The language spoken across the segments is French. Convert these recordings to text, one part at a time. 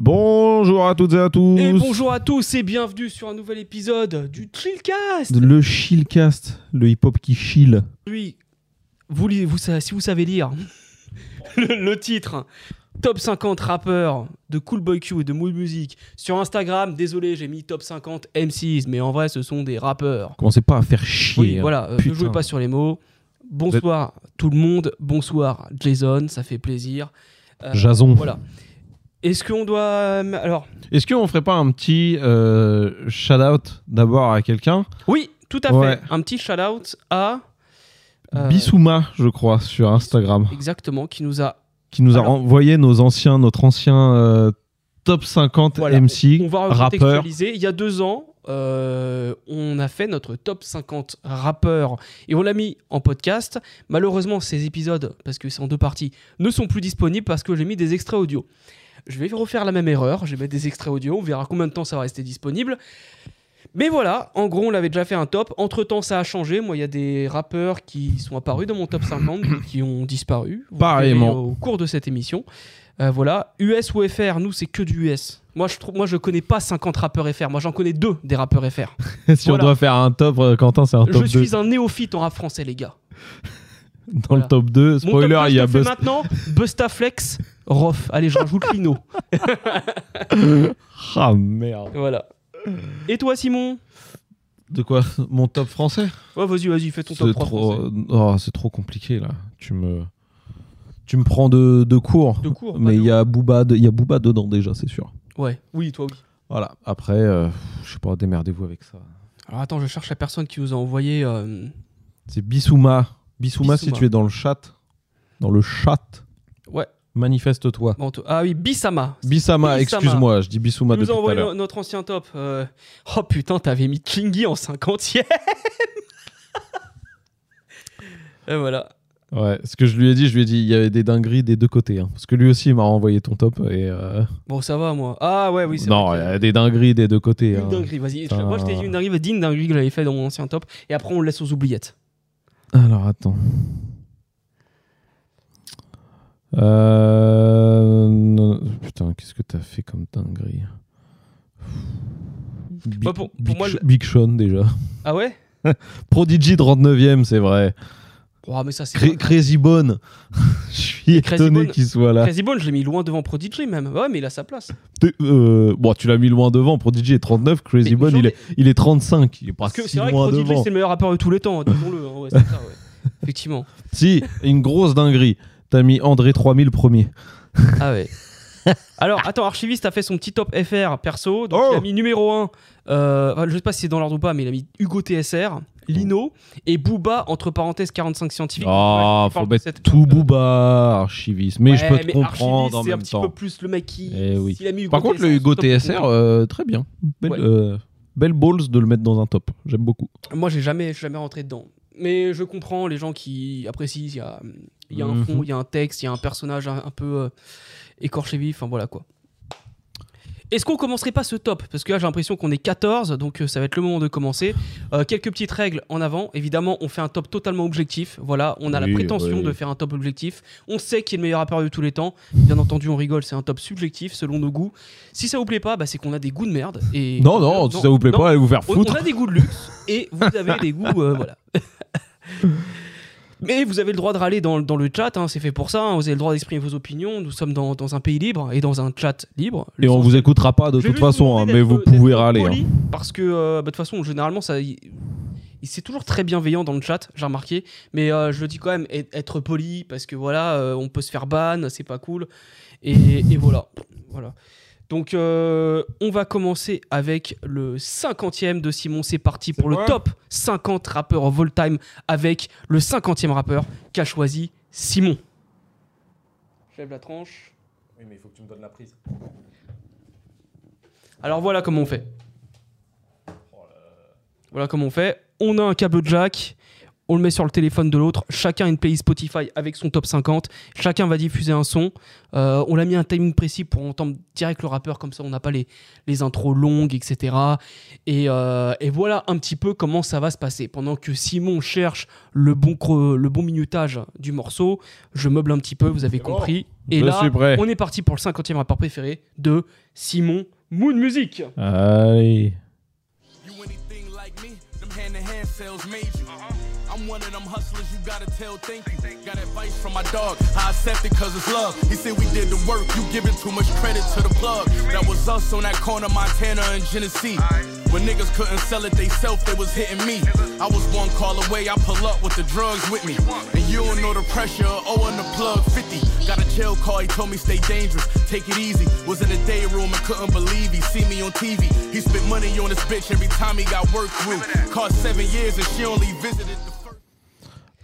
Bonjour à toutes et à tous. Et bonjour à tous et bienvenue sur un nouvel épisode du Chillcast. Le Chillcast, le hip-hop qui chill. Oui, vous, vous, si vous savez lire le, le titre, Top 50 rappeurs de Cool Boy Q et de Mood Music. Sur Instagram, désolé, j'ai mis Top 50 MCs, mais en vrai, ce sont des rappeurs. Commencez pas à faire chier. Oui, hein. voilà, euh, ne jouez pas sur les mots. Bonsoir tout le monde, bonsoir Jason, ça fait plaisir. Euh, Jason. Voilà. Est-ce qu'on doit. euh, Alors, Est-ce qu'on ferait pas un petit euh, shout-out d'abord à quelqu'un? Oui, tout à Ouais. fait. Un petit shout-out à. euh, Bissouma, je crois, sur Instagram, Exactement, qui nous a qui nous a envoyé nos anciens, notre ancien euh, top 50 Voilà, MC, On va rappeur. Il y a deux ans, euh, on a fait notre top 50 rappeurs et on l'a mis en podcast. Malheureusement, ces épisodes, parce que c'est en deux parties, ne sont plus disponibles parce que j'ai mis des extraits audio. Je vais refaire la même erreur. Je vais mettre des extraits audio. On verra combien de temps ça va rester disponible. Mais voilà, en gros, on l'avait déjà fait un top. Entre temps, ça a changé. Moi, il y a des rappeurs qui sont apparus dans mon top 50, d'autres qui ont disparu. Vous Pareillement. Au cours de cette émission. Euh, voilà, US ou FR, nous, c'est que du US. Moi, je trouve, moi, je connais pas 50 rappeurs FR. Moi, j'en connais deux des rappeurs FR. si on doit faire un top, euh, Quentin, c'est un top Je 2. suis un néophyte en rap français, les gars. Dans Voilà. le top 2, Mon top spoiler, il y a te fais Bust. maintenant Bustaflex, Rof. Allez, je rajoute Lino. Ah merde. Voilà. Et toi, Simon? De quoi? Mon top français? Ouais, vas-y, vas-y, fais ton top C'est 3 trop, français. oh, c'est trop compliqué là. Tu me, tu me prends de, de cours. De cours, Mais il y a Booba, de- il y a Booba dedans déjà, c'est sûr. Ouais, oui, toi, oui. Voilà. Après, euh, je sais pas, démerdez-vous avec ça. Alors attends, je cherche la personne qui nous a envoyé. euh, C'est Bissouma. Bissouma, si Bissouma. tu es dans le chat, dans le chat. Manifeste-toi. bon, ah oui, Bissama. Bissama, Bissama. excuse-moi, je dis Bissouma depuis tout à l'heure. no- notre ancien top. euh, Oh putain, t'avais mis Chingy en 50ème. Et voilà. Ouais, ce que je lui ai dit, je lui ai dit, il y avait des dingueries des deux côtés. hein. Parce que lui aussi il m'a renvoyé ton top. Et euh, Bon, ça va, moi. Ah ouais, oui, c'est non, il y a des dingueries des deux côtés. Une hein. dinguerie, vas-y. Moi, je t'ai dit une dinguerie, une dinguerie que j'avais fait dans mon ancien top. Et après, on le laisse aux oubliettes. Alors attends. Euh... Putain, qu'est-ce que t'as fait comme dinguerie Big, Bah, pour- pour Big moi, Big Sean déjà. Ah ouais Prodigy 39ème, c'est vrai. Oh, mais ça, c'est. Cra- Crazy Bone. Je suis Crazy étonné qu'il soit là. Crazy Bone, je l'ai mis loin devant Prodigy même. Ouais, mais il a sa place. Euh, Bon, tu l'as mis loin devant. Prodigy est 39, Crazy Mais Bone, il est, il est 35. Il est pas Parce que si c'est vrai que Prodigy, c'est le meilleur rappeur de tous les temps, hein, disons-le. hein, ouais, ouais. Effectivement. Si, une grosse dinguerie. T'as mis André 3000 premier. Ah ouais. Alors, attends, Archiviste a fait son petit top FR perso. Donc, Oh il a mis numéro 1. je sais pas si c'est dans l'ordre ou pas, mais il a mis Hugo TSR, Lino et Booba, entre parenthèses 45 scientifiques. Ah, Ouais, faut mettre cette- tout Booba, archiviste. Mais je peux te mais comprendre en c'est un petit temps. peu plus le mec qui. Eh oui. s'il a mis Hugo Par contre, le Hugo TSR, euh, très bien. Belle, Ouais. euh, belle balls de le mettre dans un top. J'aime beaucoup. Moi, j'ai jamais, jamais rentré dedans. Mais je comprends les gens qui apprécient. Il y a, il y a un Mhm. fond, il y a un texte, il y a un personnage un, un peu euh, écorché vif. Enfin, voilà quoi. Est-ce qu'on commencerait pas ce top? Parce que là, j'ai l'impression qu'on est 14, donc euh, ça va être le moment de commencer. Euh, quelques petites règles en avant. Évidemment, on fait un top totalement objectif. Voilà, on a Oui, la prétention oui. de faire un top objectif. On sait qui est le meilleur rappeur de tous les temps. Bien entendu, on rigole, c'est un top subjectif selon nos goûts. Si ça vous plaît pas, bah, c'est qu'on a des goûts de merde. Et... Non, non, si ça vous plaît non. pas, allez vous faire foutre. on a des goûts de luxe et vous avez des goûts. voilà. Mais vous avez le droit de râler dans, dans le chat, hein, c'est fait pour ça. hein, vous avez le droit d'exprimer vos opinions. Nous sommes dans, dans un pays libre et dans un chat libre. Et on vous écoutera pas de toute façon, hein, mais vous pouvez râler. poli. Parce que euh, bah, de toute façon, généralement, ça. C'est toujours très bienveillant dans le chat, j'ai remarqué. Mais euh, je le dis quand même, être, être poli, parce que voilà, euh, on peut se faire ban, c'est pas cool. Et, et voilà. voilà. Donc, euh, on va commencer avec le 50e de Simon. C'est parti pour le top 50 rappeurs of all time avec le 50e rappeur qu'a choisi Simon. Je lève la tranche. Oui, mais il faut que tu me donnes la prise. Alors voilà comment on fait. Voilà comment on fait. On a un câble jack, on le met sur le téléphone de l'autre, chacun a une playlist Spotify avec son top 50, chacun va diffuser un son. Euh, on l'a mis un timing précis pour entendre direct le rappeur, comme ça on n'a pas les, les intros longues, etc. Et, euh, et voilà un petit peu comment ça va se passer. Pendant que Simon cherche le bon, le bon minutage du morceau, je meuble un petit peu, vous avez compris. Et Je là, suis prêt. on est parti pour le 50e rappeur préféré de Simon Moon Music. Allez. You one of them hustlers you gotta tell thank you. Got advice from my dog, I accept it cause it's love. He said we did the work, you giving too much credit to the plug. That was us on that corner, Montana and Genesee. When niggas couldn't sell it they self, they was hitting me. I was one call away, I pull up with the drugs with me. And you don't know the pressure, oh, of owing the plug 50. Got a jail call, he told me stay dangerous, take it easy. Was in the day room and couldn't believe he see me on TV. He spent money on this bitch every time he got work through. Cost seven years and she only visited.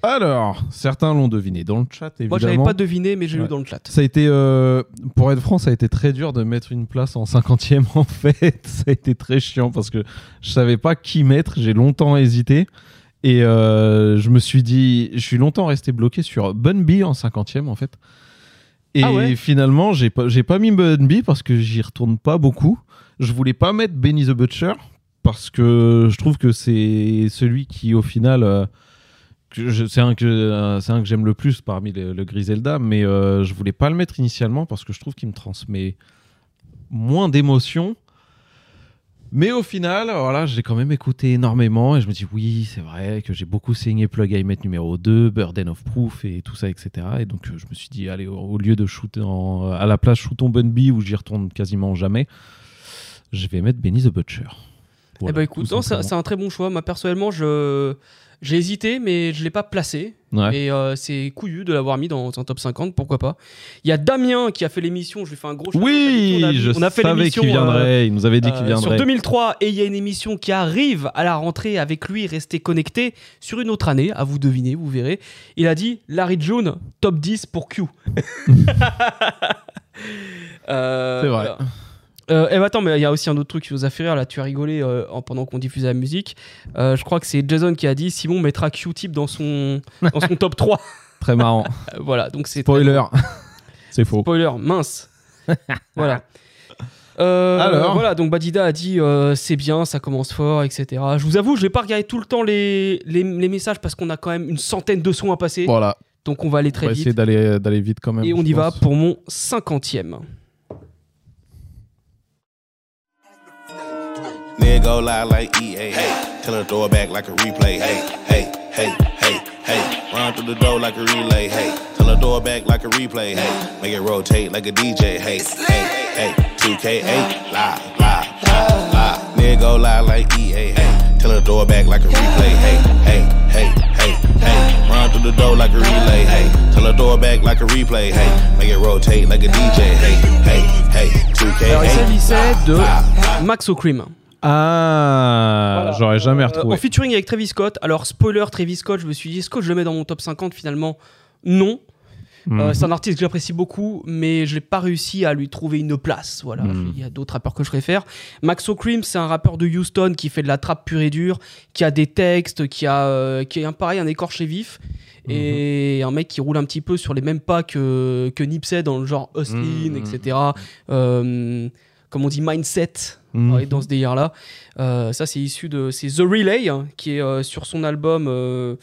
Alors, certains l'ont deviné dans le chat, évidemment. Moi, j'avais pas deviné, mais j'ai Ouais. lu dans le chat. Ça a été, euh, pour être franc, ça a été très dur de mettre une place en 50e en fait. Ça a été très chiant parce que je savais pas qui mettre. J'ai longtemps hésité. Et euh, je me suis dit, je suis longtemps resté bloqué sur Bun B en 50e en fait. Et Ah ouais finalement, j'ai pas, j'ai pas mis Bun B parce que j'y retourne pas beaucoup. Je voulais pas mettre Benny the Butcher parce que je trouve que c'est celui qui au final. euh, je- c'est un que euh, c'est un que j'aime le plus parmi le, le Griselda mais euh, je voulais pas le mettre initialement parce que je trouve qu'il me transmet moins d'émotions. Mais au final voilà j'ai quand même écouté énormément et je me dis oui c'est vrai que j'ai beaucoup saigné Plug I Met numéro 2 Burden of Proof et tout ça etc et donc euh, je me suis dit allez au, au lieu de shooter en- à la place shootons Bunby où j'y retourne quasiment jamais je vais mettre Benny the Butcher. Eh ben écoute, c'est un très bon choix. Moi, personnellement, je j'ai hésité, mais je l'ai pas placé. Ouais. Et euh, c'est couillu de l'avoir mis dans un top 50, pourquoi pas. Il y a Damien qui a fait l'émission, je lui fais un gros oui On a- je on a fait savais l'émission, qu'il viendrait euh, il nous avait dit qu'il Euh, viendrait sur 2003 et il y a une émission qui arrive à la rentrée avec lui restez connecté sur une autre année à vous deviner vous verrez il a dit Larry June top 10 pour Q C'est vrai. voilà. Euh, eh ben, attends, mais il y a aussi un autre truc qui nous a fait rire. Là, tu as rigolé euh, en- pendant qu'on diffusait la musique. Euh, je crois que c'est Jason qui a dit Simon mettra Q-Tip dans son, dans son top 3. Très marrant. Voilà, donc c'est. Spoiler. C'est faux. Spoiler, mince. voilà. Alors Voilà, donc Badida a dit c'est bien, ça commence fort, etc. Je vous avoue, je vais pas regarder tout le temps les, les, les messages parce qu'on a quand même une centaine de sons à passer. Voilà. Donc on va aller On très va essayer vite. d'aller d'aller vite quand même. Et on y va pour mon cinquantième. Nigga go live like EA. Hey, tell her to throw it back like a replay. Hey, hey, hey, hey, hey. Run through the door like a relay. Hey, tell her throw it back like a replay. Hey, make it rotate like a DJ. Hey, hey, hey. 2K8, live, live, live, live. Nigga go live like EA. Hey, tell her throw it back like a replay. Hey, hey, hey, hey, hey. Run through the door like a relay. Hey, tell her throw it back like a replay. Hey, make it rotate like a DJ. Hey, hey, hey. 2K8. Alors il s'agissait de live, live. Max O'Cream. Ah, Voilà. j'aurais jamais Euh, retrouvé. en featuring avec Travis Scott. Alors, spoiler, Travis Scott, je me suis dit, est-ce que je le mets dans mon top 50 finalement Non. Euh, Mhm. c'est un artiste que j'apprécie beaucoup, mais je n'ai pas réussi à lui trouver une place. Voilà, Mhm. il y a d'autres rappeurs que je préfère. Max O'Cream, c'est un rappeur de Houston qui fait de la trappe pure et dure, qui a des textes, qui a, euh, qui un pareil, un écorché vif. Et un mec qui roule un petit peu sur les mêmes pas que, que Nipsey dans le genre Hustlin, Mhm. etc. Euh, comme on dit, mindset, Mhm. ouais, dans ce délire-là. Euh, ça, c'est issu de. C'est The Relay, hein, qui est euh, sur son album. euh,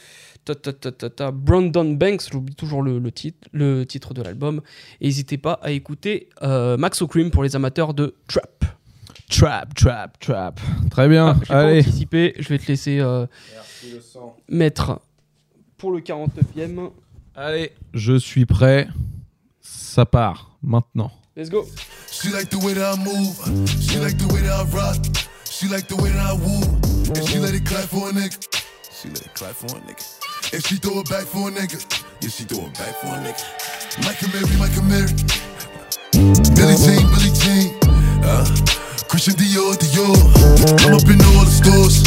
ta, ta, ta, ta, ta, Brandon Banks, j'oublie toujours le, le titre, le titre de l'album. N'hésitez pas à écouter euh, Max O'Cream pour les amateurs de trap. Trap, trap, trap. Très bien. Ah, je vais pas Allez. je vais te laisser euh, mettre pour le 49e. Allez. Je suis prêt. Ça part maintenant. Let's go. She like the way that I move. She like the way that I rock. She like the way that I woo. And she let it clap for a nigga. She let it clap for a nigga. And she throw it back for a nigga. Yeah, she throw it back for a nigga. Micah Mary, Micah Mary. Billy Jean, Billy Jean. Uh, Christian Dior, Dior. I'm up in all the stores.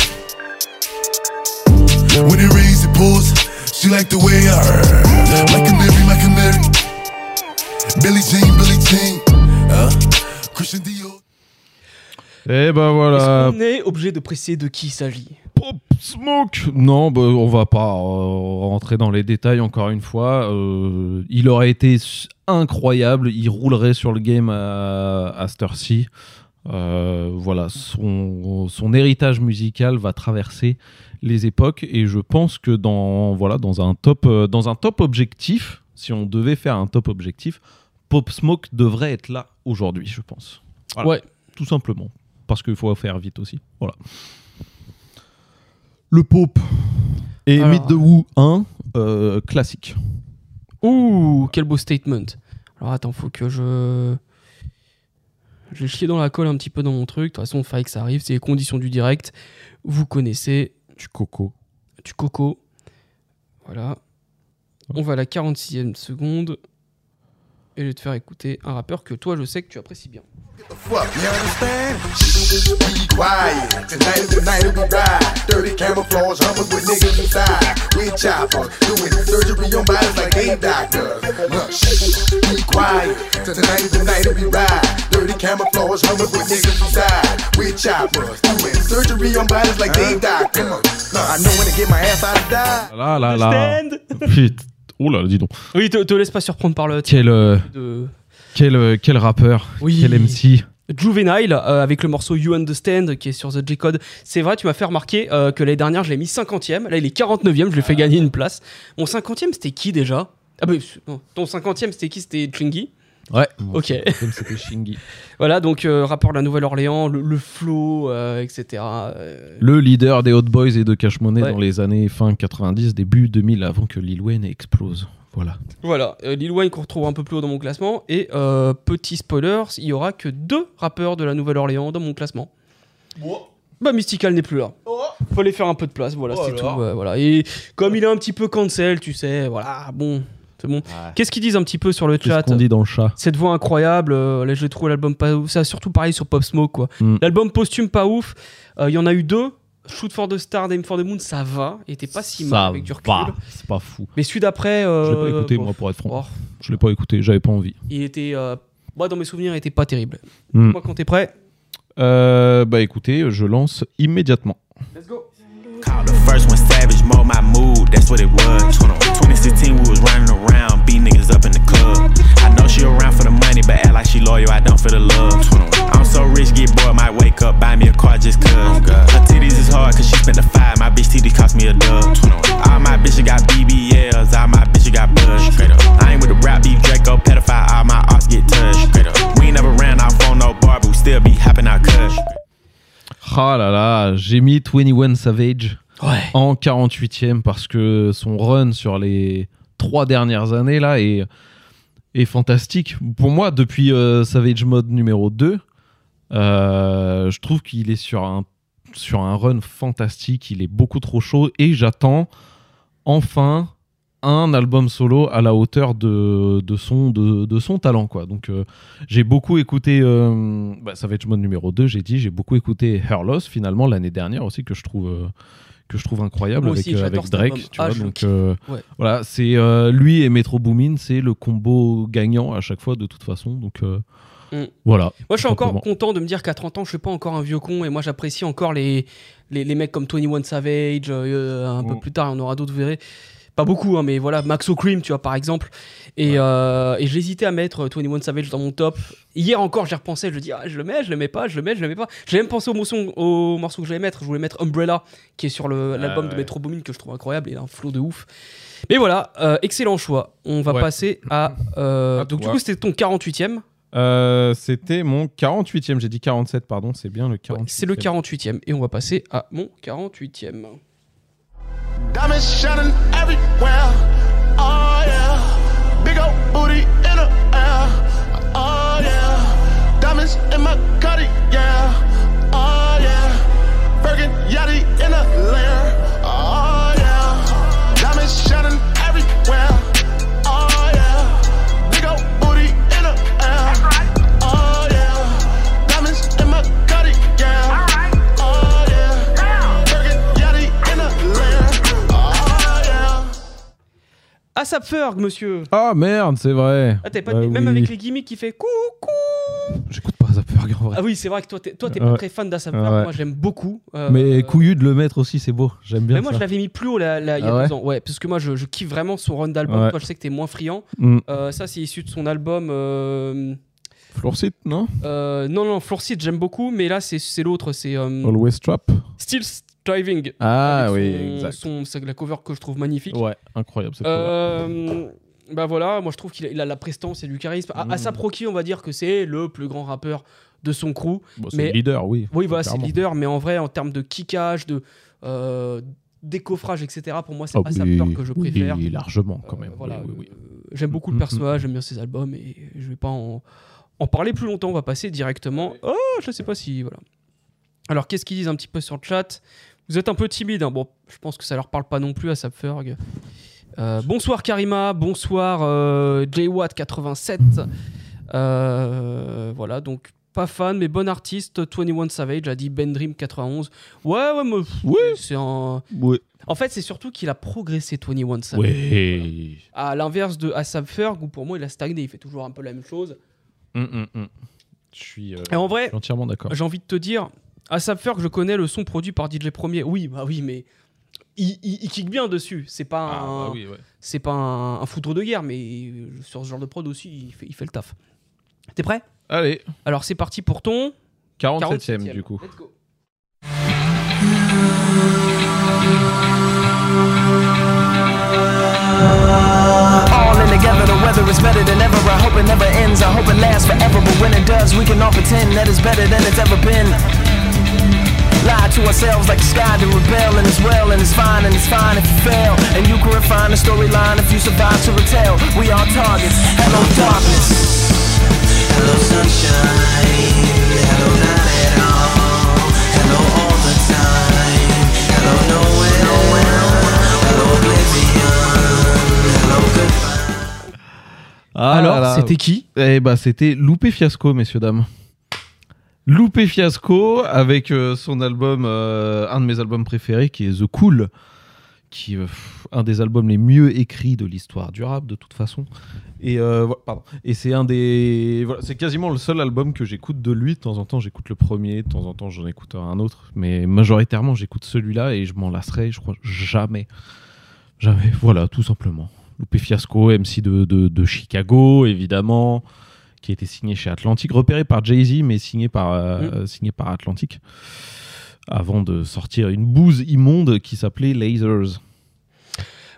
When it rains, it pours. She like the way I Micah Mary, Micah Mary. Billie Jean, Billie Jean. Uh, Christian Dior. Et ben Est-ce voilà. qu'on est obligé de préciser de qui il s'agit? Hop. Smoke Non, bah, on va pas euh, rentrer dans les détails encore une fois. Euh, il aurait été incroyable, il roulerait sur le game à, à. Euh, voilà, son, son héritage musical va traverser les époques et je pense que dans, voilà, dans, un top, dans un top objectif, si on devait faire un top objectif, Pop Smoke devrait être là aujourd'hui, je pense. Voilà. Ouais. Tout simplement. Parce qu'il faut faire vite aussi. Voilà. Le Pope et Alors- Meet the Who 1, euh, classique. Ouh, quel beau statement. Alors attends, faut que je. Je vais chier dans la colle un petit peu dans mon truc. De toute façon, il fallait que ça arrive. C'est les conditions du direct. Vous connaissez. Du coco. Du coco. Voilà. On va à la 46e seconde. Et je vais te faire écouter un rappeur que toi, je sais que tu apprécies bien. Là, là, là. Stand Putain. Oh là, dis donc. Oui, te, te laisse pas surprendre par le Quel, euh, de quel, euh, quel rappeur. Oui. Quel MC. Juvenile euh, avec le morceau You Understand qui est sur The J-Code. C'est vrai, tu m'as fait remarquer euh, que l'année dernière, je l'ai mis 50e. Là, il est 49e, je lui ai fait gagner une place. Mon 50e, c'était qui déjà? Ah, bah, non, ton 50e, c'était qui? C'était Chingy. Ouais. Ok. C'était Shingy. Voilà, donc euh, rapport de la Nouvelle-Orléans, le, le flow, euh, etc. euh, Le leader des Hot Boys et de Cash Money Ouais. dans les années fin 90, début 2000, avant que Lil Wayne explose. Voilà. Voilà, euh, Lil Wayne qu'on retrouve un peu plus haut dans mon classement. Et euh, petit spoiler, il y aura que deux rappeurs de la Nouvelle-Orléans dans mon classement. Bah Mystical n'est plus là. Fallait faire un peu de place, voilà, c'est tout. euh, voilà. Et comme il est un petit peu cancel, tu sais, voilà, bon, c'est bon. Qu'est-ce qu'ils disent un petit peu sur le Qu'est-ce chat qu'on dit dans le chat Cette voix incroyable, euh, là j'ai trouvé l'album pas ouf. Ça a surtout pareil sur Pop Smoke quoi. Mm. L'album posthume pas ouf. Euh, Il y en a eu deux. Shoot for the Star, Aim for the Moon, ça va. Il était pas si mal avec du recul. C'est pas fou. Mais celui d'après. euh, Je l'ai pas écouté, bon, moi, pour être franc. oh, Je l'ai pas écouté, j'avais pas envie. il était. euh, moi, dans mes souvenirs, il était pas terrible. Hmm. Moi, quand t'es prêt, Euh, bah écoutez, je lance immédiatement. let's go. Call the first one savage, my mood, that's what it was. 2016, we was running around, beat niggas up in the club. I know she around for the money, but act like she loyal, I don't feel the love. I'm so rich, get bored, might wake up, buy me a car just cuz. Her titties is hard, cause she spent the five, my bitch titties cost me a dub. All my bitches got BBLs, all my bitches got buzz. I ain't with the rap beef, Draco, pedophile, all my arts get touched. We ain't never ran off on no bar, but we still be hopping out cush. Ah là là, j'ai mis 21 Savage En 48ème parce que son run sur les trois dernières années là est, fantastique. Pour moi, depuis euh, Savage Mode numéro 2, euh, je trouve qu'il est sur un, sur un run fantastique. Il est beaucoup trop chaud et j'attends enfin un album solo à la hauteur de, de, son, de, de son talent. Quoi. Donc euh, j'ai beaucoup écouté bah, Savage Mode numéro 2, j'ai dit, j'ai beaucoup écouté Her Loss finalement l'année dernière aussi que je trouve... que je trouve incroyable Moi avec, aussi, euh, avec Drake, tu Ah, vois. Donc kiffe. euh, Ouais. voilà, c'est euh, lui et Metro Boomin, c'est le combo gagnant à chaque fois de toute façon. Donc euh, Mm. voilà. Moi, je suis encore content de me dire qu'à 30 ans, je suis pas encore un vieux con et moi, j'apprécie encore les, les, les mecs comme 21 Savage. euh, un peu Mm. plus tard, on aura d'autres, vous verrez. Pas beaucoup, hein, mais voilà, Maxo Cream, tu vois, par exemple. Et, euh, et j'hésitais à mettre euh, 21 Savage dans mon top. Hier encore, j'y repensé, je dis, ah, je le mets, je le mets pas, je le mets, je le mets pas. J'ai même pensé au morceau, au morceau que je voulais mettre. Je voulais mettre Umbrella, qui est sur l'album de ouais. Metro Boomin, que je trouve incroyable et un flow de ouf. Mais voilà, euh, excellent choix. On va Ouais. passer à. euh, donc, du coup, c'était ton 48ème. Euh, C'était mon 48e, j'ai dit 47, pardon, c'est bien le Ouais, 48e. c'est le 48e. Et on va passer à mon 48e. Diamonds shining everywhere. Oh yeah. Big old booty in the air. Oh yeah. Diamonds in my cutty, yeah. Oh yeah. Bergen Yachty in the lair. Ferg, monsieur Ah merde, c'est vrai. ah, pas Bah Même oui. avec les gimmicks qui fait coucou J'écoute pas ASAP Ferg en vrai. Ah oui, c'est vrai que toi, t'es, toi, t'es pas Ouais. très fan d'Asap Ouais. Moi, j'aime beaucoup. Euh, Mais couillu de le mettre aussi, c'est beau. J'aime bien Mais moi, ça. je l'avais mis plus haut là, là, il y a Ah ouais deux ans. Ouais, parce que moi, je, je kiffe vraiment son run d'album. Toi, je sais que t'es moins friand. Mm. Euh, ça, c'est issu de son album. euh, Floorseat, non? euh, non, non, Floor Seat, j'aime beaucoup, mais là, c'est, c'est l'autre. C'est euh, Always Trap. Still Driving. Ah oui, son- exact. son- c'est la cover que je trouve magnifique. Ouais, incroyable cette cover. Euh, bah voilà, moi je trouve qu'il a, il a la prestance et du charisme. À, Mm. ASAP Rocky, on va dire que c'est le plus grand rappeur de son crew. Bon, c'est mais- le leader, oui. Oui, voilà, c'est leader, mais en vrai, en termes de kickage, de euh, décoffrage, etc., pour moi, c'est Ah ASAP oui, Ferg que je oui, préfère. largement quand Euh, même. voilà, oui, oui, oui. euh, j'aime beaucoup le mm, personnage, j'aime bien ses albums et je vais pas en, en parler plus longtemps. On va passer directement. Oh, je sais pas si voilà. Alors, qu'est-ce qu'ils disent un petit peu sur le chat? Vous êtes un peu timide. hein. Bon, je pense que ça leur parle pas non plus à Sapferg. Euh, bonsoir Karima, bonsoir euh, JWatt87. Euh, voilà, donc pas fan, mais bon artiste. 21 Savage a dit Ben Dream 91. Ouais, ouais, mais Oui. c'est un. Oui. En fait, c'est surtout qu'il a progressé 21 Savage. Oui. À l'inverse de Asap Ferg, où pour moi il a stagné, il fait toujours un peu la même chose. Hum, hum, hum. Je suis, euh, Et en vrai, suis entièrement d'accord. j'ai envie de te dire, Asap Ferg, je connais le son produit par DJ Premier. Oui, bah oui, mais il, il- il kick bien dessus. C'est pas, Ah, un, bah oui, ouais. c'est pas un, un foudre de guerre, mais sur ce genre de prod aussi, il fait, il fait le taf. T'es prêt? Allez, Alors c'est parti pour ton 47ème 47e. du coup. Let's go. All in together, the weather is better than ever. I hope it never ends. I hope it lasts forever. But when it does, we can all pretend that it's better than it's ever been. Lie to ourselves like the sky to rebel, and it's well, and it's fine, and it's fine if you fail. And you can refine the storyline if you survive to retell. We are targets. Hello, darkness. Hello, sunshine. Hello, not at all. Hello, all the time. Hello, nowhere. Hello, oblivion. Hello, goodbye. Ah Alors, c'était qui? Eh bah, c'était Loupé Fiasco, messieurs, dames. Loupé Fiasco avec euh, son album, euh, un de mes albums préférés qui est The Cool, qui est euh, un des albums les mieux écrits de l'histoire du rap de toute façon. Et, c'est un des. Voilà, c'est quasiment le seul album que j'écoute de lui. De temps en temps, j'écoute le premier, de temps en temps, j'en écoute un autre. Mais majoritairement, j'écoute celui-là et je m'en lasserai, je crois, jamais. Jamais. Voilà, tout simplement. Loupé Fiasco, MC de, de Chicago, évidemment, qui a été signé chez Atlantic, repéré par Jay-Z, mais signé par, euh, signé par Atlantic, avant de sortir une bouse immonde qui s'appelait Lasers.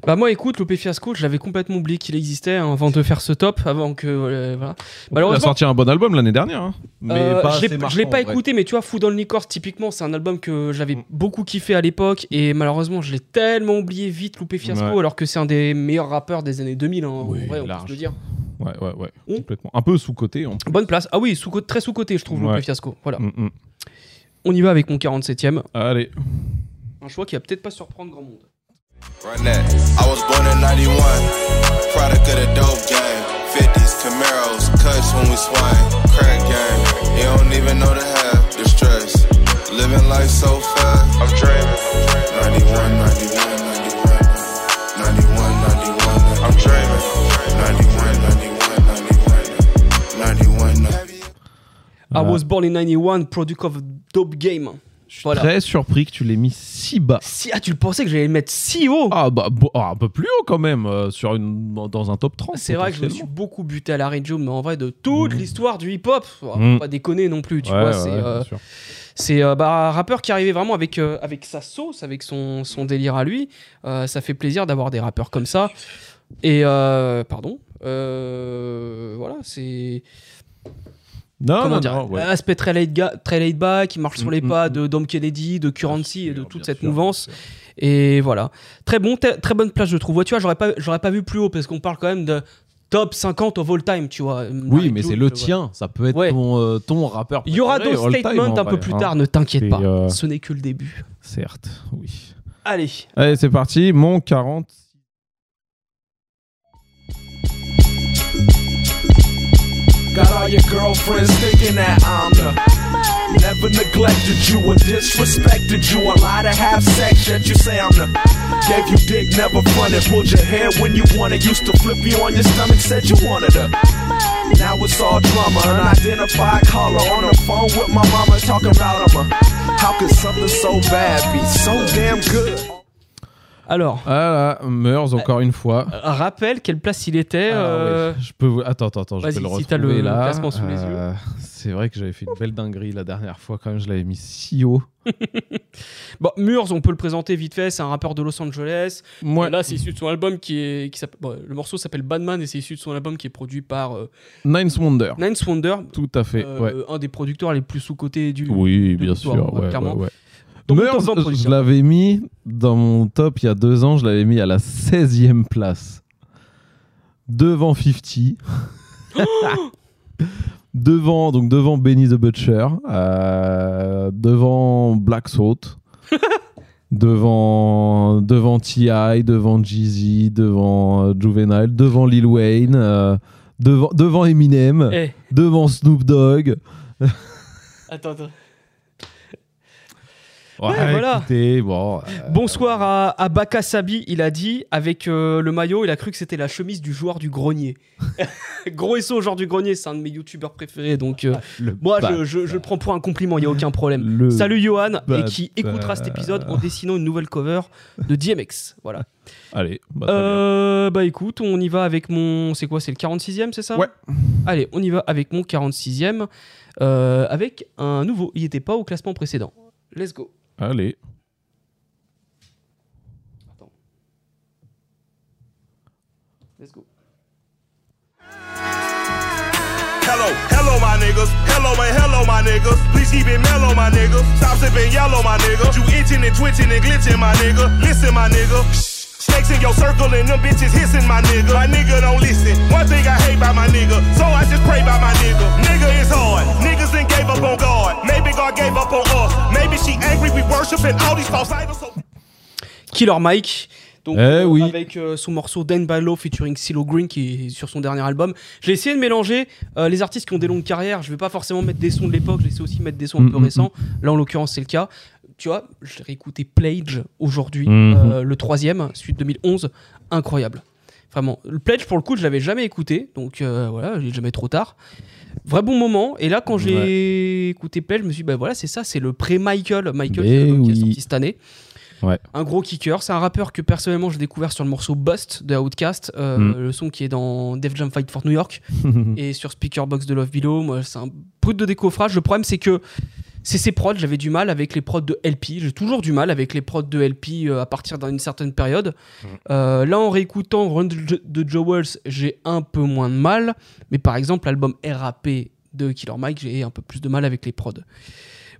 Bah moi écoute, Lopé Fiasco, je l'avais complètement oublié qu'il existait hein, avant de faire ce top, avant que euh, voilà. Il a sorti un bon album l'année dernière, hein, mais Euh, pas je l'ai- pas écouté, mais tu vois, Food on Liquor, typiquement, c'est un album que j'avais Mm. beaucoup kiffé à l'époque, et malheureusement, je l'ai tellement oublié vite, Loupé Fiasco, Ouais. alors que c'est un des meilleurs rappeurs des années 2000, hein, Oui, en vrai, on peut large. se le dire. Ouais, ouais, ouais, Mm. complètement. Un peu sous-côté. En... Bonne place. Ah oui, sous très sous-côté, je trouve, Ouais. Loupé Fiasco. Voilà. Mm. On y va avec mon 47ème. Allez. Un choix qui va peut-être pas surprendre grand monde. Run that. I was born in 91, product of the dope game. 50s, Camaros, cuts when we swing. Crack game, you don't even know the half. The stress, living life so fast. I'm dreaming. 91, 91, 91, 91, 91. I'm dreaming. 91, 91, 91, 91. I was born in 91, product of Dope Game. Je suis Voilà. très surpris que tu l'aies mis si bas. Si, ah, tu le pensais que j'allais le mettre si haut? Ah bah bo- ah, un peu plus haut quand même euh, sur une dans un top 30. C'est vrai que je me suis beaucoup buté à la June, mais en vrai, de toute Mhm. l'histoire du hip-hop, Mhm. pas déconner non plus, tu Ouais, vois. ouais, c'est euh, c'est, euh, bah, un rappeur qui arrivait vraiment avec, avec sa sauce, avec son, son délire à lui. Ça fait plaisir d'avoir des rappeurs comme ça. Et, pardon, voilà, c'est. Non, comment non, dire non, ouais. Aspect très laid, très laid back, qui marche sur les Mhm, pas mhm. de Dom Kennedy, de Currency et de toute cette mouvance. Et voilà. Très bon, très bonne place, je trouve. Ouais, tu vois, j'aurais pas, j'aurais pas vu plus haut parce qu'on parle quand même de top 50 of all time, tu vois. Oui, mais c'est le tien. Ça peut être Ouais. ton, euh, ton rappeur. Il y aura d'autres statements en un peu plus hein. tard, ne t'inquiète pas. euh, Ce n'est que le début. Certes, oui. Allez. Allez, c'est parti. Mon 40. Got all your girlfriends thinking that I'm the Never neglected you or disrespected you. A lot of have sex, yet you say I'm the Gave you dick, never fronted. Pulled your hair when you wanted. Used to flip you on your stomach, said you wanted her. Now it's all drama, unidentified caller on a phone with my mama talking about him. How could something so bad be so damn good? Alors, Voilà, Meurs encore une fois. euh, rappelle quelle place il était. Ah euh, je peux vous- Attends, attends, attends, je peux le si retrouver t'as le là. classement sous les Euh, C'est vrai que j'avais fait une belle dinguerie la dernière fois quand même, je l'avais mis si haut. Bon, Murs, on peut le présenter vite fait, c'est un rappeur de Los Angeles. Moi, Là, c'est issu de son album qui est. Qui s'appelle- bon, le morceau s'appelle Badman et c'est issu de son album qui est produit par euh, Ninth Wonder. Ninth Wonder, Tout à fait, euh, ouais. un des producteurs les plus sous-cotés du. Oui, bien sûr, ouais, clairement. ouais. Donc, Meurs, autant en je l'avais mis dans mon top il y a deux ans, je l'avais mis à la 16e place. Devant 50. devant, donc devant Benny the Butcher. euh, devant Black Salt. devant, devant T.I., devant Jeezy, devant euh, Juvenile, devant Lil Wayne, euh, devant, devant Eminem, Eh, devant Snoop Dogg. attends, attends. Ouais, voilà. écoutez, bon. euh, Bonsoir à, à Baka Sabi, il a dit, avec euh, le maillot, il a cru que c'était la chemise du joueur du grenier. Gros SO, joueur du grenier, c'est un de mes youtubeurs préférés, donc euh, le moi je, je- je le prends pour un compliment, il n'y a aucun problème. le Salut Johan, et qui écoutera cet épisode en dessinant une nouvelle cover de DMX. Voilà. Allez, bah, bah écoute, on y va avec mon. C'est quoi C'est le 46e, c'est ça? Ouais. Allez, on y va avec mon 46e. euh, avec un nouveau. Il n'était pas au classement précédent. Let's go. Allez. Let's go. Hello, hello, my niggas. Hello and hello, my niggas. Please keep it mellow, my nigga. Stop sipping yellow, my nigga. You itching and twitching and glitching, my nigga. Listen, my nigga. Snakes in your circle and them bitches hissing, my nigga. My nigga don't listen. One thing I hate by my nigga, so I just pray by my nigga. Nigga is hard. Niggas then gave up on God. Maybe God gave up on us. Maybe she angry we worshiping all these false idols. So Killer Mike. Donc, Eh euh, oui. avec euh, son morceau Dan Ballo featuring Silo Green qui est sur son dernier album. J'ai essayé de mélanger euh, les artistes qui ont des longues carrières. Je vais pas forcément mettre des sons de l'époque, j'ai essayé aussi de mettre des sons un Mm, peu mm, récents. Là, en l'occurrence, c'est le cas. Tu vois, j'ai réécouté Pledge aujourd'hui, Mhm. euh, le troisième, suite 2011. Incroyable. Vraiment. Le Pledge, pour le coup, je l'avais jamais écouté. Donc euh, voilà, il est jamais trop tard. Vrai bon moment. Et là, quand j'ai écouté Pledge, je me suis dit, bah voilà, c'est ça, c'est le pré-Michael. Michael, qui est sorti cette année. Ouais. Un gros kicker. C'est un rappeur que personnellement j'ai découvert sur le morceau Bust de Outkast, euh, Mm. le son qui est dans Def Jam Fight for New York et sur Speakerbox de Love Below. Moi, c'est un brut de décoffrage. Le problème, c'est que c'est ses prods. J'avais du mal avec les prods de LP. J'ai toujours du mal avec les prods de LP euh, à partir d'une certaine période. Euh, là, en réécoutant Run de, Joe Wells, j'ai un peu moins de mal. Mais par exemple, l'album RAP de Killer Mike, j'ai un peu plus de mal avec les prods.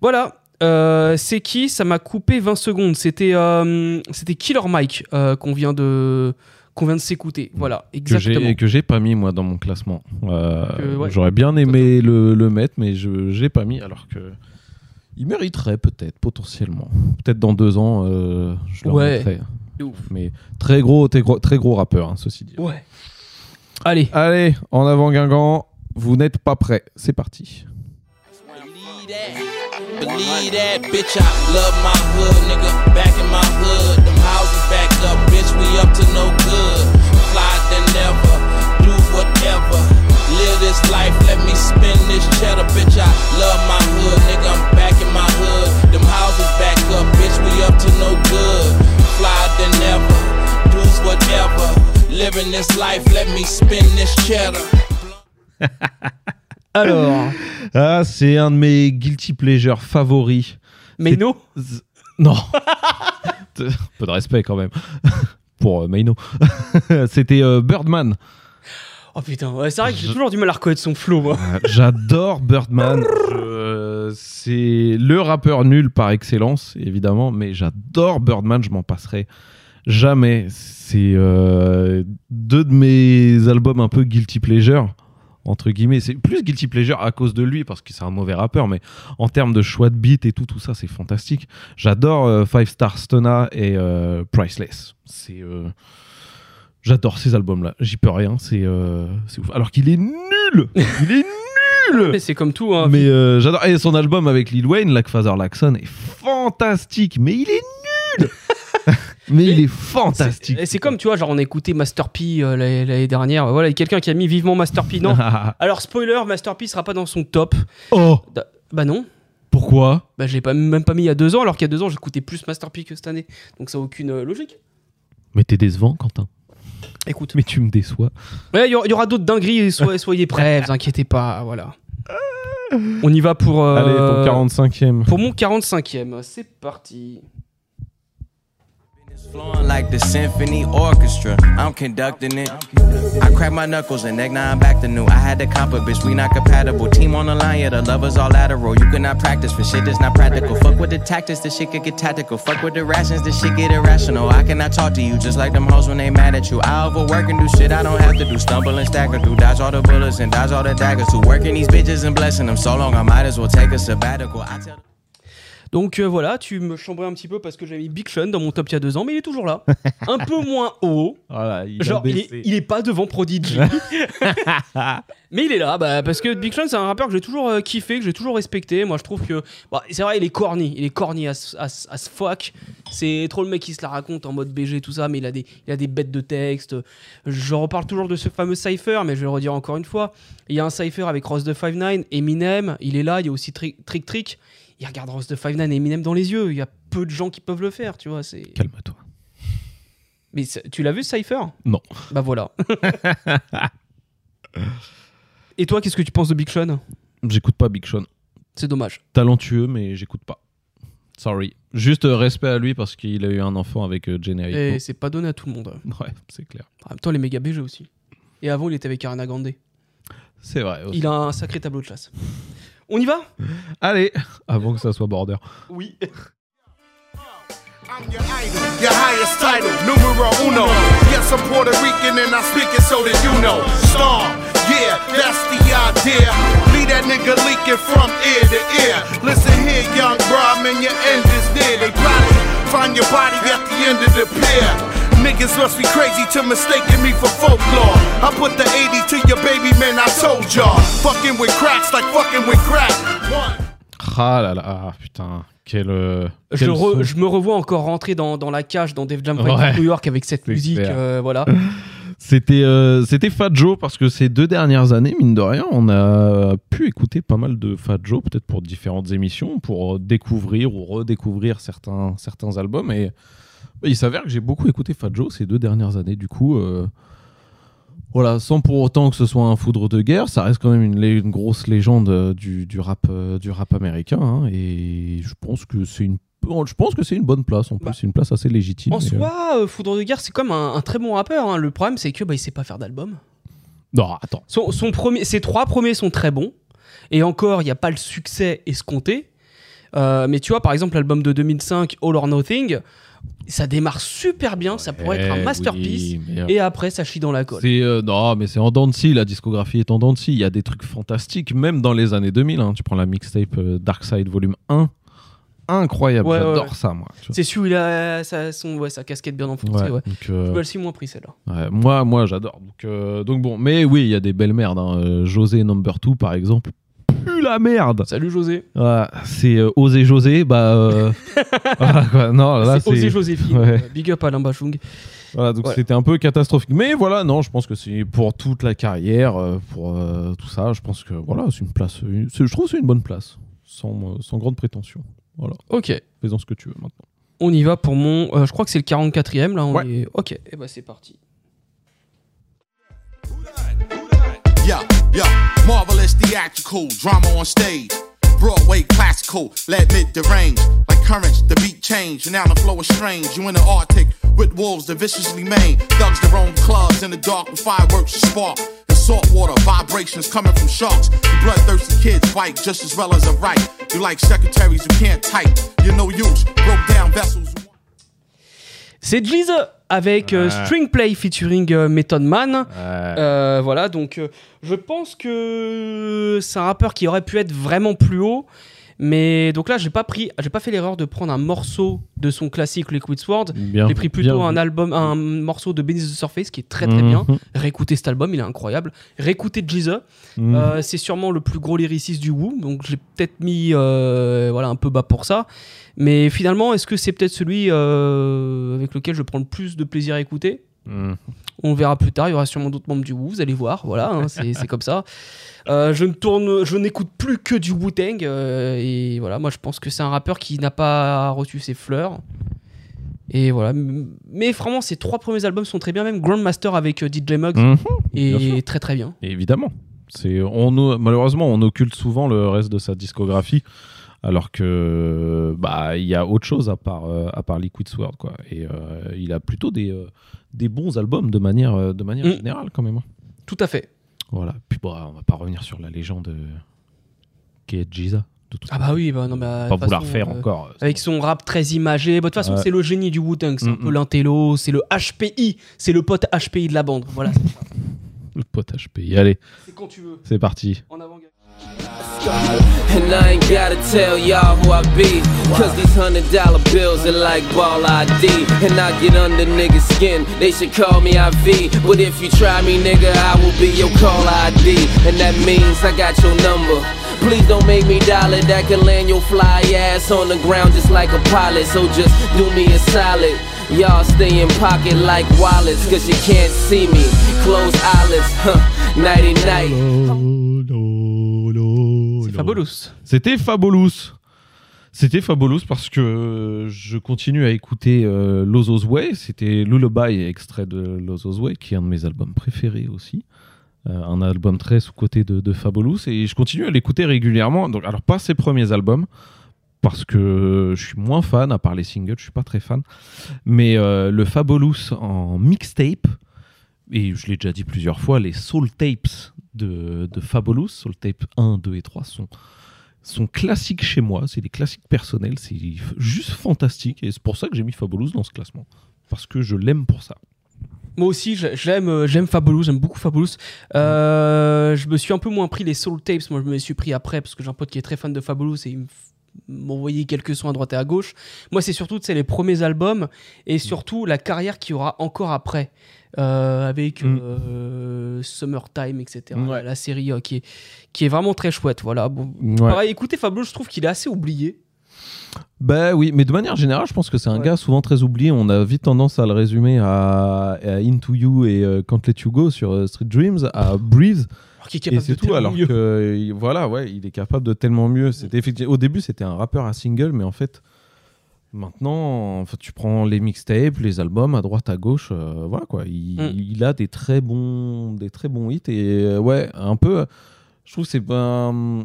Voilà. Euh, c'est qui? Ça m'a coupé 20 secondes. C'était euh, c'était Killer Mike qu'on vient de qu'on vient de s'écouter. Voilà, que exactement. j'ai que j'ai pas mis moi dans mon classement. Euh, ouais. J'aurais bien aimé le, le mettre, mais je j'ai pas mis alors que il mériterait peut-être potentiellement. Peut-être dans deux ans, euh, je le Ouais. remettrai. Ouf. Mais très gros, très gros, très gros rappeur, hein, ceci dit. Ouais. Allez. Allez, en avant Guingamp, vous n'êtes pas prêts. C'est parti. Believe that. Believe that, bitch. I love my hood, nigga. Back in my hood. Them houses back up, bitch. We up to no good. Fly than never. Do whatever. Live this life, let me spin this cheddar, bitch. I love my hood, nigga. I'm back in my hood. Them houses back up, bitch. We up to no good. Fly than never. Do whatever. Living this life, let me spin this cheddar. Alors, Ah, c'est un de mes guilty pleasures favoris. Z- Non. peu de respect quand même pour euh, Maino. C'était euh, Birdman. Oh putain, ouais, c'est vrai que j'ai toujours du mal à reconnaître son flow, moi. Euh, J'adore Birdman. Je- C'est le rappeur nul par excellence, évidemment, mais j'adore Birdman. Je m'en passerai jamais. C'est euh, deux de mes albums un peu guilty pleasure. Entre guillemets, c'est plus guilty pleasure à cause de lui parce que c'est un mauvais rappeur, mais en termes de choix de beat et tout, tout ça, c'est fantastique. J'adore euh, Five Star Stona et euh, Priceless. C'est euh, J'adore ces albums-là. J'y peux rien. C'est euh, ouf. Alors qu'il est nul. Il est nul. Mais c'est comme tout, hein. Mais euh, j'adore. Et son album avec Lil Wayne, Like Father Laxon, est fantastique. Mais il est nul. mais il est fantastique. C'est- et C'est comme, tu vois, genre on a écouté Master P euh, l'année dernière. Voilà, il y a quelqu'un qui a mis vivement Master P. Non. Alors, spoiler, Master P sera pas dans son top. oh. Da- Bah non. Pourquoi Bah je l'ai pas, même pas mis il y a deux ans, alors qu'il y a deux ans j'écoutais plus Master P que cette année. Donc ça n'a aucune euh, logique. Mais t'es décevant, Quentin. Écoute. Mais tu me déçois. Ouais, il y, aura- il y aura d'autres dingueries, soyez, soyez prêts, vous inquiétez pas, voilà. On y va pour... euh, Allez, ton 45ème. Pour mon 45e, c'est parti. Flowing like the symphony orchestra, I'm conducting it. I crack my knuckles and neck, now I'm back to new. I had to comp a bitch, we not compatible. Team on the line, yeah, the lovers all lateral. You cannot practice for shit that's not practical. Fuck with the tactics, the shit could get tactical. Fuck with the rations, the shit get irrational. I cannot talk to you just like them hoes when they mad at you. I overwork and do shit I don't have to do. Stumble and stagger through, dodge all the bullets and dodge all the daggers. Who working these bitches and blessing them so long, I might as well take a sabbatical. I tell Donc euh, voilà, tu me chambrais un petit peu parce que j'ai mis Big Sean dans mon top il y a deux ans, mais il est toujours là. un peu moins haut. Voilà, il Genre, il est, il est pas devant Prodigy. mais il est là, bah, parce que Big Sean, c'est un rappeur que j'ai toujours euh, kiffé, que j'ai toujours respecté. Moi, je trouve que. bah, c'est vrai, il est corny. Il est corny as, as, as fuck. C'est trop le mec qui se la raconte en mode BG, tout ça, mais il a des, il a des bêtes de texte. Je reparle toujours de ce fameux Cypher, mais je vais le redire encore une fois. Il y a un Cypher avec Ross de 5 Eminem, il est là. Il y a aussi Trick Trick. Il regarde Ross de 5 et Eminem dans les yeux. Il y a peu de gens qui peuvent le faire, tu vois. C'est. Calme-toi. Mais tu l'as vu, Cypher? Non. Bah voilà. Et toi, qu'est-ce que tu penses de Big Sean? J'écoute pas Big Sean. C'est dommage. Talentueux, mais j'écoute pas. Sorry. Juste euh, respect à lui parce qu'il a eu un enfant avec euh, Jenny Et c'est pas donné à tout le monde. Ouais, c'est clair. En même temps, les méga BG aussi. Et avant, il était avec Ariana Grande. C'est vrai. aussi. Il a un sacré tableau de chasse. On y va? Allez, avant que ça soit border. Oui. I'm your idol, your highest title, numero uno. Yes, I'm Puerto Rican and I speak it so that you know. Star, yeah, that's the idea. Leave that nigga leaking from ear to ear. Listen here, young bro, man, your end is near. They probably find your body at the end of the pier. Niggas must be crazy to mistaking me for folklore. I put the 80 to your baby, man, I told y'all. Fucking with cracks like fucking with crack. One. Ah là là, ah, putain. Quel. euh, Je, re- me revois encore rentrer dans, dans la cage dans Def Jam Ouais. New York avec cette musique. euh, voilà. C'était euh, c'était Fat Joe parce que ces deux dernières années, mine de rien, on a pu écouter pas mal de Fat Joe, peut-être pour différentes émissions, pour découvrir ou redécouvrir certains, certains albums. Et il s'avère que j'ai beaucoup écouté Fat Joe ces deux dernières années. Du coup, euh, voilà, sans pour autant que ce soit un foudre de guerre, ça reste quand même une, grosse légende euh, du, du rap, euh, du rap américain. hein, et je pense que c'est une je pense que c'est une bonne place en plus, Bah, c'est une place assez légitime. En et, euh, soi, euh, Foudre de Guerre, c'est comme un, un très bon rappeur. hein. Le problème, c'est que bah, il sait pas faire d'album. Non, attends. Son, son premier, ses trois premiers sont très bons. Et encore, il n'y a pas le succès escompté. Euh, mais tu vois, par exemple, l'album de 2005, All or Nothing, ça démarre super bien. ça pourrait être un masterpiece. oui, Et après, ça chie dans la colle. C'est euh, non, mais c'est en dents de scie, la discographie est en dents de scie. Il y a des trucs fantastiques, même dans les années 2000. hein. Tu prends la mixtape euh, Dark Side Volume 1, incroyable. Ouais, J'adore ouais. ça, moi. C'est celui là, sa, son, ouais, sa casquette bien enfoncée. Ouais, donc, euh, Je me le suis moins pris celle-là. moi, moi, j'adore. Donc, euh, donc bon, mais oui, il y a des belles merdes. hein. José Number 2, par exemple. La merde. Salut José. C'est euh, Osé José, bah. euh, voilà, quoi. Non, là, c'est Osé. Joséphine. Ouais. Euh, Big up à Alain Bachung. Voilà, donc c'était un peu catastrophique. Mais voilà, non, je pense que c'est pour toute la carrière, euh, pour euh, tout ça, je pense que voilà, c'est une place. une- c'est- je trouve que c'est une bonne place, sans, euh, sans grande prétention. Voilà, Ok. faisons ce que tu veux maintenant. On y va pour mon. euh, je crois que c'est le 44e là. On Ouais. est... Ok, et bah c'est parti. Yeah, yeah, marvelous theatrical drama on stage. Broadway classical, let mid derange. Like currents, the beat change, and now the flow is strange. You in the Arctic with wolves that viciously maim. Thugs their own clubs in the dark with fireworks to spark. And salt water, vibrations coming from sharks. You bloodthirsty kids bite just as well as a right. You like secretaries who can't type. You're no use, broke down vessels. C'est Jeez avec euh, Ouais. String Play featuring euh, Method Man. Euh, voilà, donc je pense que c'est un rappeur qui aurait pu être vraiment plus haut. Mais donc là, j'ai pas pris, j'ai pas fait l'erreur de prendre un morceau de son classique Liquid Sword. J'ai pris plutôt un album, un morceau de Beneath the Surface qui est très très bien. Mhm. Réécoutez cet album, il est incroyable. Réécoutez Jeezy. Mhm. Euh, c'est sûrement le plus gros lyriciste du Wu, donc j'ai peut-être mis euh, voilà un peu bas pour ça. Mais finalement, est-ce que c'est peut-être celui euh, avec lequel je prends le plus de plaisir à écouter? Hmm. On verra plus tard, il y aura sûrement d'autres membres du Wu, vous allez voir, voilà, hein, c'est comme ça. Euh, je ne tourne, je n'écoute plus que du Wu-Tang, euh, et voilà, moi je pense que c'est un rappeur qui n'a pas reçu ses fleurs. Et voilà, mais vraiment, ces trois premiers albums sont très bien, même Grandmaster avec euh, DJ Muggs Mhm, est très très bien. Évidemment. C'est, on, malheureusement, on occulte souvent le reste de sa discographie, alors que bah il y a autre chose à part euh, à part Liquid Sword quoi. Et euh, il a plutôt des euh, des bons albums de manière euh, de manière Mm. générale quand même. hein. Tout à fait. Voilà. Puis bah, on va pas revenir sur la légende euh, qui est Giza. De toute Ah bah oui, bah non, bah, pas vouloir façon, faire euh, encore. Avec son rap très imagé. Bah, De toute façon, c'est le génie du Wu-Tang. C'est un Mm, peu mm. l'intello, c'est le HPI. C'est le pote HPI de la bande. Voilà. le pote HPI. Allez, c'est quand tu veux. c'est parti. En avant. And I ain't gotta tell y'all who I be. Cause these hundred dollar bills are like ball ID. And I get under niggas' skin, they should call me IV. But if you try me, nigga, I will be your call ID. And that means I got your number. Please don't make me it, that can land your fly ass on the ground just like a pilot. So just do me a solid. Y'all stay in pocket like wallets, cause you can't see me. Close eyelids, huh? Nighty night. Oh. C'est Fabulous. C'était Fabulous. C'était Fabulous parce que je continue à écouter euh, Lozo's Way. C'était Lullaby, extrait de Lozo's Way, qui est un de mes albums préférés aussi. Euh, un album très sous-côté de, de Fabulous. Et je continue à l'écouter régulièrement. Donc, alors, pas ses premiers albums, parce que je suis moins fan, à part les singles, je suis pas très fan. Mais euh, le Fabulous en mixtape, et je l'ai déjà dit plusieurs fois, les Soul Tapes de, de Fabulous, Soul Tape 1, 2 et 3 sont, sont classiques chez moi. C'est des classiques personnels, c'est juste fantastique. Et c'est pour ça que j'ai mis Fabulous dans ce classement. Parce que je l'aime pour ça. Moi aussi, j'aime, euh, j'aime Fabulous, j'aime beaucoup Fabulous. Euh, je me suis un peu moins pris les Soul Tapes. Moi, je me suis pris après parce que j'ai un pote qui est très fan de Fabulous et il m'envoyait quelques sons à droite et à gauche. Moi, c'est surtout les premiers albums et surtout la carrière qu'il y aura encore après. Euh, avec Mm. euh, Summertime, etc. Ouais. La, série euh, qui, est, qui est vraiment très chouette. Voilà. Bon, Ouais. Pareil, écoutez, Fabulous, je trouve qu'il est assez oublié. Bah oui, mais de manière générale, je pense que c'est un Ouais. gars souvent très oublié. On a vite tendance à le résumer à, à Into You et euh, Can't Let You Go sur Street Dreams, à Breathe. Est Et c'est tout, alors mieux. que il- voilà, ouais, il est capable de tellement mieux. C'était effectivement au début, c'était un rappeur à single, mais en fait, maintenant, enfin, tu prends les mixtapes, les albums à droite, à gauche, euh, voilà quoi. Il, Mm. il a des très bons, des très bons hits et euh, ouais, un peu. Je trouve que c'est un,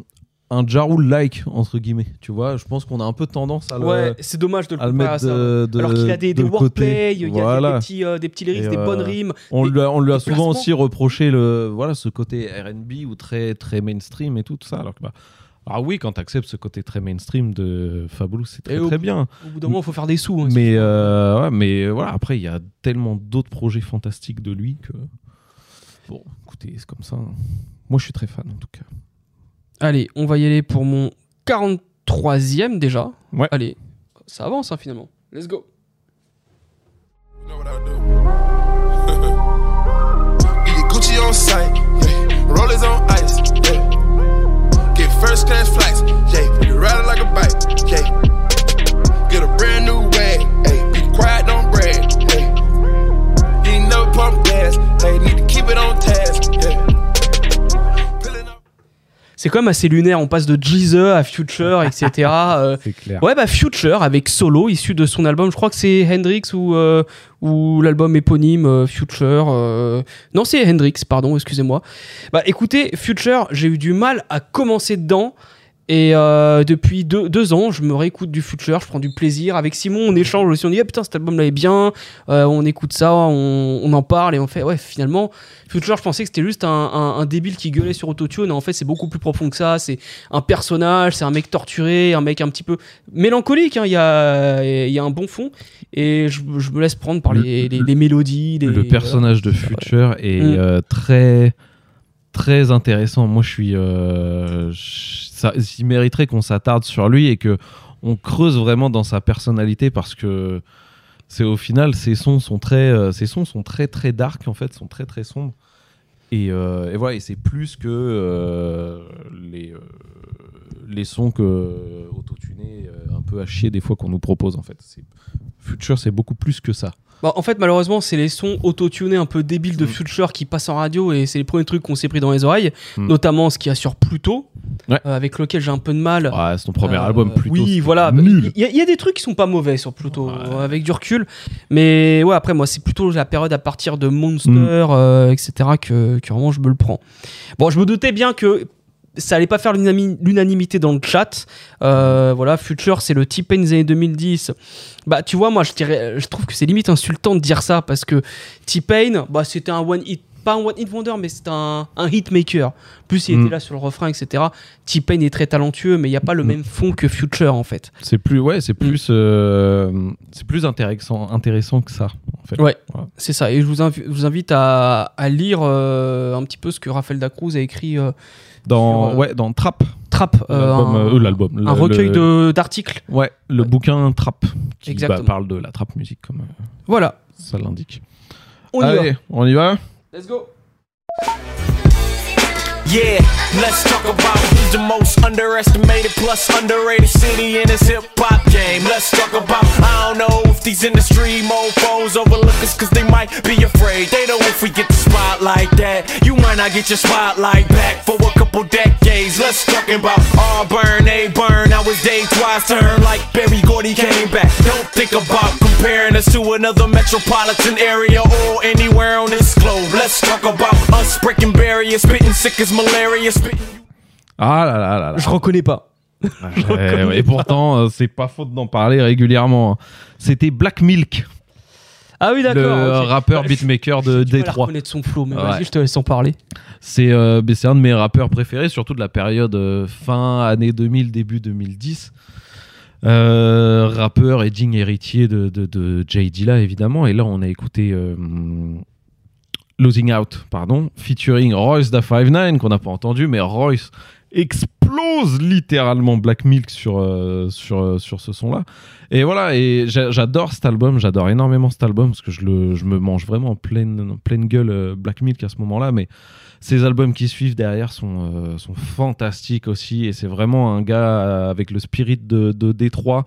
un Ja Rule like entre guillemets. Tu vois, je pense qu'on a un peu tendance à le, Ouais, c'est dommage de le le mettre ça. de, de- Alors qu'il a des, de des wordplay, il y a des- Voilà. des, petits, euh, des petits lyrics, Et, des euh, bonnes rimes. On lui a, on lui a souvent placements. aussi reproché le, voilà, ce côté RB ou très, très mainstream et tout, tout ça. Alors, que, bah, alors oui, quand tu acceptes ce côté très mainstream de Fabulous, c'est très, très bien. Au bout d'un moment, il faut faire des sous. hein, Mais, euh, ouais, mais voilà, après, il y a tellement d'autres projets fantastiques de lui que. Bon, écoutez, c'est comme ça. hein. Moi, je suis très fan en tout cas. Allez, on va y aller pour mon 43e déjà. Ouais. Allez, ça avance hein, finalement. Let's go. Gucci on site, yeah. Rollers on ice, first class flights, yeah. You ride it like a bike, yeah. Get a brand new wag, hey. Be quiet, don't brag, hey. Ain't never pump gas, hey. Need to keep it on task, C'est quand même assez lunaire. On passe de Jeezer à Future, etc. Euh, clair. ouais, bah Future avec Solo, issu de son album. Je crois que c'est Hendrix ou, euh, ou l'album éponyme euh, Future. Non, c'est Hendrix, pardon, excusez-moi. Bah écoutez, Future, j'ai eu du mal à commencer dedans. Et euh, depuis deux, deux ans, je me réécoute du Future, je prends du plaisir. Avec Simon, on échange aussi. On dit, ah, putain, cet album là est bien. Euh, on écoute ça, on, on en parle et on fait, ouais, finalement, Future, je pensais que c'était juste un, un- un débile qui gueulait sur Autotune. Et en fait, c'est beaucoup plus profond que ça. C'est un personnage, c'est un mec torturé, un mec un petit peu mélancolique. hein. Il y, a, il y a un bon fond. Et je, je me laisse prendre par Le- les, mélodies. les- le personnage de voilà. Future est Mm. euh, très très intéressant. Moi, je suis, euh, ça, il mériterait qu'on s'attarde sur lui et que on creuse vraiment dans sa personnalité parce que c'est au final ses sons sont très, euh, ses sons sont très très dark en fait, sont très très sombres. Et, euh, voilà, et c'est plus que les, les sons que autotunés un peu à chier des fois qu'on nous propose en fait. Future, c'est beaucoup plus que ça. Bah, en fait, malheureusement, c'est les sons autotunés un peu débiles Mm. de Future qui passent en radio et c'est les premiers trucs qu'on s'est pris dans les oreilles, Mm. notamment ce qu'il y a sur Pluto, Ouais. euh, avec lequel j'ai un peu de mal. Ouais, c'est ton premier Euh, album plutôt. Oui, voilà. Il y, a- il y a des trucs qui sont pas mauvais sur Pluto, euh, avec du recul. Mais ouais, après, moi, c'est plutôt la période à partir de Monster, Mm. euh, etc., que, que vraiment je me le prends. Bon, je me doutais bien que ça allait pas faire l'unanimité dans le chat. Euh, voilà, Future, c'est le T-Pain des années 2010. Bah, tu vois, moi, je, dirais, je trouve que c'est limite insultant de dire ça parce que T-Pain, bah, c'était un one hit. Pas un one hit wonder, mais c'est un, un hitmaker. Plus il Mm. était là sur le refrain, etc. T-Pain est très talentueux, mais il n'y a pas le Mm. même fond que Future, en fait. C'est plus, ouais, c'est plus, euh, c'est plus intéressant, intéressant que ça. En fait. Ouais, Voilà. c'est ça. Et je vous, invite à, à lire euh, un petit peu ce que Raphaël Dacruz a écrit. Dans, sur, euh, ouais, dans Trap. Trap, euh, L'album, un, euh, un recueil d'articles. Ouais, le bouquin Trap qui bah, parle de la trap musique comme Voilà. ça l'indique. On y Allez, va. on y va. Let's go. Yeah, let's talk about who's the most underestimated plus underrated city in this hip hop game. Let's talk about, I don't know if these industry mofos overlook us cause they might be afraid. They know if we get the spotlight that you might not get your spotlight back for a couple decades. Let's talk about Auburn, A burn. I was day twice turn like Barry Gordy came back. Don't think about comparing us to another metropolitan area or anywhere on this globe. Let's talk about us breaking barriers, spitting sick as. Ah là là là là. Je reconnais pas. Ouais, ouais, et pourtant, euh, c'est pas faute d'en parler régulièrement. C'était Black Milk, Ah oui, le d'accord. euh, ok. rappeur Je- beatmaker de Détroit. reconnaître son flow, mais Ouais. vas-y, je te laisse en parler. C'est euh, un de mes rappeurs préférés, surtout de la période euh, fin année 2000, début 2010. Euh, rappeur et digne héritier de, de, de Jay Dilla, évidemment. Et là, on a écouté euh, Losing Out, pardon, featuring Royce da 59 qu'on n'a pas entendu, mais Royce explose littéralement Black Milk sur, euh, sur, euh, sur ce son-là. Et voilà, et j'a- j'adore cet album, j'adore énormément cet album parce que je, le, je me mange vraiment en pleine, pleine gueule euh, Black Milk à ce moment-là, mais ces albums qui suivent derrière sont, euh, sont fantastiques aussi, et c'est vraiment un gars avec le spirit de, de Détroit,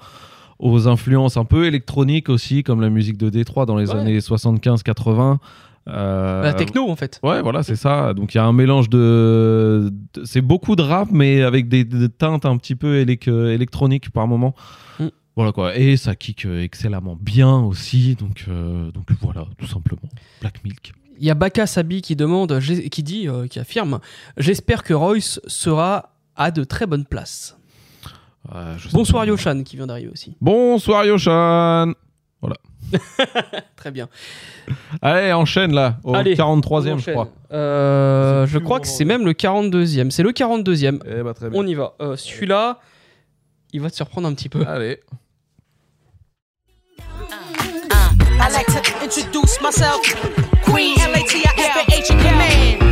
aux influences un peu électroniques aussi, comme la musique de Détroit dans les Ouais. années 75-80. Euh, La techno, en fait. Ouais, voilà, c'est ça. Donc il y a un mélange de. de- c'est beaucoup de rap, mais avec des, des teintes un petit peu élec- électroniques par moment. Mm. Voilà quoi. Et ça kick euh, excellemment bien aussi. Donc, euh, donc voilà, tout simplement. Black Milk. Il y a Baka Sabi qui demande, qui dit, euh, qui affirme J'espère que Royce sera à de très bonnes places. Euh, Bonsoir. Yoshan qui vient d'arriver aussi. Bonsoir Yoshan. Voilà. Très bien. Allez, enchaîne là, au Allez, 43e, on je crois. Euh, je crois que c'est même le 42e. C'est le 42e. Eh bah, très bien. On y va. Euh, Celui-là, il va te surprendre un petit peu. Allez. I like to introduce myself. Queen L-A-T-I-F-A-H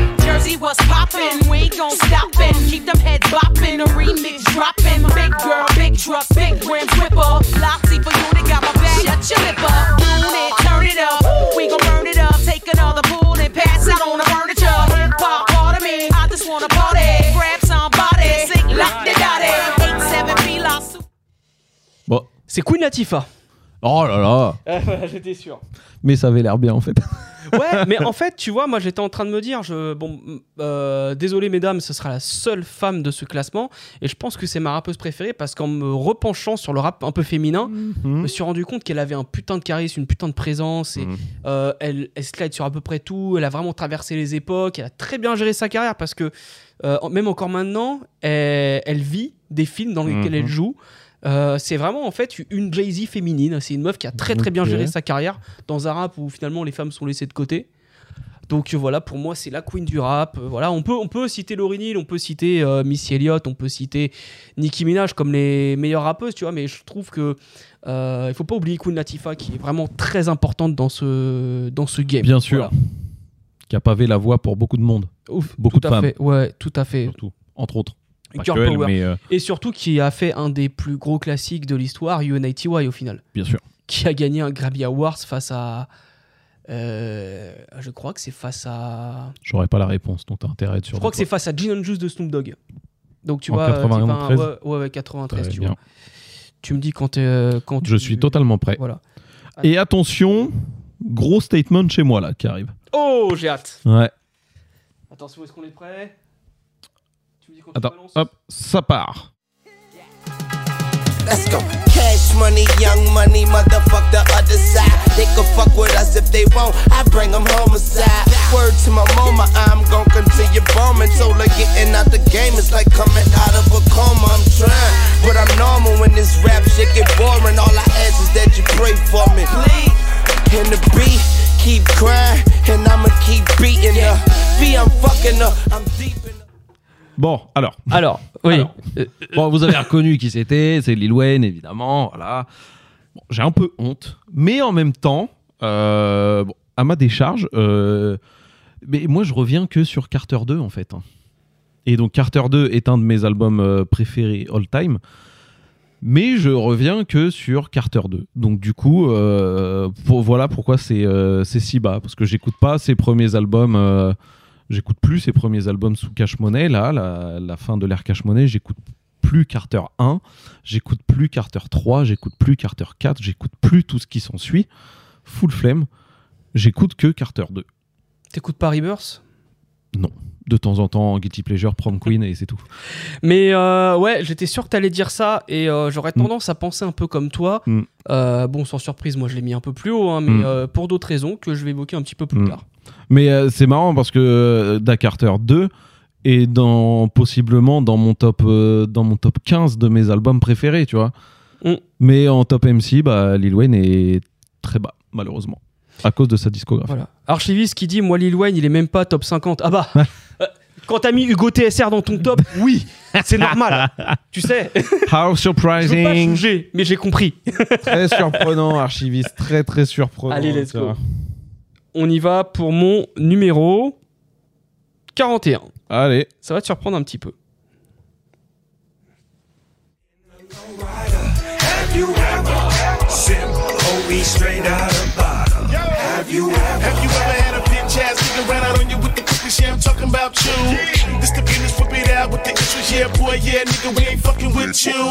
in command. Jersey was poppin', we ain't gon' stoppin'. Keep them heads boppin', the remix droppin'. Big girl, big truck, big rims, whipper. Loxy for you, they got my back. Shut your lip up, tune it, turn it up. We gon' burn it up, take another pool and pass out on the furniture. Hip hop, part of me, I just wanna party. Grab somebody, sing like the daddy. 8-7 Fila, Bon. C'est Queen Latifah. Oh là là. voilà, j'étais sûr. Mais ça avait l'air bien en fait. Ouais, mais en fait, tu vois, moi j'étais en train de me dire, je, bon, euh, désolé mesdames, ce sera la seule femme de ce classement, et je pense que c'est ma rappeuse préférée parce qu'en me repenchant sur le rap un peu féminin, je me suis rendu compte qu'elle avait un putain de charisme, une putain de présence, et Mhm. euh, elle, elle slide sur à peu près tout, elle a vraiment traversé les époques, elle a très bien géré sa carrière parce que euh, même encore maintenant, elle, elle vit des films dans lesquels Mhm. elle joue. Euh, c'est vraiment en fait une Jay-Z féminine. C'est une meuf qui a très très bien géré sa carrière dans un rap où finalement les femmes sont laissées de côté. Donc euh, voilà, pour moi c'est la queen du rap. Euh, voilà, on peut on peut citer Lauryn Hill, on peut citer euh, Missy Elliott, on peut citer Nicki Minaj comme les meilleures rappeuses, tu vois. Mais je trouve que euh, il faut pas oublier Queen Latifah qui est vraiment très importante dans ce dans ce game. Bien sûr. Voilà. Qui a pavé la voie pour beaucoup de monde. Ouf, Beaucoup tout de à femmes. fait. Ouais, tout à fait. Surtout. Entre autres. Power. mais euh, Et surtout qui a fait un des plus gros classiques de l'histoire, UNITY au final. bien sûr. Qui a gagné un Grammy Awards face à. euh, je crois que c'est face à. J'aurais pas la réponse, donc t'as intérêt être sûr. Je crois de que c'est face à Gin and Juice de Snoop Dogg. Donc tu En vois. 93? ouais, ouais, ouais, 93, Très tu bien. vois. Tu me dis quand, t'es, euh, quand Je suis totalement prêt. Voilà. Et attention, Gros statement chez moi là qui arrive. Oh, j'ai hâte. Ouais. Attention, est-ce qu'on est prêt? Attends, hop, ça part. Let's go. Cash money, young money, motherfuck the other side. They can fuck with us if they want. I bring them homicide. Word to my mama, I'm gon' continue bombing. Told her getting out the game is like coming out of a coma. I'm trying, but I'm normal when this rap shit get boring. All I ask is that you pray for me. Please. And the beat keep crying, and I'ma keep beating her. V, I'm fucking her. I'm deep in her. Bon, alors. Alors, oui. Alors. Euh, Bon, vous avez reconnu qui c'était, c'est Lil Wayne, évidemment. Voilà. Bon, J'ai un peu honte, mais en même temps, euh, bon, à ma décharge, euh, mais moi je reviens que sur Carter 2 en fait. hein. Et donc Carter 2 est un de mes albums euh, préférés all time. Mais je reviens que sur Carter 2. Donc du coup, euh, pour- voilà pourquoi c'est euh, c'est si bas. Parce que j'écoute pas ses premiers albums. J'écoute plus ses premiers albums sous Cash Money, là, la, la fin de l'ère Cash Money. J'écoute plus Carter 1, j'écoute plus Carter 3, j'écoute plus Carter 4, j'écoute plus tout ce qui s'ensuit. Full flemme. J'écoute que Carter 2. T'écoutes pas Rebirth? Non. De temps en temps, Guilty Pleasure, Prom Queen et c'est tout. Mais euh, ouais, j'étais sûr que t'allais dire ça et euh, j'aurais tendance à penser un peu comme toi. Mm. Euh, bon, sans surprise, moi je l'ai mis un peu plus haut, hein, mais Mm. pour d'autres raisons que je vais évoquer un petit peu plus Mm. tard. Mais euh, c'est marrant parce que euh, Da Carter 2 est dans, possiblement dans mon, top, euh, dans mon top 15 de mes albums préférés, tu vois. Mm. Mais en top MC, bah, Lil Wayne est très bas, malheureusement, à cause de sa discographie. Voilà. Archiviste qui dit Moi, Lil Wayne, il est même pas top 50. Ah bah euh, Quand t'as mis Hugo TSR dans ton top, oui, c'est normal. tu sais, How je veux pas surprising! juger, mais j'ai compris. très surprenant, archiviste, très très surprenant. Allez, let's go. On y va pour mon numéro 41. Allez. Ça va te surprendre un petit peu. Straight out of you ever? Have you ever had a bitch ass nigga run out on you with the shit? I'm talking about you. This the business, whip it out with the interest. Yeah, boy, yeah, nigga, we ain't fucking with you.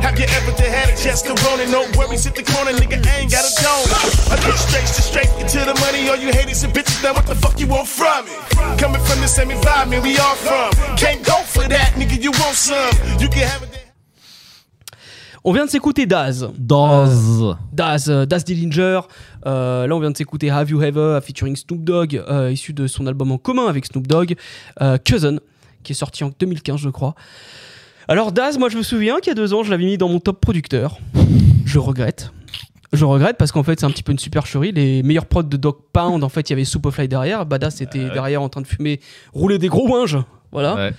Have you ever had a chest corona? No worries, hit the corner, nigga, I ain't got a dome. I get straight to straight into the money. All you haters and bitches, now what the fuck you want from me? Coming from the same environment we all from. Can't go for that, nigga, you want some. You can have it. On vient de s'écouter Daz. Daz. Daz, euh, Daz Dillinger. Euh, là, on vient de s'écouter Have You Ever featuring Snoop Dogg, euh, issu de son album en commun avec Snoop Dogg, euh, Cousin, qui est sorti en 2015, je crois. Alors, Daz, moi, je me souviens qu'il y a deux ans, je l'avais mis dans mon top producteur. Je regrette. Je regrette parce qu'en fait, c'est un petit peu une supercherie. Les meilleurs prods de Dog Pound, en fait, il y avait Superfly derrière. Badass était derrière en train de fumer, rouler des gros winges. Voilà. Ouais.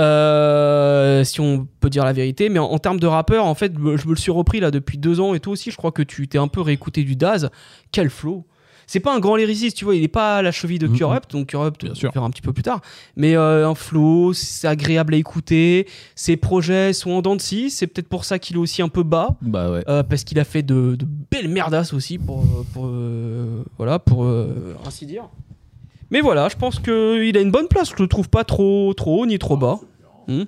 Euh, si on peut dire la vérité. Mais en, en termes de rappeur, en fait, je me le suis repris là depuis deux ans et toi aussi, je crois que tu t'es un peu réécouté du Daz. Quel flow! C'est pas un grand lyriciste, tu vois, il est pas à la cheville de Mhm. Cure Up, donc Cure Up, on sûr. verra un petit peu plus tard. Mais euh, un flow, c'est agréable à écouter. Ses projets sont en dents de scie, c'est peut-être pour ça qu'il est aussi un peu bas. Bah ouais. Euh, parce qu'il a fait de, de belles merdasses aussi pour, pour euh, voilà pour ainsi dire. Mais voilà, je pense que il a une bonne place. Je le trouve pas trop trop haut ni trop bas. Hmm.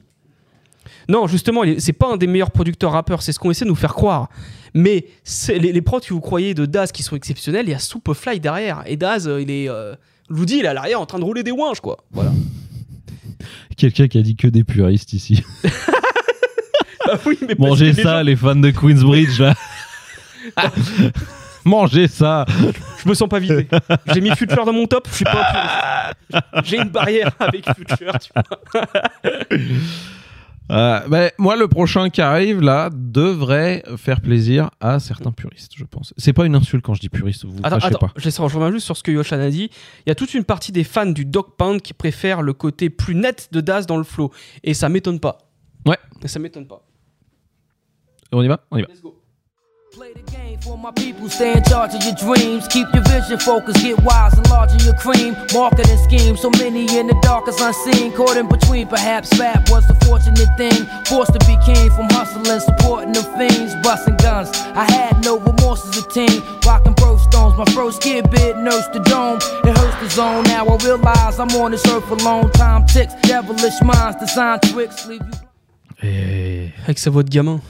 Non, justement, c'est pas un des meilleurs producteurs rappeurs. C'est ce qu'on essaie de nous faire croire. Mais les, les prods que vous croyez de Daz qui sont exceptionnels, il y a Superfly derrière. Et Daz, euh, il est euh, Loudi, il est à l'arrière en train de rouler des winches quoi. Voilà. Quelqu'un qui a dit que des puristes ici. Bah oui, mais parce Mangez ça, gens- les fans de Queensbridge, là. Mangez ça. Je me sens pas visé. J'ai mis Future dans mon top, je suis pas. J'ai une barrière avec Future, tu vois. Euh, ben, moi, le prochain qui arrive là devrait faire plaisir à certains puristes, je pense. C'est pas une insulte quand je dis puriste, vous Attends, attends, pas. je, laisse- reviens juste sur ce que Yoshan a dit. Il y a toute une partie des fans du Dog Pound qui préfèrent le côté plus net de Daz dans le flow. Et ça m'étonne pas. Ouais. Et ça m'étonne pas. On y va? On y va. Play the game for my people, stay in charge of your dreams. Keep your vision focused, get wise, enlarging your cream. Marketing schemes, so many in the dark as unseen. Caught in between, perhaps rap was the fortunate thing. Forced to be king from hustling, supporting the fiends, busting guns. I had no remorse as a teen, rocking bro stones. My first kid bit nursed the dome. It hurts the zone. Now I realize I'm on this earth alone. Time ticks, devilish minds design tricks, leave you. Et... Avec sa voix de gamin.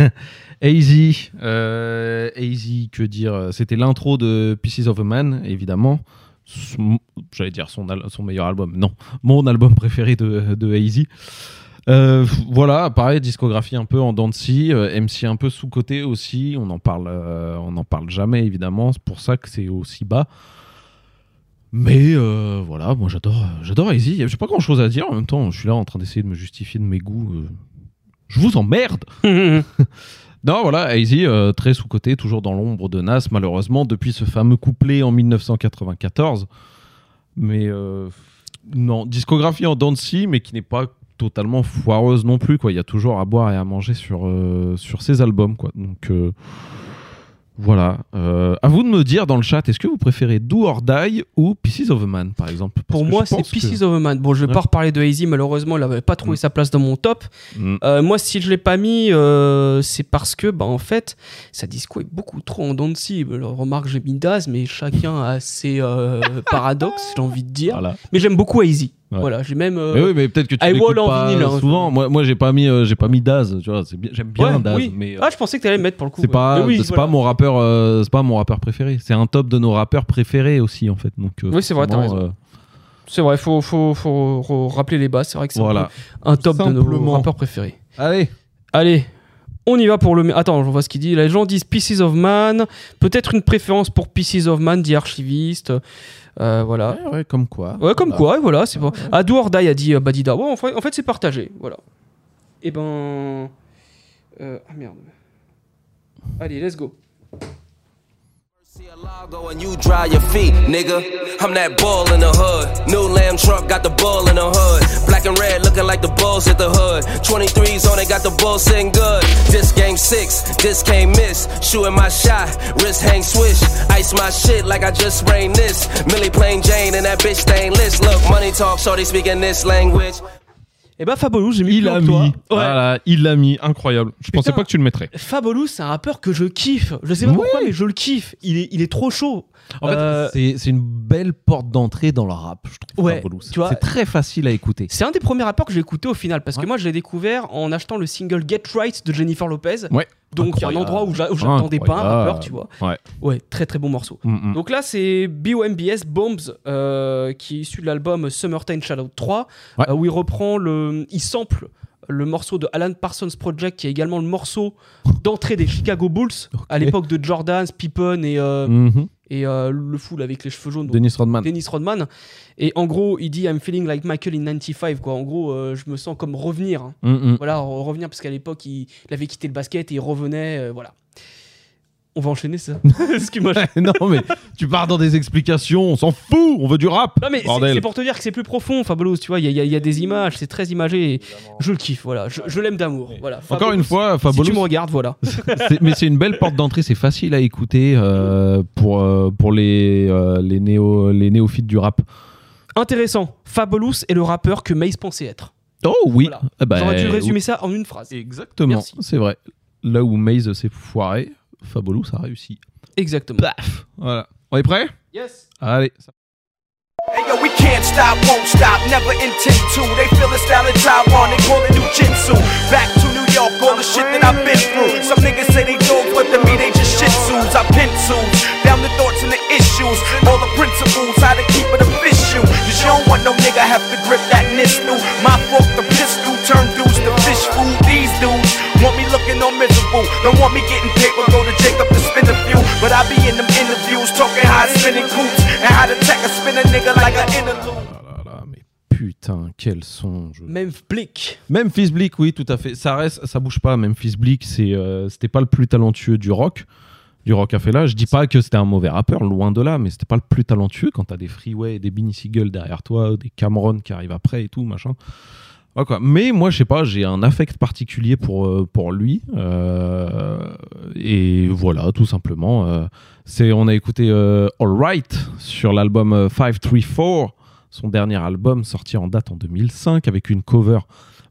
Easy, euh, Easy, que dire C'était l'intro de Pieces of a Man, évidemment. J'allais dire son, meilleur album. Non, mon album préféré de, de Easy. Euh, voilà, pareil, discographie un peu en dents euh, MC un peu sous-côté aussi. On en parle, euh, on en parle jamais évidemment. C'est pour ça que c'est aussi bas. Mais euh, voilà, moi j'adore, j'adore Easy. J'ai pas grand chose à dire en même temps. Je suis là en train d'essayer de me justifier de mes goûts. euh. Je vous emmerde. non, voilà, Easy euh, très sous côté, toujours dans l'ombre de Nas malheureusement depuis ce fameux couplet en 1994. Mais euh, non, discographie en scie, mais qui n'est pas totalement foireuse non plus. Quoi. Il y a toujours à boire et à manger sur, euh, sur ces albums. Quoi. Donc euh, voilà. Euh, à vous de me dire dans le chat, est-ce que vous préférez Do or Die ou Pieces of a Man, par exemple? Parce Pour moi, c'est pense que- Pieces of a Man. Bon, je vais Ouais. pas reparler de Hazy, malheureusement, il avait pas trouvé Mm. sa place dans mon top. Mm. Euh, moi, si je l'ai pas mis, euh, c'est parce que, bah, en fait, sa disco est beaucoup trop en dents de scie. Alors, remarque, j'ai mis Daz, mais chacun a ses paradoxes, j'ai envie de dire. Voilà. Mais j'aime beaucoup Hazy. Ouais. Voilà, j'ai même. euh, Mais oui, mais peut-être que tu I l'écoutes Wall en pas vinyle, hein. souvent. Moi, moi j'ai pas mis, euh, j'ai pas mis Daz. Tu vois, bien- j'aime bien Ouais, Daz, oui. mais euh, Ah, je pensais que t'allais le mettre pour le coup. c'est pas, Mais oui, c'est voilà. pas mon rappeur, euh, c'est pas mon rappeur préféré. C'est un top de nos rappeurs préférés aussi en fait. Donc, euh, Oui, c'est vrai, t'as raison. euh, C'est vrai, faut, faut, faut, faut rappeler les bases. C'est vrai que c'est un Voilà. peu un, top de nos rappeurs préférés. Allez. Allez, on y va pour le. Attends, je vois ce qu'il dit. Les gens disent Pieces of Man. Peut-être une préférence pour Pieces of Man, dit Archiviste. Euh, voilà. Ouais, ouais, comme quoi. Ouais, comme Voilà. quoi, voilà. C'est pas... Ado or Die a dit euh, Badida. Ouais, en fait, en fait, c'est partagé. Voilà. Et ben. euh, Ah merde. Allez, let's go. Go and you dry your feet, nigga. I'm that bull in the hood. New lamb truck got the bull in the hood. Black and red looking like the bulls at the hood. 23s on it, got the bull sitting good. This game six, this can't miss. Shooting my shot, wrist hang swish. Ice my shit like I just sprained this. Millie plain Jane and that bitch stainless. Look, money talk, shorty speaking this language. Et ben Fabulous, j'ai mis Il plus l'a haut que toi. mis. Ouais. Voilà, il l'a mis. Incroyable. Je pensais pas que tu le mettrais. Fabulous, c'est un rappeur que je kiffe. Je sais pas Oui. pourquoi, mais je le kiffe. Il est, il est trop chaud. En fait, Euh, c'est c'est une belle porte d'entrée dans le rap, je trouve. Ouais, vois- c'est très facile à écouter. C'est un des premiers rappeurs que j'ai écouté au final parce que moi je l'ai découvert en achetant le single Get Right de Jennifer Lopez. Ouais. Donc il y a un endroit où j'a- où j'attendais pas un rappeur, tu vois. Ouais. Ouais, très très bon morceau. Mm, mm. Donc là c'est BOMBS Bombs euh, qui est issu de l'album Summertime Shadow 3 Ouais. euh, où il reprend le il sample le morceau de Alan Parsons Project qui est également le morceau d'entrée des Chicago Bulls à l'époque de Jordan, Pippen et euh, Mhm. Et euh, le foule avec les cheveux jaunes. Dennis Rodman. Dennis Rodman. Et en gros, il dit I'm feeling like Michael in 95. Quoi. En gros, euh, je me sens comme revenir. hein. Mm, mm. Voilà, re- revenir parce qu'à l'époque, il, il avait quitté le basket et il revenait. euh, voilà. On va enchaîner ça. Excuse-moi. non, mais tu pars dans des explications, on s'en fout, on veut du rap. Non mais c'est- bordel. c'est pour te dire que c'est plus profond, Fabulous, tu vois, il y, a- y y des images, c'est très imagé, et je le kiffe, voilà, je, je l'aime d'amour, voilà. Encore une fois, Si Fabulous. tu me regardes, voilà. C'est- mais c'est une belle porte d'entrée, c'est facile à écouter euh, pour, euh, pour les, euh, les, néo, les néophytes du rap. Intéressant, Fabulous est le rappeur que Mace pensait être. Oh oui, Voilà. J'aurais dû résumer oui. ça en une phrase. Exactement, c'est vrai. Là où Maze s'est foiré, Fabulous a réussi. Exactement. Paf Voilà. On est prêt? Yes. Allez. Hey yo, we can't stop, won't stop, never intend to. They feel the style of Taiwan, they call it New Jitsu. Back to New York, all the shit that I've been through. Some niggas say they dope, but to me they just shit suits. I pencils down the thoughts and the issues, all the principles, how to keep it official. Cause you don't want no nigga have to grip that nistle. My fork the pistol, turn dudes to fish food. These dudes want me looking all miserable, don't want me getting paper, go to Jacob to spin a few. But I be in them interviews talking how it's spinning coops and how to tech a spin a nigga like an interlude. Putain, quel son. je- Memphis Bleak. Memphis Bleak, oui, tout à fait. Ça reste, ça bouge pas. Memphis Bleak, c'est, euh, c'était pas le plus talentueux du rock. Du rock à fait là. Je dis pas que c'était un mauvais rappeur, loin de là, mais c'était pas le plus talentueux quand t'as des Freeway et des Benny Siegel derrière toi, des Cameron qui arrivent après et tout, machin. Ouais, quoi. Mais moi, je sais pas, j'ai un affect particulier pour, euh, pour lui. euh, et voilà, tout simplement. euh, c'est, on a écouté euh, All Right sur l'album euh, 534, son dernier album sorti en date en 2005 avec une cover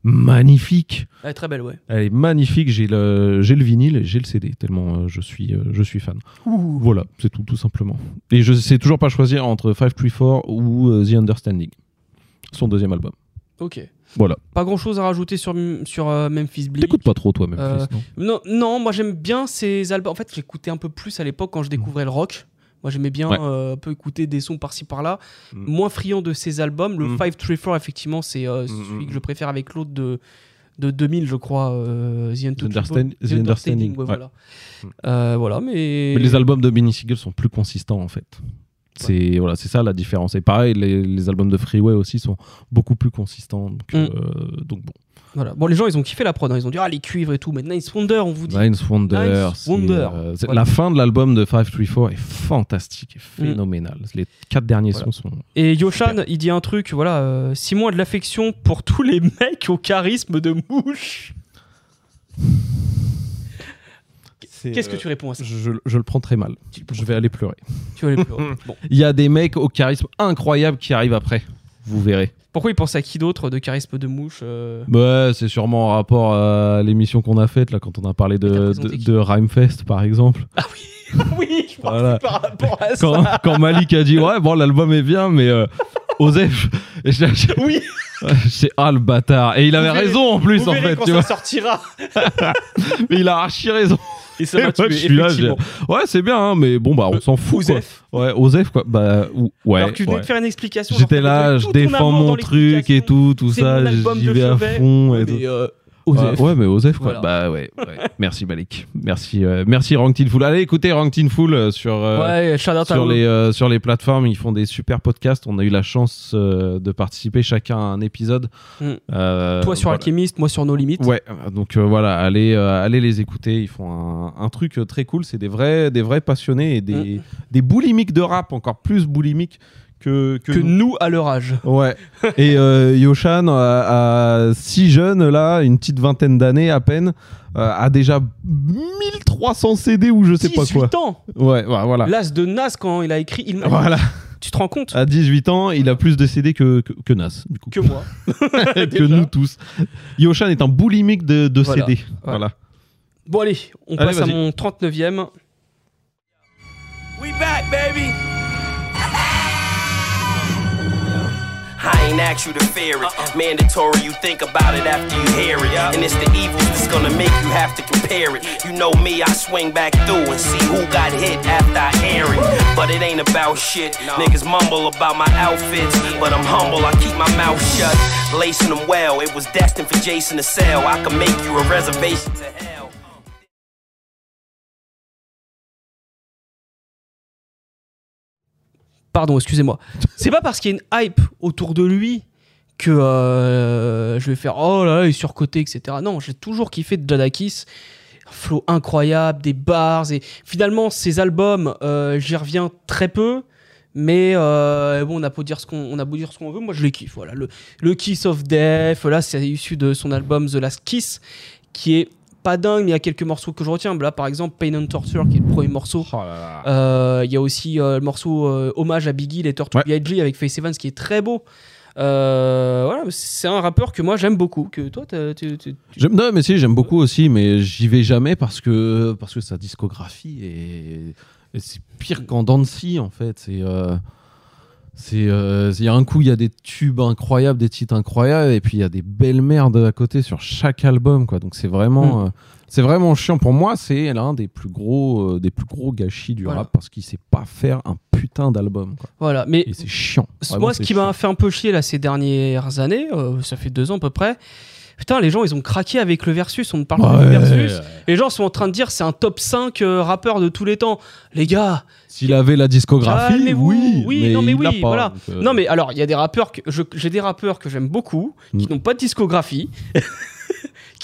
magnifique. Elle est très belle, ouais. Elle est magnifique. J'ai le, j'ai le vinyle et j'ai le CD tellement je suis, je suis fan. Ouh. Voilà, c'est tout, tout simplement. Et je sais toujours pas choisir entre 534 ou The Understanding, son deuxième album. Ok. Voilà. Pas grand chose à rajouter sur, sur euh, Memphis Bleak. T'écoutes pas trop, toi, Memphis, Euh, non non, non, moi j'aime bien ces albums. En fait, j'écoutais un peu plus à l'époque quand je découvrais le rock. Moi j'aimais bien Ouais. euh, un peu écouter des sons par-ci par-là. Mm. Moins friand de ces albums. Le Mm. 534, effectivement, c'est euh, celui mm. que je préfère avec l'autre de, de 2000, je crois. euh, The, Untouchable. Understand- The Understanding, ouais, ouais. voilà. Voilà, mais. Mais les albums de Benny Siegel sont plus consistants en fait. C'est voilà, c'est ça la différence. Et pareil, les, les albums de Freeway aussi sont beaucoup plus consistants. Donc, Mm. euh, donc bon. Voilà. Bon, les gens, ils ont kiffé la prod. hein. Ils ont dit, ah, les cuivres et tout. Mais Nice Wonder, on vous dit. Nice Wonder. Nice Wonder. euh, Voilà. La fin de l'album de 534 est fantastique et Mm. phénoménale. Les quatre derniers Voilà. sons sont. Et Yoshan, il dit un truc, voilà, euh, Simon a de l'affection pour tous les mecs au charisme de mouche. Qu'est-ce que tu réponds à ça je, je le prends très mal. Je vais aller pleurer. Tu vas aller pleurer. Bon. Il y a des mecs au charisme incroyable qui arrivent après. Vous verrez. Pourquoi il pense à qui d'autre de charisme de mouche euh Ouais, c'est sûrement en rapport à l'émission qu'on a faite là quand on a parlé de, de, de Rhymefest par exemple. Oui, je pense Voilà. par rapport à quand, ça. quand Malik a dit ouais bon l'album est bien mais euh, Osef et je- je- Oui. c'est ah le bâtard et il avait Vous verrez- raison en plus en verrez fait quand tu ça vois sortira. mais il a archi raison Et ça m'a tué, je suis là, ouais c'est bien hein, mais bon bah on s'en fout quoi. Osef. ouais Osef quoi bah ou- ouais Alors que tu venais ouais. de faire une explication. J'étais là, je défends mon truc et tout, tout ça, j'y vais à fond et Mais, tout. euh, Osef. ouais, mais Osef, quoi. Voilà. Bah ouais, ouais. Merci Malik. Merci, euh, merci Ranked Full. Allez écoutez Ranked Full euh, sur, euh, Ouais, sur, les, euh, sur les plateformes. Ils font des super podcasts. On a eu la chance de participer chacun à un épisode. Mm. Toi sur voilà. Alchemist, moi sur No Limit. Ouais, donc voilà, allez, allez les écouter. Ils font un, un truc très cool. C'est des vrais, des vrais passionnés et des, Mm. des boulimiques de rap, encore plus boulimiques que, que, Que nous. nous à leur âge. Ouais. Et euh, Yoshan, à, à si jeune, là, une petite vingtaine d'années à peine, euh, a déjà 1300 CD ou je sais pas quoi. 18 ans Ouais, voilà. L'as de Nas quand il a écrit. Il m'a- Voilà. Tu te rends compte À 18 ans, il a plus de CD que, que, que Nas, du coup. Que moi. que nous tous. Yoshan est un boulimique de, de Voilà. CD. Ouais. Voilà. Bon allez, on Allez, passe à mon 39e. We back, baby. I ain't asked you to fear it. Uh-uh. Mandatory, you think about it after you hear it. And it's the evils that's gonna make you have to compare it. You know me, I swing back through and see who got hit after I air it. But it ain't about shit. Niggas mumble about my outfits, but I'm humble, I keep my mouth shut. Lacing them well, it was destined for Jason to sell. I can make you a reservation to hell. Pardon, excusez-moi. C'est pas parce qu'il y a une hype autour de lui que euh, je vais faire oh là là, il est surcoté, etc. Non, j'ai toujours kiffé de Jadakis. Un flow incroyable, des bars. Et finalement, ces albums, euh, j'y reviens très peu. Mais euh, bon, on a beau dire ce qu'on on a beau dire ce qu'on veut, moi je les kiffe. Voilà, le, le Kiss of Death, là c'est issu de son album The Last Kiss, qui est pas dingue, mais il y a quelques morceaux que je retiens. Là, par exemple, Pain and Torture, qui est le premier morceau. Euh, Il y a aussi euh, le morceau euh, hommage à Biggie, Letter to B.I.G. avec Face Evans, qui est très beau. Voilà, c'est un rappeur que moi j'aime beaucoup. Que toi, tu- non, mais si, j'aime beaucoup aussi, mais j'y vais jamais parce que, parce que sa discographie est, c'est pire qu'en Dancy en fait. C'est. Euh, euh, il y a un coup, il y a des tubes incroyables, des titres incroyables, et puis il y a des belles merdes à côté sur chaque album, quoi. Donc c'est vraiment, Mm. euh, c'est vraiment chiant. Pour moi, c'est l'un des plus gros, euh, des plus gros gâchis du Voilà. rap parce qu'il sait pas faire un putain d'album. Voilà, mais Et c'est chiant. Vraiment, moi, ce qui m'a fait un peu chier là ces dernières années, ça fait deux ans à peu près. Putain, les gens ils ont craqué avec le versus, on ne parle pas Ouais. du versus. Les gens sont en train de dire c'est un top 5 euh, rappeur de tous les temps. Les gars, S'il avait la discographie, Calmez-vous. oui, oui, mais non mais oui, pas, voilà. donc, euh, Non mais alors, il y a des rappeurs que j'ai des rappeurs que j'aime beaucoup qui Mm. n'ont pas de discographie.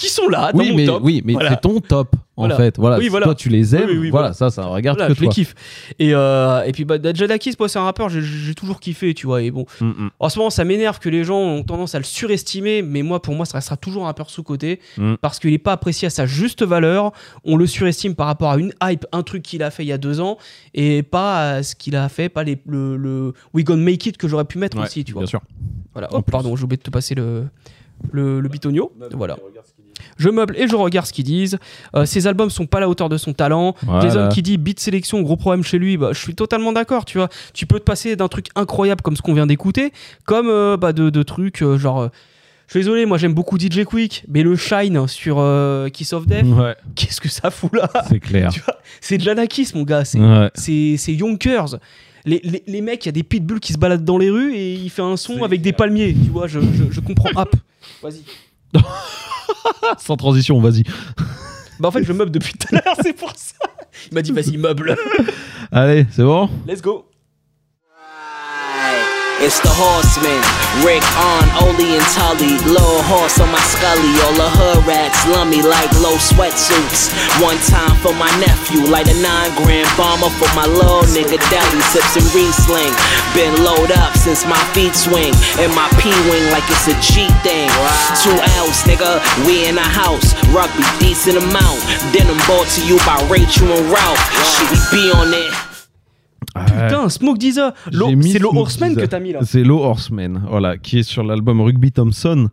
qui sont là dans oui, mon mais, top. oui, mais Voilà. c'est ton top en Voilà. fait. Voilà, Oui, voilà. toi tu les aimes, Oui, voilà, voilà. ça, ça regarde Voilà, que je les toi. kiffe. Et, euh, et puis bah, Jadakis, moi c'est un rappeur, j'ai- toujours kiffé, tu vois. Et bon, Mm, mm. en ce moment, ça m'énerve que les gens ont tendance à le surestimer, mais moi, pour moi, ça restera toujours un rappeur sous-côté Mm. parce qu'il n'est pas apprécié à sa juste valeur. On le surestime par rapport à une hype, un truc qu'il a fait il y a deux ans, et pas à ce qu'il a fait, pas les, le, le We Gonna Make It que j'aurais pu mettre Ouais, aussi, tu vois. bien sûr. Voilà. Oh, pardon, j'ai oublié de te passer le, le, le bitonio. Voilà. Je meuble et je regarde ce qu'ils disent. Euh, ses albums sont pas à la hauteur de son talent. Voilà. Jason qui dit beat sélection, gros problème chez lui. Bah, je suis totalement d'accord, tu vois. Tu peux te passer d'un truc incroyable comme ce qu'on vient d'écouter, comme euh, bah, de, de trucs euh, genre. euh, Je suis désolé, moi j'aime beaucoup DJ Quick, mais le Shine sur euh, Kiss of Death, Ouais. qu'est-ce que ça fout là? C'est clair. C'est de l'anarchisme, mon gars. C'est Ouais. Yonkers. Les, les, les mecs, il y a des pitbulls qui se baladent dans les rues et il fait un son avec des palmiers. Tu vois, je, je, je comprends. Hop. Vas-y. Sans transition, vas-y. Bah en fait, je meuble depuis tout à l'heure, c'est pour ça. Il m'a dit, vas-y, meuble. Allez, c'est bon? Let's go. It's the horseman, Rick on, Oli and Tully. Little horse on my scully. All the hood rats me like low sweatsuits. One time for my nephew, like a nine grand bomber for my little nigga deli. Sips and Riesling. Been load up since my feet swing. And my P wing like it's a G thing. Two L's, nigga. We in the house. Rugby decent amount. Denim bought to you by Rachel and Ralph. Shit, we be on it. Putain, Smoke mis C'est Smoke Horseman que t'as mis là. C'est Low Horseman, voilà, qui est sur l'album Rugby Thompson,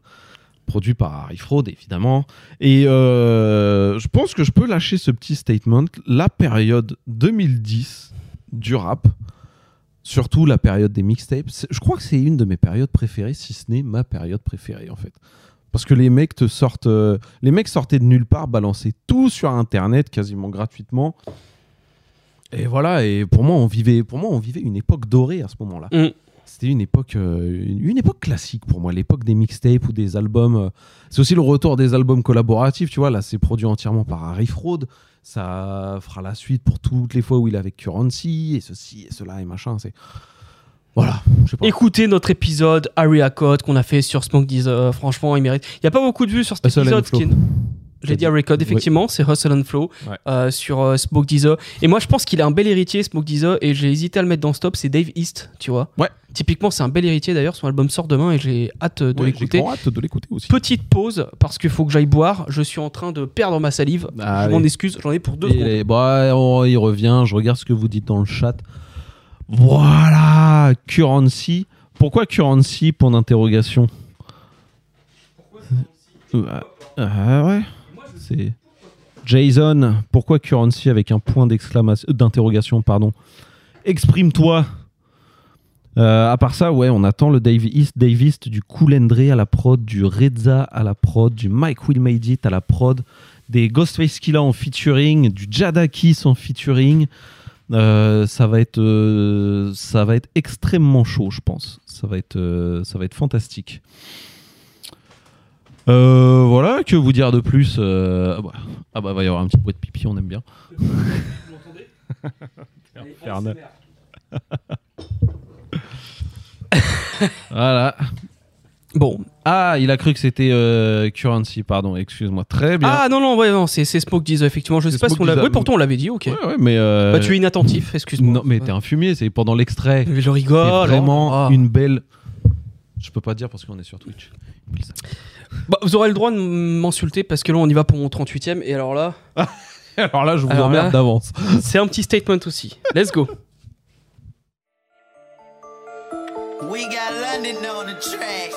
produit par Harry Fraud, évidemment. Et euh, je pense que je peux lâcher ce petit statement. La période 2010 du rap, surtout la période des mixtapes, je crois que c'est une de mes périodes préférées, si ce n'est ma période préférée, en fait. Parce que les mecs te sortent, euh, les mecs sortaient de nulle part, balançaient tout sur Internet quasiment gratuitement. Et voilà, et pour moi, on vivait, pour moi, on vivait une époque dorée à ce moment-là. Mm. C'était une époque, euh, une, une époque classique pour moi, l'époque des mixtapes ou des albums. euh, c'est aussi le retour des albums collaboratifs, tu vois. Là, c'est produit entièrement par Harry Fraud. Ça fera la suite pour toutes les fois où il est avec Currency et ceci et cela et machin. C'est voilà. Pas. Écoutez notre épisode Area Code qu'on a fait sur Smoke Deezer. Franchement, il mérite. Il n'y a pas beaucoup de vues sur cet épisode. Qui est- J'ai dit Area Code, effectivement, c'est Hustle and Flow Ouais. euh, sur euh, Smoke Deezer. Et moi, je pense qu'il a un bel héritier, Smoke Deezer, et j'ai hésité à le mettre dans Stop. C'est Dave East, tu vois. Ouais. Typiquement, c'est un bel héritier d'ailleurs. Son album sort demain et j'ai hâte de Ouais, l'écouter. hâte de l'écouter aussi. Petite pause parce qu'il faut que j'aille boire. Je suis en train de perdre ma salive. Allez. Je m'en excuse, j'en ai pour deux Il, secondes. est- bah, on- il revient. Je regarde ce que vous dites dans le chat. Voilà, Currency. Pourquoi Currency Point d'interrogation? Ah, ah ouais. C'est Jason. Pourquoi Currency avec un point d'exclamation, d'interrogation, pardon. Exprime-toi. Euh, à part ça, ouais, on attend le Dave East, Dave East du Cool Andre à la prod, du Reza à la prod, du Mike Will Made It à la prod, des Ghostface Killa en featuring, du Jadakis en featuring. Euh, ça va être, euh, ça va être extrêmement chaud, je pense. Ça va être, euh, ça va être fantastique. Euh, voilà, que vous dire de plus euh, ah, bah, ah bah, va y avoir un petit bruit de pipi, on aime bien. Infernal. voilà. Bon. Ah, il a cru que c'était euh, Currency, pardon, excuse-moi. Très bien. Ah non, non, ouais, non, c'est c'est Smoke Deezer, effectivement. Je sais C'est pas si Smoke on l'a. Oui, pourtant on l'avait dit, ok. Ouais, ouais, mais. euh, Bah, tu es inattentif, excuse-moi. Non, mais t'es un fumier, c'est pendant l'extrait. Mais je rigole. C'est vraiment Ah. une belle. Je peux pas dire parce qu'on est sur Twitch. Bah, vous aurez le droit de m'insulter parce que là on y va pour mon 38ème et alors là. alors là, je vous Alors emmerde d'avance. C'est un petit statement aussi. Let's go. We got London on the track.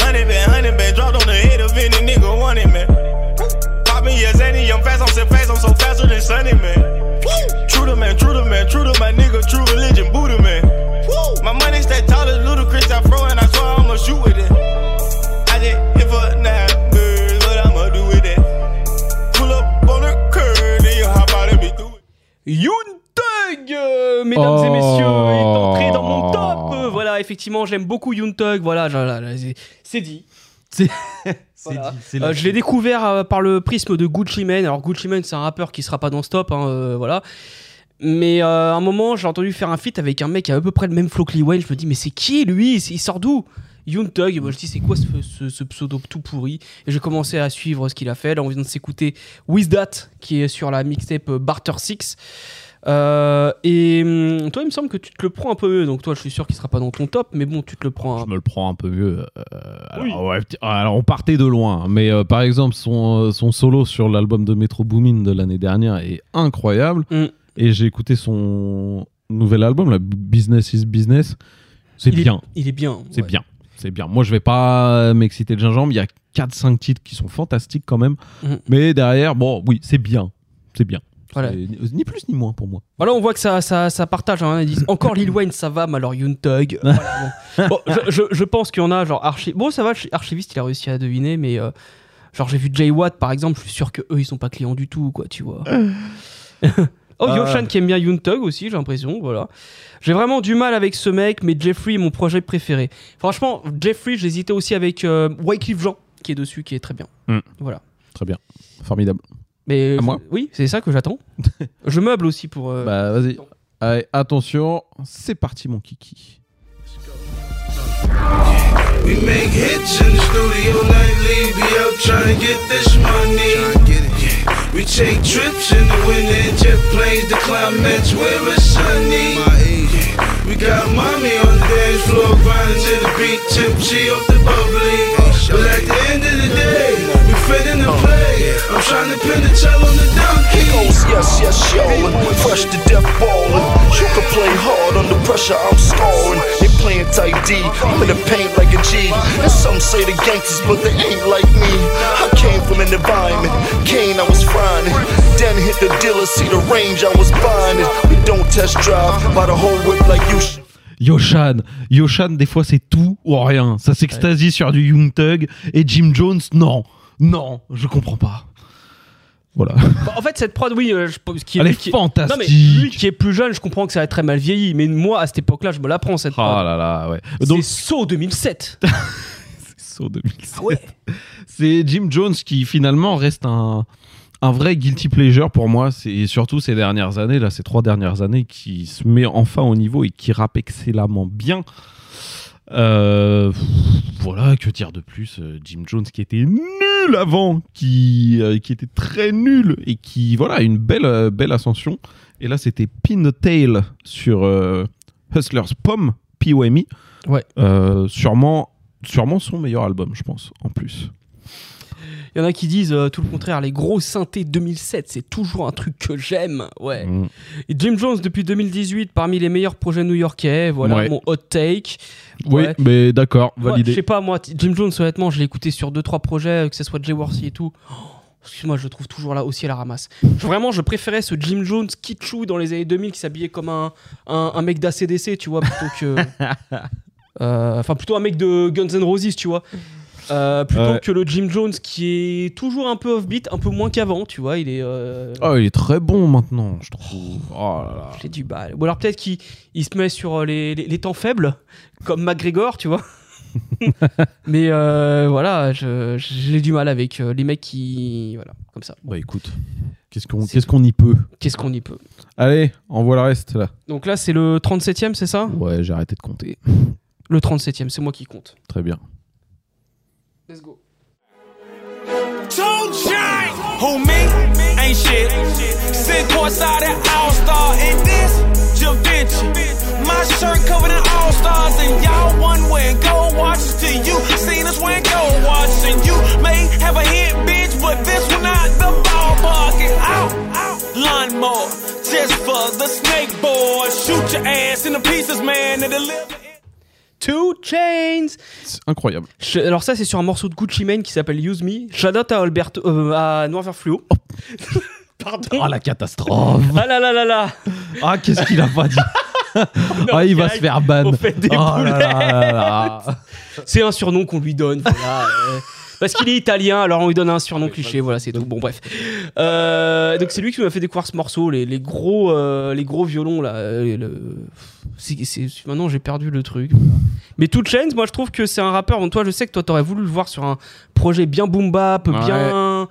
Honey been, honey been dropped on the head of any nigga want it, man. Poppin' yes, Annie, I'm fast, I'm so fast, I'm so faster than Sunny, man. True to man, true to man, true to my nigga, true religion, Buddha, man. My money stay tall as Ludacris, I throw and I swear I'ma shoot with it? I just hit for nine birds, what I'ma do with it? Pull up on the curb, then you hop out and be through it. Yoon Thug, euh, mesdames et messieurs, est entré dans mon top. Euh, voilà, effectivement, j'aime beaucoup Yoon Thug. Voilà, c'est- dit. C'est Voilà. Euh, je l'ai découvert euh, par le prisme de Gucci Mane. Alors Gucci Mane, c'est un rappeur qui sera pas dans Stop, hein, euh, voilà. Mais euh, à un moment, j'ai entendu faire un feat avec un mec qui a à peu près le même flow que Lil Wayne. Je me dis, mais c'est qui lui? Il sort d'où? Yoon Thug. Et moi, je dis, c'est quoi ce, ce- ce pseudo tout pourri? Et j'ai commencé à suivre ce qu'il a fait. Là, on vient de s'écouter With That, qui est sur la mixtape euh, Barter 6. Euh, et hum, toi, il me semble que tu te le prends un peu mieux. Donc, toi, je suis sûr qu'il sera pas dans ton top, mais bon, tu te le prends. Je me le prends un peu mieux. euh, alors, ouais, petit- alors, on partait de loin, mais euh, par exemple, son, euh, son solo sur l'album de Metro Boomin de l'année dernière est incroyable. Mm. Et j'ai écouté son nouvel album, là, Business is Business. C'est est- bien. il est bien, C'est ouais. bien. C'est bien. Moi, je vais pas m'exciter de gingembre. Il y a 4-5 titres qui sont fantastiques quand même. Mm. Mais derrière, bon, oui, c'est bien. C'est bien. Voilà. Ni ni plus ni moins pour moi. Voilà, on voit que ça, ça, ça partage. Hein, ils disent encore Lil Wayne, ça va, mais alors Young Thug. voilà, bon. Bon, je, je- je pense qu'il y en a, genre Archi. Bon, ça va, Archiviste, il a réussi à deviner, mais euh, genre j'ai vu Jay Watt par exemple, je suis sûr que eux ils sont pas clients du tout, quoi, tu vois. oh, Ah. Yoshan qui aime bien Young Thug aussi, j'ai l'impression, voilà. J'ai vraiment du mal avec ce mec, mais Jeffrey est mon projet préféré. Franchement, Jeffrey, j'hésitais aussi avec euh, Wycliffe Jean, qui est dessus, qui est très bien. Mm. Voilà. Très bien. Formidable. Mais À moi oui, c'est ça que j'attends. je meuble aussi pour. euh, Bah vas-y. Allez, attention, c'est parti mon kiki. We make hits in the studio nightly, be out trying to get this money. Yeah. We take trips in the winter in jet planes to climates where it's sunny. Yeah. We got mommy on the dance floor grinding to the beat, tipsy off the bubbly. But at the end of the day, fit in the play. I'm trying to pin the tail on the donkey. goes, yes, yes, y'all. Fresh to death ballin'. You can play hard under pressure, I'm scoring. They playing tight D, I'm in the paint like a G. And some say the gangsters, but they ain't like me. I came from an environment, Kane, I was frying. Then hit the dealer, see the range, I was buying. We don't test drive by the whole whip like you. sh- Yoshan, Yoshan, des fois c'est tout ou rien. Ça s'extasie sur du Young Thug et Jim Jones, non, non, je comprends pas. Voilà. Bah, en fait, cette prod, oui, euh, je pense qu'il Elle lui est qui- fantastique. Non, mais lui qui est plus jeune, je comprends que ça va être très mal vieilli. Mais moi, à cette époque-là, je me la prends, cette prod. là là, ouais. C'est saut 2007. Saut 2007. C'est Jim Jones qui finalement reste un, un vrai guilty pleasure pour moi. C'est surtout ces dernières années, là, ces trois dernières années, qui se met enfin au niveau et qui rappe excellemment bien. Euh, voilà, que dire de plus euh, Jim Jones qui était nul avant, qui, euh, qui était très nul et qui, voilà, a une belle, belle ascension. Et là, c'était Pin the Tail sur euh, Hustlers Pom, POMI. Ouais. Sûrement, sûrement son meilleur album, je pense, en plus. Il y en a qui disent euh, tout le contraire, les gros synthés 2007, c'est toujours un truc que j'aime. Ouais. Mm. Et Jim Jones, depuis 2018, parmi les meilleurs projets new-yorkais. Voilà Ouais. mon hot take. Oui, Ouais. mais d'accord, Ouais, validé. je sais pas, moi, Jim Jones, honnêtement, je l'ai écouté sur 2-3 projets, que ce soit Jay Worthy et tout. Oh, Excuse-moi, je le trouve toujours là aussi à la ramasse. Je- Vraiment, je préférais ce Jim Jones kitschou dans les années 2000 qui s'habillait comme un, un, un mec d'ACDC, tu vois, plutôt que. Euh, Enfin, plutôt un mec de Guns N' Roses, tu vois. Euh, plutôt Ouais. que le Jim Jones qui est toujours un peu offbeat, un peu moins qu'avant, tu vois. Il est. euh, Oh, il est très bon maintenant, je trouve. Oh là là. J'ai du mal. Ou alors peut-être qu'il il se met sur euh, les, les- les temps faibles, comme McGregor, tu vois. Mais euh, voilà, je- j'ai du mal avec euh, les mecs qui. Voilà, comme ça. Bah écoute, qu'est-ce qu'on qu'est-ce qu'on y peut? Qu'est-ce qu'on y peut? Allez, envoie le reste là. Donc là, c'est le 37ème, c'est ça? Ouais, j'ai arrêté de compter. Le 37ème, c'est moi qui compte. Très bien. Let's go. Two Chainz, who me? Ain't shit. Sit courtside at All Star, and this Da Vinci. My shirt covered in All Stars, and y'all one wearing gold watches till you seen us wearing gold watches, and you may have a hit, bitch, but this one not the ballpark. And out, out, lawnmower, just for the snake board. Shoot your ass into pieces, man, and deliver. Two Chains C'est incroyable. Je- alors ça, c'est sur un morceau de Gucci Mane qui s'appelle Use Me. Shout out à, Alberto, euh, à Fluo. Pardon. Oh la catastrophe. Ah là là là là Ah, qu'est-ce qu'il a pas dit Ah, il va se faire ban. On fait des Oh. C'est un surnom qu'on lui donne. Voilà, parce qu'il est italien, alors on lui donne un surnom cliché. Voilà, c'est tout. Bon, bref. Euh, donc c'est lui qui m'a fait découvrir ce morceau, les, les gros, euh, les gros violons là. euh, le- c'est- c'est- Maintenant, j'ai perdu le truc. Mais Two Chainz, moi, je trouve que c'est un rappeur. dont toi, je sais que toi, t'aurais voulu le voir sur un projet bien boom bap, bien.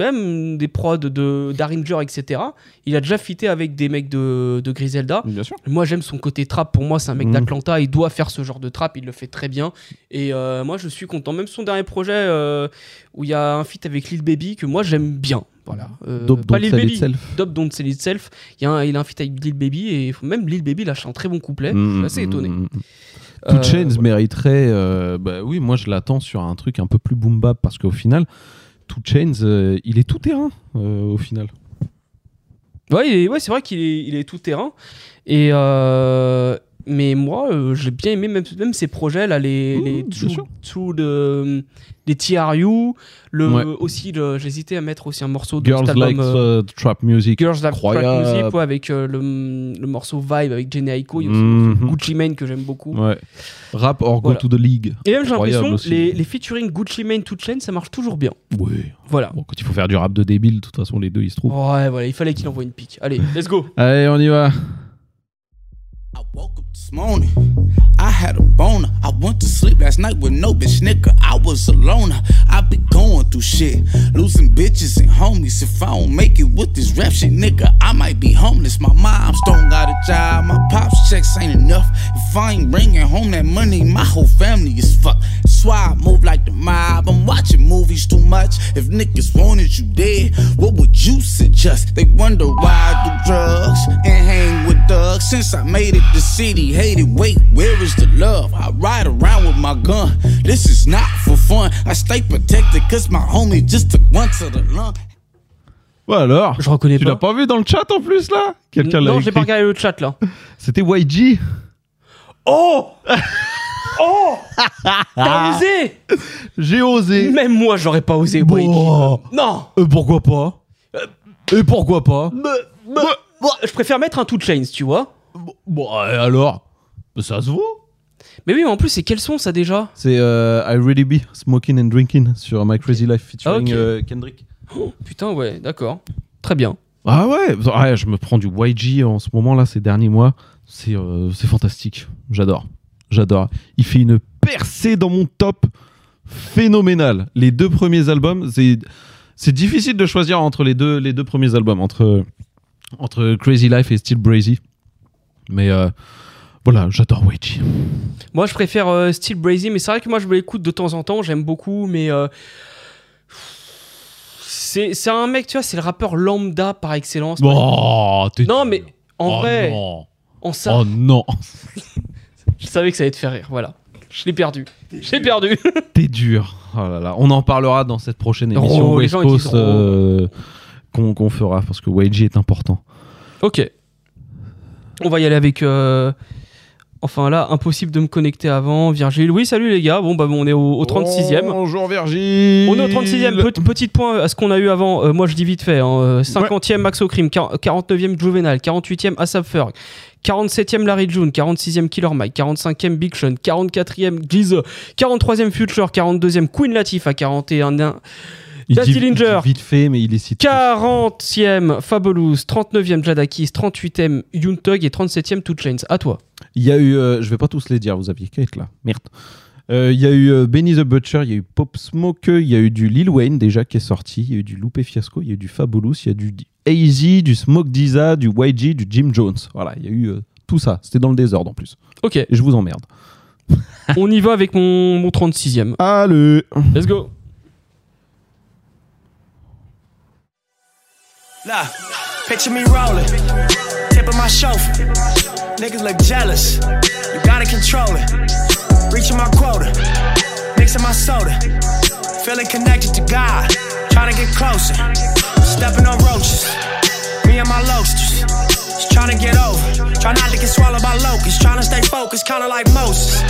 Même des prods de d'Aringer, etc. Il a déjà fité avec des mecs de, de Griselda. Bien sûr. Moi, j'aime son côté trap. Pour moi, c'est un mec Mhm. d'Atlanta. Il doit faire ce genre de trap. Il le fait très bien. Et euh, moi, je suis content. Même son dernier projet euh, où il y a un feat avec Lil Baby que moi, j'aime bien. Voilà. Euh, Dope pas Lil Sell Baby. Dope Don't Sell Itself. Il y a un, il a un feat avec Lil Baby. Et même Lil Baby lâche un très bon couplet. je suis assez Mm, étonné. mm, mm. Euh, Two mériterait. bah oui, moi je l'attends sur un truc un peu plus boom bap parce qu'au final, Two Chainz, euh, il est tout terrain euh, au final. Ouais, ouais, c'est vrai qu'il est, il est tout terrain. Et euh, mais moi, euh, j'ai bien aimé même, même ces projets là, les, les True, True de, les TRU, le, Ouais. aussi, j'hésitais à mettre aussi un morceau de Girls cet album, Like euh, uh, Trap Music. Girls Like Trap. Music, ouais, avec euh, le, le morceau Vibe avec Jenny Aiko, morceau Gucci Mane que j'aime beaucoup. Ouais. Rap or Voilà. go to the league. Et même j'ai l'impression, les, les featuring Gucci Mane, Two Chainz, ça marche toujours bien. Oui. Voilà. Bon, quand il faut faire du rap de débile, de toute façon, les deux, ils se trouvent. Ouais, voilà, il fallait qu'il envoie une pique. Allez, let's go. Allez, on y va. This morning. I had a boner. I went to sleep last night with no bitch nigga. I was a loner. I be going through shit. Losing bitches and homies. If I don't make it with this rap shit, nigga, I might be homeless. My mom's don't got a job. My pops checks ain't enough. If I ain't bringing home that money, my whole family is fucked. That's why I move like the mob. I'm watching movies too much. If niggas wanted you dead, what would you suggest? They wonder why I do drugs and hang with thugs. Since I made it the city, hated. Wait, where is the love? I ride around with my gun. This is not for fun. I stay protected cause my homie just took one to the lung. Ouais, alors Je reconnais Tu pas. l'as pas vu dans le chat en plus là? Quelqu'un l'a Non, j'ai pas regardé le chat là. C'était YG. Oh Oh T'as osé? J'ai osé. Même moi, j'aurais pas osé. Bon. Non Euh, pourquoi pas? Et pourquoi pas? Je préfère mettre un Two Chains, tu vois. Bon, et alors Ça se vaut. Mais oui, mais en plus, c'est quel son ça déjà C'est euh, I Really Be Smoking and Drinking sur My Crazy Life featuring Ah, euh, Kendrick. Oh, Putain, ouais, d'accord. Très bien. Ah ouais, ouais, je me prends du YG en ce moment là, ces derniers mois. C'est euh, c'est fantastique. J'adore. J'adore. Il fait une percée dans mon top phénoménal. Les deux premiers albums, c'est c'est difficile de choisir entre les deux, les deux premiers albums, entre, entre Crazy Life et Still Brazy. Mais euh, voilà, j'adore YG. Moi, je préfère euh, Steel Brazy, mais c'est vrai que moi, je l'écoute de temps en temps, j'aime beaucoup, mais. euh, C'est c'est un mec, tu vois, c'est le rappeur lambda par excellence. Oh, t'es non, mais en Oh vrai, non. en ça, Oh non, je savais que ça allait te faire rire, voilà. Je l'ai perdu. Je l'ai perdu. t'es dur. Oh là là. On en parlera dans cette prochaine émission Oh, West Coast euh, qu'on qu'on fera parce que YG est important. ok. On va y aller avec. euh, Enfin là, impossible de me connecter avant. Virgile. Oui, salut les gars. Bon, bah, bon, on est au, au 36e. Bonjour Virgile. On est au 36e. Petit, petit point à ce qu'on a eu avant. Euh, moi, je dis vite fait. hein. Euh, 50e Max O'Crim, 49e Juvenal, 48e Asap Ferg, 47e Larry June, 46e Killer Mike, 45e Big Sean, 44e Glize, 43e Future, 42e Queen Latifah, 41e Dit Linger. vite fait, mais il est cité. 40e Fabulous, 39e Jadakis, 38e Young Thug et 37e Two Chains. À toi. Il y a eu, euh, je vais pas tous les dire, vous aviez qu'à être là. Merde. Euh, Il y a eu euh, Benny the Butcher, il y a eu Pop Smoke, il y a eu du Lil Wayne déjà qui est sorti, il y a eu du Lupe Fiasco, il y a eu du Fabulous, il y a du AZ, du Smoke Diza, du YG, du Jim Jones. Voilà, il y a eu euh, tout ça. C'était dans le désordre en plus. Ok. Et je vous emmerde. On y va avec mon, mon 36e. Allez. Let's go. Nah, picture me rolling, tip of my chauffeur. Niggas look jealous, you gotta control it. Reaching my quota, mixing my soda. Feeling connected to God, trying to get closer. Stepping on roaches, me and my loasters. Just trying to get over, try not to get swallowed by locusts. Trying to stay focused, kinda like Moses.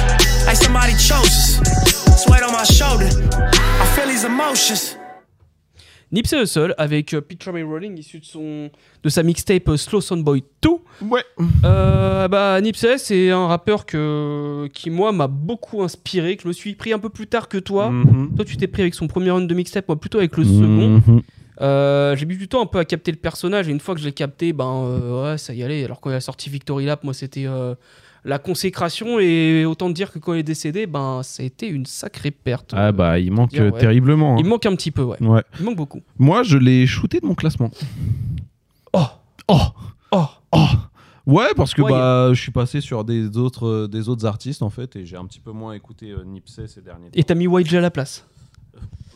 Like somebody chose us. Sweat on my shoulder, I feel these emotions. Nipsey Hussle avec euh, Picture Me Rolling issu de son de sa mixtape euh, Slow Sound Boy 2. Ouais. Euh, bah Nipsey c'est un rappeur que qui moi m'a beaucoup inspiré, que je me suis pris un peu plus tard que toi. Mhm. Toi tu t'es pris avec son premier run de mixtape, moi plutôt avec le Mhm. second. Euh, j'ai mis du temps un peu à capter le personnage et une fois que je l'ai capté, ben euh, ouais ça y allait. Alors quand il a sorti Victory Lap, moi c'était euh, la consécration et autant dire que quand il est décédé, ben ça a été une sacrée perte. Ah bah il manque dire, euh, ouais. terriblement. Il hein. manque un petit peu, ouais. Ouais. Il manque beaucoup. Moi, je l'ai shooté de mon classement. Oh Oh Oh Oh Ouais, parce que Ouais, bah, je suis passé sur des autres, euh, des autres artistes en fait, et j'ai un petit peu moins écouté euh, Nipsey ces derniers temps. Et t'as mis YG à la place.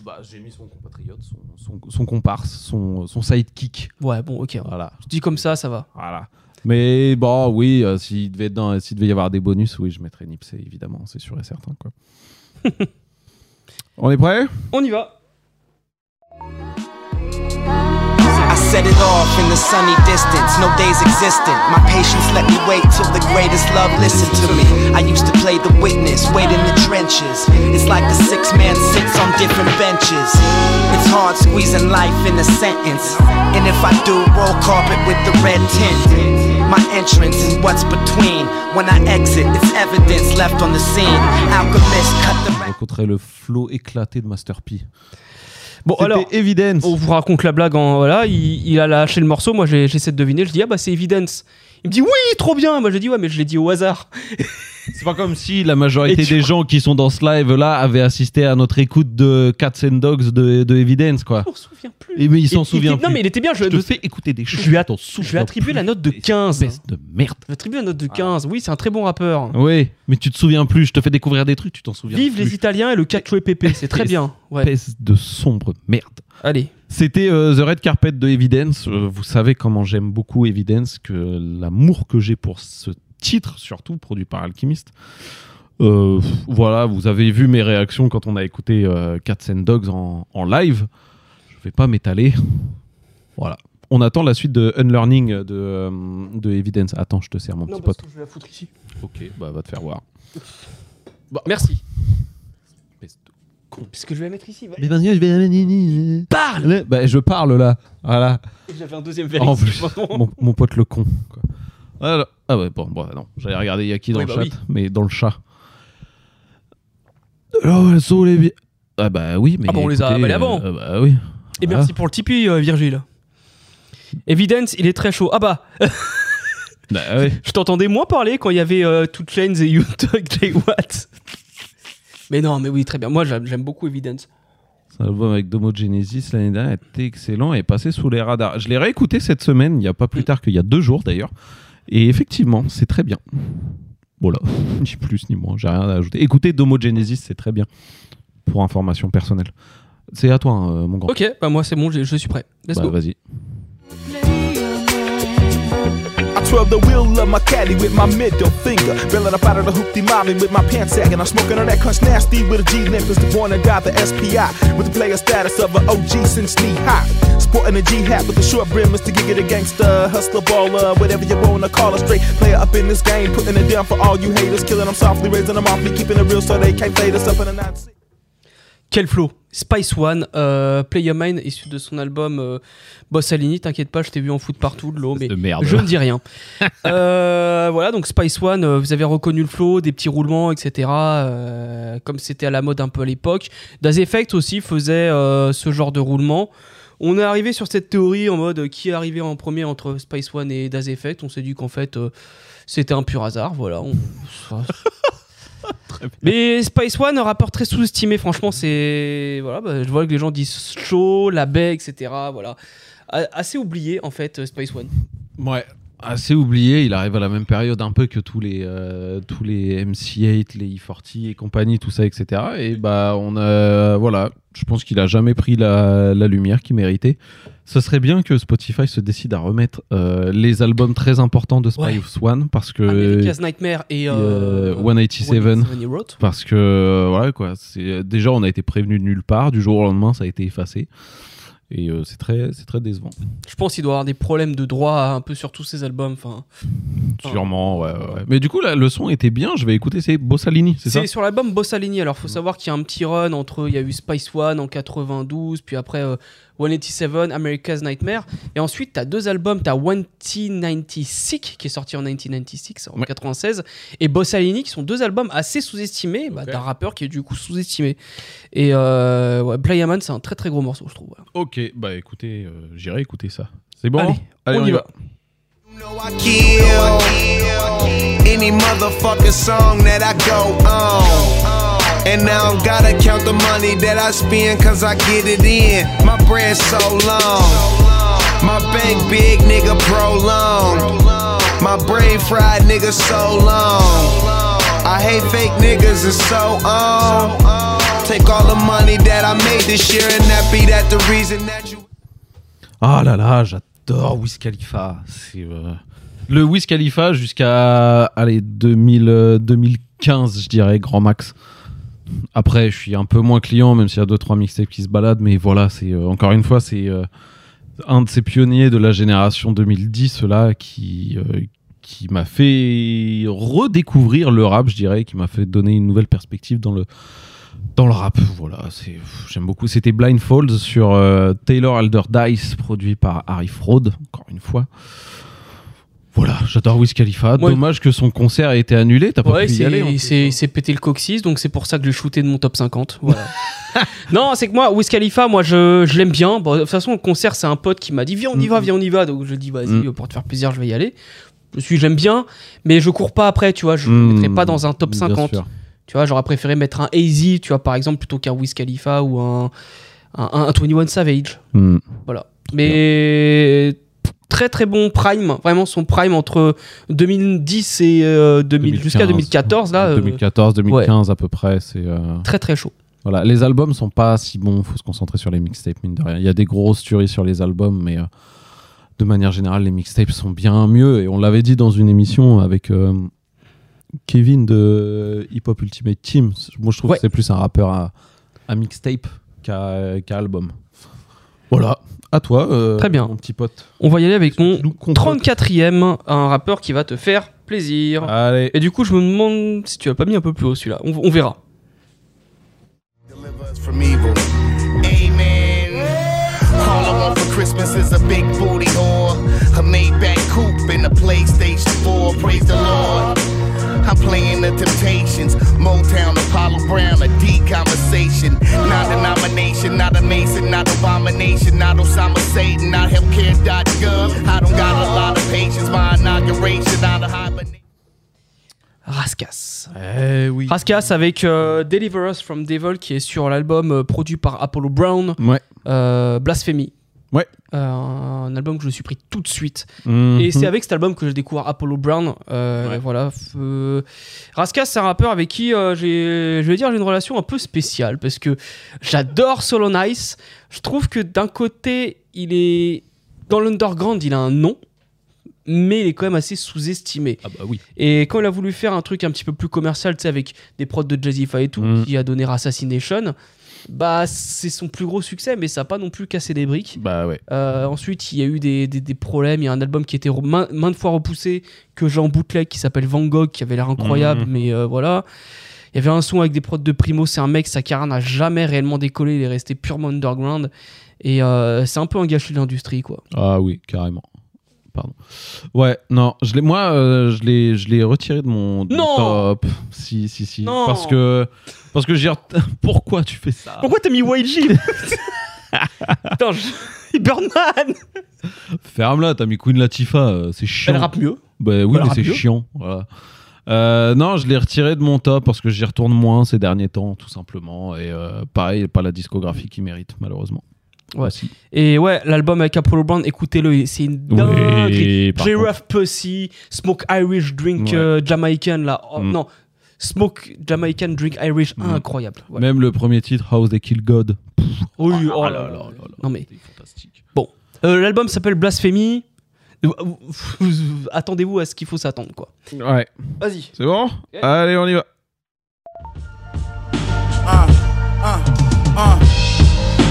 Bah, j'ai mis son compatriote, son, son, son comparse, son, son sidekick. Ouais, bon, ok. Voilà. Je dis comme ça, ça va. Voilà. Mais bon, oui, euh, s'il devait, être dans- s'il devait y avoir des bonus, oui, je mettrais Nipsey, évidemment, c'est sûr et certain. Quoi. On est prêt? On y va. I set it off in the sunny distance, no days existent. My patience let me wait till the greatest love listened to me. I used to play the witness, wait in the trenches. It's like the six man sits on different benches. It's hard squeezing life in a sentence. And if I do, roll carpet with the red tint. My entrance is what's between. When I exit, it's evidence left on the scene. Alchemist cut the le flow éclaté de Master P. Bon, alors, Evidence. on vous raconte la blague en. Voilà, il, il a lâché le morceau. Moi, j'ai- j'essaie de deviner. Je dis, ah bah, c'est Evidence. Il me dit, oui, trop bien. Moi, je dis, ouais, mais je l'ai dit au hasard. C'est pas comme si la majorité des gens qui sont dans ce live là avaient assisté à notre écoute de Cats and Dogs de, de Evidence quoi. On se souvient plus. Et mais ils s'en Il- il souviennent était- plus. Non, mais il était bien. Je, Je te fais écouter des choses. je lui, ai- attribué la note de 15. Espèce de merde. Je lui attribué la note de 15. Oui, c'est un très bon rappeur. Oui, mais tu te souviens plus. Je te fais découvrir des trucs, tu t'en souviens Vive plus. les Italiens et le cacio et pépé. C'est très bien. Ouais. Espèce de sombre merde. Allez. C'était euh, The Red Carpet de Evidence. Euh, vous savez comment j'aime beaucoup Evidence, que l'amour que j'ai pour ce titre, surtout produit par Alchemist. Euh, voilà, vous avez vu mes réactions quand on a écouté euh, Cats and Dogs en, en live. Je vais pas m'étaler. Voilà. On attend la suite de Unlearning de, euh, de Evidence. Attends, je te sers mon Non, petit parce pote. que je vais la foutre ici. Ok, bah va te faire voir. Merci. Parce que je vais la mettre ici. Mais vas-y, je vais. Parle Bah, je parle là. Voilà. J'avais un deuxième verre ici, mon, mon pote le con. Quoi. Ah ouais, bon, bon, non. J'allais regarder Yaki dans Oui, le bah chat, oui. mais dans le chat. Alors, elles sont les bi- Ah bah oui, mais. Ah bah, on les a avalés avant. euh, bah oui. Et merci pour le Tipeee, euh, Virgile. Evidence, il est très chaud. Ah bah Bah oui. Je t'entendais moins parler quand il y avait euh, Two Chains et You Talk Jay Watt. Mais non, mais oui, très bien. Moi, j'aime j'aime beaucoup Evidence. Cet album avec Domo Genesis l'année dernière était excellent et est passé sous les radars. Je l'ai réécouté cette semaine, il n'y a pas plus Mm. tard qu'il y a deux jours d'ailleurs. Et effectivement, c'est très bien. Voilà, ni plus ni moins, j'ai rien à ajouter. Écoutez Domo Genesis, c'est très bien. Pour information personnelle. C'est à toi, hein, mon grand. Ok, bah moi, c'est bon, je, je suis prêt. Let's Bah, go. vas-y. Twirl the wheel of my caddy with my middle finger. Bailing up out of the hoopty molly with my pants sagging. I'm smoking on that cuss nasty with a G limp. Is the born and die the SPI. With the player status of an OG since knee high. Sporting a G hat with a short brim. Mr. Giga the gangster, hustler, baller, whatever you wanna call a straight player up in this game. Putting it down for all you haters. Killing them softly, raising them off me, keeping it real so they can't fade us up in the night. Quel flow Spice One, euh, Play Your Mind, issu de son album euh, Boss Alini. T'inquiète pas, je t'ai vu en foot partout de l'eau, mais de merde. je ne dis rien. Euh, voilà, donc Spice One, euh, vous avez reconnu le flow, des petits roulements, etc. comme c'était à la mode un peu à l'époque. Das Effect aussi faisait ce genre de roulement. On est arrivé sur cette théorie en mode qui est arrivé en premier entre Spice One et Das Effect? On s'est dit qu'en fait c'était un pur hasard. Voilà. on- Mais Spice One, un rappeur très sous-estimé, franchement, c'est. Voilà, bah, je vois que les gens disent chaud, la baie, etc. Voilà. Assez oublié, en fait, euh, Spice One. Ouais. Assez oublié, il arrive à la même période un peu que tous les, euh, tous les MC8, les E40 et compagnie, tout ça, etc. Et bah, on a. Voilà, je pense qu'il a jamais pris la, la lumière qu'il méritait. Ce serait bien que Spotify se décide à remettre euh, les albums très importants de Spice One parce que. America's Nightmare et. Euh, Euh, 187 187 He Wrote. parce que euh, voilà quoi déjà on a été prévenu de nulle part du jour au lendemain ça a été effacé et euh, c'est très c'est très décevant Je pense qu'il doit avoir des problèmes de droit un peu sur tous ses albums. Enfin, sûrement ouais, ouais, ouais. mais du coup là, le son était bien je vais écouter c'est Bossalini c'est ça? c'est sur l'album Bossalini. Alors, faut savoir qu'il y a un petit run entre. Il y a eu Spice One en 92, puis après euh, 187, America's Nightmare. Et ensuite, tu as deux albums. Tu as 1996 qui est sorti en 1996, en 96, et Bossalini qui sont deux albums assez sous-estimés bah, d'un rappeur qui est du coup sous-estimé. Et euh, ouais, c'est un très très gros morceau, je trouve. voilà. ok bah écoutez euh, j'irai écouter ça c'est bon? Allez, on y va. kill any motherfucking song that I go on. And now gotta count the money that I spend cause I get it in. My bread so long. My brain fried nigga so long. I hate fake niggas and so on. Take all the money that I made this year and that be that the reason that you ah là là j'adore Wiz Khalifa euh, le Wiz Khalifa jusqu'à allez 2000 euh, 2015 je dirais grand max après je suis un peu moins client même s'il y a deux trois mixtapes qui se baladent mais voilà c'est euh, encore une fois c'est euh, un de ces pionniers de la génération 2010 là qui euh, qui m'a fait redécouvrir le rap, je dirais, qui m'a fait donner une nouvelle perspective dans le dans le rap. Voilà, j'aime beaucoup. C'était Blindfolds sur Taylor Alderdice, produit par Harry Fraud, encore une fois. Voilà, j'adore Wiz Khalifa. Ouais. Dommage que son concert ait été annulé. T'as pas Ouais, pu y c'est- aller. en il s'est pété le coccyx, donc c'est pour ça que je l'ai shooté de mon top 50. Voilà. non, c'est que moi, Wiz Khalifa, moi, je, je l'aime bien. Bon, de toute façon, le concert, c'est un pote qui m'a dit Viens, on y va, viens, on y va. Donc je dis Vas-y, Mm. pour te faire plaisir, je vais y aller. Je suis, j'aime bien, mais je cours pas après, tu vois. Je ne Mm, mettrai pas dans un top bien 50. sûr. Tu vois, j'aurais préféré mettre un Easy, tu vois, par exemple, plutôt qu'un Wiz Khalifa ou un, un, un 21 Savage. Mm. Voilà. Mais très très bon prime, vraiment son prime entre 2010 et euh, 2000 jusqu'à 2014 là. euh, 2014, 2015 à peu près. C'est euh, Très très chaud. Voilà, les albums sont pas si bons, faut se concentrer sur les mixtapes, mine de rien. Il y a des grosses tueries sur les albums, mais euh, de manière générale, les mixtapes sont bien mieux. Et on l'avait dit dans une émission avec euh, Kevin de Hip Hop Ultimate Team. Moi, je trouve Ouais. que c'est plus un rappeur à, à mixtape qu'à qu'à album. Voilà, à toi, euh, Très bien. mon petit pote. On va y aller avec mon 34ème, un rappeur qui va te faire plaisir. Allez. Et du coup, je me demande si tu l'as pas mis un peu plus haut celui-là. On, on verra. from evil. Amen. I want for Christmas is a big booty whore, a Maybach coupe, and a PlayStation 4. Praise the Lord. I'm playing the Temptations, Motown, Apollo Brown, a deep conversation. Not denomination, not a Mason, not abomination, not Osama Satan, not healthcare.gov. I don't got a lot of patience. My inauguration, not a hibernation. Raskas. Eh oui. Raskas avec euh, Deliver Us from Devil qui est sur l'album euh, produit par Apollo Brown. Ouais. Euh, Blasphemy. Ouais. Un album que je me suis pris tout de suite. Mhm. Et c'est avec cet album que je découvre Apollo Brown. Voilà. Raskas, c'est un rappeur avec qui j'ai, je vais dire, j'ai une relation un peu spéciale parce que j'adore Solo Nice. Je trouve que d'un côté, il est dans l'underground, il a un nom. Mais il est quand même assez sous-estimé. Ah bah oui. Et quand il a voulu faire un truc un petit peu plus commercial, tu sais, avec des prods de Jazzy et tout, Mhm. qui a donné Assassination, bah c'est son plus gros succès, mais ça n'a pas non plus cassé des briques. Bah ouais. Euh, ensuite, il y a eu des, des- des problèmes. Il y a un album qui était main- maintes fois repoussé, que j'ai en bootleg, qui s'appelle Van Gogh, qui avait l'air incroyable, Mhm. mais euh, voilà. Il y avait un son avec des prods de Primo. C'est un mec, sa carrière n'a jamais réellement décollé. Il est resté purement underground. Et euh, c'est un peu un gâchis de l'industrie, quoi. Ah oui, carrément. Pardon. Ouais, non, je l'ai, moi, euh, je l'ai, je l'ai retiré de mon de Non top. Si, si, si. Non Parce que, parce que j'ai. ret- Pourquoi tu fais ça? Pourquoi t'as mis YG Attends, je... Ferme-la, t'as mis Queen Latifah, euh, c'est chiant. Elle rappe mieux. Bah oui, Elle mais rappe c'est mieux. chiant. Voilà. Euh, non, je l'ai retiré de mon top parce que j'y retourne moins ces derniers temps, tout simplement. Et euh, pareil, pas la discographie qui mérite, malheureusement. Ouais. Et ouais, l'album avec Apollo Brown, écoutez-le, c'est une Oui, dinguerie. J-Rough Pussy, Smoke Irish Drink Ouais. euh, Jamaican, là. Oh, Mm. Non, Smoke Jamaican Drink Irish, Mm. incroyable. Même le premier titre, How They Kill God. Oui, Ah oh là là là. Non mais. Bon, Euh, l'album s'appelle Blasphemy. Attendez-vous à ce qu'il faut s'attendre, quoi. Ouais. Vas-y. C'est bon Allez, on y va. Uh, uh, uh.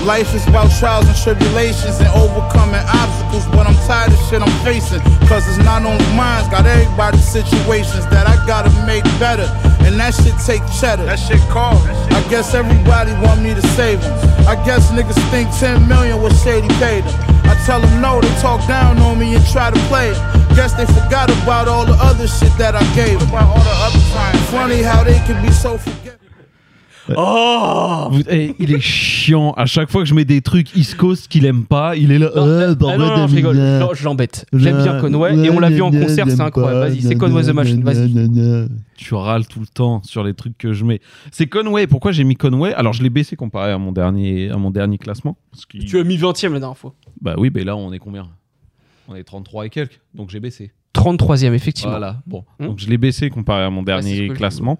Life is about trials and tribulations and overcoming obstacles, but I'm tired of shit I'm facing. Cause it's not only mine, got everybody's situations that I gotta make better. And that shit take cheddar. That shit call. I guess everybody want me to save them. I guess niggas think 10 million was shady paid them. I tell them no, they talk down on me and try to play it. Guess they forgot about all the other shit that I gave them. About all the other. Funny how they can be so forgetful. Oh Vous- eh, Il est chiant. À chaque fois que je mets des trucs East Coast qu'il aime pas, il est là. Euh, Ah bordel non, non, de je rigole, merde. je je l'embête. J'aime bien Conway et on l'a vu en concert, c'est incroyable. Vas-y, c'est Conway the Machine, vas-y. Tu râles tout le temps sur les trucs que je mets. C'est Conway. Pourquoi j'ai mis Conway? Alors je l'ai baissé comparé à mon dernier, à mon dernier classement. Parce qu'il- Tu as mis 20 e la dernière fois. Bah oui, mais là on est combien? On est 33 et quelques. Donc j'ai baissé. 33ème, effectivement. Voilà, bon. Hmm. Donc je l'ai baissé comparé à mon c'est dernier ce que je- classement.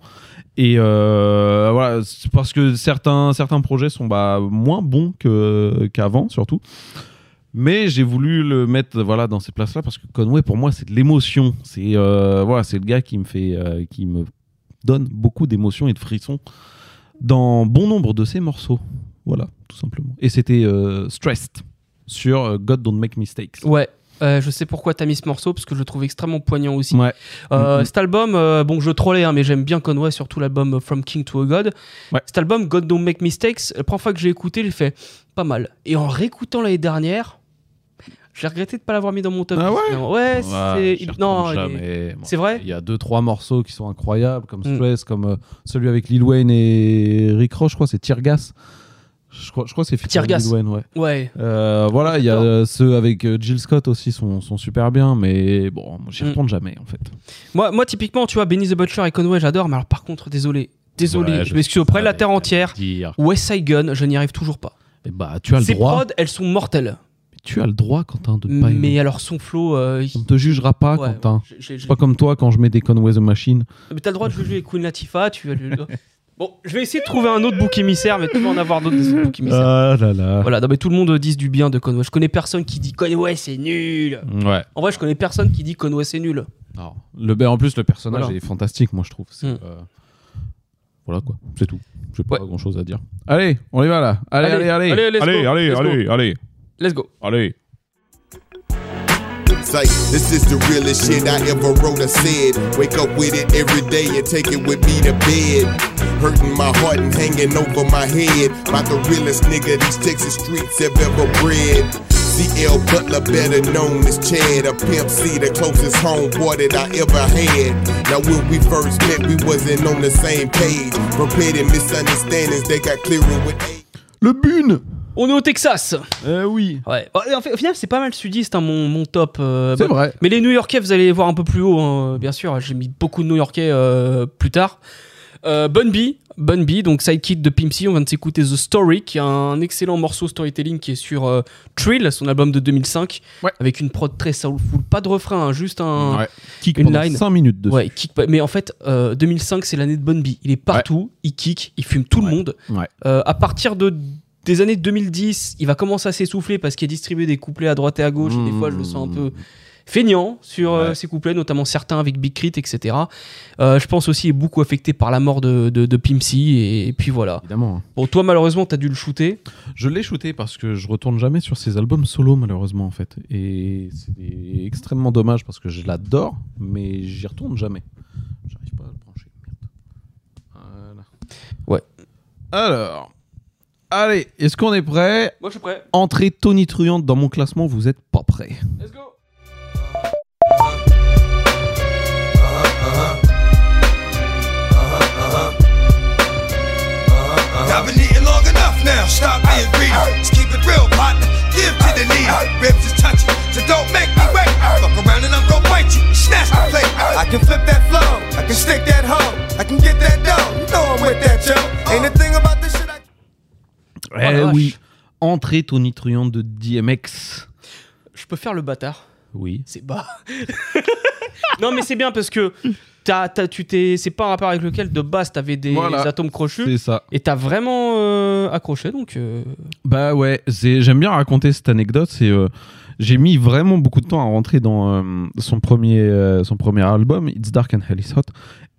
Et euh, voilà, parce que certains, certains projets sont bah, moins bons qu'avant, surtout. Mais j'ai voulu le mettre voilà, dans ces places-là parce que Conway, pour moi, c'est de l'émotion. C'est euh, voilà, le gars qui me, fait, euh, qui me donne beaucoup d'émotions et de frissons dans bon nombre de ses morceaux. Voilà, tout simplement. Et c'était euh, Stressed. sur euh, God Don't Make Mistakes. Ouais. Euh, je sais pourquoi t'as mis ce morceau parce que je le trouve extrêmement poignant aussi. Ouais. Euh, Mhm. Cet album, euh, bon, je trollais, hein, mais j'aime bien Conway, surtout l'album From King to a God. Cet album, God Don't Make Mistakes, la première fois que j'ai écouté, j'ai fait pas mal. Et en réécoutant l'année dernière, j'ai regretté de pas l'avoir mis dans mon top. Ah ouais. Ouais, c'est. il. Moi, c'est vrai Il y a deux trois morceaux qui sont incroyables, comme Mm. Stress, comme euh, celui avec Lil Wayne et Rick Ross, je crois, c'est Tear Gas. Je crois, je crois que c'est featuring Tear Gas. Lil Wayne, ouais. Ouais. Euh, voilà, il y a euh, ceux avec euh, Jill Scott aussi sont, sont super bien, mais bon, j'y Mm. retourne jamais en fait. Moi, moi, typiquement, tu vois, Benny the Butcher et Conway, j'adore, mais alors par contre, désolé. Désolé, Ouais, je je m'excuse auprès de la terre entière. West Side Gun, je n'y arrive toujours pas. Et bah, tu as le Ces droit. prods, elles sont mortelles. Tu as le droit, Quentin, de ne pas aimer. Mais alors, son flow. euh, On ne te jugera pas, Ouais, Quentin. j'ai- j'ai- C'est pas comme toi quand je mets des Conway the Machine. Mais t'as le droit de juger Queen Latifah, tu vas le- Bon, je vais essayer de trouver un autre bouc émissaire, mais tu vas en avoir d'autres des autres boucs émissaires. Ah là là. Voilà, non, mais tout le monde dit du bien de Conway. Je connais personne qui dit Conway c'est nul. Ouais. En vrai, je connais personne qui dit Conway c'est nul. Non. Le, ben, en plus, le personnage Voilà. est fantastique, moi je trouve. C'est, Mm. euh, Voilà quoi, c'est tout. J'ai pas grand chose à dire. Allez, on y va là. Allez, allez, allez. Allez, let's allez, go, allez, let's go. allez, allez. Let's go. Allez. Say, this is the realest shit I ever wrote or said. Wake up with it every day and take it with me to bed. Hurting my heart and hanging over my head. About the realest nigga these Texas streets have ever bred. CL Butler, better known as Chad, a pimp C, the closest homeboy that I ever had. Now when we first met, we wasn't on the same page. Petty misunderstandings, they got clearer with age. Le Bune On est au Texas. Euh, oui. Ouais. Bon, en fait, au final, c'est pas mal sudiste, hein, mon, mon top. euh, C'est bon. vrai. Mais les New Yorkais, vous allez les voir un peu plus haut, hein, bien sûr. J'ai mis beaucoup de New Yorkais euh, plus tard. Bun B, Bun B, donc sidekick de Pimp C, on vient de s'écouter The Story, qui est un excellent morceau storytelling qui est sur Trill, son album de 2005, avec une prod très soulful, pas de refrain, hein, juste un Ouais. Kick une line. cinq minutes dessus. Ouais, kick, mais en fait, euh, 2005 c'est l'année de Bun B. Il est partout, il kick, il fume tout le monde. À partir de des années 2010, il va commencer à s'essouffler parce qu'il a distribué des couplets à droite et à gauche. Et des fois, je le sens un peu feignant sur euh, ses couplets, notamment certains avec Big Crit, etc. Euh, je pense aussi il est beaucoup affecté par la mort de, de, et, et puis voilà. Évidemment. Bon, toi, malheureusement, t'as dû le shooter. Je l'ai shooté parce que je retourne jamais sur ses albums solo malheureusement en fait. Et c'est extrêmement dommage parce que je l'adore, mais j'y retourne jamais. J'arrive pas à le brancher. Merde. Voilà. Ouais. Alors. Allez, est-ce qu'on est prêt? Moi, je suis prêt. Entrée tonitruante dans mon classement, vous êtes pas prêt. Let's go. I've been eating long enough now. Stop being greedy. Let's keep it real, partner. Give to the needy. Ribs is touchy, so don't make me wait. Fuck around and I'm gonna bite you. Snatch the plate. I can flip that flow. I can stick that hoe. I can get that dough. You know I'm with that, yo. Ain't a thing about this shit Oh la eh vache. oui. Entrée tonitruante de DMX. Je peux faire le bâtard? Oui. C'est bas. non, mais c'est bien parce que t'as, t'as- tu t'es, c'est pas un rapport avec lequel de base t'avais des Voilà. atomes crochus. C'est ça. Et t'as vraiment euh, accroché, donc. euh, Bah ouais, c'est- j'aime bien raconter cette anecdote. C'est euh, j'ai mis vraiment beaucoup de temps à rentrer dans euh, son premier euh, son premier album, It's Dark and Hell is Hot.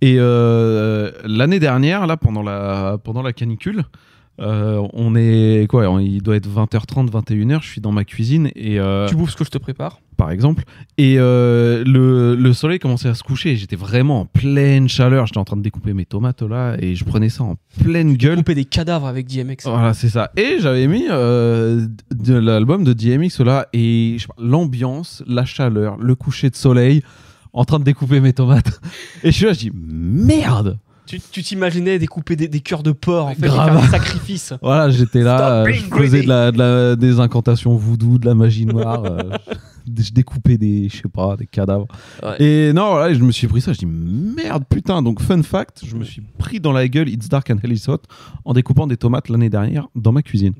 Et euh, l'année dernière, là pendant la pendant la canicule, euh, on est quoi on- Il doit être 20h30, 21h. Je suis dans ma cuisine et euh, Tu bouffes ce que je te prépare. par exemple. Et euh, le, le soleil commençait à se coucher. et J'étais vraiment en pleine chaleur. J'étais en train de découper mes tomates là et je prenais ça en pleine gueule. Couper des cadavres avec DMX. Voilà, c'est ça. Et j'avais mis de l'album de DMX là et l'ambiance, la chaleur, le coucher de soleil, en train de découper mes tomates. Et je suis là, je dis merde. Tu, t'imaginais découper des, des cœurs de porc, en fait, et Grave. faire des sacrifices. Voilà, j'étais là, Stop euh, je faisais de la, de la- des incantations voodoo, de la magie noire. euh, je, je découpais des, je sais pas, des cadavres. Ouais. Et non, voilà, je me suis pris ça. Je dis merde, putain. Donc, fun fact, je me suis pris dans la gueule It's Dark and Hell is Hot en découpant des tomates l'année dernière dans ma cuisine.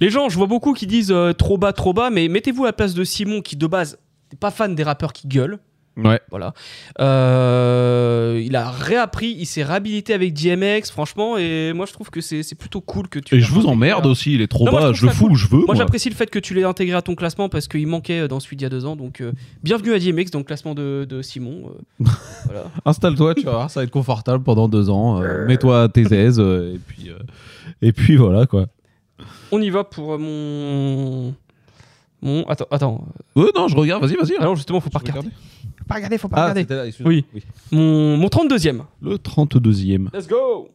Les gens, je vois beaucoup qui disent euh, trop bas, trop bas, mais mettez-vous à la place de Simon qui, de base, n'est pas fan des rappeurs qui gueulent. Ouais. Voilà. Euh, il a réappris, il s'est réhabilité avec DMX, franchement, et moi je trouve que c'est plutôt cool que tu. Et je vous emmerde à- aussi, il est trop Non, bas, je le fous cool. où je veux. Moi, j'apprécie le fait que tu l'aies intégré à ton classement parce qu'il manquait dans celui d'il y a deux ans, donc euh, bienvenue à DMX dans le classement de, de Simon. euh, voilà. Installe-toi, tu vas voir, ça va être confortable pendant deux ans. Mets-toi à tes aises, et puis, et puis voilà quoi. On y va pour mon Mon, attends, attends. Non, je regarde, vas-y, vas-y. Ah non, justement, faut pas regarder. Faut pas regarder, faut pas Ah, regarder. c'était excuse-moi. Oui. Mon, mon 32e. Le 32e. Let's go.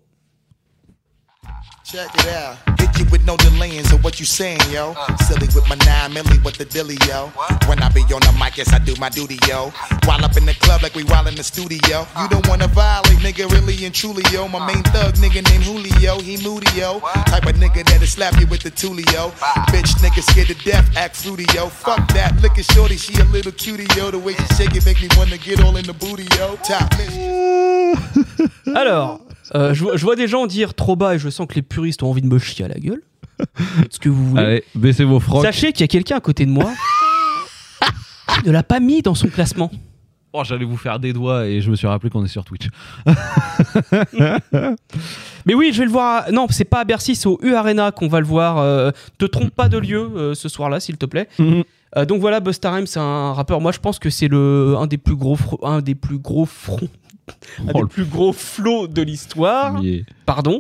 Check it out. Hit you with no delaying, so what you saying, yo? Silly with my nine milli, what the dilly, yo? When I be on the mic, yes, I do my duty, yo. While up in the club like we while in the studio. You don't wanna violate, nigga, really and truly, yo. My main thug nigga named Julio, he moody, yo. Type of nigga that'll slap you with the tulio. Bitch, nigga scared to death, act fruity, yo. Fuck that, look at shorty, she a little cutie, yo. The way she shake it make me wanna get all in the booty, yo. Top Alors, euh, je, vois- je vois des gens dire trop bas et je sens que les puristes ont envie de me chier à la gueule. Ce que vous voulez. Allez, baissez vos frocs. Sachez qu'il y a quelqu'un à côté de moi qui ne l'a pas mis dans son classement. Oh, j'allais vous faire des doigts et je me suis rappelé qu'on est sur Twitch. Mais oui, je vais le voir. à- Non, c'est pas à Bercy, c'est au U Arena qu'on va le voir. Euh, te trompe pas de lieu euh, ce soir-là, s'il te plaît. Euh, donc voilà, Busta Rhymes, c'est un rappeur. Moi, je pense que c'est le un des plus gros, un des plus gros fronts, un Oh, des le- plus gros flots de l'histoire. Pardon.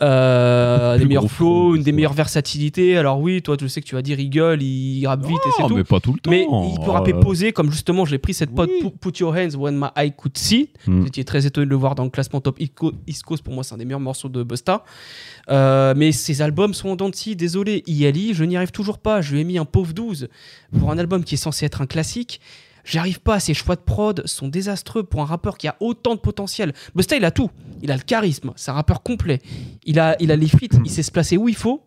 Euh, des meilleurs flows, une des meilleures versatilités. Alors oui, toi, je sais que tu vas dire, il gueule, il rappe vite et c'est Oh, tout. mais pas tout le temps. Mais il peut rapper Euh, posé, comme justement, j'ai pris cette pote Pu- Put Your Hands When My Eye Could See. Mm. J'étais très étonné de le voir dans le classement top East Co- East Coast. Pour moi, c'est un des meilleurs morceaux de Busta. Euh, mais ces albums sont en. Désolé, ILI, je n'y arrive toujours pas. Je lui ai mis un pauvre 12 pour un album qui est censé être un classique. J'y arrive pas. Ses choix de prod sont désastreux pour un rappeur qui a autant de potentiel. Busta, il a tout. Il a le charisme. C'est un rappeur complet. Il a, il a les feats. Il sait se placer où il faut.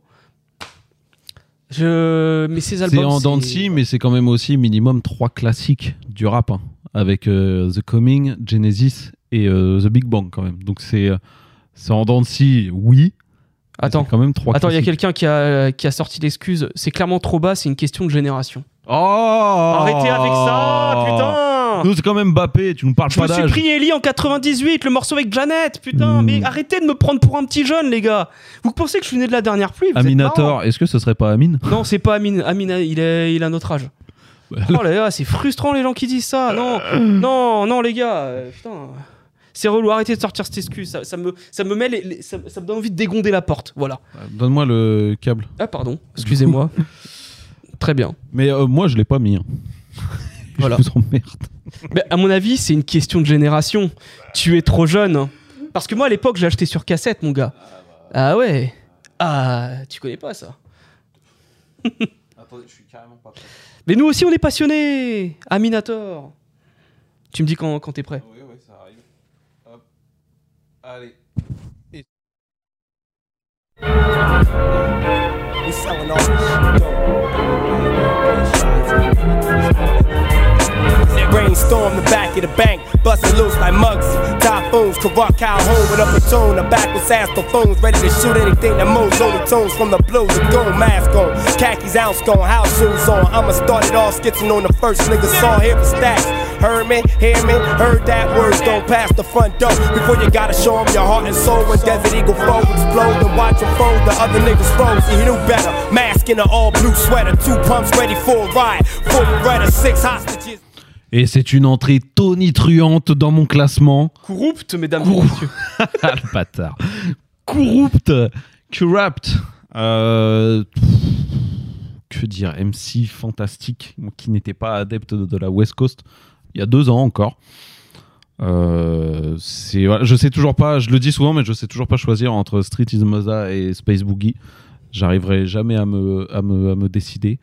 Je... Mais ces albums. C'est en dents mais c'est quand même aussi minimum trois classiques du rap. hein, avec euh, The Coming, Genesis et euh, The Big Bang quand même. Donc c'est euh, en dents oui. Attends. c'est quand même trois Attends, il y a quelqu'un qui a, qui a sorti l'excuse. C'est clairement trop bas, c'est une question de génération. Oh Arrêtez avec ça, putain Nous, c'est quand même Mbappé, tu nous parles Je pas me suis pris Ellie en 98, le morceau avec Janet, putain, Hmm. mais arrêtez de me prendre pour un petit jeune, les gars. Vous pensez que je suis né de la dernière pluie vous Aminator, est-ce que ce serait pas Amine? Non, c'est pas Amine. Amine, il, est, il a notre âge. Oh là là, c'est frustrant les gens qui disent ça. Non, non, non, les gars, euh, putain. C'est relou, arrêtez de sortir cette excuse. Ça, ça me, ça, me met les- les- ça, ça me donne envie de dégonder la porte. Voilà. Donne-moi le câble. Ah, pardon, excusez-moi. Très bien. Mais euh, moi, je l'ai pas mis. hein. Voilà. Je vous emmerde. Mais à mon avis, c'est une question de génération. Tu es trop jeune. Parce que moi, à l'époque, j'ai acheté sur cassette, mon gars. Ah ouais. Ah, tu connais pas ça. Attendez, je suis carrément pas prêt. Mais nous aussi, on est passionnés. Aminator. Tu me dis quand, quand t'es prêt. Oui, oui, ça arrive. Hop. Allez. We selling all this Brainstorm the back of the bank, busting loose like mugs. Typhoons, Karak Calhoun with a platoon of backwards buffoons, ready to shoot anything that moves. Only tunes from the blue, the gold mask on, khakis ounce gone, house shoes on. I'ma start it off skitching on the first nigga saw here for stacks. Heard me, hear me, heard that words don't pass the front door. Before you gotta show 'em your heart and soul. When Desert Eagle flow explode and watch 'em fold, the other niggas froze. You knew better. Mask in an all blue sweater, two pumps ready for a ride. Full Beretta, six hostages. Et c'est une entrée tonitruante dans mon classement. Corrupt, mesdames et messieurs. Ah, le bâtard. Corrupt. Corrupt. Euh, que dire MC fantastique, qui n'était pas adepte de, de la West Coast il y a deux ans encore. Euh, voilà, je sais toujours pas, je le dis souvent, mais je sais toujours pas choisir entre Street is Moza et Space Boogie. J'arriverai jamais à me, à me, à me décider.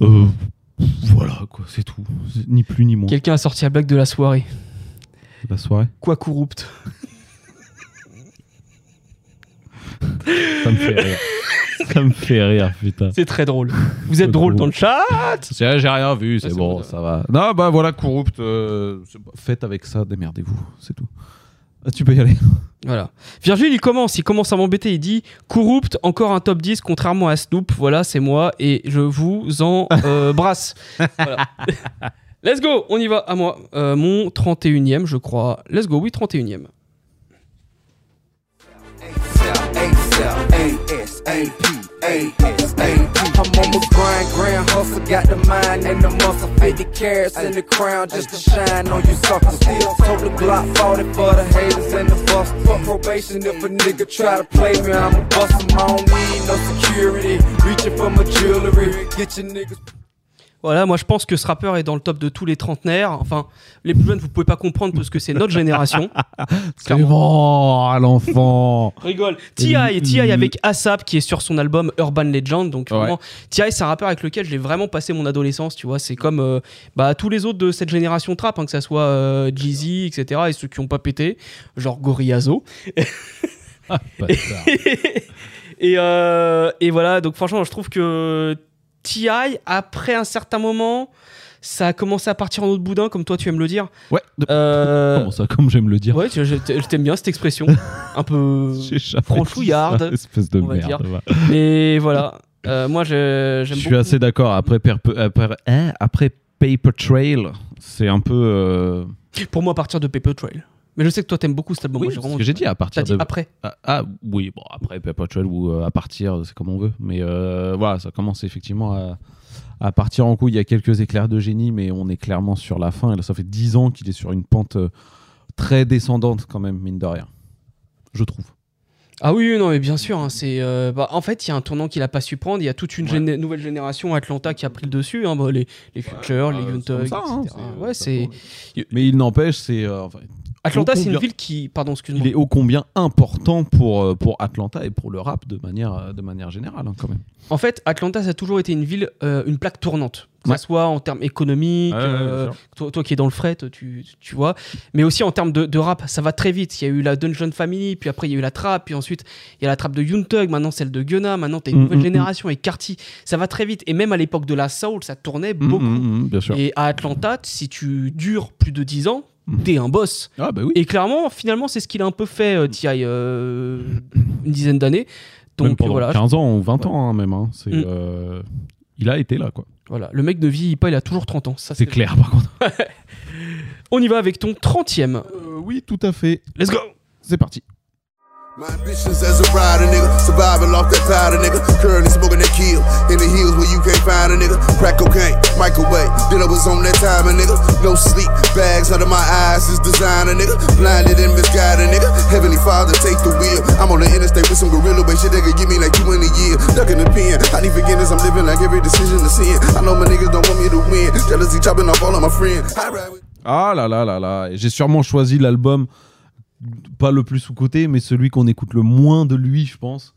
Euh, voilà, quoi, c'est tout. Ni plus ni moins. Quelqu'un a sorti la blague de la soirée. La soirée? Quoi corrupt Ça me fait rire. Ça me fait rire, putain. C'est très drôle. Vous êtes drôle dans le chat j'ai rien vu, c'est bon, ça va. Non, bah voilà, Corrupt, euh, faites avec ça, démerdez-vous, c'est tout. Ah, tu peux y aller. Voilà. Virgile, il commence, il commence à m'embêter. Il dit Corrupt, encore un top 10, contrairement à Snoop. Voilà, c'est moi et je vous en euh, brasse. Voilà. Let's go, on y va, à moi. Euh, mon 31ème, je crois. Let's go, oui, 31ème. A-S I'm on my grind, grand hustle, got the mind and the muscle. 50 carats in the crown just to shine on you suckers. Still told the Glock 40 for the haters and the bust. Fuck probation if a nigga try to play me, I'ma bust him. I don't need no security. Reaching for my jewelry. Get your niggas. Voilà, moi je pense que ce rappeur est dans le top de tous les trentenaires. Enfin, les plus jeunes, vous pouvez pas comprendre parce que c'est notre génération. C'est bon, à l'enfant. Rigole. T.I. T.I. avec ASAP qui est sur son album Urban Legend. Donc Ouais. vraiment, T.I. c'est un rappeur avec lequel j'ai vraiment passé mon adolescence. Tu vois, c'est comme euh, bah, tous les autres de cette génération trap, hein, que ça soit euh, Jeezy, etc. Et ceux qui ont pas pété, genre Gorillazo. et, euh, et voilà, donc franchement, je trouve que T.I. après un certain moment. Ça a commencé à partir en autre boudin, comme toi tu aimes le dire. Ouais. Euh, Comment ça, comme j'aime le dire. Ouais, je je t'aime bien cette expression. Un peu franchouillarde. ça, espèce de on va merde. Mais voilà. Euh, moi, je- j'aime Je beaucoup. suis assez d'accord. Après, Perpe- après, hein, après Paper Trail, c'est un peu. euh, Pour moi, à partir de Paper Trail. Mais je sais que toi, t'aimes beaucoup cet album. Oui, c'est ce que j'ai dit à partir dit de après. Ah, ah, oui, bon après Paper Trail ou euh, à partir, c'est comme on veut. Mais euh, voilà, ça commence effectivement à, à partir en couille. Il y a quelques éclairs de génie, mais on est clairement sur la fin. Et là, ça fait 10 ans qu'il est sur une pente euh, très descendante quand même, mine de rien. Je trouve. Ah oui, non, mais bien sûr. hein, c'est, euh, bah, en fait, il y a un tournant qu'il a pas su prendre. Il y a toute une géné- nouvelle génération Atlanta qui a pris le dessus. hein, bah, les, les Futures, les Young Thug, ça, hein, etc. Ouais, c'est. Mais il n'empêche, c'est. euh, enfin, Atlanta, c'est une ville qui. Pardon, excuse-moi. Il est ô combien important pour, euh, pour Atlanta et pour le rap de manière, euh, de manière générale, hein, quand même. En fait, Atlanta, ça a toujours été une ville, euh, une plaque tournante. Que ce soit en termes économiques, Ouais, euh, toi, toi qui es dans le fret, tu, tu vois, mais aussi en termes de, de rap, ça va très vite. Il y a eu la Dungeon Family, puis après il y a eu la trap, puis ensuite il y a la trap de Young Thug, maintenant celle de Gunna, maintenant t'as une Mm, nouvelle mm, génération avec Carti. Ça va très vite. Et même à l'époque de la soul, ça tournait Mm, beaucoup. mm, mm, bien sûr. Et à Atlanta, si tu dures plus de 10 ans, t'es un boss. Ah, bah oui. Et clairement, finalement, c'est ce qu'il a un peu fait, euh, T.I., euh, une dizaine d'années. Donc pendant voilà. 15 ans ou 20 ans, hein, même. hein. C'est, Mm. euh, il a été là, quoi. Voilà, le mec ne vieillit pas, il a toujours 30 ans. Ça, C'est clair, par contre. On y va avec ton 30e. Euh, oui, tout à fait. Let's go C'est parti. My ambitions as a rider, nigga. Surviving off that powder, nigga. Currently smoking that kill. In the hills where you can't find a nigga. Crack cocaine, microwave. Then I was on that time, nigga. No sleep, bags under my eyes is designer, nigga. Blinded and misguided, nigga. Heavenly Father, take the wheel. I'm on the interstate with some gorilla bait shit that could give me like two in a year. Ducking the pen. I need forgiveness, I'm living like every decision to sin. I know my niggas don't want me to win. Jealousy chopping off all of my friends. I ride with Ah là là là là. J'ai sûrement choisi l'album, pas le plus sous-côté, mais celui qu'on écoute le moins de lui, je pense.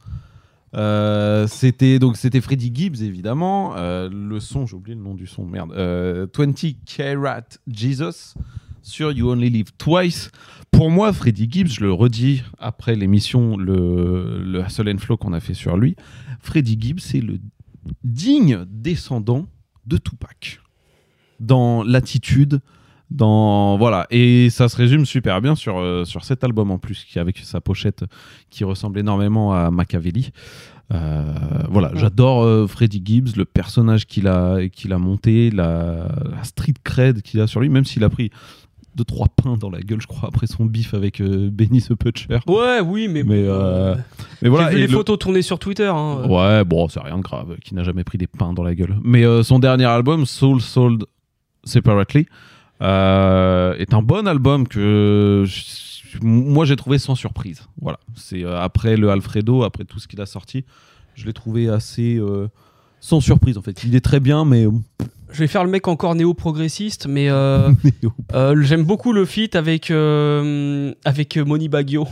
Euh, c'était donc c'était Freddie Gibbs évidemment. Euh, le son j'ai oublié le nom du son merde. Euh, 20 Karat Jesus sur You Only Live Twice. Pour moi Freddie Gibbs je le redis après l'émission le, le Hustle and Flow qu'on a fait sur lui Freddie Gibbs c'est le digne descendant de Tupac. Dans l'attitude, dans voilà, et ça se résume super bien sur euh, sur cet album en plus, qui avec sa pochette qui ressemble énormément à Machiavelli. Euh, voilà, j'adore euh, Freddie Gibbs, le personnage qu'il a qu'il a monté, la, la street cred qu'il a sur lui, même s'il a pris deux trois pains dans la gueule, je crois, après son bif avec euh, Benny the Butcher. Ouais, oui, mais. Mais, euh, mais voilà. Vu et les le- photos tournées sur Twitter. hein. Ouais, bon, c'est rien de grave, qui n'a jamais pris des pains dans la gueule. Mais euh, son dernier album, Soul Sold Separately, est un bon album que je- moi j'ai trouvé sans surprise. Voilà, c'est euh, après le Alfredo, après tout ce qu'il a sorti, je l'ai trouvé assez euh, sans surprise en fait. Il est très bien, mais Je vais faire le mec encore néo-progressiste, mais euh, euh, j'aime beaucoup le feat avec, euh, avec euh, Moni Baggio.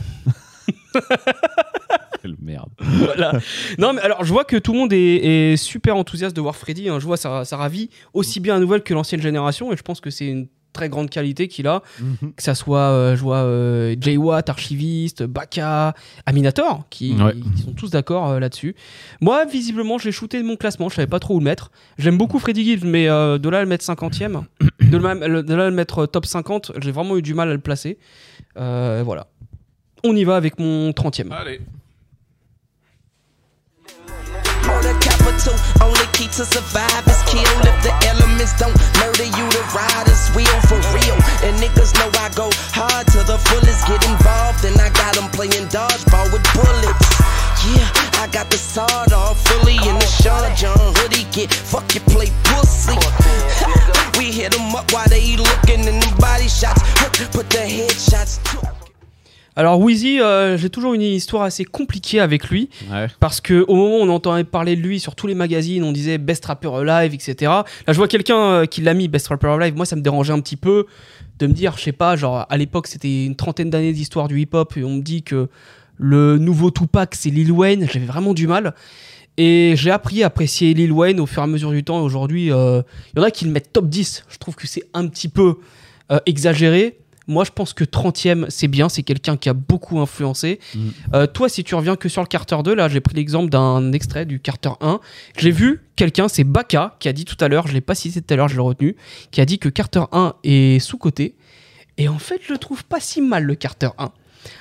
Quelle merde. voilà. Non, mais alors je vois que tout le monde est, est super enthousiaste de voir Freddy. hein. Je vois ça, ça ravit aussi bien la nouvelle que l'ancienne génération, et je pense que c'est une très grande qualité qu'il a. Mhm. Que ça soit, euh, je vois euh, Jay Watt, archiviste, Baka, Aminator, qui, Ouais. qui sont tous d'accord euh, là-dessus. Moi, visiblement, j'ai shooté de mon classement, je savais pas trop où le mettre. J'aime beaucoup Freddy Gibbs, mais euh, de là à le mettre 50ème, de, là, de là à le mettre top 50, j'ai vraiment eu du mal à le placer. Euh, voilà. On y va avec mon 30ème. Allez. two. Only key to survive is kill. If the elements don't murder you, the riders will for real. And niggas know I go hard to the fullest. Get involved, and I got them playing dodgeball with bullets. Yeah, I got the sawed off fully in the Sean John hoodie. Get fuck you, play pussy. we hit them up while they looking in the body shots. Put the headshots. Alors Wheezy, euh, j'ai toujours une histoire assez compliquée avec lui. Ouais. Parce que au moment où on entendait parler de lui sur tous les magazines, on disait Best Rapper Alive, etc. Là, je vois quelqu'un euh, qui l'a mis Best Rapper Alive. Moi, ça me dérangeait un petit peu de me dire, je sais pas, genre à l'époque, c'était une trentaine d'années d'histoire du hip-hop et on me dit que le nouveau Tupac, c'est Lil Wayne. J'avais vraiment du mal. Et j'ai appris à apprécier Lil Wayne au fur et à mesure du temps. Et aujourd'hui, euh, il y en a qui le mettent top 10. Je trouve que c'est un petit peu exagéré. Moi, je pense que 30e, c'est bien. C'est quelqu'un qui a beaucoup influencé. Euh, toi, si tu reviens que sur le Carter 2, là, j'ai pris l'exemple d'un extrait du Carter 1. J'ai vu quelqu'un, c'est Baka, qui a dit tout à l'heure, je l'ai pas cité tout à l'heure, je l'ai retenu, qui a dit que Carter 1 est sous-coté. Et en fait, je le trouve pas si mal, le Carter 1.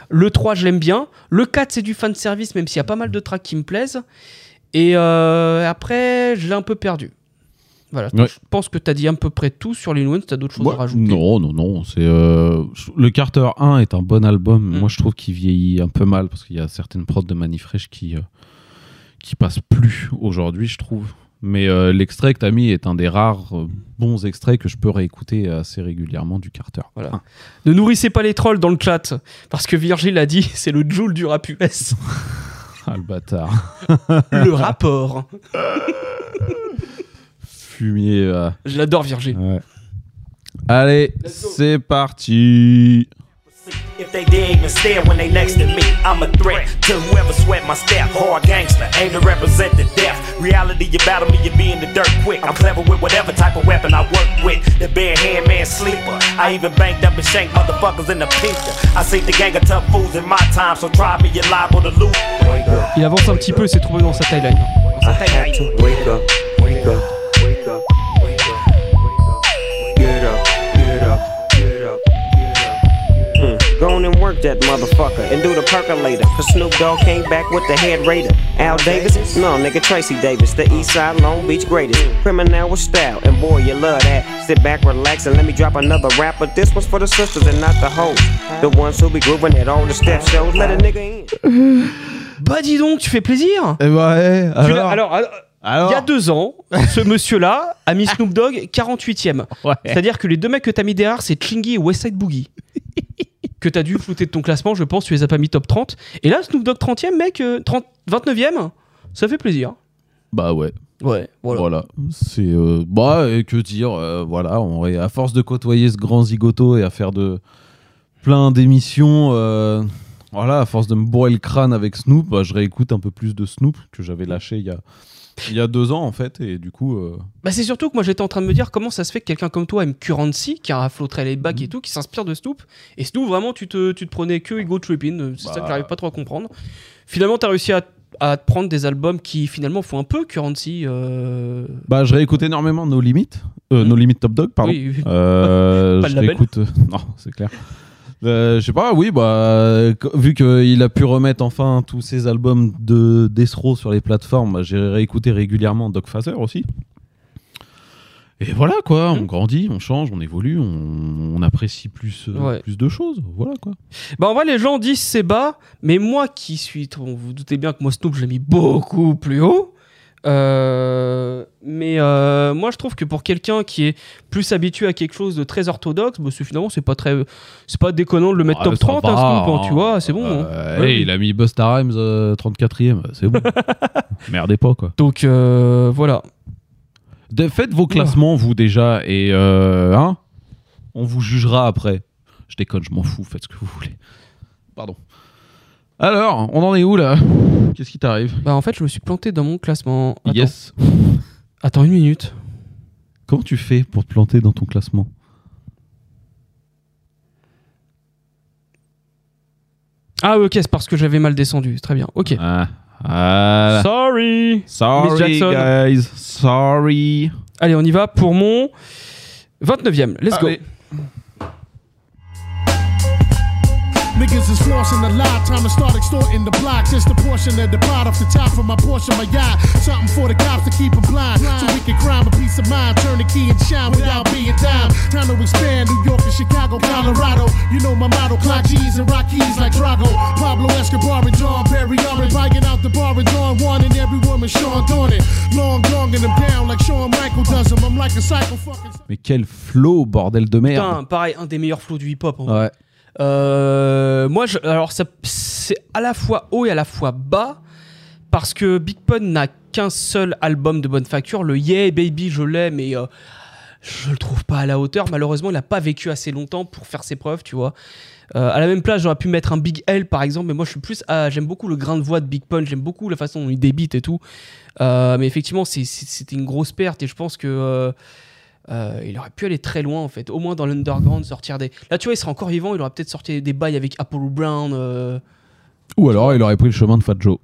Le 3, je l'aime bien. Le 4, c'est du fan service, même s'il y a pas mal de tracks qui me plaisent. Et euh, après, je l'ai un peu perdu. Voilà, Ouais. je pense que tu as dit à peu près tout sur Lil Wayne, tu as d'autres choses à rajouter. Non, non, non. C'est euh, le Carter 1 est un bon album. Mm. Moi, je trouve qu'il vieillit un peu mal parce qu'il y a certaines prods de Manifresh qui euh, qui passent plus aujourd'hui, je trouve. Mais euh, l'extrait que t'as mis est un des rares euh, bons extraits que je peux réécouter assez régulièrement du Carter. Voilà. Ne nourrissez pas les trolls dans le chat, parce que Virgile a dit c'est le Joule du rap US. Ah, le bâtard. le rapport. Fumier. euh. Je l'adore, Virgile. Ouais. Allez, c'est parti. If they dig and stare when they next to me, I'm a threat to whoever sweat my step. Hard gangster, aim to represent the death. Reality, you battle me, you be in the dirt quick. I'm clever with whatever type of weapon I work with. The bare hand man sleeper. I even banked up and shanked motherfuckers in the picture. I see the gang of tough fools in my time, so try me, you're liable to lose. Il avance un petit peu, c'est trouvé dans sa timeline. Go on and work that motherfucker and do the percolator. Cause Snoop Dogg came back with the head raider. Al Davis? No, nigga, Tracy Davis, the East Side Long Beach greatest. Criminal with style, and boy, you love that. Sit back, relax, and let me drop another rap. But this one's for the sisters and not the hoes. The ones who be grooving at all the step shows. Let a nigga in. Bah dis donc, tu fais plaisir Eh ouais, alors, alors, alors, il y a deux ans, ce monsieur-là a mis Snoop Dogg 48ème. C'est-à-dire que les deux mecs que t'as mis derrière, c'est Chingy et Westside Boogie. Que t'as dû flouter de ton classement, je pense, tu les as pas mis top 30. Et là, Snoop Dogg 30ème, mec, euh, 30, 29ème, ça fait plaisir. Bah ouais. Ouais, voilà. C'est euh, bah et que dire euh, voilà, on est à force de côtoyer ce grand zigoto et à faire de plein d'émissions euh, voilà, à force de me bourrer le crâne avec Snoop, bah, je réécoute un peu plus de Snoop que j'avais lâché il y a il y a deux ans en fait et du coup euh, Bah c'est surtout que moi j'étais en train de me dire comment ça se fait que quelqu'un comme toi aime Currency, qui a un flow très laid back et tout, qui s'inspire de Snoop. Et Snoop, vraiment, tu te, tu te prenais que Ego Trippin', euh, c'est ça que j'arrive pas trop à comprendre. Finalement, t'as réussi à, à te prendre des albums qui finalement font un peu Currency. euh, bah je réécoute énormément No Limit, euh, No Limit Top Dog pardon. Oui, oui. Euh, Pas je réécoute non, c'est clair. Euh, je sais pas, oui, bah, vu qu'il a pu remettre enfin tous ses albums de d'Esro sur les plateformes, bah, j'ai réécouté régulièrement Doc Phaser aussi. Et voilà quoi, on grandit, on change, on évolue, on, on apprécie plus, euh, Ouais. plus de choses. Voilà quoi. Bah en vrai les gens disent c'est bas, mais moi qui suis, vous, vous doutez bien que moi Snoop je l'ai mis beaucoup plus haut. Euh, mais euh, moi je trouve que pour quelqu'un qui est plus habitué à quelque chose de très orthodoxe, bah, c'est- finalement c'est pas très, c'est pas déconnant de le mettre Ah, top ça 30 va, hein, hein, hein. tu vois, c'est bon. hein. Euh, Ouais, hey, il a mis Busta Rhymes euh, 34ème, c'est bon. Merdez pas quoi. Donc euh, voilà. De- faites vos classements vous déjà et euh, hein, on vous jugera après. Je déconne, je m'en fous, faites ce que vous voulez. Pardon. Alors, on en est où là? Qu'est-ce qui t'arrive? Bah en fait je me suis planté dans mon classement. Attends. Yes. Attends une minute. Comment tu fais pour te planter dans ton classement? Ah ok c'est parce que j'avais mal descendu, très bien. Ok. Ah. Sorry. Miss Sorry Jackson. guys, sorry. Allez on y va pour mon 29ème. Let's go. Niggas is flossing the lie, time to start extorting the blocks. It's the portion of the pot off the top of my portion, my yacht. Something for the cops to keep 'em blind, so we can crime a peace of mind, turn the key and shine without being dime. Time to expand. New York and Chicago, Colorado. You know my motto, clock G's and Rockies like Drago. Pablo Escobar and John Perry are biking out the bar and Dawn One and every woman Sean Dawn it. Long, long and them down like Shawn Michael does them. I'm like a psycho fucking. Mais quel flow, bordel de merde. Putain, pareil, un des meilleurs flows du hip-hop. en vrai. Euh, moi, alors c'est à la fois haut et à la fois bas parce que Big Pun n'a qu'un seul album de bonne facture. Le Yeah Baby, je l'ai, mais euh, je le trouve pas à la hauteur. Malheureusement, il n'a pas vécu assez longtemps pour faire ses preuves, tu vois. Euh, à la même place, j'aurais pu mettre un Big L par exemple, mais moi je suis plus. ah, j'aime beaucoup le grain de voix de Big Pun, j'aime beaucoup la façon dont il débite et tout. Euh, mais effectivement, c'était une grosse perte et je pense que. Euh, il aurait pu aller très loin en fait, au moins dans l'underground, sortir des. Là, tu vois, il serait encore vivant, il aurait peut-être sorti des bails avec Apollo Brown. euh. Ou alors il aurait pris le chemin de Fat Joe.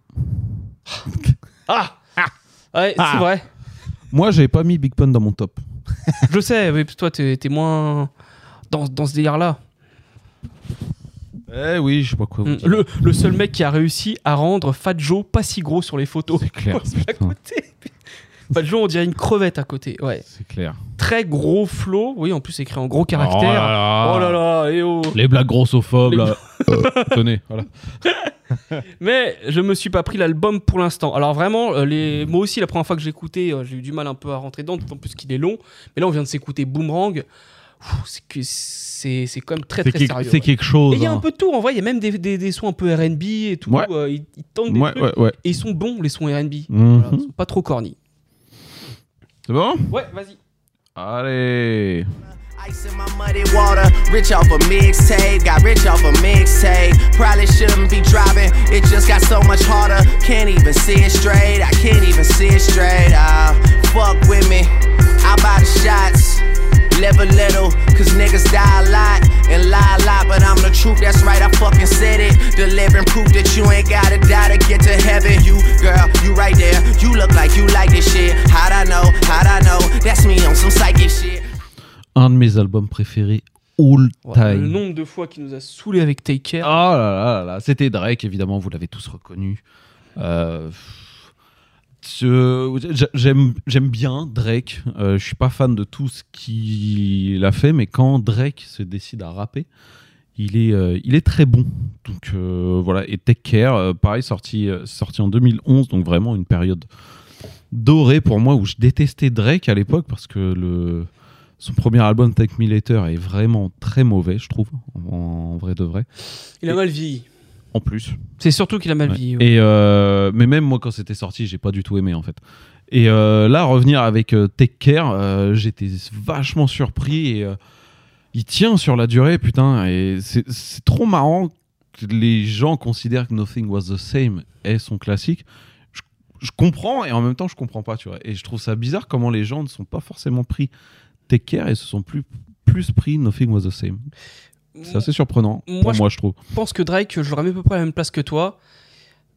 Ah Ouais, Ah. c'est vrai. Moi, j'avais pas mis Big Pun dans mon top. Je sais, mais toi, t'es t'es moins dans, dans ce délire-là. Eh oui, je sais pas quoi vous Mm. dire. Le, le seul mec qui a réussi à rendre Fat Joe pas si gros sur les photos. C'est clair. à côté. Fat Joe, on dirait une crevette à côté. Ouais. C'est clair. Très gros flow. Oui, en plus, c'est écrit en gros Oh caractères. là là. Oh là là, eh oh. Les blagues grossophobes, Les- là. Euh, tenez, voilà. Mais je me suis pas pris l'album pour l'instant. Alors vraiment, euh, les... moi aussi, la première fois que j'ai écouté, euh, j'ai eu du mal un peu à rentrer dedans, d'autant plus qu'il est long. Mais là, on vient de s'écouter Boomerang. C'est que c'est c'est quand même très très quelque- sérieux. c'est quelque chose, il y a hein. un peu de tout. En vrai, il y a même des, des, des sons un peu R&B et tout. Ouais. euh, ils, ils tentent des Ouais, trucs. Et ils sont bons les sons R&B. Voilà, ils sont pas trop corny. C'est bon Ouais, vas-y. Allez. Ice in my muddy water, rich off a mixtape, got rich off a mixtape. Probably shouldn't be driving, it just got so much harder. Can't even see it straight, I can't even see it straight. Ah, fuck with me, I buy the shots. Live a little, cause niggas die a lot and lie a lot, but I'm the truth, that's right, I fucking said it. Delivering proof that you ain't gotta die to get to heaven. You, girl, you right there, you look like you like this shit. How'd I know, how'd I know? That's me on some psychic shit. Un de mes albums préférés all Le time. nombre de fois qu'il nous a saoulé avec Take Care. Oh là là là là, c'était Drake, évidemment, vous l'avez tous reconnu. Euh, J'aime bien Drake. Euh, je suis pas fan de tout ce qu'il a fait, mais quand Drake se décide à rapper, il est, euh, il est très bon. Donc euh, voilà. Et Take Care, euh, pareil, sorti, sorti en 2011, donc vraiment une période dorée pour moi où je détestais Drake à l'époque parce que le, son premier album Take Me Later est vraiment très mauvais, je trouve, en, en vrai de vrai. Il a mal vieilli. En plus. C'est surtout qu'il a mal vieilli. ouais. Et euh, mais même moi quand c'était sorti, j'ai pas du tout aimé en fait. Et euh, là revenir avec euh, Take Care, euh, j'étais vachement surpris et il tient sur la durée putain et c'est c'est trop marrant que les gens considèrent que Nothing Was the Same est son classique. Je, je comprends et en même temps je comprends pas tu vois. Et je trouve ça bizarre comment les gens ne sont pas forcément pris Take Care et se sont plus plus pris Nothing Was the Same. C'est assez surprenant pour moi je trouve. Je pense que Drake, je l'aurais mis à peu près à la même place que toi.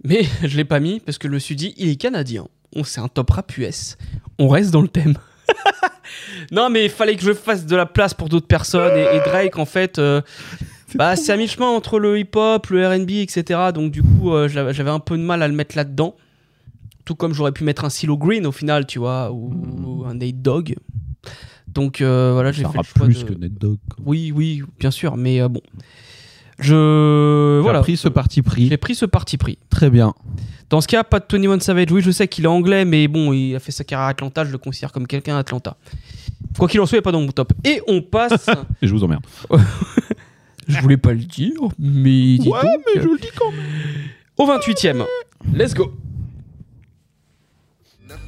Mais je l'ai pas mis parce que je me suis dit, il est canadien. On c'est un top rap US. On reste dans le thème. non, mais il fallait que je fasse de la place pour d'autres personnes. Et, et Drake, en fait, euh, bah, c'est à mi-chemin entre le hip-hop, le RB, etc. Donc, du coup, euh, j'avais un peu de mal à le mettre là-dedans. Tout comme j'aurais pu mettre un Silo Green au final, tu vois, ou, ou un Nate Dogg. Donc, euh, voilà, j'ai fait le choix plus de- que Nate Dogg. Oui, oui, bien sûr, mais euh, bon. Je. Voilà. pris ce parti pris. J'ai pris ce parti pris. Très bien. Dans ce cas, pas de Tony One Savage. Oui, je sais qu'il est anglais, mais bon, il a fait sa carrière à Atlanta. Je le considère comme quelqu'un à Atlanta. Quoi qu'il en soit, il n'est pas dans mon top. Et on passe. Et je vous emmerde. je voulais pas le dire, mais. Ouais, donc. mais je le dis quand même. Au 28ème. Let's go.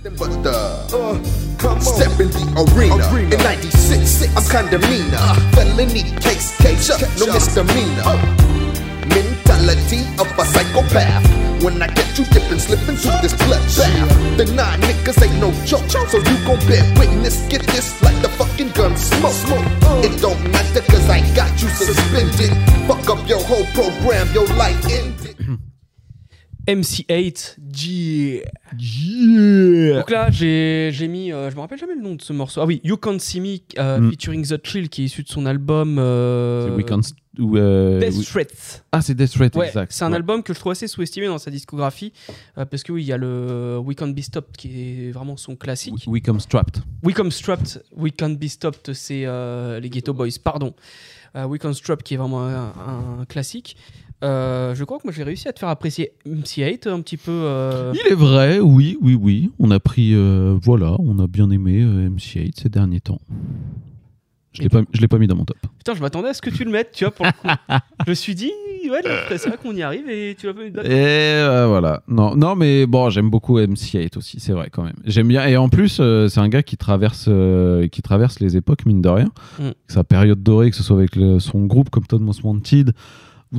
But the uh, step in the arena. In 96, I'm kinda meaner. Felony case, case up, no misdemeanor. Mentality of a psychopath. When I get you dipping, slipping through this bloodbath. The nine niggas ain't no joke, so you gon' bear witness. Get this like the fucking gun smoke. smoke It don't matter cause I got you suspended. Fuck up your whole program, your life ended. MC8, G. Donc là, j'ai j'ai mis, euh, je me rappelle jamais le nom de ce morceau. Ah oui, You Can't See Me euh, Mm. featuring The Chill qui est issu de son album euh, C'est Weekend ou euh, Death. Threat. Ah, c'est Death Threat, Ouais, exact. c'est un Ouais. album que je trouve assez sous-estimé dans sa discographie euh, parce que oui, il y a le We Can't Be Stopped qui est vraiment son classique. We Come Strapped. We Come Strapped, We Can't Be Stopped, c'est euh, les Ghetto Boys, pardon. We Come Strapped qui est vraiment un, un classique. Euh, je crois que moi j'ai réussi à te faire apprécier MC8 un petit peu. euh, Il est vrai, oui, oui, oui. On a pris, euh, voilà, on a bien aimé euh, MC8 ces derniers temps. Je l'ai pas, je l'ai pas mis dans mon top. Putain, je m'attendais à ce que tu le mettes, tu vois, pour le coup. je me suis dit, ouais, c'est vrai qu'on y arrive et tu l'as pas mis Et voilà. Non, non, mais bon, j'aime beaucoup MC8 aussi, c'est vrai quand même. J'aime bien. Et en plus, c'est un gars qui traverse, qui traverse les époques mine de rien. Mm. Sa période dorée, que ce soit avec le- son groupe comme Todd Most Wanted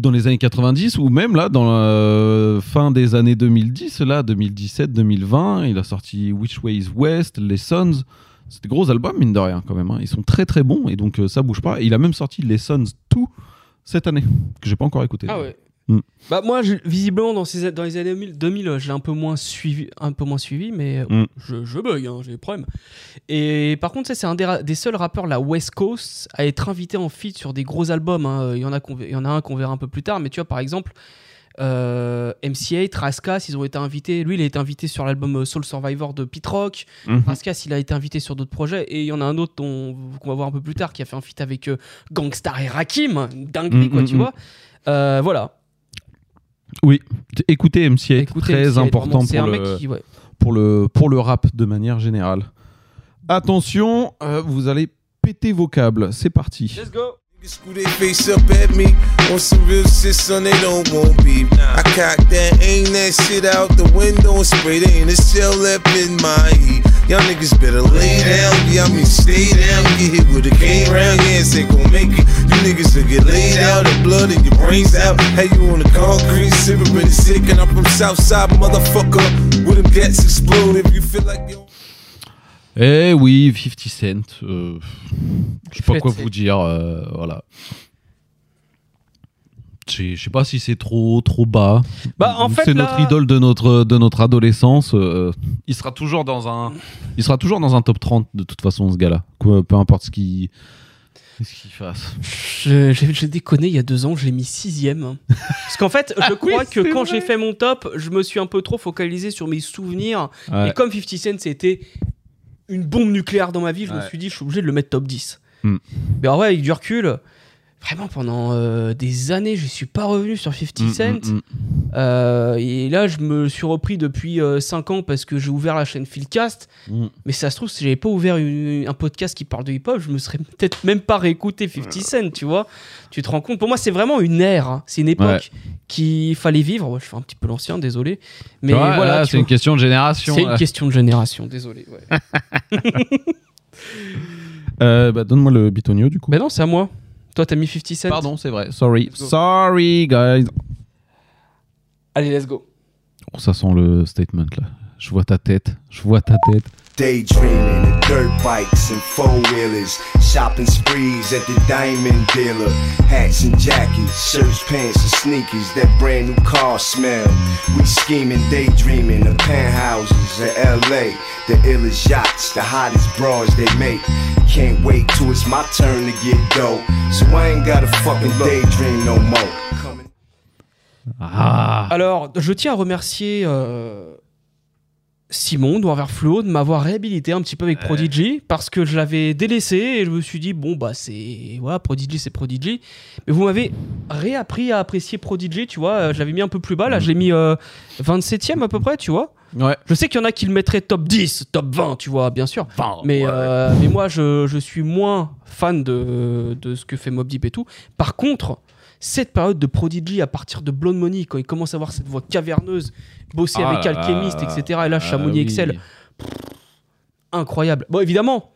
dans les années 90 ou même là dans la fin des années 2010, là 2017, 2020, il a sorti Which Way Is West, Lessons. C'est des gros albums mine de rien quand même. hein. Ils sont très très bons et donc euh, ça bouge pas. Il a même sorti Lessons 2 cette année que j'ai pas encore écouté. Ah ouais. Mm. Bah moi, je- visiblement dans, ces, dans les années 2000, 2000 je l'ai un peu moins suivi, un peu moins suivi, mais euh, Mm. je, je bug, hein, j'ai des problèmes. Et par contre, c'est un des, des seuls rappeurs la West Coast à être invité en feat sur des gros albums. hein. Il y en a, il y en a un qu'on verra un peu plus tard, mais tu vois, par exemple, euh, MC8, Raskas, ils ont été invités. Lui, il a été invité sur l'album euh, Soul Survivor de Pete Rock. Mhm. Raskas, il a été invité sur d'autres projets. Et il y en a un autre qu'on va voir un peu plus tard qui a fait un feat avec euh, Gangstar et Rakim. Dinguerie, Mm, quoi, tu vois. Euh, voilà. Oui, écoutez MC8, Écoutez très MC8, important vraiment, c'est pour un le, mec qui- ouais. pour, le, pour le rap de manière générale. Attention, euh, vous allez péter vos câbles, c'est parti. Let's go. Screw their face up at me on some real shit, son. They don't want beef. I cock that, aim that shit out the window and spray. There ain't a shell up in my heat. Y'all niggas better lay down, yeah, I mean stay down. Get hit with a cane round, yeah, and say gon' make it. You niggas will get laid out, and blood in your brains out. Hey, you on the concrete, sipping really sick, and I'm from Southside, motherfucker. With them gets explode if you feel like you. Eh oui, 50 Cent. euh, je sais pas quoi vous dire. euh, voilà. Je sais pas si c'est trop trop bas. Bah, en fait, c'est là- notre idole de notre de notre adolescence. euh, il sera toujours dans un il sera toujours dans un top 30 de toute façon ce gars-là. Peu importe ce qu'il ce qu'il fasse. Je- J'ai j'ai déconné il y a deux ans, je l'ai mis sixième. hein. Parce qu'en fait, je crois que quand j'ai fait mon top, je me suis un peu trop focalisé sur mes souvenirs. Ouais. Et comme 50 Cent, c'était une bombe nucléaire dans ma vie, je me suis dit, je suis obligé de le mettre top 10. Hmm. Mais en vrai, avec du recul, vraiment pendant euh, des années, je suis pas revenu sur 50 Mm, Cent. mm, mm. Euh, et là, je me suis repris depuis 5 ans parce que j'ai ouvert la chaîne Philcast. Mm. Mais ça se trouve, si j'avais pas ouvert une- un podcast qui parle de hip-hop, je me serais peut-être même pas réécouté 50 Cent, tu vois. Tu te rends compte? Pour moi, c'est vraiment une ère. hein. C'est une époque qu'il fallait vivre. Ouais, je fais un petit peu l'ancien, désolé. Mais vois, voilà, c'est une question de génération. C'est une question de génération, désolé. ouais. Euh, bah, donne-moi le bitonio du coup. Mais non, c'est à moi. Toi, t'as mis 50 Cent. Pardon, c'est vrai. Sorry, sorry guys. Allez, let's go. Oh, ça sent le statement là. Je vois ta tête. Je vois ta tête. Daydreaming of dirt bikes and four wheelers, shopping sprees at the diamond dealer, hats and jackets, shirts, pants, and sneakers, that brand new car smell. We scheming, daydreaming of penthouses in LA, the illest yachts, the hottest bras they make. Can't wait till it's my turn to get dope, so I ain't gotta fucking daydream no more. Ah. Alors, je tiens à remercier euh, Simon d'Envers Flo de m'avoir réhabilité un petit peu avec Prodigy parce que je l'avais délaissé et je me suis dit, bon, bah, c'est. Voilà, Prodigy, c'est Prodigy. Mais vous m'avez réappris à apprécier Prodigy, tu vois. euh, Je l'avais mis un peu plus bas, là, je l'ai mis euh, 27ème à peu près, tu vois. Ouais. Je sais qu'il y en a qui le mettraient top 10, top 20, tu vois, bien sûr. mais, euh, mais moi, je, je suis moins fan de, de ce que fait Mob Deep et tout. Par contre, cette période de Prodigy à partir de Blonde Money, quand il commence à avoir cette voix caverneuse, bosser Ah avec Alchemist, etc. Et là, Ah Chamonix oui. Excel, incroyable. Bon, évidemment,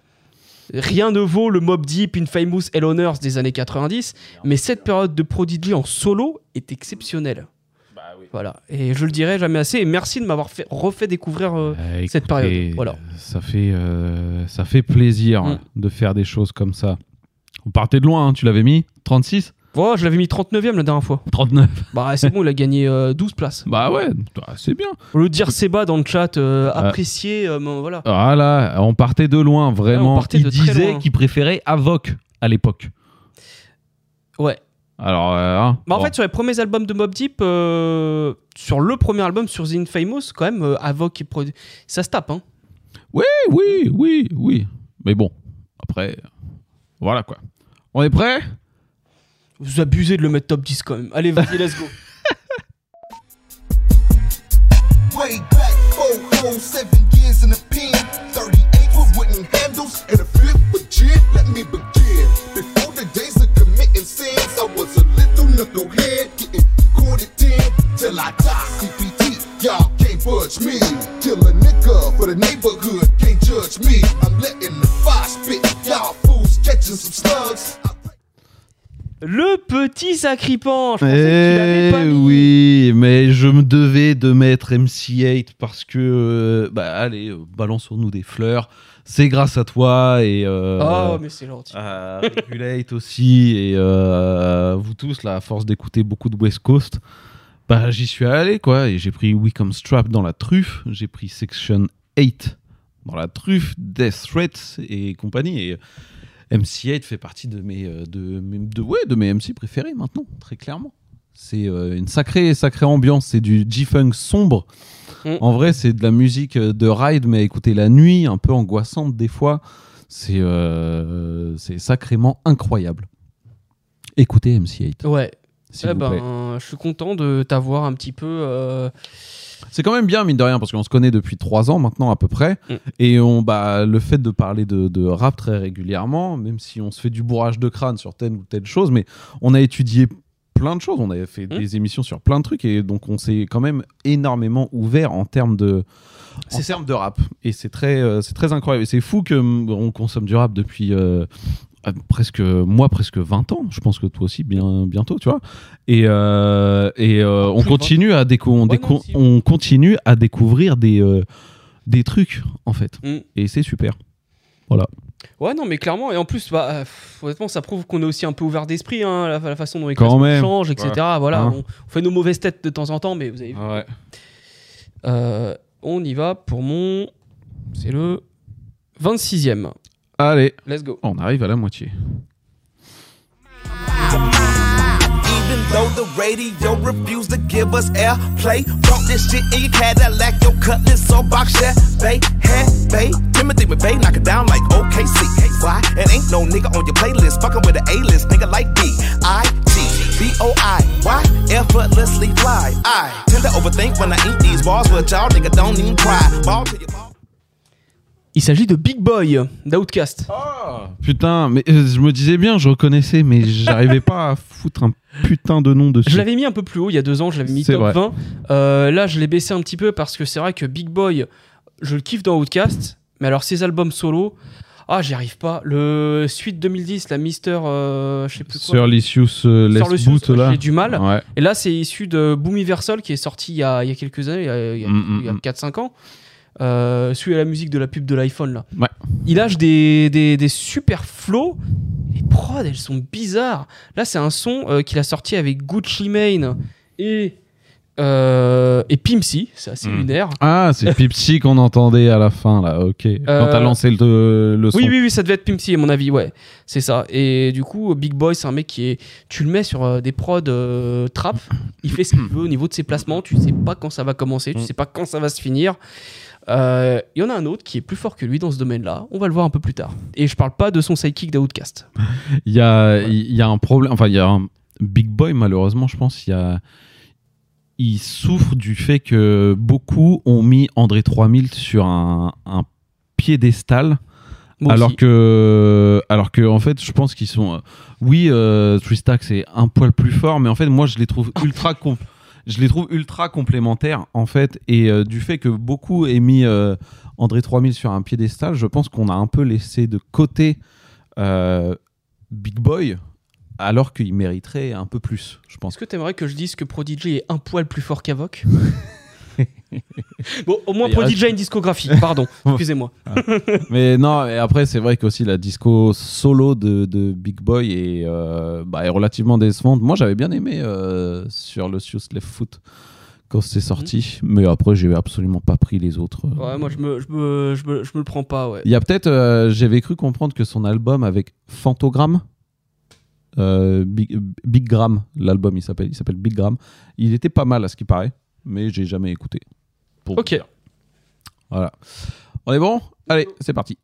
rien ne vaut le Mob Deep Infamous Hell on Earth des années 90, mais cette période de Prodigy en solo est exceptionnelle. Voilà, et je le dirai jamais assez. Et merci de m'avoir fait, refait découvrir euh, Euh, cette période. Voilà. Ça fait, euh, ça fait plaisir Mm. de faire des choses comme ça. On partait de loin, hein, tu l'avais mis 36 Oh, je l'avais mis 39ème la dernière fois. 39. Bah, c'est bon, il a gagné euh, 12 places. Bah ouais, c'est bien. Le dire Seba dans le chat, euh, apprécié, euh, bon, voilà. Voilà, on partait de loin, vraiment. Ouais, on partait il de très disait loin. qu'il préférait Avoc à l'époque. Ouais. Alors, euh, hein, Bah, en bon. fait, sur les premiers albums de Mob Deep, euh, sur le premier album, sur The Infamous, quand même, euh, Avoc, il produ- ça se tape, hein. Oui, oui, oui, oui. Mais bon, après, voilà quoi. On est prêt? Vous abusez de le mettre top 10 quand même. Allez, vas-y, let's go. Way back, four seven years in the pen. 38 with handles and a flip with. Let me begin. Before the days of committing sins, I was a little knucklehead getting caught at 10 till I die. Y'all can't budge me. Kill a for the neighborhood, can't judge me. I'm letting the fire spit. Y'all fools catching some slugs. Le petit sacripant. Je pensais que tu l'avais Eh pas mis. oui, mais je me devais de mettre MC8 parce que, euh, bah allez, euh, balançons-nous des fleurs. C'est grâce à toi et euh, Oh, mais c'est gentil. à Regulate aussi et euh, vous tous là, à force d'écouter beaucoup de West Coast, bah j'y suis allé quoi et j'ai pris Wickham Strap dans la truffe, j'ai pris Section 8 dans la truffe, Death Threats et compagnie et MC8 fait partie de mes, euh, de, de, ouais, de mes MC préférés maintenant, très clairement. C'est euh, une sacrée, sacrée ambiance, c'est du G-Funk sombre. Mm. En vrai, c'est de la musique euh, de ride, mais à écouter la nuit, un peu angoissante des fois. C'est euh, c'est sacrément incroyable. Écoutez MC8. Ouais. Eh vous ben, plaît. je suis content de t'avoir un petit peu. euh, C'est quand même bien, mine de rien, parce qu'on se connaît depuis trois ans maintenant à peu près. Mm. Et on, bah, le fait de parler de, de rap très régulièrement, même si on se fait du bourrage de crâne sur telle ou telle chose, mais on a étudié plein de choses. On avait fait Mm. des émissions sur plein de trucs. Et donc, on s'est quand même énormément ouvert en termes de. En termes de rap. Et c'est très, euh, c'est très incroyable. Et c'est fou qu'on consomme du rap depuis euh, euh, presque, moi, presque 20 ans. Je pense que toi aussi, bien, bientôt, tu vois. Et, euh, et euh, on, continue à déco- on, Ouais, déco- non, si. on continue à découvrir des, des trucs, en fait. Mm. Et c'est super. Voilà. Ouais, non, mais clairement, et en plus, bah, euh, honnêtement, ça prouve qu'on est aussi un peu ouvert d'esprit, hein, la, la façon dont les même. changent, etc. Ouais. Voilà, Hein. on, on fait nos mauvaises têtes de temps en temps, mais vous avez vu. Ouais. Euh, on y va pour mon. C'est le 26ème. Allez. Let's go. On arrive à la moitié. Even though the radio refused to give us airplay, brought this shit in your Cadillac, your cutlass or box that bay, hey, bay. Timothy McVeigh knock it down like OKC. Why? It ain't no nigga on your playlist, fucking with an A-list nigga like D I T B O I. Why? Effortlessly fly. I tend to overthink when I eat these bars, but y'all nigga don't even cry. Ball to your Il s'agit de Big Boy d'Outcast. Putain, mais euh, je me disais bien, je reconnaissais, mais j'arrivais pas à foutre un putain de nom dessus. Je l'avais mis un peu plus haut il y a deux ans, je l'avais mis top vrai. 20. Euh, là, je l'ai baissé un petit peu parce que c'est vrai que Big Boy, je le kiffe dans Outcast, mais alors ses albums solo, ah, j'y arrive pas. Le suite 2010, la Mister, euh, je sais plus quoi. Sur Licious euh, Les Boot, là. J'ai du mal. Ouais. Et là, c'est issu de Boomiversal qui est sorti il y a, il y a quelques années, il y a, a- Mm, mm, a mm. 4-5 ans. Euh, celui à la musique de la pub de l'iPhone là. Ouais. Il lâche des, des, des super flows. Les prods, elles sont bizarres. Là, c'est un son euh, qu'il a sorti avec Gucci Mane et, euh, et Pimpsy. C'est assez Mm. lunaire. Ah, c'est Pipsy qu'on entendait à la fin, là, ok. Quand Euh, t'as lancé le, le son. Oui, oui, oui, ça devait être Pimpsy, à mon avis, ouais. C'est ça. Et du coup, Big Boy, c'est un mec qui est. Tu le mets sur euh, des prods euh, trap, il fait ce qu'il veut au niveau de ses placements, tu sais pas quand ça va commencer, tu sais pas quand ça va se finir. Euh, Il y en a un autre qui est plus fort que lui dans ce domaine-là. On va le voir un peu plus tard. Et je parle pas de son sidekick d'Outcast. Il y a, il y a un problème. Enfin, il y a un Big Boy, malheureusement, je pense. Il y a. Il souffre du fait que beaucoup ont mis André 3000 sur un, un piédestal. Alors aussi. que, alors que, en fait, je pense qu'ils sont. euh, oui, euh, Tristack, c'est un poil plus fort, mais en fait, moi, je les trouve ultra. Je les trouve ultra complémentaires, en fait. Et euh, du fait que beaucoup aient mis euh, André 3000 sur un piédestal, je pense qu'on a un peu laissé de côté euh, Big Boy, alors qu'il mériterait un peu plus, je pense. Est-ce que t'aimerais que je dise que Prodigy est un poil plus fort qu'Avoc? Bon, au moins reste- déjà une discographie, pardon, excusez-moi. mais non, et après, c'est vrai qu'aussi la disco solo de, de Big Boy est, euh, bah, est relativement décevante. Moi, j'avais bien aimé euh, sur le Sius Left Foot quand c'est sorti, mais après, j'ai absolument pas pris les autres. Ouais, moi je me, je me, je me, je me le prends pas, ouais. Il y a peut-être, euh, j'avais cru comprendre que son album avec Fantogramme, euh, Big, Big Gram, l'album il s'appelle, il s'appelle Big Gram, il était pas mal à ce qui paraît, mais j'ai jamais écouté. Pour Ok. dire. Voilà. On est bon? Allez, c'est parti.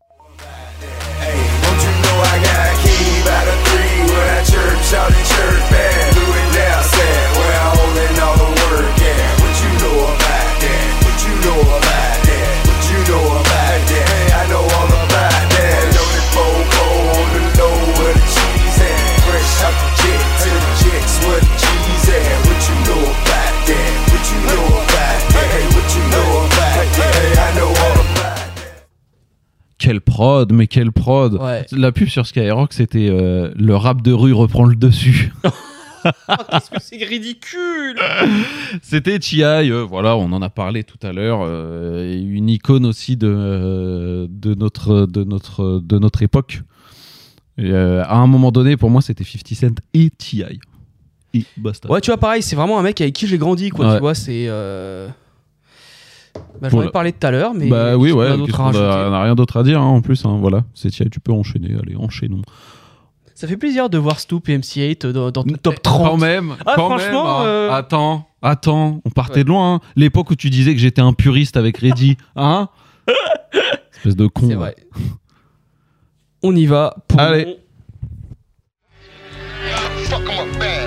Quelle prod, mais quelle prod La pub sur Skyrock, c'était euh, le rap de rue reprend le dessus. Qu'est-ce que c'est ridicule C'était T.I., euh, voilà, on en a parlé tout à l'heure, euh, une icône aussi de, euh, de, notre, de, notre, de notre époque. Et, à un moment donné, pour moi, c'était 50 Cent et T.I. Et basta. Ouais, tu vois, pareil, c'est vraiment un mec avec qui j'ai grandi, quoi. Ouais. Tu vois, c'est. Bah, j'en ai parlé tout à l'heure, mais. bah oui, ouais, on n'a rien d'autre à dire hein, en plus. hein, voilà, c'est tu peux enchaîner, allez, enchaînons. Ça fait plaisir de voir Stoop et MC8 dans, dans ton top 30. Quand même, Ah, quand franchement. même, hein. euh, Attends, attends, on partait de loin. hein. L'époque où tu disais que j'étais un puriste avec Reddy, hein Espèce de con. C'est vrai. On y va pour. Allez.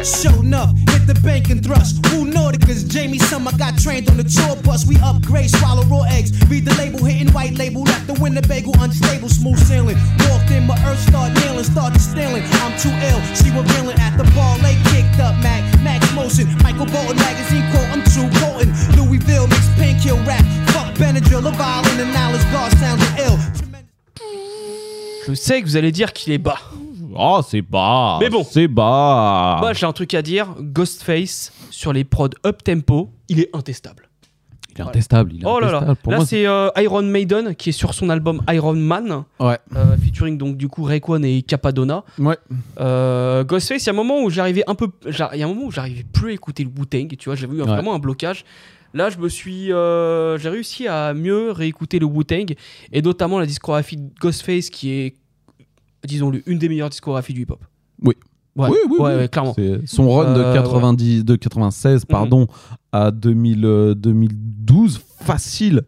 Show enough, hit the bank and thrust. Who Nauticus, Jamie Summer got trained on the tour bus. We upgrade, swallow raw eggs. Read the label, hitting white label. Left the Winnebago unstable, smooth sailing. Walked in, my earth start nailing, started stealing. I'm too ill, she revealing at the bar. Late kicked up, Mac, Max Motion. Michael Bolton magazine quote, I'm too potent. Louisville mixed pink kill rap. Fuck Benadryl, a violin and knowledge guard sounding ill. Je sais que vous allez dire qu'il est bas. Oh, c'est bas. Mais bon. C'est bas. Moi, j'ai un truc à dire. Ghostface sur les prods up tempo, il est intestable. Il est intestable. Il est Oh là là. Pour Là, c'est euh, Iron Maiden qui est sur son album Iron Man. Ouais. euh, featuring donc du coup Rayquan et Capadonna. Ouais. Euh, Ghostface, il y a un moment où j'arrivais un peu, il y a un moment où j'arrivais plus à écouter le Wu-Tang, tu vois, j'avais eu Ouais. vraiment un blocage. Là, je me suis, euh, j'ai réussi à mieux réécouter le Wu-Tang et notamment la discographie de Ghostface qui est, disons-le, une des meilleures discographies du hip-hop. Oui. Ouais, oui, oui, ouais, oui. ouais, clairement. Son run de, Euh, 90, de 96 pardon, à 2000, euh, 2012, facile.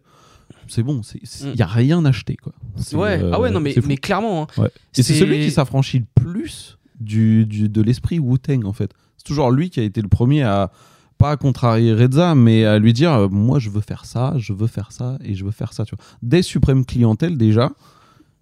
C'est bon, il n'y a rien acheté. Quoi. C'est. Ouais, euh, ah ouais, non, mais, mais clairement. hein. Et c'est celui qui s'affranchit le plus du, du- de l'esprit Wu-Tang, en fait. C'est toujours lui qui a été le premier à, pas à contrarier Reza, mais à lui dire euh, Moi, je veux faire ça, je veux faire ça, et je veux faire ça. Tu vois. Des suprêmes clientèles, déjà.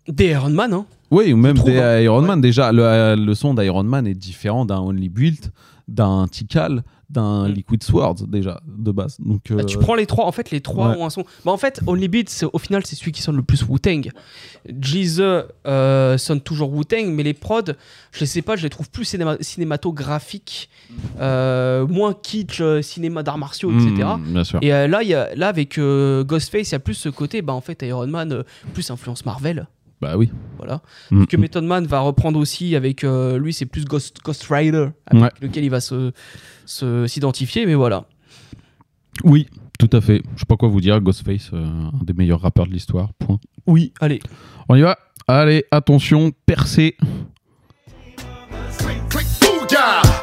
Des Iron Man, hein. Oui, ou même des hein. Iron Man. Déjà, le, euh, le son d'Iron Man est différent d'un Only Built, d'un Tikal, d'un Liquid Swords, déjà, de base. Donc, Mm. Bah, euh, tu prends les trois, en fait, les trois ouais. ont un son. Bah, en fait, Only c'est- au final, c'est celui qui sonne le plus Wu-Tang. Euh, sonne toujours Wu-Tang, mais les prods, je les sais pas, je les trouve plus cinéma- cinématographiques, euh, moins kitsch, cinéma d'arts martiaux, Mm, etc. bien sûr. Et euh, là, il y a, là, avec Ghostface, il y a plus ce côté, bah, en fait, Iron Man, plus influence Marvel. Bah oui. Voilà. Mm, Que mm. Method Man va reprendre aussi avec lui, lui, c'est plus Ghost, Ghost Rider, avec Ouais. lequel il va se se- s'identifier, mais voilà. Oui, tout à fait. Je sais pas quoi vous dire. Ghostface, euh, un des meilleurs rappeurs de l'histoire. Point. Oui, allez. On y va. Allez, attention, percé.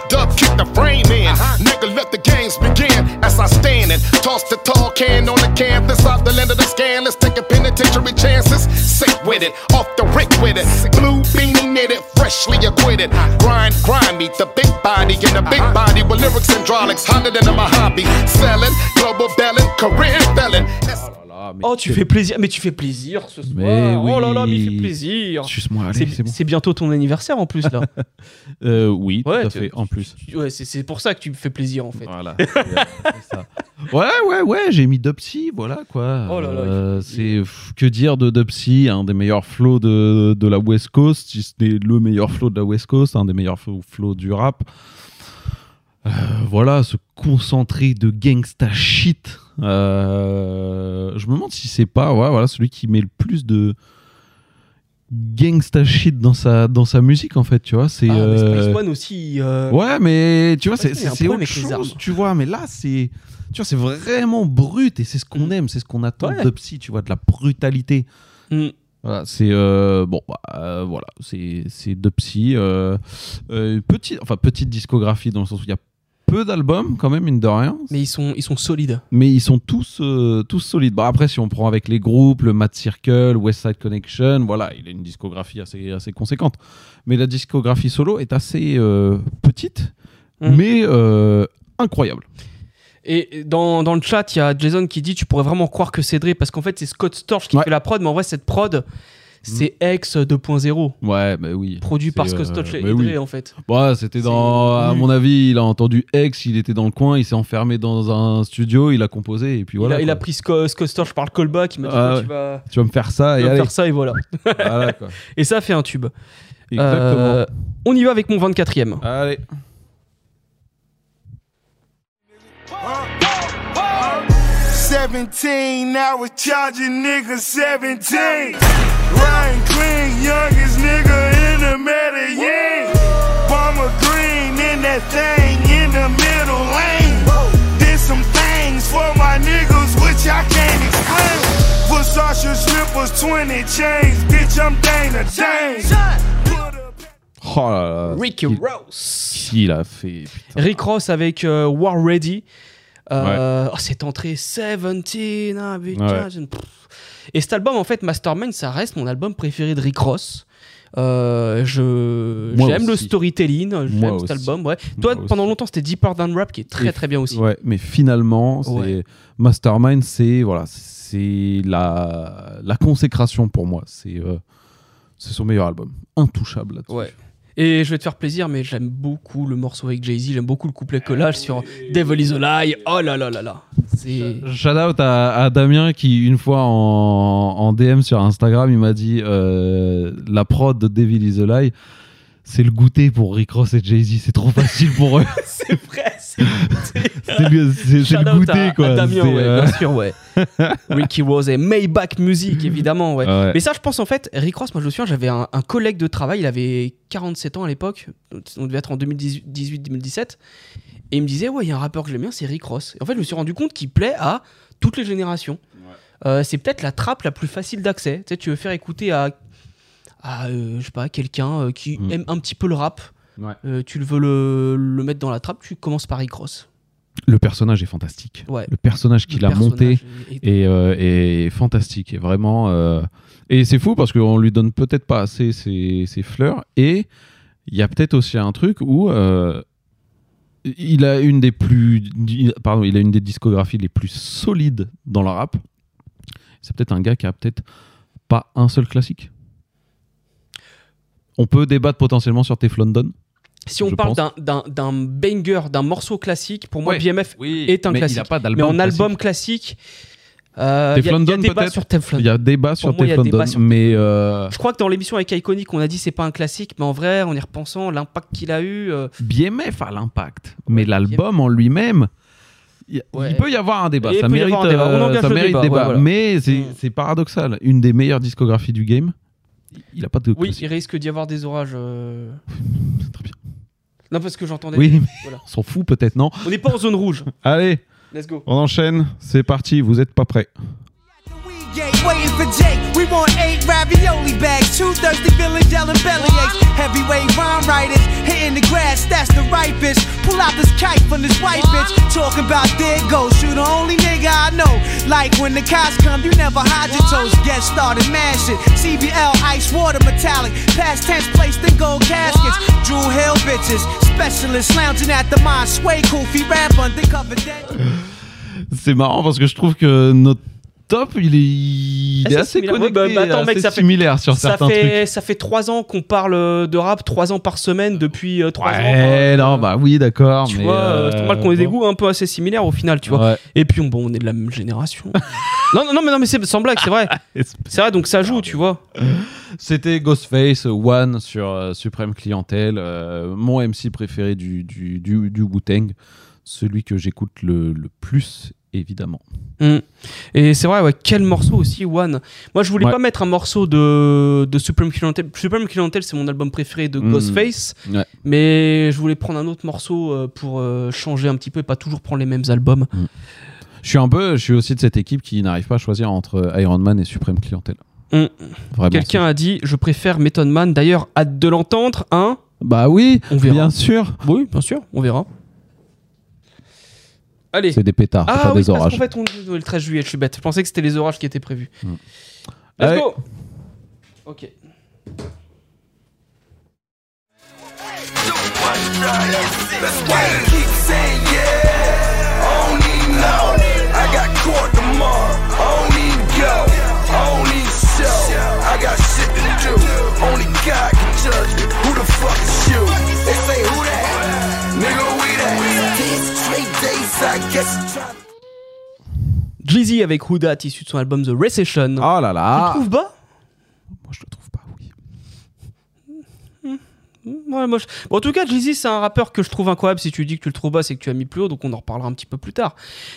Dub kick the frame in. Uh-huh. Nigga, let the games begin as I stand and toss the tall can on the canvas off the land of the scan. Let's take a penitentiary chances. Sick with it, off the rick with it. Blue beanie knitted, freshly acquitted. Uh-huh. Grind, grind me, the big body in the big uh-huh. body with lyrics and hydraulics hotter than my hobby. Selling, global belling, career felon. Oh, tu fais plaisir, mais tu fais plaisir ce soir. Mais Oh là là, mais il fait plaisir. Suce-moi, allez, C'est bon. c'est bientôt ton anniversaire en plus là. Euh, oui, tout à fait, en plus. ouais, c'est c'est pour ça que tu me fais plaisir en fait. Voilà. Ouais, ouais, ouais, j'ai mis Dopsy, voilà quoi. Oh là là, Euh, c'est que dire de Dopsy, un des meilleurs flows de, de la West Coast, si ce n'est le meilleur flow de la West Coast, un des meilleurs flows du rap. Euh, voilà, se concentrer de gangsta shit. Euh, je me demande si c'est pas ouais, voilà, celui qui met le plus de gangsta shit dans sa, dans sa musique, en fait, tu vois. C'est, Ah, euh, Space One aussi. euh, Ouais, mais tu vois, c'est autre chose, tu vois. Mais là, c'est tu vois, c'est vraiment brut et c'est ce qu'on aime, c'est ce qu'on attend Mm. Ouais. de Psy, tu vois, de la brutalité. Mm. Voilà, c'est euh, bon, bah, euh, voilà, c'est c'est de Psy. Euh, petite, enfin petite discographie dans le sens où il y a peu d'albums quand même, mine de rien. Mais ils sont, ils sont solides. Mais ils sont tous, euh, tous solides. Bon, après, si on prend avec les groupes, le Mad Circle, West Side Connection, voilà, il a une discographie assez, assez conséquente. Mais la discographie solo est assez euh, petite, Mm. mais euh, incroyable. Et dans, dans le chat, il y a Jason qui dit Tu pourrais vraiment croire que c'est Dre parce qu'en fait, c'est Scott Storch qui fait la prod, mais en vrai, cette prod, c'est X 2.0. Ouais, bah oui. Produit par Scott euh, Storch et bah Dre, oui. en fait. Ouais, c'était dans. À mon avis, il a entendu X, il était dans le coin, il s'est enfermé dans un studio, il a composé, et puis voilà. il, a, il a pris Scott, Scott Storch par le callback. Il m'a dit Ah tu, vas, Tu vas me faire ça, tu et vas me allez. faire ça, et voilà. Voilà, quoi. et ça fait un tube. Exactement. Euh, on y va avec mon 24ème. Allez. 17, now we're charging niggas 17. Ryan Clean, youngest nigga in the Medellin. Bomber Green in that thing in the middle lane. Did some things for my niggas which I can't explain. Versace slippers, 20 chains, bitch, I'm Dana Dane. Oh là là. Ricky il- Ross. Il a fait. putain. Rick Ross avec euh, War Ready. Euh, oh, cette entrée 17, ah, putain, Ouais. Et cet album, en fait, Mastermind, ça reste mon album préféré de Rick Ross. Euh, je j'aime le storytelling, j'aime cet album. Ouais. Toi, Moi pendant longtemps, c'était Deeper Than Rap qui est très Et très bien aussi. Ouais, mais finalement, Ouais. Mastermind, c'est voilà, c'est la la consécration pour moi. C'est euh, c'est son meilleur album, intouchable là-dessus. Ouais. Et je vais te faire plaisir, mais j'aime beaucoup le morceau avec Jay-Z, j'aime beaucoup le couplet collage sur Devil is a Lie. Oh là là là là. C'est. Shout out à, à Damien qui une fois en, en DM sur Instagram, il m'a dit euh, la prod de Devil is a Lie, c'est le goûter pour Rick Ross et Jay-Z, c'est trop facile pour eux. c'est vrai, c'est le, c'est- c'est Shout le out goûter à- quoi. à Damien, C'est, ouais, euh, bien sûr, ouais. Ricky Rose et Maybach Music, évidemment, ouais. Ouais. Mais ça, je pense en fait, Rick Ross, moi je me souviens, j'avais un, un collègue de travail, il avait 47 ans à l'époque, on devait être en 2018-2017, et il me disait, ouais, il y a un rappeur que j'aime bien, c'est Rick Ross. Et en fait, je me suis rendu compte qu'il plaît à toutes les générations. Euh, c'est peut-être la trappe la plus facile d'accès. Tu sais, tu veux faire écouter à, à euh, je sais pas, quelqu'un euh, qui Mm. aime un petit peu le rap. Ouais. Euh, tu le veux le, le mettre dans la trappe, tu commences par Rick Ross. Le personnage est fantastique. Ouais. Le personnage qu'il a monté est- est, euh, est fantastique. Et vraiment. euh, Et c'est fou parce qu'on lui donne peut-être pas assez ses, ses fleurs. Et il y a peut-être aussi un truc où. euh, il a une des plus. Pardon, il a une des discographies les plus solides dans le rap. C'est peut-être un gars qui a peut-être pas un seul classique. On peut débattre potentiellement sur Teflon Don. Si on je parle d'un- banger, d'un morceau classique, pour moi, Ouais, BMF oui, est un mais il classique. a pas mais en album classique, euh, il y a- débat sur Teflon. Il y a débat sur Teflon mais euh, Je crois que dans l'émission avec Iconic, on a dit c'est pas un classique, mais en vrai, en y repensant, l'impact qu'il a eu. euh, BMF a l'impact, mais l'album en lui-même, il Ouais. peut y avoir un débat. Ça mérite, un débat. On engage ça le mérite débat, débat. ouais, voilà. Mais c'est Mm. c'est paradoxal. Une des meilleures discographies du game, il a pas de Oui, classique. il risque d'y avoir des orages. euh. Non, parce que j'entendais. Oui, mais Voilà. on s'en fout peut-être, non On n'est pas en zone rouge. Allez, Let's go. on enchaîne. C'est parti, vous êtes pas prêts. Gate, waiting for Jake. We want eight ravioli bags, two thirsty villains yelling bellyaches. Heavyweight rhyme writers hitting the grass, that's the right bitch. Pull out this kite from this white bitch. Talking about there it goes. You the only nigga I know. Like when the cops come, you never hide your toes. Get started, man shit. CBL, ice water, metallic. Past tense placed in gold caskets. Drew Hill bitches. Specialists lounging at the mine. Sway goofy rap undercover dead. C'est marrant parce que je trouve que notre top, il est, il est assez similaire. connecté, bah, bah, attends, assez mec, ça fait- similaire sur ça certains fait, trucs. Ça fait trois ans qu'on parle euh, de rap, trois ans par semaine depuis euh, trois ans. Ouais, non, bah oui, d'accord. Tu mais, vois, euh, c'est normal qu'on ait des goûts un peu assez similaires au final, tu vois. Ouais. Et puis, on- bon, on est de la même génération. non, non, non, mais, non, mais c'est sans blague, c'est vrai. c'est vrai, donc ça joue, tu vois. C'était Ghostface One sur euh, Supreme Clientèle, euh, mon MC préféré du, du, du, du Wu-Tang, celui que j'écoute le, le plus, évidemment. Mm. Et c'est vrai, ouais, quel morceau aussi, One. Moi, je voulais Ouais. pas mettre un morceau de, de Supreme Clientele. Supreme Clientele, c'est mon album préféré de Mm. Ghostface. Ouais. Mais je voulais prendre un autre morceau euh, pour euh, changer un petit peu et pas toujours prendre les mêmes albums. Je suis un peu, je suis aussi de cette équipe qui n'arrive pas à choisir entre Iron Man et Supreme Clientèle. Mm. Vraiment. Quelqu'un a dit Je préfère Method Man. D'ailleurs, hâte de l'entendre, hein Bah oui, on verra. bien sûr. Oui, bien sûr, on verra. Allez. C'est des pétards, c'est Ah oui, des parce orages. qu'en fait, on le 13 juillet, je suis bête. Je pensais que c'était les orages qui étaient prévus. Mm. Let's Allez. go Ok. Only God can judge me. Who the fuck is Jeezy avec Who Dat, issu de son album The Recession. Oh là là. Tu le trouves bas Moi, je le trouve pas, oui. Ouais, moi, je- bon, en tout cas, Jeezy, c'est un rappeur que je trouve incroyable. Si tu dis que tu le trouves bas, c'est que tu as mis plus haut, donc on en reparlera un petit peu plus tard.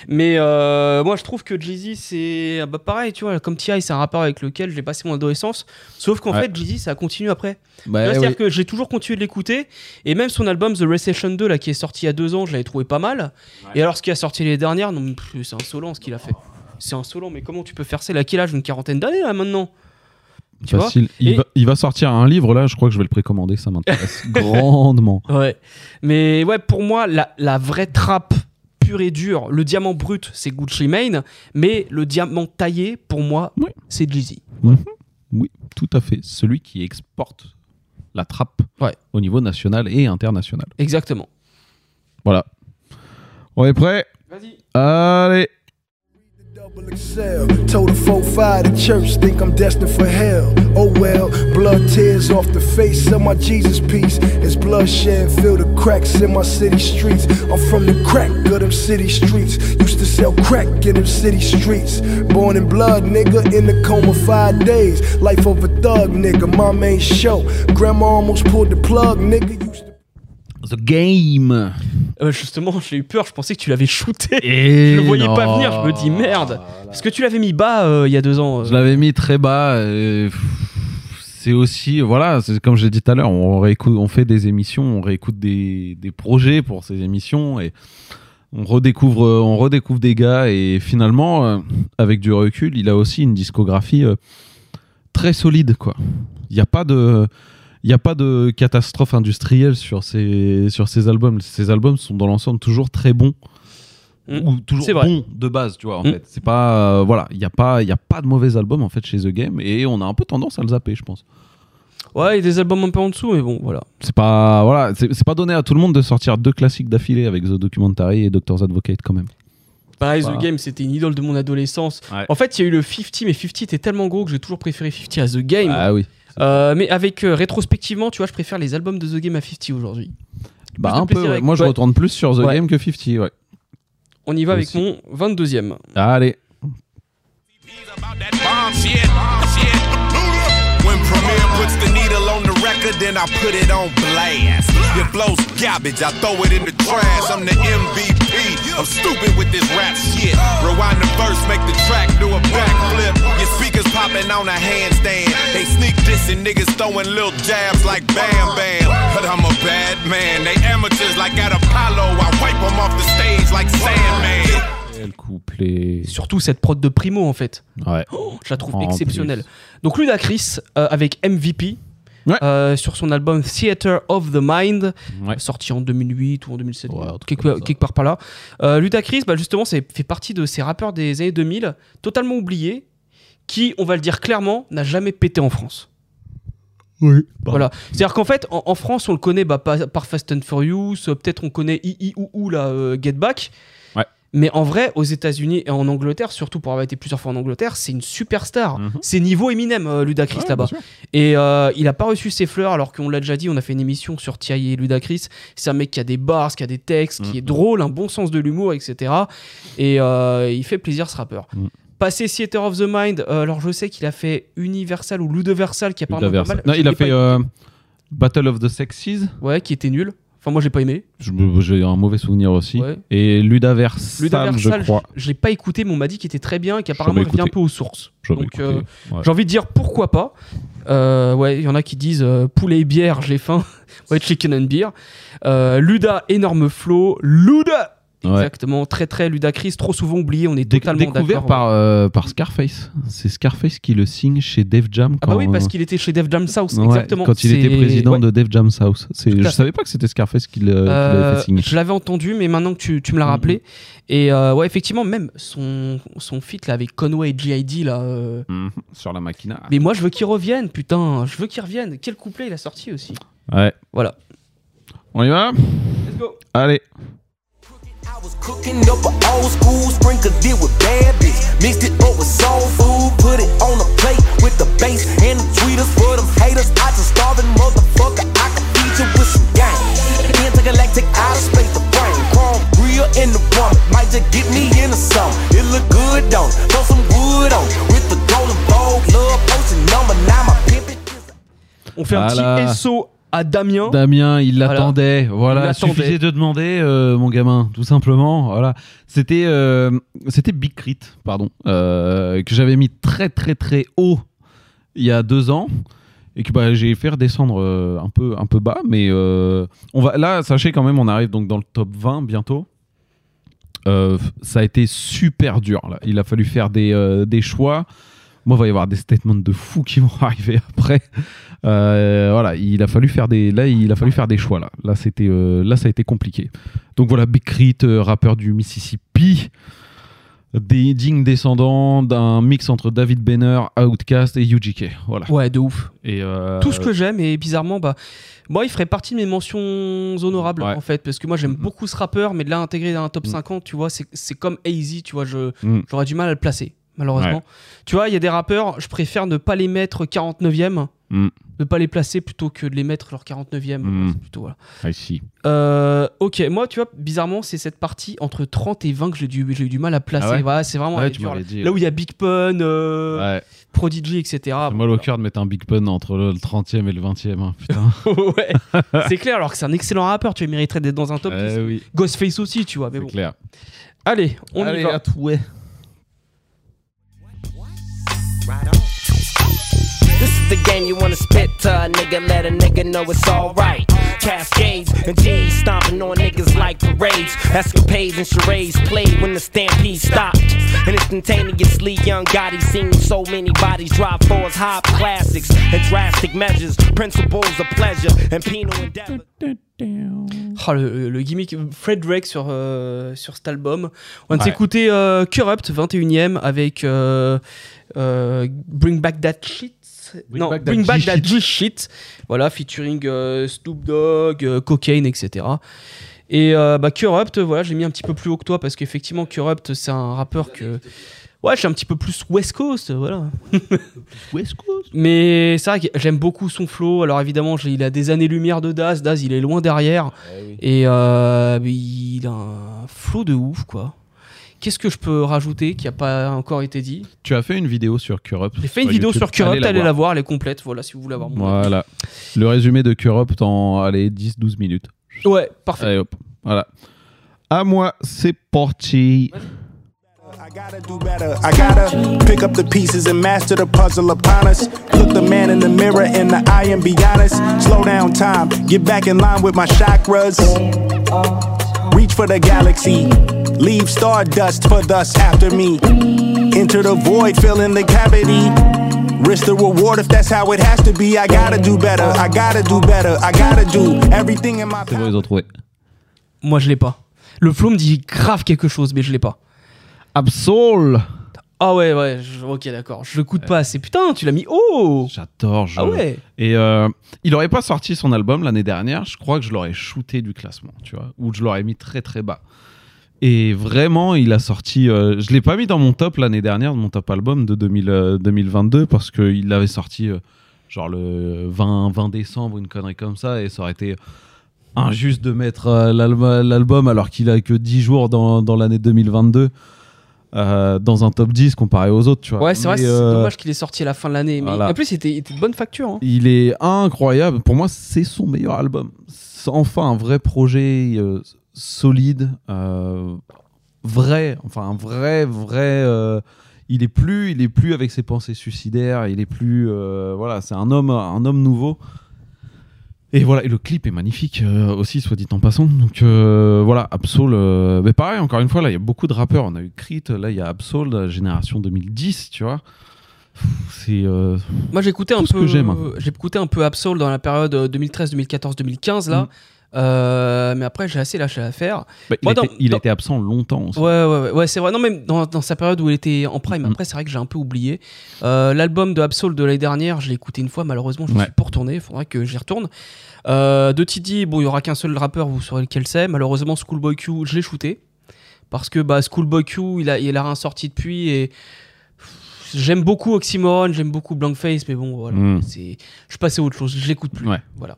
Mais euh, moi, je trouve que Jeezy, c'est bah, pareil, tu vois, comme T.I., c'est un rappeur avec lequel j'ai passé mon adolescence. Sauf qu'en Ouais. fait, Jeezy, ça continue après. Bah, C'est-à-dire oui. que j'ai toujours continué de l'écouter. Et même son album The Recession 2, là, qui est sorti il y a deux ans, je l'avais trouvé pas mal. Et alors, ce qui a sorti les dernières, non, c'est insolent ce qu'il a fait. C'est insolent, mais comment tu peux faire ça? Il a quel âge? Une quarantaine d'années, là, maintenant Tu Facile. Il, Et- va, il va sortir un livre là, je crois que je vais le précommander, ça m'intéresse grandement. Ouais. Mais ouais, pour moi, la, la vraie trappe pure et dure, le diamant brut, c'est Gucci Mane, mais le diamant taillé, pour moi, c'est Jeezy. Mhm. Oui, tout à fait. Celui qui exporte la trappe au niveau national et international. Exactement. Voilà. On est prêt? Vas-y. Allez. Excel. Told a 4-5 to church, think I'm destined for hell. Oh well, blood tears off the face of my Jesus piece. It's bloodshed fill the cracks in my city streets. I'm from the crack of them city streets. Used to sell crack in them city streets. Born in blood, nigga, in the coma five days. Life of a thug, nigga, my main show. Grandma almost pulled the plug, nigga. Used The Game. Euh, justement, j'ai eu peur, je pensais que tu l'avais shooté. Et je le voyais pas venir, je me dis merde. Parce que tu l'avais mis bas euh, il y a deux ans. euh. Je l'avais mis très bas. C'est aussi, voilà, c'est comme j'ai dit tout à l'heure, on, réécoute- on fait des émissions, on réécoute des, des projets pour ces émissions et on redécouvre, on redécouvre des gars et finalement, avec du recul, il a aussi une discographie très solide, quoi. Il n'y a pas de, il y a pas de catastrophe industrielle sur ces, sur ces albums. Ces albums sont dans l'ensemble toujours très bons ou toujours bons de base, tu vois. En Mm. fait, c'est pas, euh, voilà, il y a pas, il y a pas de mauvais albums en fait chez The Game et on a un peu tendance à le zapper, je pense. Ouais, il y a des albums un peu en dessous, mais bon, voilà. C'est pas, voilà, c'est pas donné à tout le monde de sortir deux classiques d'affilée avec The Documentary et Doctor's Advocate quand même. Pareil, Voilà. The Game, c'était une idole de mon adolescence. En fait, il y a eu le 50, mais 50 était tellement gros que j'ai toujours préféré 50 à The Game. Ah oui. Euh, mais avec euh, rétrospectivement, tu vois, je préfère les albums de The Game à 50 aujourd'hui. Bah un peu. ouais. Moi, je ouais. retourne plus sur The Ouais. Game que 50, ouais. On y va avec Aussi. mon 22e. Allez. When Premier puts the needle on the record, then I put it on blast. Your flow's garbage, I throw it in the trash. I'm the MVP. I'm stupid with this rap shit. Rewind the verse, make the track do a backflip. Your speakers popping on a handstand. They sneak dissing niggas throwing little jabs like Bam Bam. But I'm a bad man. They amateurs like at Apollo. I wipe them off the stage like Sandman. Couplet. Surtout cette prod de Primo, en fait. Ouais. Oh, je la trouve En exceptionnelle. Donc Ludacris euh, avec MVP. Euh, sur son album Theater of the Mind, sorti en 2008 ou en 2007, quelque, quelque part par là. Euh, Ludacris, bah justement, c'est fait partie de ces rappeurs des années 2000, totalement oubliés, qui, on va le dire clairement, n'a jamais pété en France. Oui. Voilà. C'est-à-dire qu'en fait, en, en France, on le connaît bah, par, par Fast and Furious, euh, peut-être on connaît I, I, ou, ou, là, euh, Get Back. Mais en vrai, aux États-Unis et en Angleterre, surtout pour avoir été plusieurs fois en Angleterre, c'est une superstar. C'est niveau Eminem, euh, Ludacris Mhm. Ouais, là-bas. Et euh, il a pas reçu ses fleurs, alors qu'on l'a déjà dit, on a fait une émission sur Thierry et Ludacris. C'est un mec qui a des bars, qui a des textes, Mhm. qui est drôle, un bon sens de l'humour, etc. Et euh, il fait plaisir ce rappeur. Mhm. Passé Theater of the Mind, alors je sais qu'il a fait Universal ou Ludoversal qui a pas mal. Non, il a fait Battle of the Sexes. Ouais, qui était nul. Enfin, moi, j'ai pas aimé. J'ai un mauvais souvenir aussi. Ouais. Et Ludaversal, Ludaversal, je crois. je, je l'ai pas écouté, mais on m'a dit qu'il était très bien et qu'apparemment il revient un peu aux sources. Donc, euh, ouais. j'ai envie de dire pourquoi pas. Euh, ouais, il y en a qui disent euh, poulet et bière, j'ai faim. ouais, chicken and beer. Luda, énorme flow. Luda Ouais. Exactement, très très Ludacris, trop souvent oublié, on est totalement Découvert par, euh, par Scarface. C'est Scarface qui le signe chez Def Jam. Ah bah quand- oui, parce qu'il était chez Def Jam South, Ouais, exactement. Quand il était président ouais. de Def Jam South. Je savais pas que c'était Scarface qui l'avait Euh, fait signer. je l'avais entendu, mais maintenant que tu, tu me l'as rappelé. Et euh, ouais, effectivement, même son, son feat là, avec Conway et G.I.D. là. euh, Mhm. Sur la machina. Mais moi, je veux qu'il revienne, putain. Je veux qu'il revienne. Quel couplet il a sorti aussi Ouais. Voilà. On y va? Let's go. Allez. Cooking up an old school, sprinkle it with bad bitch. Mixed it up with soul food, put it on a plate with the bass and the tweeters for them haters. I just starving motherfucker, I can feed you with some game. Intergalactic outer space, the brain, chrome, real in the woman. Might just get me into some. It look good, don't? Throw some wood on with the golden bowl, love potion number nine, my pimp it. On fait un Voilà. petit SO à Damien. Damien, il Voilà. l'attendait. Il Voilà, l'attendait. suffisait de demander, euh, mon gamin, tout simplement. Voilà, c'était euh, c'était Big Crit, pardon, euh, que j'avais mis très très très haut il y a deux ans et que bah, j'ai fait redescendre un peu un peu bas, mais on va là, sachez quand même, on arrive donc dans le top 20 bientôt. Ça a été super dur. Là. Il a fallu faire des, des choix. Moi, il va y avoir des statements de fous qui vont arriver après. Euh, voilà, il a fallu faire des, là, il a fallu faire des choix là. Là, c'était, euh, là, ça a été compliqué. Donc voilà, Big Crit, euh, rappeur du Mississippi, des dignes descendants d'un mix entre David Benner, Outkast et UGK. Voilà. Ouais, de ouf. Et euh, Tout ce que j'aime, et bizarrement, bah, moi, il ferait partie de mes mentions honorables, Ouais. en fait, parce que moi, j'aime beaucoup ce rappeur, mais de l'intégrer dans un top 50, tu vois, c'est comme Easy, tu vois, Mm. j'aurais du mal à le placer, malheureusement. Ouais. Tu vois, il y a des rappeurs, je préfère ne pas les mettre 49e, Mm. ne pas les placer plutôt que de les mettre leur 49e. Mm. Plutôt, voilà. I see. Euh, ok, moi, tu vois, bizarrement, c'est cette partie entre 30 et 20 que j'ai du- eu du mal à placer. Ah ouais Voilà, c'est vraiment Ouais, tu là. dit, là ouais. où il y a Big Pun, euh, Ouais. Prodigy, etc. Moi, le cœur de mettre un Big Pun entre le 30e et le 20e. hein, putain. ouais, c'est clair, alors que c'est un excellent rappeur, tu mériterais d'être dans un top. Eh oui. Ghostface aussi, tu vois, mais bon. clair. Allez, on Allez, y va. à tout, ouais. This is the game you wanna spit to a nigga, let a nigga know it's alright. Cascades and G's stomping on niggas like parades. Escapades and charades played when the stampede stopped. And instantaneously, young Gotti seen so many bodies drop for his hop classics and drastic measures, principles of pleasure and penal endeavor. Oh, le, le gimmick Fred Drake sur, euh, sur cet album. On de Ouais. s'écouter euh, Corrupt, 21ème, avec euh, Bring Back That Shit. Bring non, Back That Bring Back That G-Shit. Voilà, featuring euh, Snoop Dogg, euh, Cocaine, etc. Et euh, bah, Corrupt, voilà, j'ai mis un petit peu plus haut que toi parce qu'effectivement, Corrupt, c'est un rappeur que. Ouais, je suis un petit peu plus West Coast, voilà. West Coast Mais c'est vrai que j'aime beaucoup son flow. Alors évidemment, il a des années-lumière de Daz. Daz, il est loin derrière. Et euh, mais il a un flow de ouf, quoi. Qu'est-ce que je peux rajouter qui n'a pas encore été dit Tu as fait une vidéo sur Cure J'ai fait une vidéo sur Corrupt, allez, la voir, elle est complète. Voilà, si vous voulez avoir mon Voilà. Le résumé de Cure Up en allez, 10-12 minutes. Ouais, parfait. Allez hop. Voilà. À moi, c'est parti. I gotta pick up the pieces and master the puzzle upon us. Look the man in the mirror in the eye and be honest. Slow down time, get back in line with my chakras. Reach for the galaxy, leave stardust for thus after me. Enter the void, fill in the cavity. Risk the reward if that's how it has to be. I gotta do better, I gotta do better, I gotta do everything in my C'est bon, ils ont trouvé. Moi, je l'ai pas. Le flow me dit grave quelque chose, mais je l'ai pas. Absol Ah ouais, ouais, je- ok, d'accord. Je l'écoute pas assez. Putain, tu l'as mis haut J'adore. je- Ah ouais Et euh, il aurait pas sorti son album l'année dernière. Je crois que je l'aurais shooté du classement, tu vois, ou je l'aurais mis très très bas. Et vraiment, il a sorti. euh, je l'ai pas mis dans mon top l'année dernière, mon top album de 2000, euh, 2022, parce qu'il l'avait sorti euh, genre le 20, 20 décembre, une connerie comme ça, et ça aurait été injuste de mettre euh, l'album alors qu'il a que 10 jours dans, dans l'année 2022 euh, dans un top 10 comparé aux autres, tu vois. Ouais, c'est vrai, c'est dommage qu'il est sorti à la fin de l'année. Mais voilà. en plus, il était, il était de bonne facture. hein. il est incroyable. Pour moi, c'est son meilleur album. C'est enfin un vrai projet solide, euh, vrai, enfin un vrai, vrai. euh, il est plus, il est plus avec ses pensées suicidaires. Il est plus, euh, voilà, c'est un homme, un homme nouveau. Et voilà, et le clip est magnifique euh, aussi, soit dit en passant. Donc euh, voilà, Absol. mais pareil, encore une fois, là, il y a beaucoup de rappeurs. On a eu Crit, là, il y a Absol, la génération 2010, tu vois. C'est. Moi, j'ai écouté un peu. J'ai écouté un peu Absol dans la période euh, 2013, 2014, 2015 là. Mm. Euh, mais après, j'ai assez lâché l'affaire. Bah, il Moi, était, dans- il dans- était absent longtemps aussi. Ouais, ouais, ouais, ouais, c'est vrai. Non, même dans, dans sa période où il était en prime. Mm. Après, c'est vrai que j'ai un peu oublié. Euh, L'album de Absol de l'année dernière, je l'ai écouté une fois. Malheureusement, je ne Ouais. suis pas retourné. Il faudra que j'y retourne. Euh, de Tidi, bon, il y aura qu'un seul rappeur, vous saurez lequel c'est. Malheureusement, Schoolboy Q, je l'ai shooté. Parce que bah, Schoolboy Q, il a, il a rien sorti depuis. Et j'aime beaucoup Oxymoron, j'aime beaucoup Blankface. Mais bon, voilà. Mm. c'est Je suis passé à autre chose. Je l'écoute plus. Ouais. Voilà.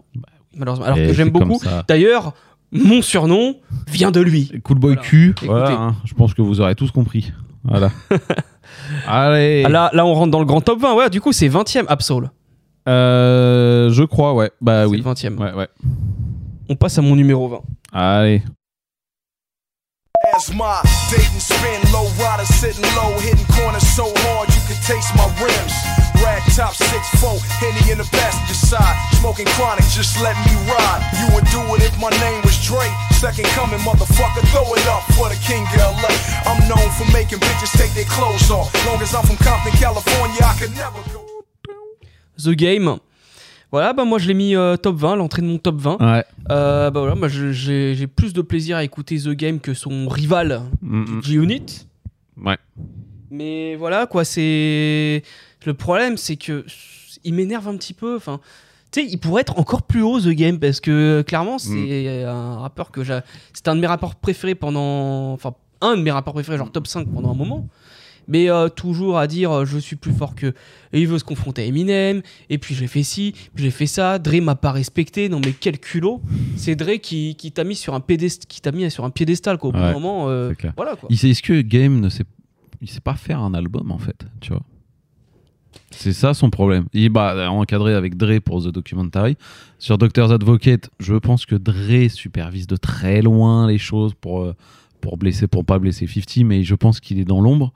Malheureusement. Alors Et que j'aime beaucoup. D'ailleurs, mon surnom vient de lui. Cool Boy Voilà. Q, Écoutez. voilà, hein, je pense que vous aurez tous compris. Voilà. Allez. Ah, Là, là, on rentre dans le grand top 20. Ouais, du coup, c'est 20ème Absol. Euh, je crois, ouais. Bah oui. le 20ème. Ouais, ouais. On passe à mon numéro 20. Allez. As my Dayton spin, low rider sitting low, hitting corners so hard you can taste my rims. Rag top 6'4, Henny in the passenger side, smoking chronic, just let me ride. You would do it if my name was Dre. Second coming, motherfucker, throw it up for the king of LA. I'm known for making bitches take their clothes off. Long as I'm from Compton, California, I could never go. The Game. Voilà, bah moi je l'ai mis euh, top 20, l'entrée de mon top 20. Ouais. Euh, bah voilà, moi j'ai plus de plaisir à écouter The Game que son rival Mm, G-Unit. Ouais. Mais voilà, quoi, c'est. Le problème, c'est que. Il m'énerve un petit peu. Enfin. Tu sais, il pourrait être encore plus haut, The Game, parce que clairement, c'est un rappeur que j'ai. C'est un de mes rapports préférés pendant. Enfin, un de mes rapports préférés, genre top 5 pendant un moment. Mais euh, toujours à dire euh, je suis plus fort que. Et il veut se confronter à Eminem. Et puis j'ai fait ci, puis j'ai fait ça. Dre m'a pas respecté. Non mais quel culot. C'est Dre qui, qui t'a mis sur un pédestal, qui t'a mis sur un piédestal quoi. Au bout d'un Ouais, moment, euh, voilà quoi. Est-ce que Game ne sait, il sait pas faire un album en fait, tu vois? C'est ça son problème. Il bah encadré avec Dre pour The Documentary. Sur Doctor's Advocate, je pense que Dre supervise de très loin les choses pour euh, pour blesser, pour pas blesser 50, mais je pense qu'il est dans l'ombre.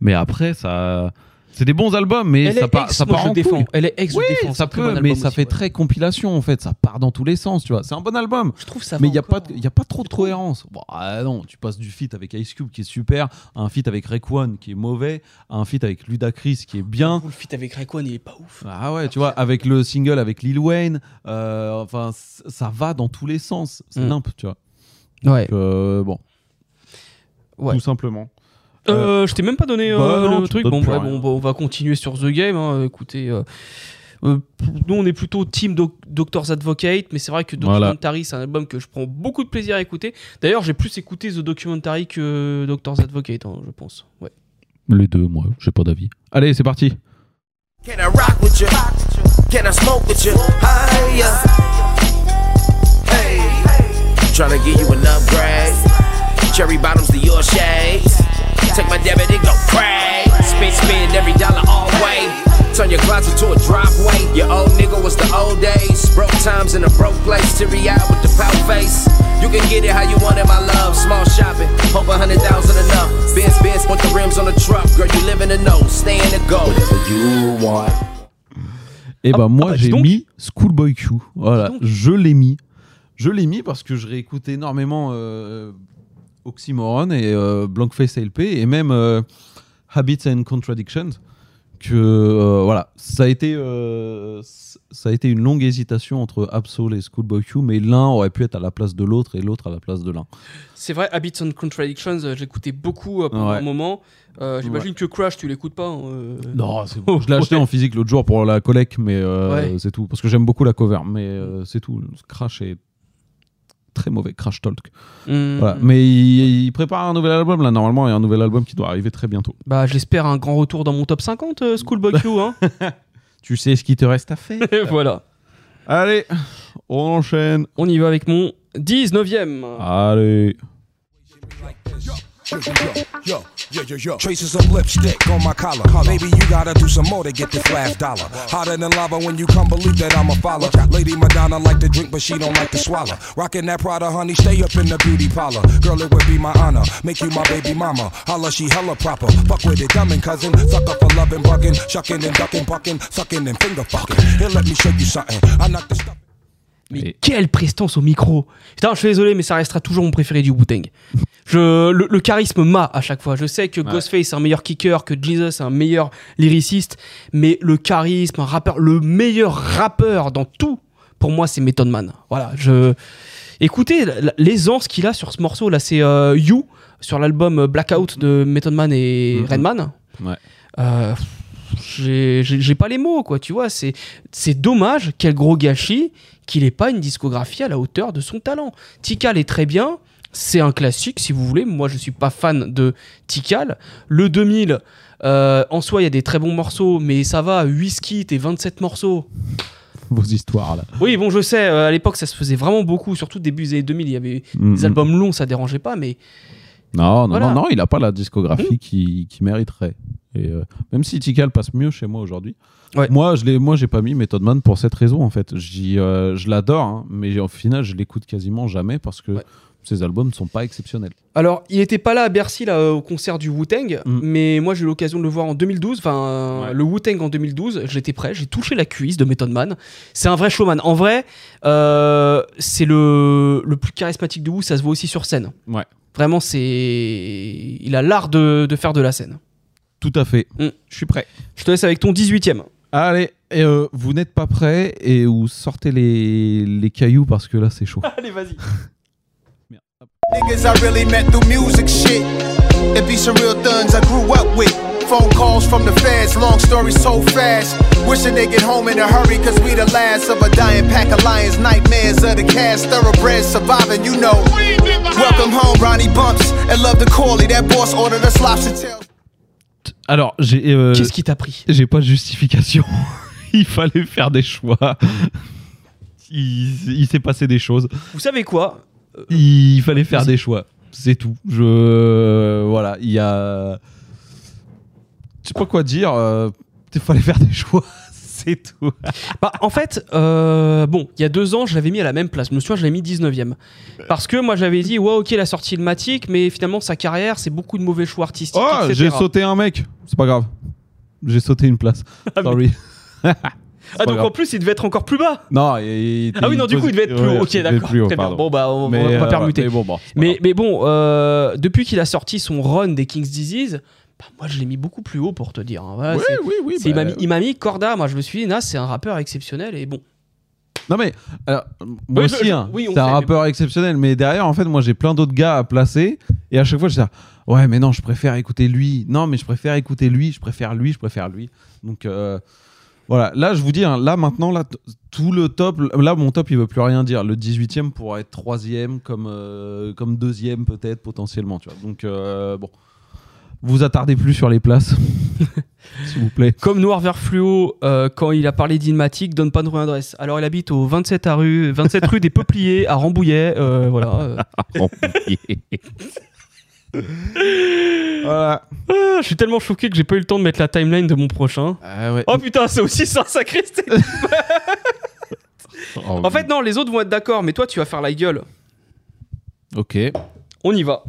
Mais après, ça. C'est des bons albums, mais ça part, ça moi, part je en défends. couille. Elle est ex, je Oui, défends. ça peut, bon mais ça aussi, fait ouais. très compilation en fait. Ça part dans tous les sens, tu vois. C'est un bon album. Je trouve ça Mais il n'y a, pas de- y a pas trop de cohérence. Bon, ah non, tu passes du feat avec Ice Cube qui est super, à un feat avec Rayquan qui est mauvais, à un feat avec Ludacris qui est bien. Le feat avec Rayquan, il est pas ouf. Ah ouais, tu vois, avec le single avec Lil Wayne, euh, enfin, ça va dans tous les sens. C'est Mm. nimp, tu vois. Ouais. Donc, euh, bon. Ouais. Tout simplement. Euh, je t'ai même pas donné euh, bah non, le truc. Bon, ouais, bah, on va continuer sur The Game. hein. Écoutez, euh, euh, nous on est plutôt team Doc- Doctor's Advocate, mais c'est vrai que Voilà. Documentary c'est un album que je prends beaucoup de plaisir à écouter. D'ailleurs, j'ai plus écouté The Documentary que Doctor's Advocate, hein, je pense. Ouais. Les deux, moi, j'ai pas d'avis. Allez, c'est parti. Can I rock with you? Can I smoke with you? Hey, tryna give you an upgrade. Cherry bottoms to your shades. Take my debit and go crazy. Spin, spin every dollar all way. Turn your closet to a driveway. Your old nigga was the old days. Broke times in a broke place. Teary eyed with the pout face. You can get it how you want it, my love. Small shopping. Hope a hundred thousand enough. Benz, Benz, put the rims on the truck. Girl, you live in the know. Stay in the go. Whatever you want. Et bah moi bah, dis j'ai mis Schoolboy Q. Voilà, je l'ai mis. Je l'ai mis parce que je réécoute énormément euh, Oxymoron et euh, Blankface LP et même euh, Habits and Contradictions. Que euh, voilà, ça a été euh, ça a été une longue hésitation entre Absol et Schoolboy Q, mais l'un aurait pu être à la place de l'autre et l'autre à la place de l'un. C'est vrai, Habits and Contradictions, j'écoutais beaucoup pendant Ouais. un moment. J'imagine que Crash, tu l'écoutes pas. hein. Non, c'est bon. Je l'ai acheté en physique l'autre jour pour la collecte, mais Ouais. c'est tout. Parce que j'aime beaucoup la cover, mais c'est tout. Crash est très mauvais, Crash Talk. Hmm. Voilà. Mais il, il prépare un nouvel album là. Normalement, il y a un nouvel album qui doit arriver très bientôt. Bah, j'espère un grand retour dans mon top 50, euh, Schoolboy Q. Hein. Tu sais ce qu'il te reste à faire. voilà. Allez, on enchaîne. On y va avec mon 19ème. Allez. Yo, yo, yo, yo, yo. Traces of lipstick on my collar. Maybe you gotta do some more to get this last dollar. Hotter than lava when you come believe that I'm a follower. Lady Madonna like to drink, but she don't like to swallow. Rockin' that Prada, honey, stay up in the beauty parlor. Girl, it would be my honor. Make you my baby mama. Holla, she hella proper. Fuck with it, dummin' cousin. Suck up for loving, bugging, shucking and ducking, buckin'. Suckin' and finger fucking. Here, let me show you something. I knock the stuff. Mais quelle prestance au micro Putain, je suis désolé, mais ça restera toujours mon préféré du Wu-Tang. Je, le, le charisme m'a à chaque fois. Je sais que Ghostface est un meilleur kicker, que Jesus est un meilleur lyriciste, mais le charisme, un rappeur, le meilleur rappeur dans tout, pour moi, c'est Method Man. Voilà, je. Écoutez la- l'aisance qu'il a sur ce morceau là, c'est euh, You sur l'album Blackout de Method Man et Mhm. Redman. Ouais. Euh, j'ai pas les mots, quoi, tu vois. C'est dommage, quel gros gâchis, qu'il ait pas une discographie à la hauteur de son talent. Tikal est très bien, c'est un classique, si vous voulez. Moi, je suis pas fan de Tikal. Le 2000, euh, en soi, il y a des très bons morceaux, mais ça va, 8 skits et 27 morceaux. Vos histoires là. Oui, bon, je sais, euh, à l'époque, ça se faisait vraiment beaucoup, surtout début des années 2000, il y avait Mhm. des albums longs, ça dérangeait pas, mais Non, non, Voilà. non, non, il a pas la discographie qui, qui mériterait. Et euh, même si Tikal passe mieux chez moi aujourd'hui, moi je l'ai, moi j'ai pas mis Method Man pour cette raison en fait. J'y, euh, je l'adore, hein, mais au final je l'écoute quasiment jamais parce que ses albums ne sont pas exceptionnels. Alors, il était pas là à Bercy là, au concert du Wu-Tang, mais moi j'ai eu l'occasion de le voir en 2012. Enfin, le Wu-Tang en 2012, j'étais prêt, j'ai touché la cuisse de Method Man. C'est un vrai showman. En vrai, euh, c'est le, le plus charismatique de Wu, ça se voit aussi sur scène. Ouais. Vraiment, c'est. Il a l'art de, de faire de la scène. Tout à fait. Je suis prêt. Je te laisse avec ton 18ème. Allez, et, euh, vous n'êtes pas prêts et vous sortez les, les cailloux parce que là c'est chaud. Allez, vas-y. Niggas I really met through music shit. It be some real thuns I grew up with. Phone calls from the feds, long story so fast. Wishing they get home in a hurry, cause we the last of a dying pack of lions. Nightmares of the cast, thoroughbreds surviving, you know. Welcome home, Ronnie Bumps, and love the. That boss ordered us lobster. Alors, j'ai. euh, Qu'est-ce qui t'a pris? J'ai pas de justification. il fallait faire des choix. Il, il s'est passé des choses. Vous savez quoi? Il fallait faire des choix. C'est tout. Je. Voilà, il y a. Je sais pas quoi dire. euh, Il fallait faire des choix. C'est tout. Bah, en fait, euh, bon, il y a deux ans, je l'avais mis à la même place. Je me souviens, je l'avais mis 19ème. Parce que moi, j'avais dit, ouais, ok, il a sorti le Matic, mais finalement, sa carrière, c'est beaucoup de mauvais choix artistiques. Oh, etc. j'ai sauté un mec. C'est pas grave. J'ai sauté une place. Sorry. Ah, donc en plus, il devait être encore plus bas. Non, il- il- Ah oui, non, du coup, il devait être plus Ouais, haut. Ok, d'accord. Très bien. Bon, bah, on, Mais, on va euh, permuter. mais bon, mais, mais bon, euh, depuis qu'il a sorti son run des King's Disease, bah, moi, je l'ai mis beaucoup plus haut pour te dire. hein. Voilà, Oui, oui, oui, il bah, m'a mis- il m'a mis Corda. Moi, je me suis dit, Nas, c'est un rappeur exceptionnel et bon. Non mais alors, moi Oui, aussi, hein, oui, c'est un mais rappeur exceptionnel, mais derrière en fait moi j'ai plein d'autres gars à placer et à chaque fois je dis ouais mais non je préfère écouter lui, non mais je préfère écouter lui, je préfère lui, je préfère lui. Donc euh, voilà, là je vous dis hein, là maintenant là tout le top, là mon top il veut plus rien dire. Le 18e pourrait être troisième comme euh, comme deuxième peut-être potentiellement tu vois. Donc euh, bon, vous attardez plus sur les places, s'il vous plaît. Comme Noir Vert Fluo, euh, quand il a parlé d'Inmatic, donne pas de rue adresse. Alors, il habite au 27, à rue, 27 rue des Peupliers à Rambouillet. euh, voilà. voilà. Ah, je suis tellement choqué que j'ai pas eu le temps de mettre la timeline de mon prochain. Oh putain, c'est aussi ça, sacré. En fait, non, les autres vont être d'accord, mais toi, tu vas faire la gueule. Ok. On y va.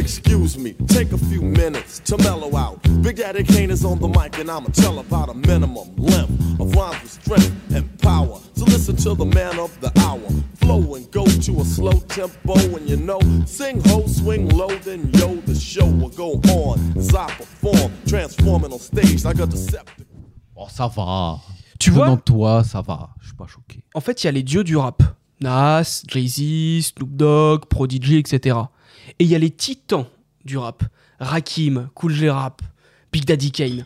Excuse me, take a few minutes to mellow out. Big Daddy Kane is on the mic, and I'ma tell about a minimum length of rhymes with strength and power. So listen to the man of the hour. Flow and go to a slow tempo, and you know, sing ho, swing low, then yo, the show will go on as I perform, transforming on stage like a deceptive. Oh ça va. Tu vois? De toi, ça va. Je suis pas choqué. En fait, il y a les dieux du rap. Nas, Jay-Z, Snoop Dogg, Prodigy, etc. Et il y a les titans du rap. Rakim, Cool J Rap, Big Daddy Kane.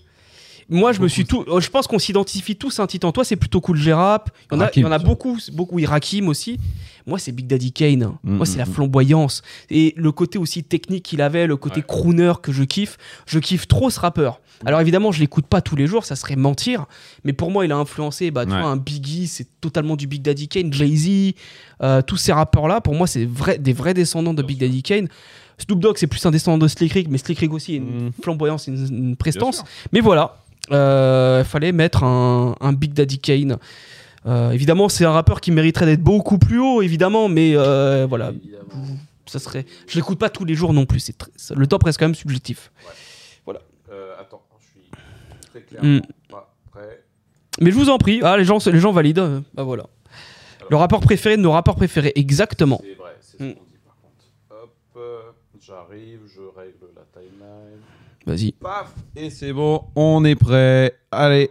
Moi, je me suis tout. Je pense qu'on s'identifie tous à un titan. Toi, c'est plutôt cool G-Rap. Il y en a, il y en a beaucoup, beaucoup. Oui, Rakim aussi. Moi, c'est Big Daddy Kane. Mm, Moi, c'est mm, la mm. flamboyance. Et le côté aussi technique qu'il avait, le côté crooner que je kiffe. Je kiffe trop ce rappeur. Alors, évidemment, je l'écoute pas tous les jours, ça serait mentir. Mais pour moi, il a influencé, bah, tu Ouais. vois, un Biggie, c'est totalement du Big Daddy Kane. Jay-Z, euh, tous ces rappeurs-là, pour moi, c'est vrai, des vrais descendants de Big Daddy Kane. Snoop Dogg, c'est plus un descendant de Slick Rick, mais Slick Rick aussi, a une flamboyance, une, une prestance. Mais voilà, euh, il fallait mettre un, un Big Daddy Kane. Euh, évidemment, c'est un rappeur qui mériterait d'être beaucoup plus haut, évidemment, mais euh, voilà. Ça serait. Je l'écoute pas tous les jours non plus. C'est très- Le top reste quand même subjectif. Voilà. attends, je suis très clairement pas prêt. Mais je vous en prie, ah, les, gens, les gens valident. euh, Bah voilà. Le rapport préféré de nos rapports préférés, exactement. C'est vrai, c'est ce qu'on dit par contre. Hop, euh, j'arrive, je règle la timeline. Vas-y. Paf Et c'est bon, on est prêt. Allez.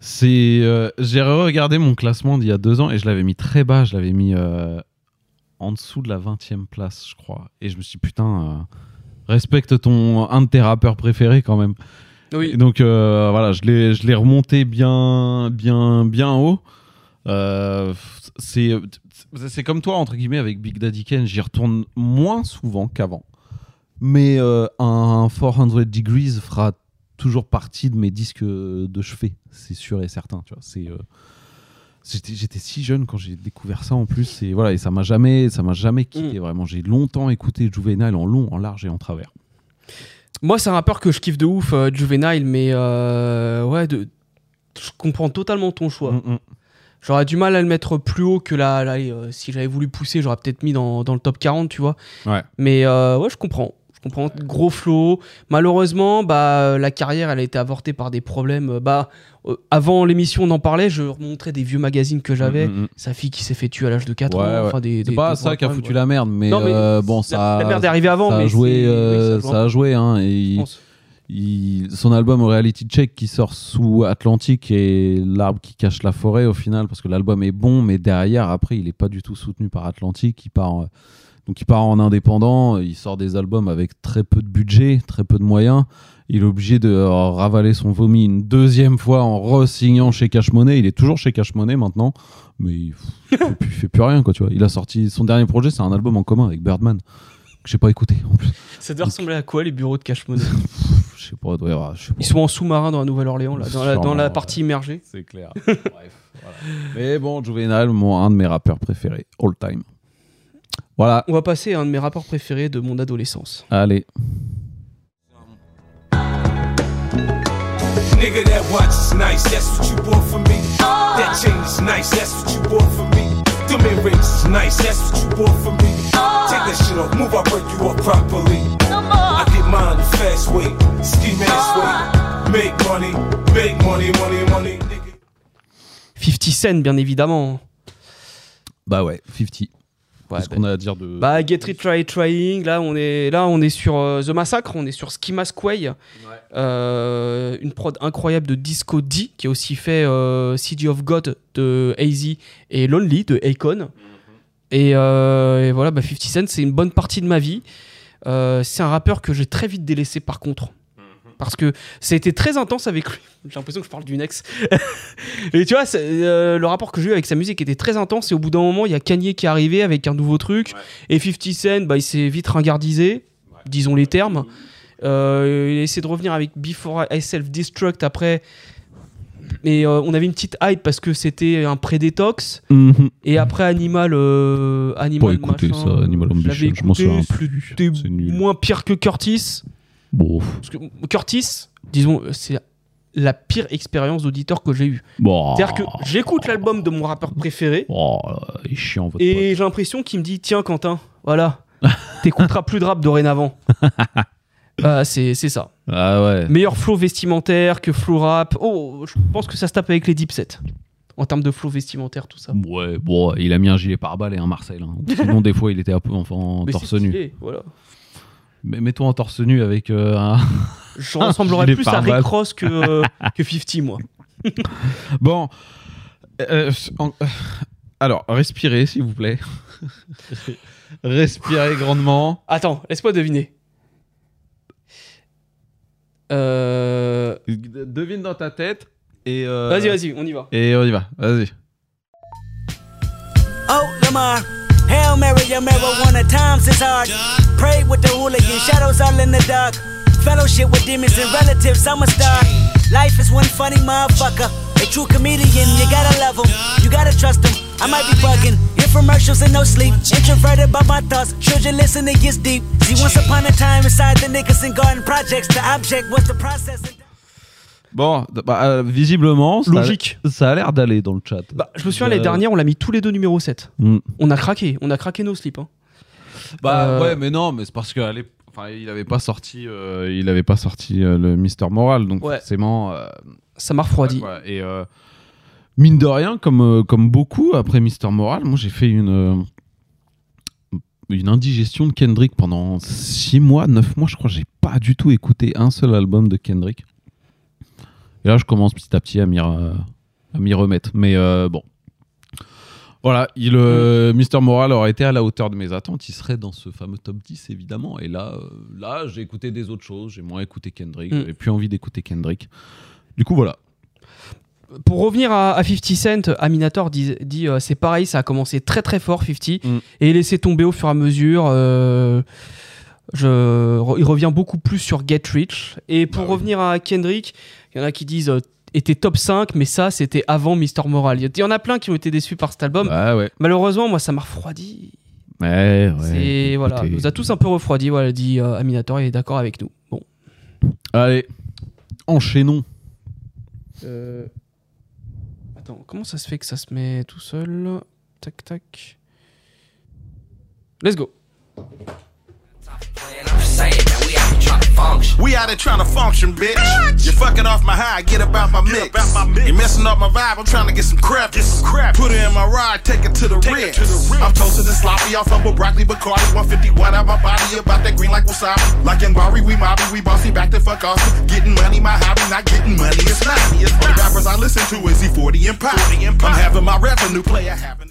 c'est euh, J'ai regardé mon classement d'il y a deux ans et je l'avais mis très bas. Je l'avais mis euh, en dessous de la 20 e place, je crois. Et je me suis dit, putain, euh, respecte ton, un de tes rappeurs préférés quand même. Oui. Et donc voilà, je l'ai je l'ai remonté bien, bien, bien haut. C'est c'est comme toi, entre guillemets, avec Big Daddy Kane, j'y retourne moins souvent qu'avant. Mais un 400 Degrees fera toujours partie de mes disques de chevet, c'est sûr et certain. Tu vois, c'est euh, j'étais si jeune quand j'ai découvert ça en plus et voilà et ça m'a jamais ça m'a jamais quitté vraiment. J'ai longtemps écouté Juvenile en long, en large et en travers. Moi, c'est un rappeur que je kiffe de ouf, euh, Juvenile, mais euh, ouais, de... je comprends totalement ton choix. Mm, J'aurais du mal à le mettre plus haut que là. euh, si j'avais voulu pousser, j'aurais peut-être mis dans, dans le top 40, tu vois. Ouais. Mais euh, ouais, je comprends. Je comprends. Gros flow. Malheureusement, bah, la carrière, elle a été avortée par des problèmes. Euh, Bah, euh, avant l'émission, on en parlait. Je remontrais des vieux magazines que j'avais. Mm, mm, mm. Sa fille qui s'est fait tuer à l'âge de 4 Ouais, ans. ouais. Enfin, des, c'est pas ça qui a foutu ouais. la merde, mais, Non, mais euh, bon, la- ça. la merde est arrivée avant, Ça a mais joué, euh, oui, ça a joué. hein. Et il- il- son album Reality Check qui sort sous Atlantique et l'arbre qui cache la forêt au final, parce que l'album est bon, mais derrière, après, il est pas du tout soutenu par Atlantique. Il part, en- donc il part en indépendant. Il sort des albums avec très peu de budget, très peu de moyens. Il est obligé de euh, ravaler son vomi une deuxième fois en re-signant chez Cash Money. Il est toujours chez Cash Money maintenant, mais il, fait, plus, il fait plus rien, quoi, tu vois. Il a sorti son dernier projet, c'est un album en commun avec Birdman, que j'ai pas écouté en plus. Ça doit ressembler à quoi les bureaux de Cash Money? Je sais pas, doit y avoir- je sais pas. Ils sont en sous-marin dans la Nouvelle-Orléans, là, dans la, dans la Sûrement, partie immergée. C'est clair. Bref, voilà. Mais bon, Juvenile, mon, un de mes rappeurs préférés, all time. Voilà. On va passer à un de mes rapports préférés de mon adolescence. Allez. Nigga, that watch is nice, that's what you bought for me. That chain is nice, that's what you bought for me. Them earrings is nice, that's what you bought for me. Take that shit off, move, I break you up properly. I get mine the fast way, ski mask way. Make money, make money, money, money. 50 Cent, bien évidemment. Bah ouais, 50. Ouais, Qu'est-ce qu'on a à dire de. Bah, Get Rich Try Trying, là on est, là, on est sur euh, The Massacre, on est sur Ski Mask Way. Euh, une prod incroyable de Disco D, qui a aussi fait euh, City of God de AZ et Lonely de Akon. Et, euh, et voilà, bah, 50 Cent, c'est une bonne partie de ma vie. Euh, c'est un rappeur que j'ai très vite délaissé par contre. Parce que ça a été très intense avec lui. J'ai l'impression que je parle d'une ex. et tu vois, euh, le rapport que j'ai eu avec sa musique était très intense. Et au bout d'un moment, il y a Kanye qui est arrivé avec un nouveau truc. Et 50 Cent, bah, il s'est vite ringardisé, disons les termes. Euh, il a essayé de revenir avec Before I Self-Destruct après. Et euh, on avait une petite hype parce que c'était un pré-détox. Mhm. Et après Animal. euh, Animal Pas écouté machin, ça, Animal Ambition, je m'en souviens plus. C'était moins pire que Curtis. Bon. Parce que Curtis, disons, c'est la pire expérience d'auditeur que j'ai eue. Bon. C'est-à-dire que j'écoute l'album de mon rappeur préféré. Oh, il est chiant, votre Et j'ai l'impression qu'il me dit Tiens, Quentin, voilà, t'écouteras plus de rap dorénavant. Ah, c'est ça. Ah ouais. Meilleur flow vestimentaire que flow rap. Oh, je pense que ça se tape avec les Deep Set. En termes de flow vestimentaire, tout ça. Ouais, bon, il a mis un gilet pare-balles et un Marcel. hein. Sinon, des fois, il était un peu en, torse nu. Voilà. Mais mets-toi en torse nu avec euh, un. Je ressemblerais plus à. Rick Ross que, euh, que 50, moi. Bon. Euh, en- euh, alors, respirez, s'il vous plaît. respirez grandement. Attends, laisse-moi deviner. Euh... Devine dans ta tête et. euh, Vas-y, vas-y, on y va. Et on y va, vas-y. Oh, Lamar. Hail Mary, your marijuana times is hard. Pray with the hooligan, shadows all in the dark. Fellowship with demons and relatives, I'm a star. Life is one funny motherfucker. A true comedian, you gotta love him, you gotta trust him. I might be bugging, infomercials and no sleep. Introverted by my thoughts, children listen, it gets deep. See, once upon a time inside the Nicholson Garden projects, the object was the process. Bon, bah, euh, visiblement, ça a- Logique. ça a l'air d'aller dans le chat. Bah, je me souviens, l'année dernière, on l'a mis tous les deux numéro 7. Mm. On a craqué, on a craqué nos slips. hein. Bah Euh, ouais, mais non, mais c'est parce qu'à l'époque, enfin, il avait pas sorti, euh, il avait pas sorti euh, le Mister Moral, donc Ouais. forcément. euh, Ça m'a refroidi. Et euh, mine de rien, comme euh, comme beaucoup après Mister Moral, moi j'ai fait une euh, une indigestion de Kendrick pendant 6 mois, 9 mois, je crois. J'ai pas du tout écouté un seul album de Kendrick. Et là, je commence petit à petit à m'y remettre. Mais euh, bon. Voilà, il, euh, Mister Moral aurait été à la hauteur de mes attentes. Il serait dans ce fameux top 10, évidemment. Et là, euh, là j'ai écouté des autres choses. J'ai moins écouté Kendrick. Mm. J'avais plus envie d'écouter Kendrick. Du coup, voilà. Pour revenir à, à 50 Cent, Aminator dit, dit, euh, c'est pareil, ça a commencé très très fort 50 Mm. et laissé tomber au fur et à mesure. je, il revient beaucoup plus sur Get Rich. Et pour Bah revenir à Kendrick, il y en a qui disent euh, était top 5, mais ça c'était avant Mister Moral. Il y en a plein qui ont été déçus par cet album. Bah ouais. Malheureusement, moi ça m'a refroidi. Ouais, ouais. C'est voilà, nous a tous un peu refroidi. Voilà, dit euh, Aminator, il est d'accord avec nous. Bon. Allez, enchaînons. Euh, Attends, comment ça se fait que ça se met tout seul? Tac, tac. Let's go. We out there trying to function, bitch. You're fucking off my high, get about my mix. You're messing up my vibe, I'm trying to get some crap. Get some crap. Put it in my ride, take it to the rim. I'm toasted and sloppy, off of a broccoli, Bacardi, 150 watt out my body, about that green like wasabi. Like in Bari, we mobby, we bossy, back the fuck off. Getting money, my hobby, not getting money, it's not. All the rappers I listen to is E40 and Pop. I'm having my revenue play, I happen.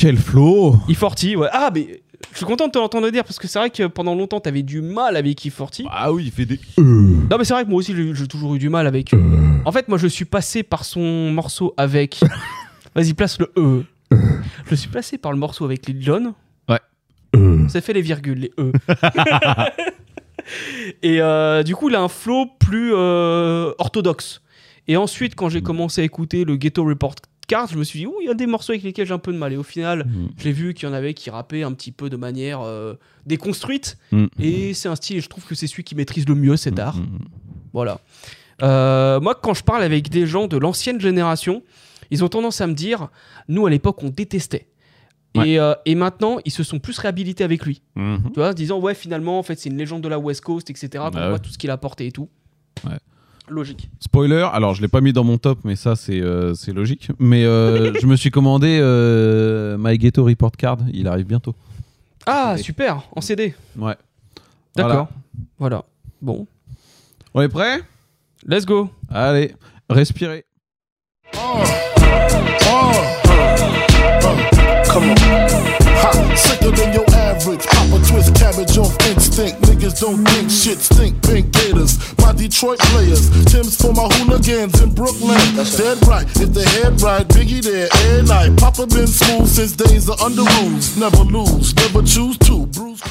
Quel flow E40, ouais. Ah, mais je suis content de te l'entendre dire parce que c'est vrai que pendant longtemps t'avais du mal avec E40. Ah oui, il fait des. Non, mais c'est vrai que moi aussi j'ai j'ai toujours eu du mal avec. euh, En fait, moi je suis passé par son morceau avec. Vas-y, place le E. Je suis passé par le morceau avec Lil Jon. Ouais. Ça fait les virgules, les E. Et euh, du coup, il a un flow plus euh, orthodoxe. Et ensuite, quand j'ai commencé à écouter le Ghetto Report Card, je me suis dit, ouh, il y a des morceaux avec lesquels j'ai un peu de mal. Et au final, j'ai vu qu'il y en avait qui rappaient un petit peu de manière euh, déconstruite. Mm. Et c'est un style, et je trouve que c'est celui qui maîtrise le mieux cet art. Voilà. Euh, moi, quand je parle avec des gens de l'ancienne génération, ils ont tendance à me dire, nous à l'époque, on détestait. Et, euh, et maintenant, ils se sont plus réhabilités avec lui. Mhm. Tu vois, en se disant, ouais, finalement, en fait, c'est une légende de la West Coast, etc. Bah on voit tout ce qu'il a apporté et tout. Ouais. Logique. Spoiler, alors je l'ai pas mis dans mon top, mais ça c'est euh, c'est logique. Mais euh, je me suis commandé euh, My Ghetto Report Card, il arrive bientôt. Ah, super, en CD. Ouais. D'accord. Voilà. Bon. On est prêt? Let's go. Allez, respirez. Come on. Ha, sicker than your average. Pop a twist cabbage off instinct. Niggas don't think shit stink. Pink Gators, my Detroit players. Tim's for my hooligans in Brooklyn. Dead right, if the head right, Biggie there every night. Papa been smooth since days of under rules. Never lose, never choose to. Bruce.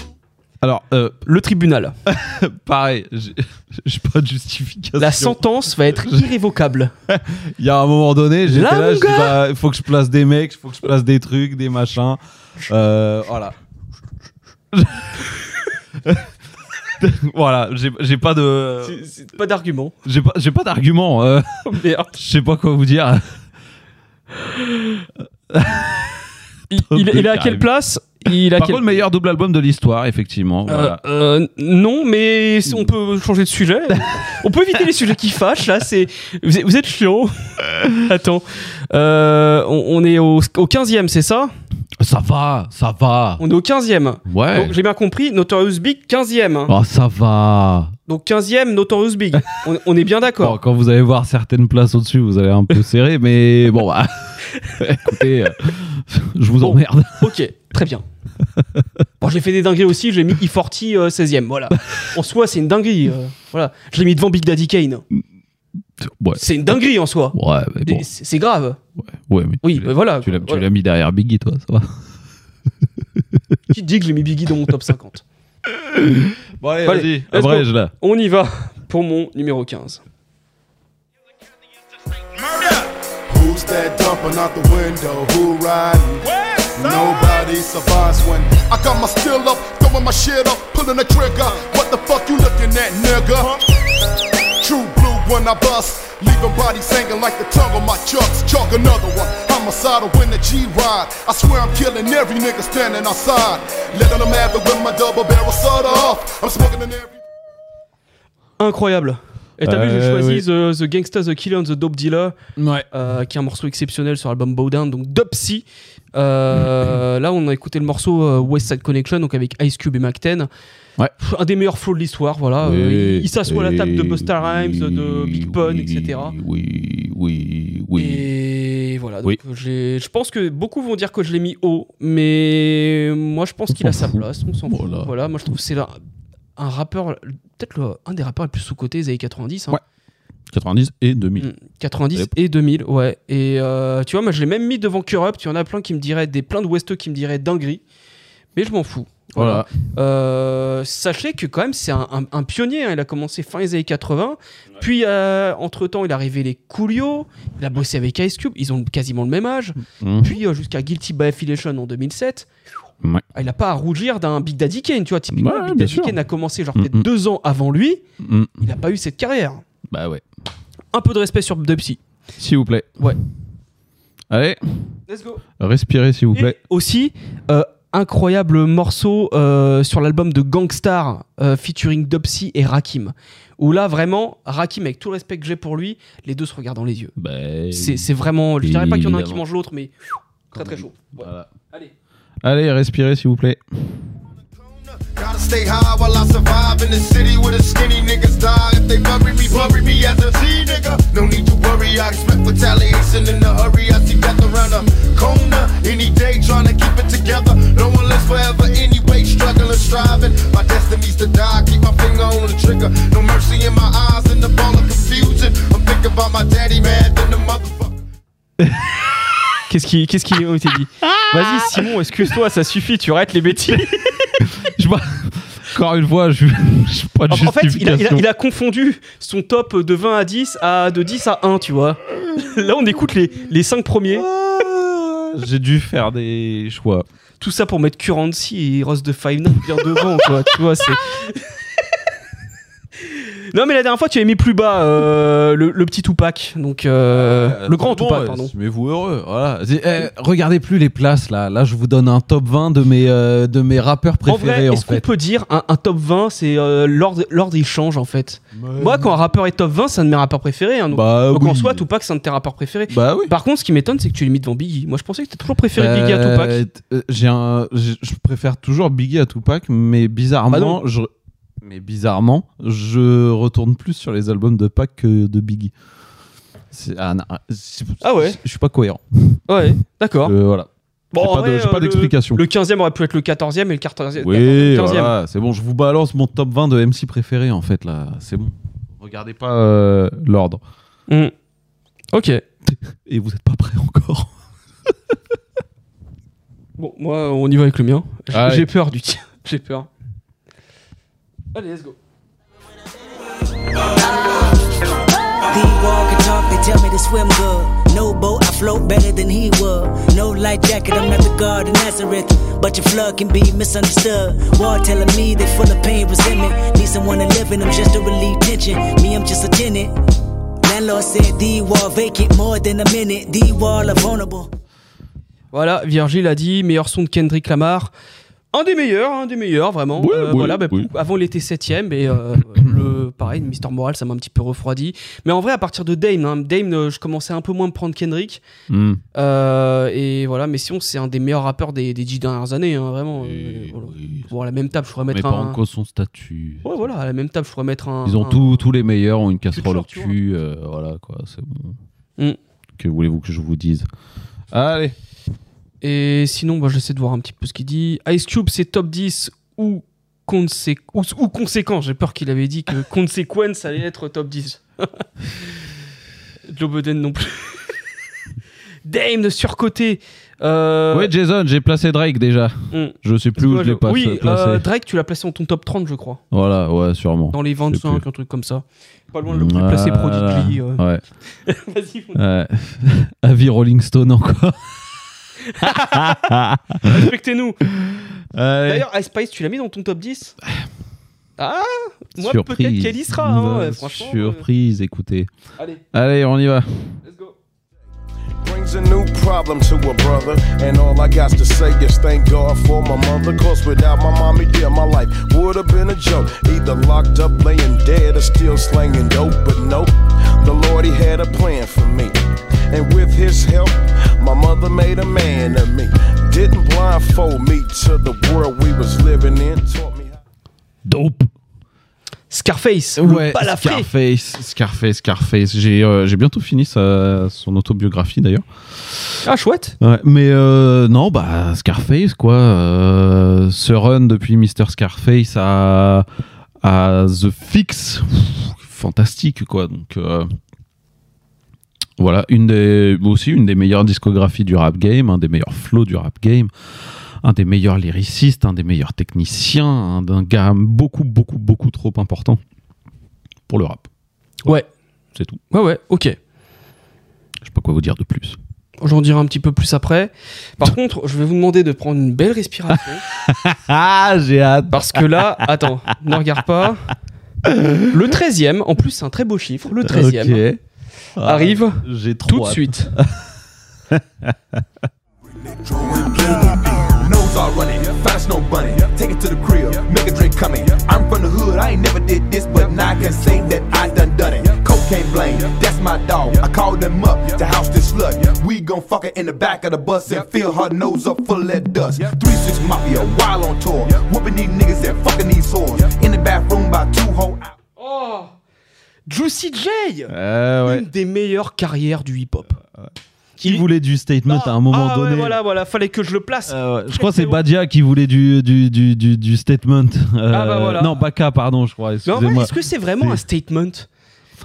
Alors, euh, le tribunal. Pareil, j'ai pas de justification. La sentence va être irrévocable. Il y a un moment donné, j'étais Là, je dis, bah, faut que je place des mecs, il faut que je place des trucs, des machins. Euh, voilà. voilà, j'ai j'ai pas de. Pas d'argument. J'ai pas, j'ai pas d'argument. euh. Merde. Je sais pas quoi vous dire. Il, il- il est à quelle place? Il a Par quel- contre, meilleur double album de l'histoire, effectivement. Euh, voilà. euh, non, mais on peut changer de sujet. on peut éviter les sujets qui fâchent. Là, c'est vous êtes, vous êtes chiant. Attends, Euh, on, on est au, au 15e, c'est ça? Ça va, ça va. On est au 15e. Ouais. Donc j'ai bien compris, Notorious Big 15e. hein. Oh, ça va. Donc 15e Notorious Big. on, on est bien d'accord. Bon, quand vous allez voir certaines places au-dessus, vous allez un peu serrer, mais bon, bah, écoutez, euh, je vous emmerde. Ok, très bien. Bon, j'ai fait des dingueries aussi, j'ai mis E40 euh, 16e, voilà. En soi, c'est une dinguerie. euh, voilà. Je l'ai mis devant Big Daddy Kane. Ouais. C'est une dinguerie en soi. Ouais, mais bon. C'est grave. Ouais, mais Oui, tu l'as- voilà. Tu l'as Voilà. mis derrière Biggie, toi, ça va. Qui te dit que j'ai mis Biggie dans mon top 50 Bon, allez, Allez, vas-y, go. abrège, là. On y va pour mon numéro 15. Who's that dumping out the window? Who riding? Nobody survives when I got my still up, throwing my shit up, pulling the trigger. What the fuck you looking at, nigga? True blue when I bust, leaving bodies hanging like the tongue on my chucks. Chalk another one, homicidal when the G ride. I swear I'm killing every nigga standing outside. Letting them have it with my double barrel soda off. I'm smoking in every. Incroyable. Et t'as vu, j'ai Euh, choisi oui. the, The Gangsta, The Killer and The Dope Dealer, euh, qui est un morceau exceptionnel sur l'album Bowdown, donc Dopsy. Euh, là, on a écouté le morceau euh, West Side Connection, donc avec Ice Cube et Mac 10. Un des meilleurs flows de l'histoire, voilà. Euh, il il s'assoit à la table de Busta Rhymes, de Big Pun, oui, etc. Oui, oui, oui. Et voilà, donc je pense que beaucoup vont dire que je l'ai mis haut, mais moi je pense qu'il a sa place. On s'en fout. Voilà, moi je trouve que c'est là un rappeur, peut-être un des rappeurs les plus sous-cotés des années 90. hein. 90 et 2000. Mm, 90 Yep. et 2000, ouais. Et euh, tu vois, moi je l'ai même mis devant Corrupt. Il y en a plein qui me diraient, des plein de Westeux qui me diraient dinguerie, mais je m'en fous. Voilà. Euh, sachez que quand même c'est un, un- un pionnier. hein. Il a commencé fin des années 80. Puis entre temps, il est arrivé les Coolio. Il a bossé avec Ice Cube. Ils ont quasiment le même âge. Mhm. Puis euh, jusqu'à Guilty by Affiliation en 2007. Ouais. Ah, il a pas à rougir d'un Big Daddy Kane, tu vois. Typiquement, Ouais, Big Daddy sûr. Kane a commencé genre peut-être deux ans avant lui. Il n'a pas eu cette carrière. Bah ouais. Un peu de respect sur Dubsy. S'il vous plaît. Ouais. Allez. Let's go. Respirez, s'il vous plaît. Aussi, euh, incroyable morceau euh, sur l'album de Gangstar euh, featuring Dubsy et Rakim. Où là, vraiment, Rakim, avec tout le respect que j'ai pour lui, les deux se regardent dans les yeux. Bah, C'est vraiment. Je dirais pas qu'il y en a un qui mange l'autre, mais très très chaud. Ouais. Allez. Allez, respirez, s'il vous plaît. Gotta stay high while I survive in the city where the skinny niggas die. If they bury me, bury me as a Z nigga. No need to worry, I expect retaliation in a hurry. I see Qu'est-ce qui, qu'est-ce qui ont été dit Vas-y, Simon, excuse-toi, ça suffit, tu arrêtes les bêtises. Je vois- Encore une fois, je je pas de En, en fait, il a, il, a, justification. il a confondu son top de 20 à 10 à de 10 à 1, tu vois. Là, on écoute les, les 5 premiers. J'ai dû faire des choix. Tout ça pour mettre Currency et Ross de Five Nine bien devant, quoi. Tu vois, c'est. Non, mais la dernière fois, tu avais mis plus bas euh, le, le petit Tupac. Donc, euh, le grand Bon, Tupac, pardon. Mais vous heureux, voilà. Eh, regardez plus les places là. Là, je vous donne un top 20 de mes euh, de mes rappeurs En vrai, préférés en, est-ce qu'on peut dire un, un top 20, c'est euh, l'ordre l'ordre, il change en fait. Moi, quand un rappeur est top 20, c'est un de mes rappeurs préférés. hein, donc Bah donc en oui. soi, Tupac, c'est un de tes rappeurs préférés. Bah oui. Par contre, ce qui m'étonne, c'est que tu l'as mis devant Biggie. Moi, je pensais que tu toujours préféré Biggie à Euh, Tupac. euh, J'ai un, je préfère toujours Biggie à Tupac, mais Ah bah bizarrement, non. je, mais bizarrement, je retourne plus sur les albums de Pac que de Biggie. Ah, non, Ah ouais Je suis pas cohérent. Ouais, d'accord. Euh, voilà. Bon, J'ai pas de- euh, d'explication. Le, le 15e aurait pu être le 14e et le 14e. Oui, 15e. voilà, c'est bon. Je vous balance mon top 20 de MC préféré en fait là. C'est bon. Regardez pas euh, l'ordre. Hmm. Ok. Et vous êtes pas prêts encore. Bon, moi, on y va avec le mien. J'ai peur du tien. J'ai peur. Allez, let's go. The walk and talk, they tell me to swim good. No boat, I float better than he would. No light jacket, I'm not the God of Nazareth. But your flood can be misunderstood. War telling me they full of pain, resentment. Need someone to live in them just to relieve tension. Me, I'm just a tenant. Landlord said the wall vacant more than a minute. The wall are vulnerable. Voilà, Virgile a dit meilleur son de Kendrick Lamar. Un des meilleurs, un des meilleurs, vraiment. Oui, Euh, oui, voilà, bah, oui. avant il était septième et euh, le pareil, Mister Moral, ça m'a un petit peu refroidi. Mais en vrai, à partir de Dame, hein, Dame, euh, je commençais un peu moins à me prendre Kendrick. Hmm. Euh, et voilà, mais sinon, c'est un des meilleurs rappeurs des, des dix dernières années, hein, vraiment. voilà. Bon, à la même table, je pourrais mettre un. en cause son statut. Ouais, voilà, à la même table, je pourrais mettre un. Ils ont un- tous tous les meilleurs, ont une casserole au cul. voilà, quoi, c'est bon. Mm. Que voulez-vous que je vous dise? Allez. Et sinon, bah, j'essaie de voir un petit peu ce qu'il dit. Ice Cube, c'est top 10 ou, consé- ou, ou conséquent. J'ai peur qu'il avait dit que Consequence allait être top 10. Joe Budden non plus. Dame de surcoté. Euh, Ouais, Jason, j'ai placé Drake déjà. Mm. Je sais plus où Moi, je l'ai pas Oui, placé. euh, Drake, tu l'as placé dans ton top 30, je crois. Voilà, ouais, sûrement. Dans les Je sais 25, plus. un truc comme ça. Pas loin de le plus placé Voilà, Prodigy. euh. Ouais. Vas-y. Ouais. Avis Rolling Stone encore. Respectez-nous. Allez. D'ailleurs, Ice Spice, tu l'as mis dans ton top 10 Ah Moi, Surprise. peut-être qu'elle y sera. hein, Ouais, ouais, franchement. euh. Surprise, écoutez. Allez. Allez, on y va. Brings a new problem to a brother. And all I got to say is thank God for my mother. Cause without my mommy, dear, my life would have been a joke. Either locked up, laying dead, or still slanging dope. But nope, the Lord, He had a plan for me. And with His help, my mother made a man of me. Didn't blindfold me to the world we was living in. Taught me Dope. Scarface. Ouais, le balafré. Scarface, Scarface, Scarface. J'ai euh, j'ai bientôt fini sa, son autobiographie d'ailleurs. Ah, chouette. Ouais, mais euh, non, bah Scarface quoi. Euh, ce run depuis Mr Scarface à, à The Fix, pff, fantastique quoi. Donc euh, voilà, une des aussi une des meilleures discographies du rap game, un des meilleurs flows du rap game, un des meilleurs lyricistes, un des meilleurs techniciens, un d'un gars beaucoup beaucoup beaucoup trop important pour le rap. Ouais. C'est tout. Ouais, ouais, ok. Je sais pas quoi vous dire de plus. J'en dirai un petit peu plus après. Par contre, je vais vous demander de prendre une belle respiration. ah, j'ai hâte. Parce que là, attends, ne regarde pas. Le 13e, en plus, c'est un très beau chiffre. Le 13e Ok. Ah, arrive j'ai trop tout de hâte. suite. Nose all running, fast no bunny. Take it to the crib, make a drink coming. I'm from the hood, I ain't never did this, but now I can say that I done done it. Cocaine blame, that's my dog. I called them up to house this slut. We gon' fuck her in the back of the bus and fill her nose up full of that dust. 3-6 Mafia, while on tour. Whooping these niggas and fucking these whores. In the bathroom by two whole Oh Juicy J Euh, ouais. Une des meilleures carrières du hip-hop. Qui voulait du statement à un moment Ah ouais, donné voilà, voilà, fallait que je le place. Je crois que c'est Badia qui voulait du, du, du, du, du statement. Euh, Ah bah voilà. Non, Baka, pardon, je crois. Excusez-moi. est-ce que c'est vraiment un statement?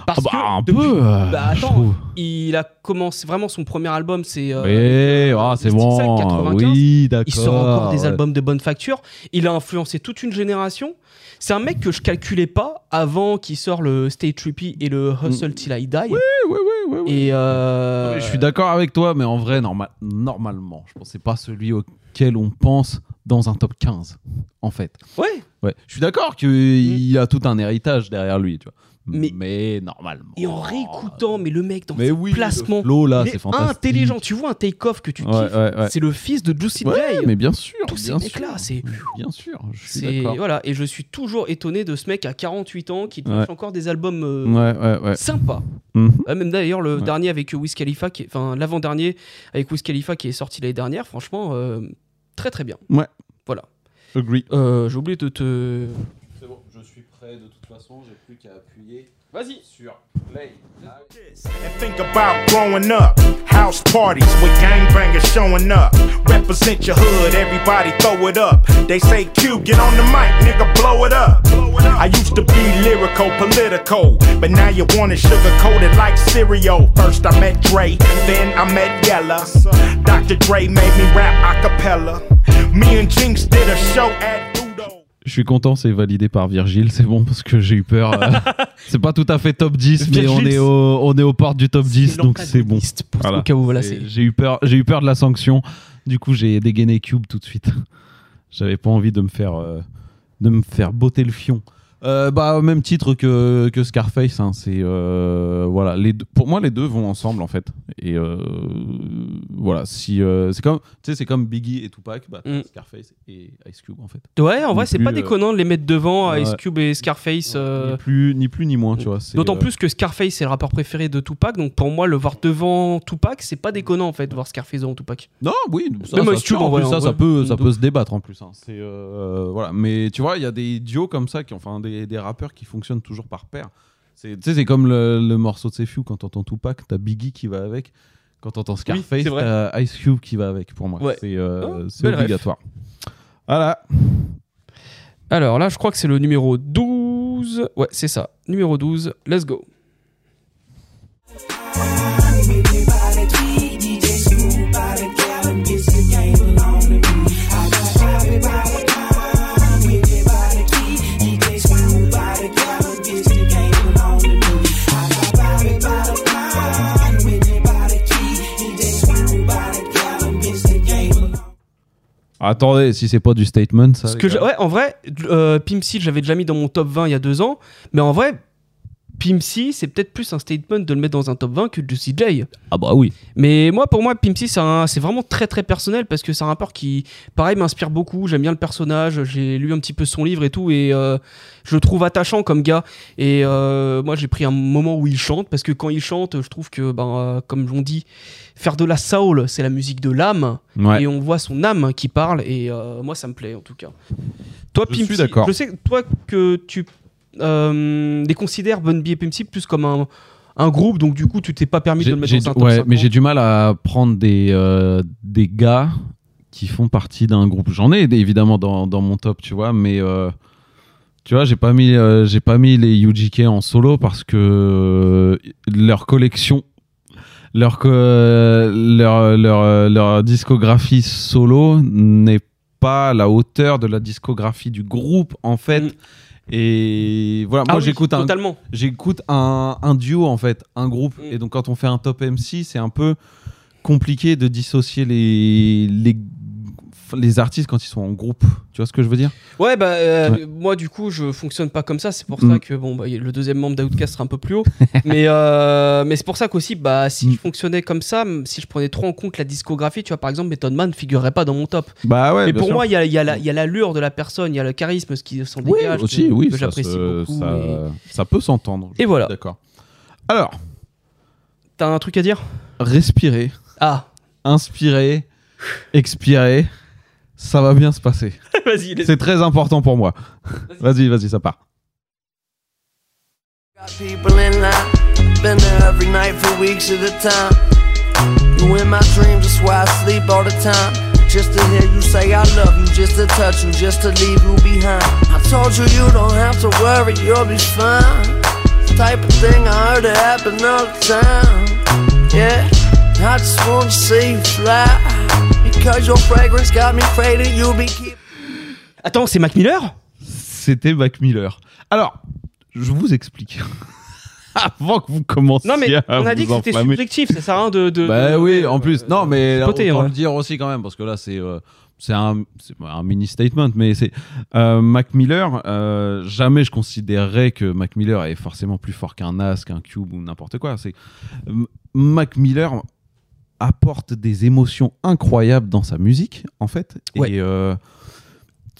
Parce Ah bah, que un depuis- peu, euh, bah, attends, il a commencé vraiment son premier album, c'est. euh, Oui, ah, c'est bon. 95. Oui, d'accord. Il sort encore des albums de bonne facture. Il a influencé toute une génération. C'est un mec que je calculais pas avant qu'il sort le Stay Trippy et le Hustle Till I Die. Oui, oui, oui. Et euh, Je suis d'accord avec toi, mais en vrai, norma- normalement, je c'est pas celui auquel on pense dans un top 15, en fait. Ouais. Ouais. Je suis d'accord qu'il a tout un héritage derrière lui, tu vois. Mais- Mais, normalement. Et en réécoutant, mais le mec dans Mais ses oui, flow, là, c'est fantastique. intelligent. Tu vois un take-off que tu Ouais, kiffes, ouais, ouais. c'est le fils de Juicy Ouais, J. mais bien sûr, Tous ces bien mecs-là, c'est. Bien sûr, je suis C'est d'accord. voilà et je suis toujours étonné de ce mec à 48 ans qui lâche encore des albums euh, Ouais, ouais, ouais. sympas. Mhm. Ouais, même d'ailleurs le Ouais. dernier avec Wiz Khalifa, qui est- enfin l'avant-dernier avec Wiz Khalifa qui est sorti l'année dernière, franchement euh, très très bien. Ouais. Voilà. Agree. Euh, J'ai oublié de te. C'est bon, je suis prêt de toute façon, j'ai plus qu'à appuyer. Vas-y. Sur play. And think about growing up. House parties with gangbangers showing up. Represent your hood, everybody throw it up. They say Q, get on the mic, nigga, blow it up. I used to be lyrical, political, but now you want it sugar coated like cereal. First I met Dre, then I met Yella. Dr. Dre made me rap a cappella. Me and Jinx did a show at Je suis content, c'est validé par Virgile, c'est bon parce que j'ai eu peur. euh, c'est pas tout à fait top 10, mais on est, au, on est aux portes du top 10, donc c'est bon. voilà, J'ai eu, peur, j'ai eu peur de la sanction, du coup j'ai dégainé Cube tout de suite. J'avais pas envie de me faire, euh, de me faire botter le fion Euh, bah, au même titre que, que Scarface. hein, c'est euh, voilà, les deux- pour moi, les deux vont ensemble en fait. Et euh, voilà, si c'est comme, tu sais, c'est comme Biggie et Tupac, bah, t'as Scarface et Ice Cube en fait. Ouais, en vrai, c'est pas déconnant de les mettre devant. Ice Cube et Scarface. Ni plus, ni plus ni moins, tu vois. D'autant plus que Scarface c'est le rappeur préféré de Tupac, donc pour moi le voir devant Tupac, c'est pas déconnant en fait de voir Scarface devant Tupac. Non, oui, ça, Même ça, Ice Cube, en vrai, ça, en ça vrai. peut, ça Donc- peut se débattre en plus. hein. C'est voilà, mais tu vois, il y a des duos comme ça qui, enfin, des, des rappeurs qui fonctionnent toujours par paire. C'est, comme le, le morceau de Sefiu quand t'entends Tupac, t'as Biggie qui va avec. Quand t'entends Scarface, t'as Ice Cube qui va avec. Pour moi, Ouais. c'est, euh, Oh, ref. obligatoire. Voilà. Alors là, je crois que c'est le numéro 12. Ouais, c'est ça. Numéro 12. Let's go. Attendez, si c'est pas du statement, ça. Que ouais, en vrai, euh, Pimp l'avais déjà mis dans mon top 20 il y a deux ans, mais en vrai, Pimp C, c'est peut-être plus un statement de le mettre dans un top 20 que Juicy J. Ah bah oui. Mais moi, pour moi, Pimp C, c'est vraiment très très personnel parce que c'est un rappeur qui, pareil, m'inspire beaucoup. J'aime bien le personnage. J'ai lu un petit peu son livre et tout, et euh, je le trouve attachant comme gars. Et euh, moi, j'ai pris un moment où il chante parce que quand il chante, je trouve que, ben, euh, comme l'on dit, faire de la soul, c'est la musique de l'âme. Ouais. Et on voit son âme qui parle. Et moi, ça me plaît en tout cas. Toi, Je suis. Je sais, toi, que tu les considères Bun B et Pimp C plus comme un, un groupe, donc du coup, tu t'es pas permis de le mettre dans un du- top ouais, 50. mais j'ai du mal à prendre des, euh, des gars qui font partie d'un groupe. J'en ai évidemment dans, dans mon top, tu vois, mais euh, tu vois, j'ai pas mis, euh, j'ai pas mis les UGK en solo parce que euh, leur collection, leur, leur, leur, leur discographie solo n'est pas à la hauteur de la discographie du groupe en fait. Et voilà, Ah moi oui, j'écoute un, j'écoute un, un duo en fait, un groupe. Et donc quand on fait un top MC, c'est un peu compliqué de dissocier les, les, les artistes quand ils sont en groupe. Tu vois ce que je veux dire? Ouais, bah, euh, Ouais. moi, du coup, je fonctionne pas comme ça. C'est pour Mm. ça que, bon, bah, le deuxième membre d'Outcast sera un peu plus haut. mais euh, mais c'est pour ça qu'aussi, bah, Mm. si je fonctionnais comme ça, si je prenais trop en compte la discographie, tu vois, par exemple, Method Man ne figurerait pas dans mon top. Bah ouais, Mais pour sûr. moi, il y a, y a la- l'allure de la personne, il y a le charisme, ce qui s'en Oui, dégage, aussi, que, oui, que j'apprécie beaucoup. ça- et- ça peut s'entendre. Et voilà. D'accord. Alors, T'as un truc à dire? Respirer, Ah, inspirer, expirer, ça va bien se passer. vas-y, C'est très important pour moi. Vas-y, vas-y, ça part. People in line, been there every night for weeks at a time. You in my dreams, that's why I sleep all the time. Just to hear you say I love you, just to touch you, just to leave you behind. I told you you don't have to worry, you'll be fine. It's the type of thing I heard it happen all the time. Yeah, I just wanna see you fly. Because your fragrance got me faded, you'll be keep. Attends, c'est Mac Miller? C'était Mac Miller. Alors, je vous explique. Avant que vous commenciez Non, mais à on a dit que c'était enflammer. subjectif, ça sert à rien de. de Bah de- oui, en plus. Non, mais Spoté, autant ouais. le dire aussi quand même, parce que là, c'est euh, c'est un, c'est un mini statement, mais c'est euh, Mac Miller. euh, jamais je considérerais que Mac Miller est forcément plus fort qu'un Nas, qu'un Cube ou n'importe quoi. C'est M- Mac Miller apporte des émotions incroyables dans sa musique, en fait. Et euh,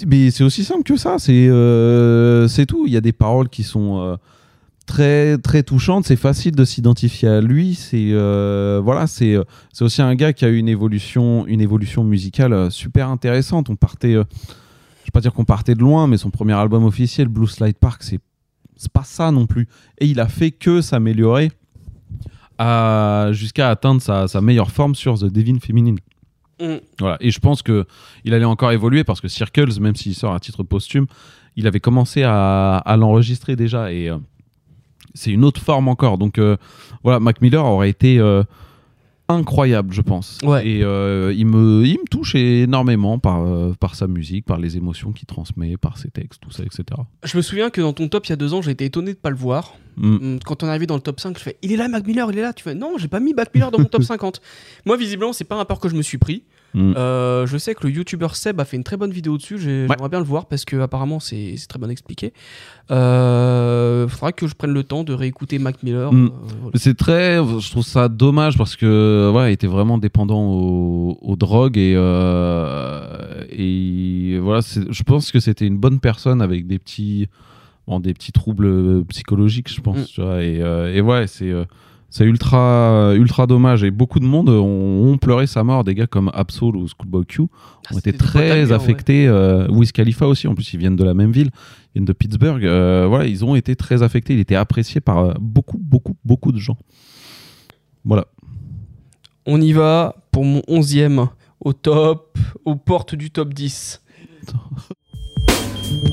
mais c'est aussi simple que ça. C'est euh, c'est tout. Il y a des paroles qui sont euh, très très touchantes. C'est facile de s'identifier à lui. C'est voilà. C'est c'est aussi un gars qui a eu une évolution une évolution musicale super intéressante. On partait. je vais pas dire qu'on partait de loin, mais son premier album officiel, Blue Slide Park, c'est c'est pas ça non plus. Et il a fait que s'améliorer jusqu'à atteindre sa, sa meilleure forme sur The Divine Feminine. Mm. Voilà. Et je pense que il allait encore évoluer parce que Circles, même s'il sort à titre posthume, il avait commencé à, à l'enregistrer déjà et euh, c'est une autre forme encore. Donc euh, voilà, Mac Miller aurait été euh, incroyable, je pense. Et euh, il, me, il me touche énormément par, euh, par sa musique, par les émotions qu'il transmet, par ses textes, tout ça, etc. Je me souviens que dans ton top il y a deux ans, j'ai été étonné de pas le voir. Mm. Mm, Quand on est arrivé dans le top 5, je fais Il est là, Mac Miller, il est là. Tu fais Non, j'ai pas mis Mac Miller dans mon top 50. Moi, visiblement, c'est pas un rapport que je me suis pris. Mm. Euh, je sais que le youtubeur Seb a fait une très bonne vidéo dessus. J'ai- J'aimerais bien le voir parce que apparemment c'est très bien expliqué. Euh, faudra que je prenne le temps de réécouter Mac Miller. Mm. Euh, voilà. C'est très, je trouve ça dommage parce que ouais, il était vraiment dépendant aux, aux drogues et et voilà, je pense que c'était une bonne personne avec des petits, bon, des petits troubles psychologiques, je pense. Mm. tu vois, et, et ouais, c'est c'est ultra ultra dommage et beaucoup de monde ont, ont pleuré sa mort. Des gars comme Absol ou Schoolboy Q ont été à lui, très hein, ouais. affectés. euh, Wiz Khalifa aussi, en plus ils viennent de la même ville, ils viennent de Pittsburgh. Euh, voilà, ils ont été très affectés. Il était apprécié par euh, beaucoup beaucoup beaucoup de gens. Voilà. On y va pour mon 11e au top, aux portes du top 10.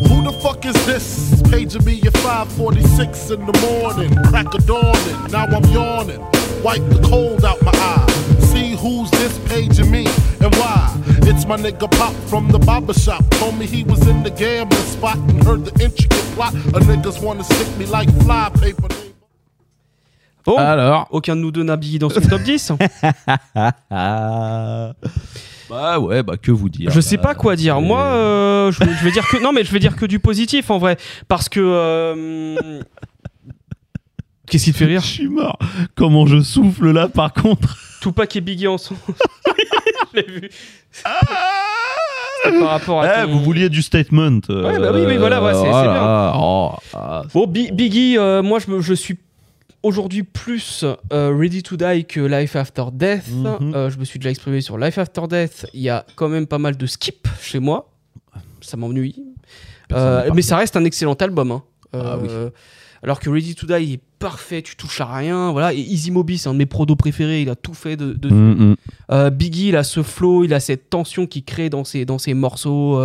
Who the fuck is this? Paging me at 546 in the morning. Crack of dawning, now I'm yawning. Wipe the cold out my eye. See who's this paging me and why? It's my nigga Pop from the barber shop. Told me he was in the gambling spot and heard the intricate plot. A niggas wanna stick me like fly paper. Bon, Alors aucun de nous deux n'a Biggie dans son top 10. Bah ouais, bah que vous dire. Je sais pas quoi dire. Moi, euh, je, vais- je vais dire que non, mais je vais dire que du positif en vrai, parce que. euh, Qu'est-ce qui te fait rire Je suis mort. Comment je souffle là, par contre. Tupac et Biggie ensemble. je l'ai vu. C'est par rapport à. Eh, ton- vous vouliez du statement. euh, Ouais, bah oui, oui, voilà, ouais, c'est- c'est voilà. bien. Oh, ah, Bon, Bi- Biggie, euh, moi je, me- je suis aujourd'hui plus euh, Ready to Die que Life After Death. Mhm. Euh, je me suis déjà exprimé sur Life After Death. Il y a quand même pas mal de skip chez moi. Ça m'ennuie. Euh, mais ça reste un excellent album. hein. Ah Euh, Alors que Ready to Die il est parfait, tu touches à rien. Voilà. Et Easy Moby, c'est un de mes prodos préférés. Il a tout fait de. Mm, mm. Biggie, il a ce flow, il a cette tension qu'il crée dans ses, dans ses morceaux.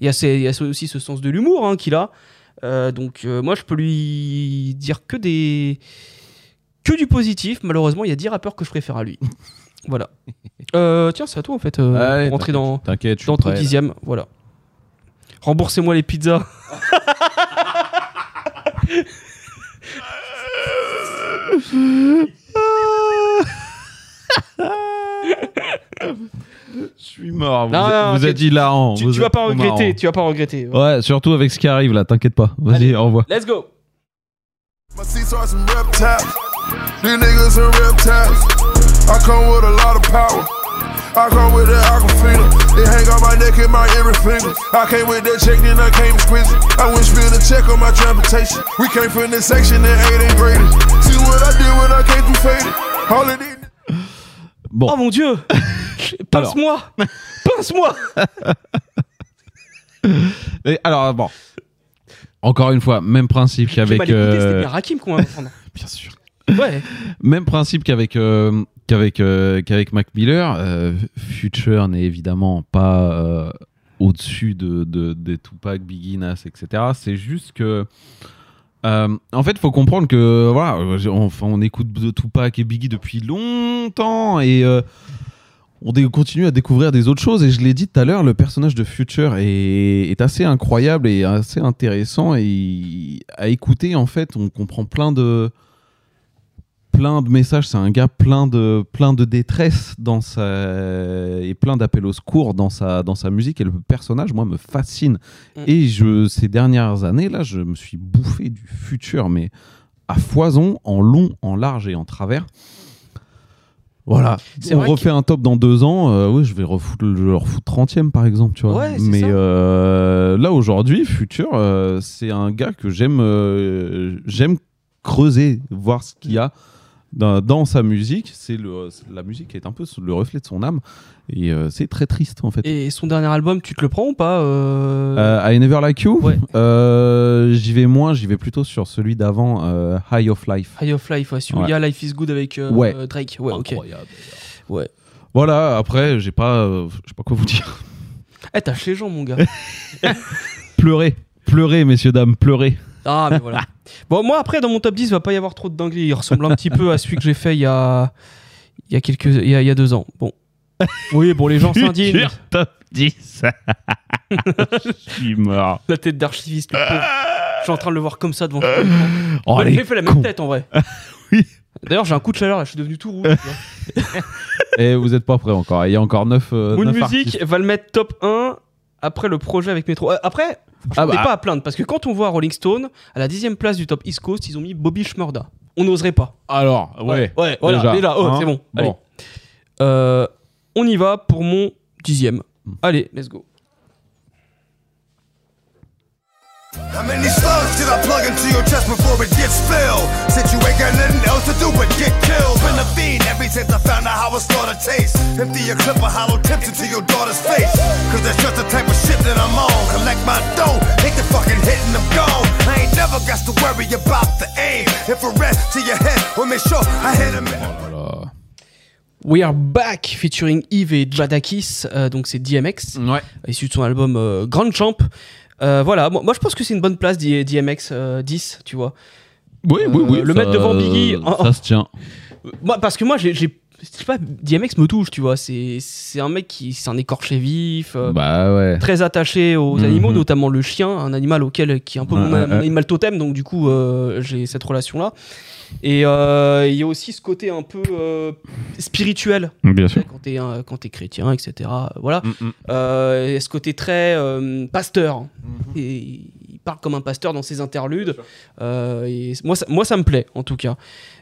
il, y a ses- il y a ce- aussi ce sens de l'humour hein, qu'il a. Donc moi, je peux lui dire que des que du positif. Malheureusement, il y a 10 rappeurs que je préfère à lui. voilà. Euh, tiens, c'est à toi en fait. euh, Allez, rentrer dans, T'inquiète, dans ton dixième. Voilà. Remboursez-moi les pizzas. Je suis mort. Vous, Non, non, vous ok, êtes hilarant. Tu, tu vas pas regretter. Tu vas pas regretter. Ouais, surtout avec ce qui arrive là, t'inquiète pas. Vas-y, au revoir. Let's go. These niggas are reptiles. I come with a lot of power. I come with that aquafina. It hang on my neck and my every finger. I came with that check, then I came exquisite. I went spill the check on my transportation. We came from this section that ain't ain't graded. See what I did when I came through faded. All of these Bon. Oh mon dieu Pince-moi Pince-moi alors, bon. Encore une fois, même principe qu'avec. écouté, c'était euh, bien Rakim qu'on va prendre. Bien sûr. Même principe qu'avec euh, qu'avec euh, qu'avec Mac Miller. euh, Future n'est évidemment pas au-dessus de, de, des Tupac, Biggie, Nas, etc. C'est juste que. en fait, il faut comprendre que voilà, on, on écoute de Tupac et Biggie depuis longtemps et on continue à découvrir des autres choses. Et je l'ai dit tout à l'heure, le personnage de Future est assez incroyable et assez intéressant. Et à écouter, en fait, on comprend plein de plein de messages. C'est un gars plein de, plein de détresse dans sa... et plein d'appels au secours dans sa, dans sa musique. Et le personnage, moi, me fascine. Mm. Et je, ces dernières années, là, je me suis bouffé du futur, mais à foison, en long, en large et en travers. Voilà. On refait un top dans deux ans. euh, oui, je vais refoutre, je vais le refoutre 30e, par exemple. Tu vois. Ouais, mais ça. euh, là, aujourd'hui, Futur, euh, c'est un gars que j'aime j'aime creuser, voir ce qu'il y a dans, dans sa musique. C'est le, La musique est un peu le reflet de son âme. Et euh, c'est très triste, en fait. Et son dernier album, tu te le prends ou pas euh Euh, I Never Like You Euh, J'y vais moins, j'y vais plutôt sur celui d'avant, High of Life. High of Life, ouais, si Ouais. il y a Life is Good avec Ouais. Drake. Ouais, ok. Ouais. Voilà, après, j'ai pas, je sais pas quoi vous dire. Eh, tâche les gens, mon gars. pleurez, pleurez, messieurs, dames, pleurez. Ah, mais voilà. Bon, moi, après, dans mon top 10, il va pas y avoir trop de dingueries. Il ressemble un petit peu à celui que j'ai fait il y a, il y a, quelques... il y a, il y a deux ans. Bon. Oui, bon, les gens s'indignent. Top 10. Je suis mort. La tête d'archiviste. Je suis en train de le voir comme ça devant. Oh, J'ai fait la même tête en vrai. oui. D'ailleurs, j'ai un coup de chaleur, là, je suis devenu tout rouge. tu vois. Et vous êtes pas prêts encore. Il y a encore 9 euh, Moon neuf Music artistes. va le mettre top 1 après le projet avec Metro. Euh, Après, je Ah bah. pas à plaindre parce que quand on voit Rolling Stone, à la dixième place du top East Coast, ils ont mis Bobby Shmurda. On n'oserait pas. Alors, ouais. Ouais, voilà, déjà, déjà, oh, hein. c'est bon. Bon. Allez. Euh, on y va pour mon dixième. Allez, let's go. How many slugs did I plug into your chest before it gets filled? Since you ain't got nothing else to do but get killed. Been a fiend ever since I found out how a starter tastes. Empty your clip of hollow tips into your daughter's face. Cause that's just the type of shit that I'm on. Collect my dough, hit the fucking hit and I'm gone. I ain't never got to worry about the aim. Infrared to your head, will make sure I hit him. We Are Back featuring Yves et Jadakis, euh, donc c'est DMX, issu de son album euh, Grand Champ. Euh, voilà, moi, moi, je pense que c'est une bonne place DMX euh, 10, tu vois. Oui, oui, oui. Euh, Le mettre devant Biggie. en- Ça se tient. Moi, parce que moi, j'ai, je sais pas, DMX me touche, tu vois. C'est, un mec qui, c'est un écorché vif, euh, Bah ouais. très attaché aux Mhm. animaux, notamment le chien, un animal auquel qui est un peu Ouais, mon, ouais, mon ouais. animal totem, donc du coup, euh, j'ai cette relation-là. Et euh, il y a aussi ce côté un peu euh, spirituel. Bien sûr. Quand t'es, quand t'es chrétien, etc. Voilà. Mm, Euh, et ce côté très euh, pasteur. Mm-hmm. Et il parle comme un pasteur dans ses interludes. Euh, et moi, ça, moi, ça me plaît, en tout cas.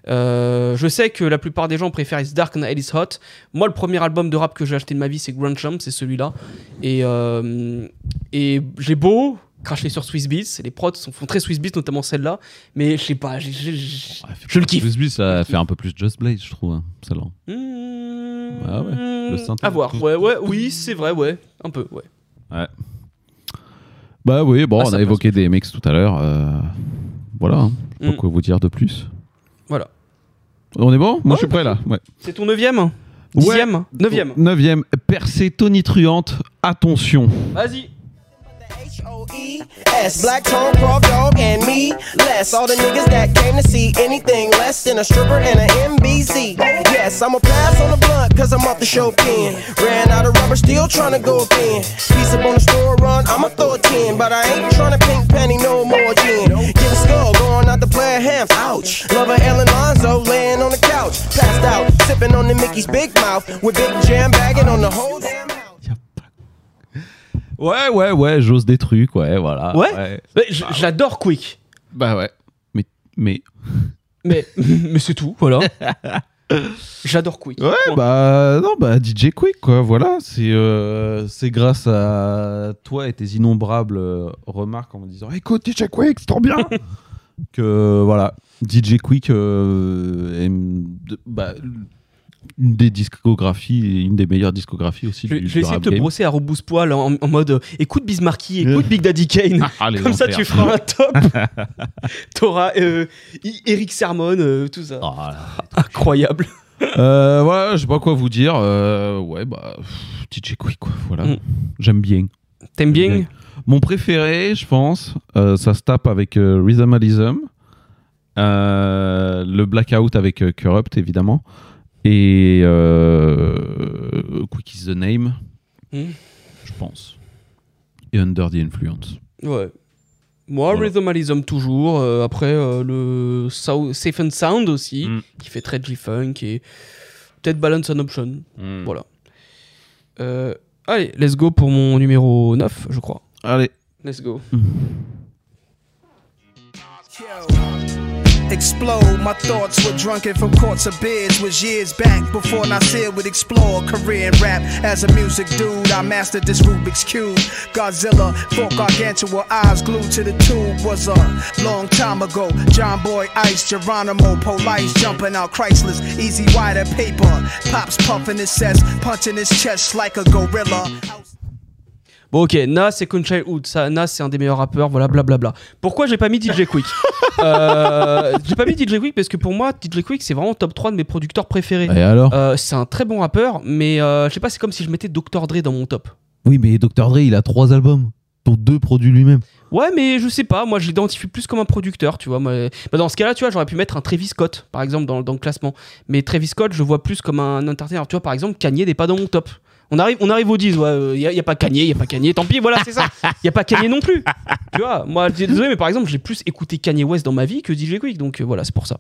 Euh, je sais que la plupart des gens préfèrent It's Dark and is Hot. Moi, le premier album de rap que j'ai acheté de ma vie, c'est Grand Champ, c'est celui-là. Et, euh, et j'ai beau cracher sur Swiss Beats, les prods sont, font très Swiss Beats, notamment celle-là, mais je sais pas, je le kiffe. Lui, ça fait un peu plus Just Blaze, je trouve. hein, celle-là. Mmh, Ah ouais. Le synthé. À voir, ouais, ouais, oui, c'est vrai, ouais, un peu, ouais. Ouais. Bah oui, bon, Ah, on a évoqué DMX tout à l'heure. euh, Voilà. hein. Je sais pas quoi vous dire de plus. Voilà. On est bon? Moi, je suis prêt là. Ouais. C'est ton neuvième? Dixième? Neuvième Neuvième. Percée tonitruante. Attention. Vas-y. S. Black Tone, Prof Dog, and me. Less. All the niggas that came to see anything less than a stripper and an MBZ. Yes, I'm a pass on the blunt, cause I'm off the show pen. Ran out of rubber, still trying to go thin. Piece up on the store run, I'ma throw a 10. But I ain't trying to pink penny no more gin. Getting skull, going out the player half. Ouch. Lover Ellen Lonzo laying on the couch. Passed out, sipping on the Mickey's big mouth. With Big Jam bagging on the whole damn Ouais, ouais, ouais, j'ose des trucs, ouais, voilà. Ouais, Mais j- J'adore Quick. Bah ouais. Mais. mais... Mais, mais c'est tout, voilà. J'adore Quick. Ouais, Point. bah non, bah DJ Quick, quoi. Voilà, c'est euh, c'est grâce à toi et tes innombrables euh, remarques en me disant écoute DJ Quick, c'est trop bien que voilà, DJ Quick euh, est de- bah, une des discographies, une des meilleures discographies aussi Je, du, je vais essayer de te game. brosser à rebousse-poil en, en mode euh, écoute Bismarcky, écoute Big Daddy Kane. Ah, Comme ça, tu feras un top. T'auras euh, Eric Sermon, euh, tout ça. Incroyable. Euh, voilà, je sais pas quoi vous dire. Ouais, bah pff, DJ Quick, quoi. Voilà, Mm. j'aime bien. T'aimes bien Mon préféré, je pense, ça se tape avec Rhythmalism, le Blackout avec Corrupt, évidemment, et euh, Quick is the Name, Mm. je pense, et Under the Influence. Ouais. Moi, Voilà. Rhythmalism toujours. euh, après, euh, le Safe and Sound aussi, Mm. qui fait très G-Funk. Et peut-être Balance and Option. Mm. Voilà. Euh, allez, let's go pour mon numéro 9, je crois. Allez. Let's go. Explode, my thoughts were drunken from courts of beers. Was years back before Nasir would explore career in rap. As a music dude, I mastered this Rubik's Cube. Godzilla, folk gargantua, eyes glued to the tube. Was a long time ago. John Boy Ice, Geronimo, Police jumping out Chrysler's. Easy wider paper. Pops puffing his chest, punching his chest like a gorilla. Bon, ok, Nas et Conchai Hood. Ça, Nas, c'est un des meilleurs rappeurs, voilà, blablabla. Pourquoi j'ai pas mis DJ Quick? Euh, J'ai pas mis DJ Quick parce que pour moi, DJ Quick, c'est vraiment top 3 de mes producteurs préférés. Et alors? Euh, C'est un très bon rappeur, mais euh, je sais pas, c'est comme si je mettais Dr. Dre dans mon top. Oui, mais Dr. Dre, il a trois albums, dont deux produits lui-même. Ouais, mais je sais pas, moi je l'identifie plus comme un producteur, tu vois. Moi, bah, dans ce cas-là, tu vois, j'aurais pu mettre un Travis Scott, par exemple, dans, dans le classement. Mais Travis Scott, je le vois plus comme un entertainer. Tu vois, par exemple, Kanye n'est pas dans mon top. On arrive, on arrive aux 10, ouais, il n'y a, y a pas Kanye, il a pas Kanye, tant pis, voilà, c'est ça. Il n'y a pas Kanye non plus. Tu vois, moi, désolé, mais par exemple, j'ai plus écouté Kanye West dans ma vie que DJ Quick, donc euh, voilà, c'est pour ça.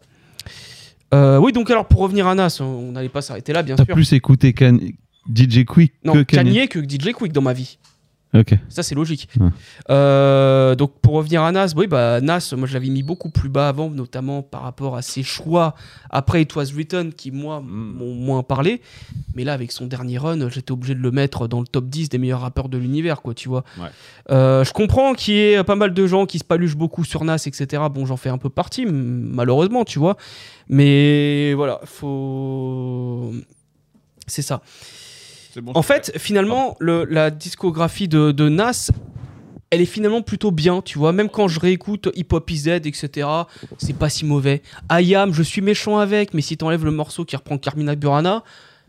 Euh, oui, donc alors pour revenir à Nas, on n'allait pas s'arrêter là, bien T'as sûr. plus écouté Kan- DJ Quick non, que Kanye. Kanye que DJ Quick dans ma vie. Ça, c'est logique. Ouais. Euh, donc, pour revenir à Nas, oui, bah, Nas, moi, je l'avais mis beaucoup plus bas avant, notamment par rapport à ses choix après It Was Written, qui, moi, m'ont moins parlé. Mais là, avec son dernier run, j'étais obligé de le mettre dans le top 10 des meilleurs rappeurs de l'univers, quoi, tu vois. Ouais. Euh, je comprends qu'il y ait pas mal de gens qui se paluchent beaucoup sur Nas, etc. Bon, j'en fais un peu partie, malheureusement, tu vois. Mais voilà, faut. C'est ça. En fait, finalement, le- la discographie de, de Nas, elle est finalement plutôt bien, tu vois. Même quand je réécoute Hip Hop IZ, etc., c'est pas si mauvais. I Am, je suis méchant avec, mais si t'enlèves le morceau qui reprend Carmina Burana,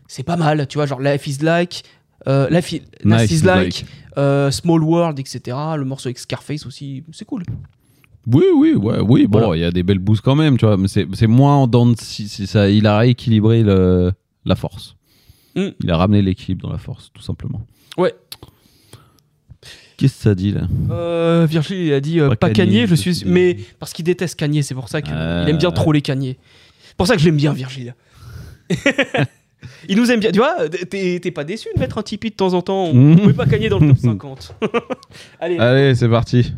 c'est pas mal, tu vois. Genre Life is Like, euh, Life is, Nice is is like, like. euh, Small World, etc. Le morceau avec Scarface aussi, c'est cool. Oui, oui, ouais, oui. Bon, il y a des belles boosts quand même, tu vois, mais c'est moins en dents de ça. Il a rééquilibré le, la force. Mm. Il a ramené l'équilibre dans la force, tout simplement. Ouais. Qu'est-ce que ça dit là? Euh, Virgile, il a dit euh, Pas pas je suis. Mais parce qu'il déteste Kanye, c'est pour ça qu'il Ah, aime bien ouais. troller Kanye. C'est pour ça que je l'aime bien, Virgile. il nous aime bien. Tu vois, t'es t'es pas déçu de mettre un Tipeee de temps en temps? On Mhm. pouvait pas Kanye dans le top 50. Allez. Allez, c'est parti.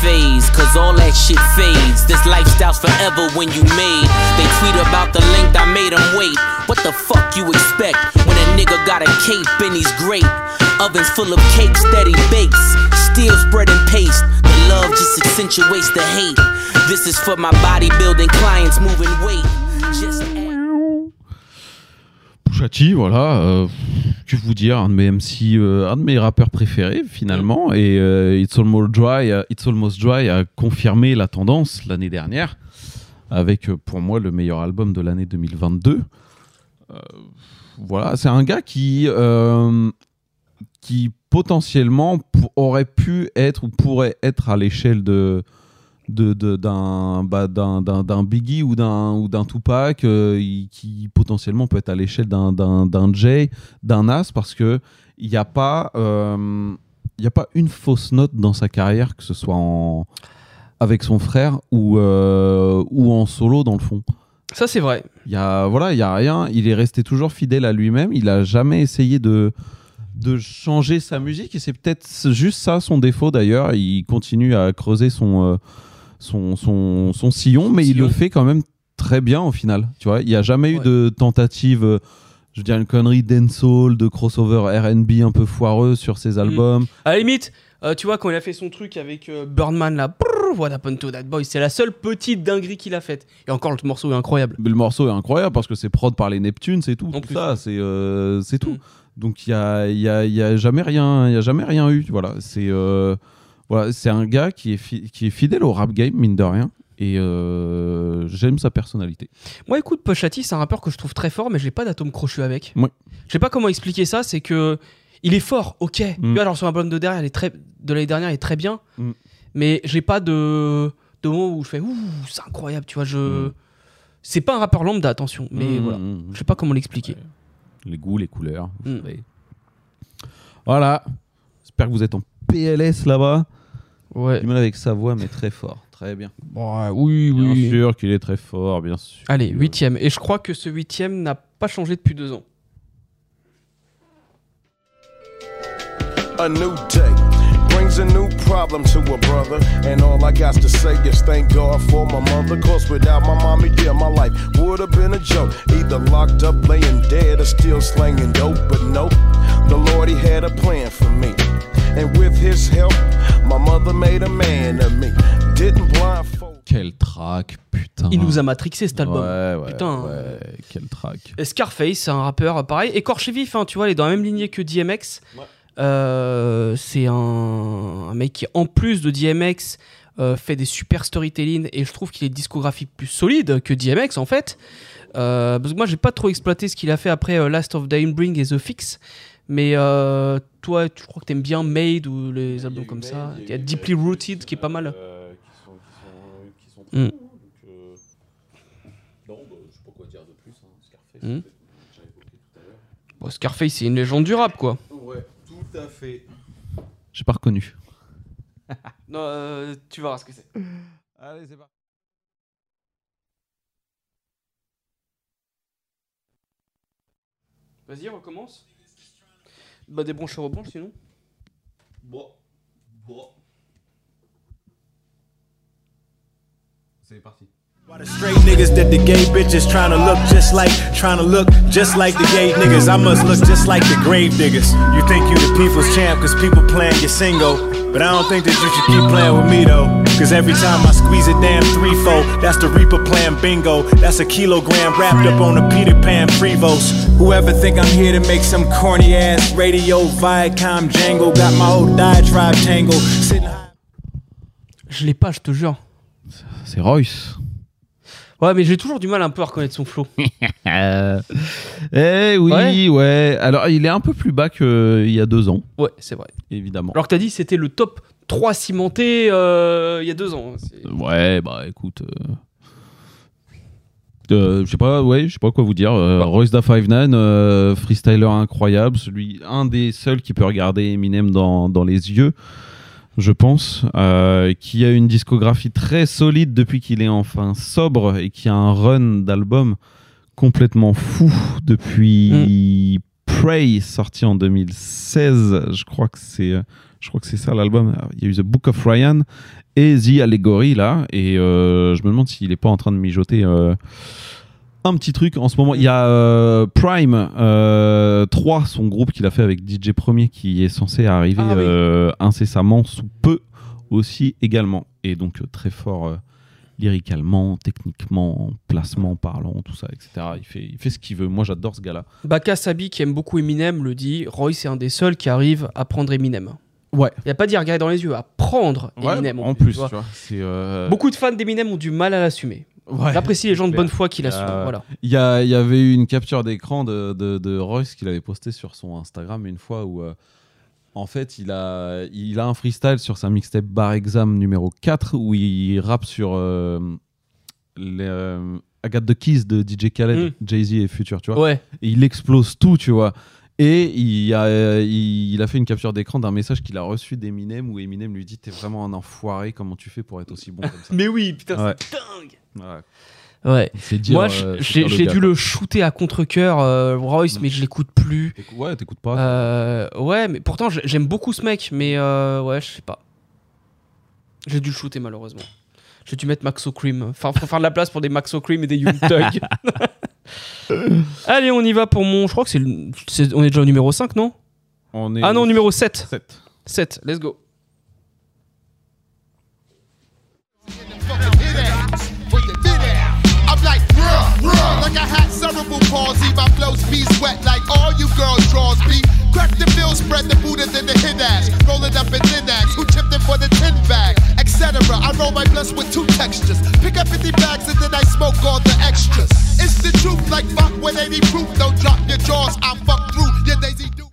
Phase, cause all that shit fades. This lifestyle's forever when you made. They tweet about the length I made them wait. What the fuck you expect when a nigga got a cape and he's great? Ovens full of cakes that he bakes, still spreading paste. The love just accentuates the hate. This is for my bodybuilding clients moving weight. Just T, voilà. euh, que vous dire, un de mes MC, euh, un de mes rappeurs préférés finalement. Et euh, It's Almost Dry, euh, It's Almost Dry a confirmé la tendance l'année dernière avec pour moi le meilleur album de l'année 2022. Euh, voilà, c'est un gars qui qui potentiellement aurait pu être ou pourrait être à l'échelle de de- de- d'un bah, d'un d'un- d'un Biggie ou d'un ou d'un Tupac euh, qui potentiellement peut être à l'échelle d'un d'un d'un Jay d'un Nas parce que il n'y a pas euh, il a pas une fausse note dans sa carrière que ce soit en avec son frère ou euh, ou en solo dans le fond. Ça, c'est vrai. il y a voilà il y a rien. Il est resté toujours fidèle à lui-même. Il a jamais essayé de de changer sa musique et c'est peut-être juste ça son défaut d'ailleurs. Il continue à creuser son son, son, son sillon mais il le fait quand même très bien au final tu vois il n'y a jamais eu de tentative euh, je veux dire une connerie dancehall de crossover R&B un peu foireux sur ses albums À la limite, euh, tu vois, quand il a fait son truc avec euh, Birdman, là, brrr, What happened to that boy, c'est la seule petite dinguerie qu'il a faite. Et encore, le morceau est incroyable. Mais le morceau est incroyable parce que c'est prod par les Neptunes, c'est tout. tout ça, c'est euh, tout. Donc il y a, y, a, y a jamais rien, il y a jamais rien eu. Voilà, c'est voilà, c'est un gars qui est fi- qui est fidèle au rap game mine de rien. Et euh, j'aime sa personnalité. Moi, écoute, Pusha T, c'est un rappeur que je trouve très fort, mais j'ai pas d'atome crochu avec. Ouais. Je sais pas comment expliquer ça, c'est que il est fort, ok. Tu vois, alors son album de derrière, il est très, de l'année dernière, il est très bien, Mm. mais j'ai pas de, de moment où je fais ouh, c'est incroyable, tu vois. Je, c'est pas un rappeur lambda, attention, mais Mm, voilà, mm, je sais pas comment l'expliquer. Les goûts, les couleurs. vous Mm. savez. Voilà. J'espère que vous êtes en PLS là-bas. Ouais. Du mal avec sa voix, mais très fort. Très bien. oui, bien oui. sûr qu'il est très fort, bien sûr. Allez, huitième. Et je crois que ce huitième n'a pas changé depuis deux ans. A new day brings a new problem to a brother. And all I got to say is thank God for my mother. Cause without my mommy, dear, my life would have been a joke. Either locked up, laying dead, or still slanging dope. But nope, the Lord, He had a plan for me. And with His help, my mother made a man of me. Didn't blindfold. Quel track, putain. Il nous a matrixé cet album. Ouais, ouais, Putain. ouais, quel track. Et Scarface, c'est un rappeur pareil, écorché vif, hein, tu vois, il est dans la même lignée que DMX. Euh, c'est un, un mec qui, en plus de DMX, euh, fait des super storytelling et je trouve qu'il est discographique plus solide que DMX en fait. Euh, parce que moi, j'ai pas trop exploité ce qu'il a fait après euh, Last of Dying Bring et The Fix. Mais euh, toi, tu crois que t'aimes bien Made ou les albums comme ça? Il y a Deeply Rooted qui est pas mal. Mm. Non, je sais pas quoi dire de plus. hein. Scarface, tout à. Bon, Scarface, c'est une légende du rap, quoi. À fait. J'ai pas reconnu. non, euh, tu vas voir ce que c'est. Allez, c'est parti. Vas-y, recommence. Bah, des branches rebranches sinon. Bon. Bon. C'est parti. Straight niggas that the gay bitches trying to look just like, trying to look just like the gay niggas. I must look just like the grave niggas. You think you the people's champ cause people playing your single. But I don't think that you should keep playing with me though. Cause every time I squeeze a damn threefold, that's the Reaper playing bingo. That's a kilogram wrapped up on a Peter Pan Prevos. Whoever think I'm here to make some corny ass radio Viacom jangle. Got my old diatribe tangle. Sitting high. Je l'ai pas, je te jure. C'est Royce. Ouais, mais j'ai toujours du mal un peu à reconnaître son flow. Eh oui, ouais. Ouais. Alors, il est un peu plus bas qu'il y a deux ans, Ouais, c'est vrai. évidemment. Alors que t'as dit c'était le top 3 cimenté euh, il y a deux ans. C'est- Ouais, bah écoute. euh, euh, je sais pas, ouais, je sais pas quoi vous dire. Euh, Royce da 59, euh, freestyler incroyable, celui, un des seuls qui peut regarder Eminem dans, dans les yeux, je pense, euh, qui a une discographie très solide depuis qu'il est enfin sobre et qui a un run d'albums complètement fou depuis Prey sorti en 2016. Je crois que c'est, euh, je crois que c'est ça l'album. Il y a eu The Book of Ryan et The Allegory là, et euh, je me demande s'il est pas en train de mijoter. euh, un petit truc en ce moment, il y a euh, Prime euh, 3, son groupe qu'il a fait avec DJ Premier qui est censé arriver Ah oui. euh, incessamment sous peu aussi également. Et donc euh, très fort euh, lyricalement, techniquement, placement parlant, tout ça, etc. Il fait, il fait ce qu'il veut. Moi j'adore ce gars-là. Baka Sabi, qui aime beaucoup Eminem, le dit Roy, c'est un des seuls qui arrive à prendre Eminem. Ouais. Il a pas dit regarder dans les yeux, à prendre Ouais, Eminem. en plus, tu vois. tu vois, c'est, euh, Beaucoup de fans d'Eminem ont du mal à l'assumer. Ouais, J'apprécie les gens de bonne foi qui a- l'assument. Voilà. Il y, a- il y avait eu une capture d'écran de, de, de Royce qu'il avait posté sur son Instagram une fois où, euh, en fait, il a, il a un freestyle sur sa mixtape Bar Exam numéro 4 où il rappe sur euh, les, euh, I Got the Keys de DJ Khaled, Jay-Z et Future, tu vois. Ouais. Et il explose tout, tu vois. Et il a, euh, il, il a fait une capture d'écran d'un message qu'il a reçu d'Eminem où Eminem lui dit T'es vraiment un enfoiré, comment tu fais pour être aussi bon comme ça Mais oui, putain, Ouais. c'est dingue. Ouais. Ouais. Dire, Moi, euh, j'ai dû quoi. le shooter à contre-coeur, euh, Royce, mais je l'écoute plus. Ouais, t'écoutes pas. Euh, ouais, mais pourtant, j'ai- j'aime beaucoup ce mec, mais euh, ouais, je sais pas. J'ai dû le shooter, malheureusement. J'ai dû mettre Maxo Cream. Enfin, faut faire de la place pour des Maxo Cream et des Young Thug. Allez, on y va pour mon. Je crois que c'est. le- c'est- On est déjà au numéro 5, non? On est Ah non, au- numéro 7. 7. 7, let's go. Cerebral palsy. My flows be sweat like all you girls draws be. Crack the bill, spread the than the hit ass. Roll it up in thin ass. Who it for the tin bag, etc. I roll my blunts with two textures. Pick up 50 bags and then I smoke all the extras. It's the truth, like fuck with any proof. Don't drop your jaws, fuck through Daisy Duke.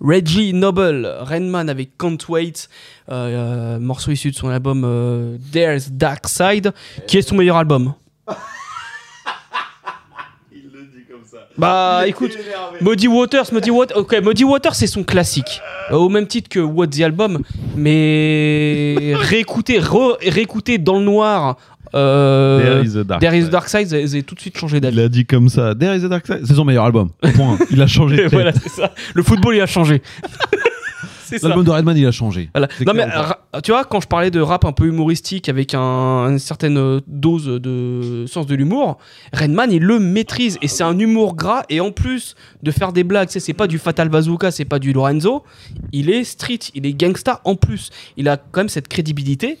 Reggie Noble, Renman avec Can't Wait, euh, euh, morceau issu de son album euh, There's Dark Side, qui est son meilleur album. Bah écoute, Muddy Waters, Muddy Waters, ok, Muddy Waters c'est son classique, Euh, au même titre que What the Album, mais réécouter, re- réécouter dans le noir. Euh, There is a Dark There is. Dark Side, tout de suite changé d'avis. Il a dit comme ça. There is a Dark Side. C'est son meilleur album. Point. Il a changé de tête. voilà, c'est ça. Le football il a changé. L'album de Redman, il a changé. Voilà. Non mais tu vois quand je parlais de rap un peu humoristique avec un- une certaine dose de sens de l'humour, Redman il le maîtrise et c'est un humour gras et en plus de faire des blagues, c'est pas du Fatal Bazooka, c'est pas du Lorenzo, il est street, il est gangsta en plus. Il a quand même cette crédibilité.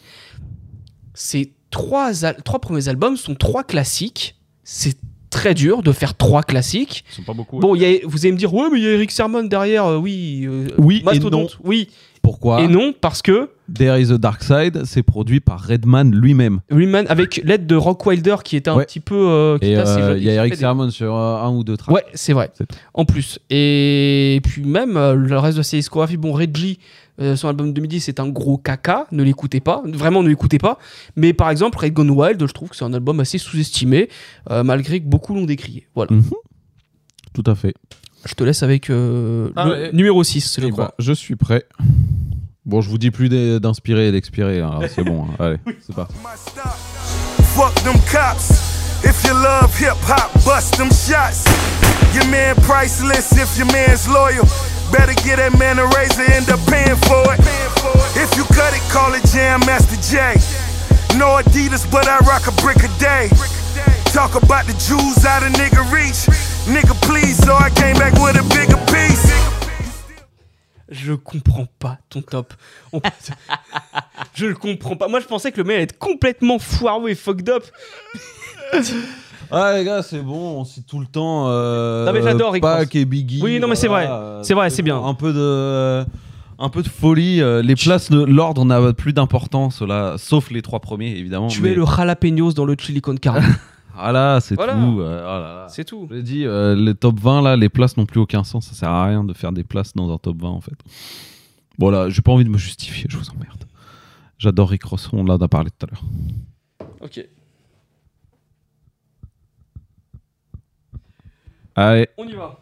Ces trois trois premiers albums sont trois classiques. C'est très dur de faire trois classiques. Ils sont pas beaucoup. Bon, il y a- vous allez me dire, ouais, mais il y a Eric Sermon derrière, euh, oui. euh, Oui et Mastodonte, non. Oui. Pourquoi Et non, parce que There is a Dark Side, c'est produit par Redman lui-même. Rayman, avec l'aide de Rock Wilder, qui était un Ouais. petit peu. euh, qui Et euh, il y a Eric des- Sermon sur euh, un ou deux tracks. Ouais, c'est vrai. En plus. Et puis même, euh, le reste de sa discographie, bon, Reggie, euh, son album 2010, c'est un gros caca. Ne l'écoutez pas. Vraiment, ne l'écoutez pas. Mais par exemple, Red Gone Wild, je trouve que c'est un album assez sous-estimé, euh, malgré que beaucoup l'ont décrié. Voilà. Mhm. Tout à fait. Je te laisse avec euh, Ah le numéro 6, je Eh crois. ben, je suis prêt. Bon, je vous dis plus d'inspirer et d'expirer. hein. C'est bon. hein. Allez, c'est parti. Fuck them cops. If you love hip hop, bust them shots. Your man priceless if your man's loyal. Better get that man a razor, end up paying for it. If you cut it, call it Jam Master J. No Adidas, but I rock a brick a day. Talk about the Jews out of nigga reach. Nigga, please, so I came back with a bigger piece. Je comprends pas ton top. On- je le comprends pas. Moi, je pensais que le mec allait être complètement foireux et fucked up. Ah les gars, c'est bon, on cite tout le temps. Euh, Non, mais j'adore Rick Pac Ross. et Biggie. Oui, non, mais c'est vrai. euh, C'est vrai, c'est bien. Un peu de, un peu de folie. euh, les places, de l'ordre n'a plus d'importance là, sauf les trois premiers évidemment. Tu mais- es le jalapenos dans le chili con carne. Voilà, c'est Voilà. tout. euh, voilà. C'est tout. Je l'ai dit, euh, les top 20 là, les places n'ont plus aucun sens. Ça sert à rien de faire des places dans un top 20 en fait. Voilà, j'ai pas envie de me justifier, je vous emmerde. J'adore Rick Ross, on en a parlé tout à l'heure. ok. Allez. On y va.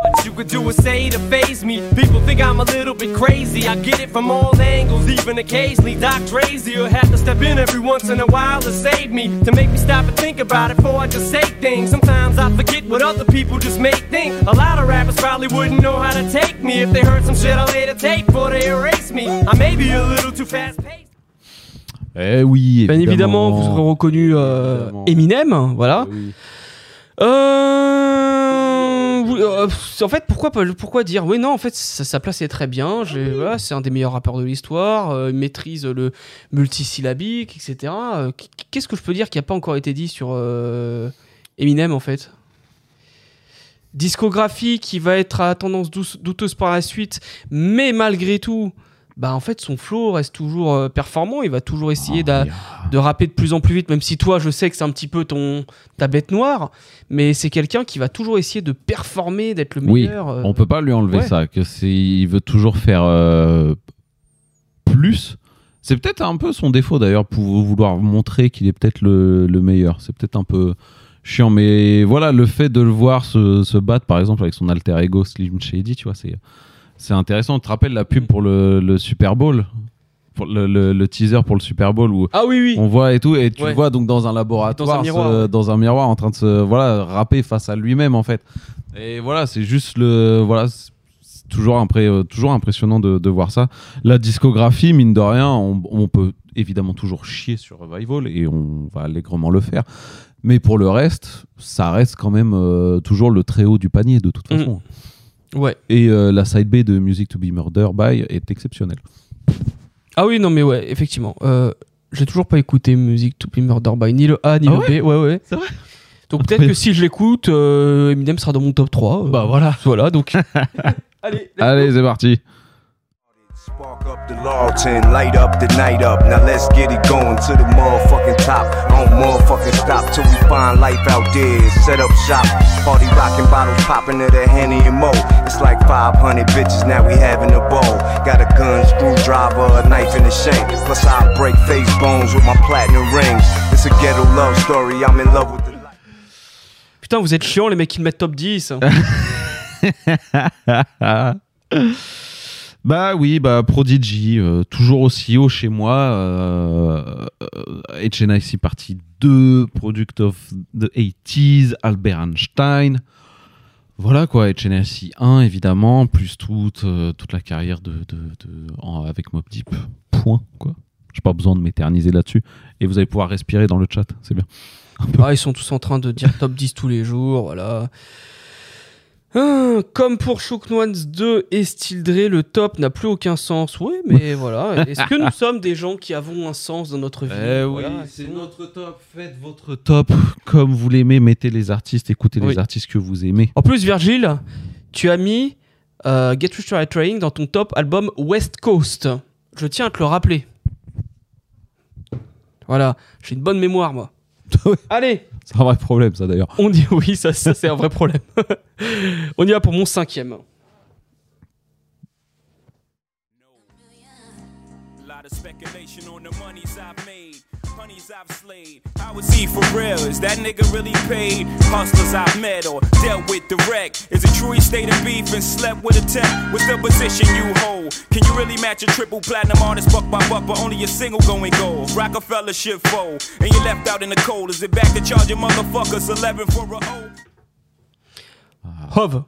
What you could do is say to phase me. People think I'm a little bit crazy. I get it from all angles, even occasionally. Doc Drazy will have to step in every once in a while to save me. To make me stop and think about it before I just say things. Sometimes I forget what other people just make think. A lot of rappers probably wouldn't know how to take me if they heard some shit I later take before they erase me. I may be a little too fast paced. Eh oui, Bien évidemment, vous aurez reconnu euh, Eminem, voilà. Euh, oui, euh, pff, en fait, pourquoi dire? Oui, non, en fait, sa, sa place est très bien. Voilà, c'est un des meilleurs rappeurs de l'histoire. euh, il maîtrise le multisyllabique, etc. Euh, qu- Qu'est-ce que je peux dire qui n'a pas encore été dit sur euh, Eminem, en fait? Discographie qui va être à tendance douce- douteuse par la suite, mais malgré tout, bah en fait son flow reste toujours euh, performant. Il va toujours essayer d'a- de rapper de plus en plus vite, même si toi, je sais que c'est un petit peu ton ta bête noire, mais c'est quelqu'un qui va toujours essayer de performer, d'être le Oui, meilleur. euh. on peut pas lui enlever ouais. ça. Que c'est, il veut toujours faire euh, plus. C'est peut-être un peu son défaut d'ailleurs pour vouloir montrer qu'il est peut-être le, le meilleur. C'est peut-être un peu chiant, mais voilà, le fait de le voir se, se battre, par exemple, avec son alter ego Slim Shady, tu vois, c'est c'est intéressant. Tu te rappelles la pub pour le, le Super Bowl, pour le, le- le teaser pour le Super Bowl où Ah oui, oui. on voit et tout, et tu Ouais. le vois donc dans un laboratoire, Dans un miroir, se- ouais. dans un miroir, en train de se voilà rapper face à lui-même en fait. Et voilà, c'est juste le voilà, toujours impré- euh, toujours impressionnant de, de voir ça. La discographie, mine de rien, on, on peut évidemment toujours chier sur Revival et on va allègrement le faire. Mais pour le reste, ça reste quand même euh, toujours le très haut du panier de toute Mhm. façon. Ouais. Et euh, la side B de Music to be Murder by est exceptionnelle. Ah oui, non, mais ouais, effectivement. Euh, J'ai toujours pas écouté Music to be Murder by ni le A ni Ah le ouais B. Ouais, ouais. C'est vrai Donc peut-être que si je l'écoute, euh, Eminem sera dans mon top 3. euh, Bah voilà. Voilà, donc. Allez, Allez, c'est parti. The Lawton, light up the night up. Now let's get it going to the motherfucking top. On motherfucking stop till we find life out there. Set up shop, party rocking bottles popping to the Henny and Mo. It's like 500 bitches now we having a ball. Got a gun, screwdriver, a knife in the shank. Plus I break face bones with my platinum rings. It's a ghetto love story. I'm in love with the Putain, vous êtes chiants, les mecs qui me mettent top 10. Bah oui, bah Prodigy, euh, toujours aussi haut chez moi. Euh, euh, HNIC partie 2, Product of the 80s, Albert Einstein. Voilà quoi, HNIC 1 évidemment, plus toute, euh, toute la carrière de, de- de- en- avec Mob Deep. Point quoi. J'ai pas besoin de m'éterniser là-dessus. Et vous allez pouvoir respirer dans le chat, c'est bien. Ah, ils sont tous en train de dire top 10 tous les jours, voilà. Ah, comme pour Shook Ones 2 et Steel Dre, le top n'a plus aucun sens. Oui, mais voilà. Est-ce que nous sommes des gens qui avons un sens dans notre vie? Eh oui, c'est notre top. Faites votre top comme vous l'aimez. Mettez les artistes, écoutez Oui. les artistes que vous aimez. En plus, Virgile, tu as mis euh, Get Rich or Trying dans ton top album West Coast. Je tiens à te le rappeler. Voilà, j'ai une bonne mémoire, moi. Allez, C'est un vrai problème, ça d'ailleurs. on dit oui, ça, c'est un vrai problème. on y va pour mon cinquième. Honeys I've slayed. How is he for real? Is that nigga really paid? Hustlers I've met or dealt with direct. Is it true he stayed in beef and slept with a tech? What's the position you hold? Can you really match a triple platinum artist? Buck by buck, but only a single going gold? Rockefeller shit fold, and you left out in the cold. Is it back to charging motherfuckers? 11 for a hoe? Hove.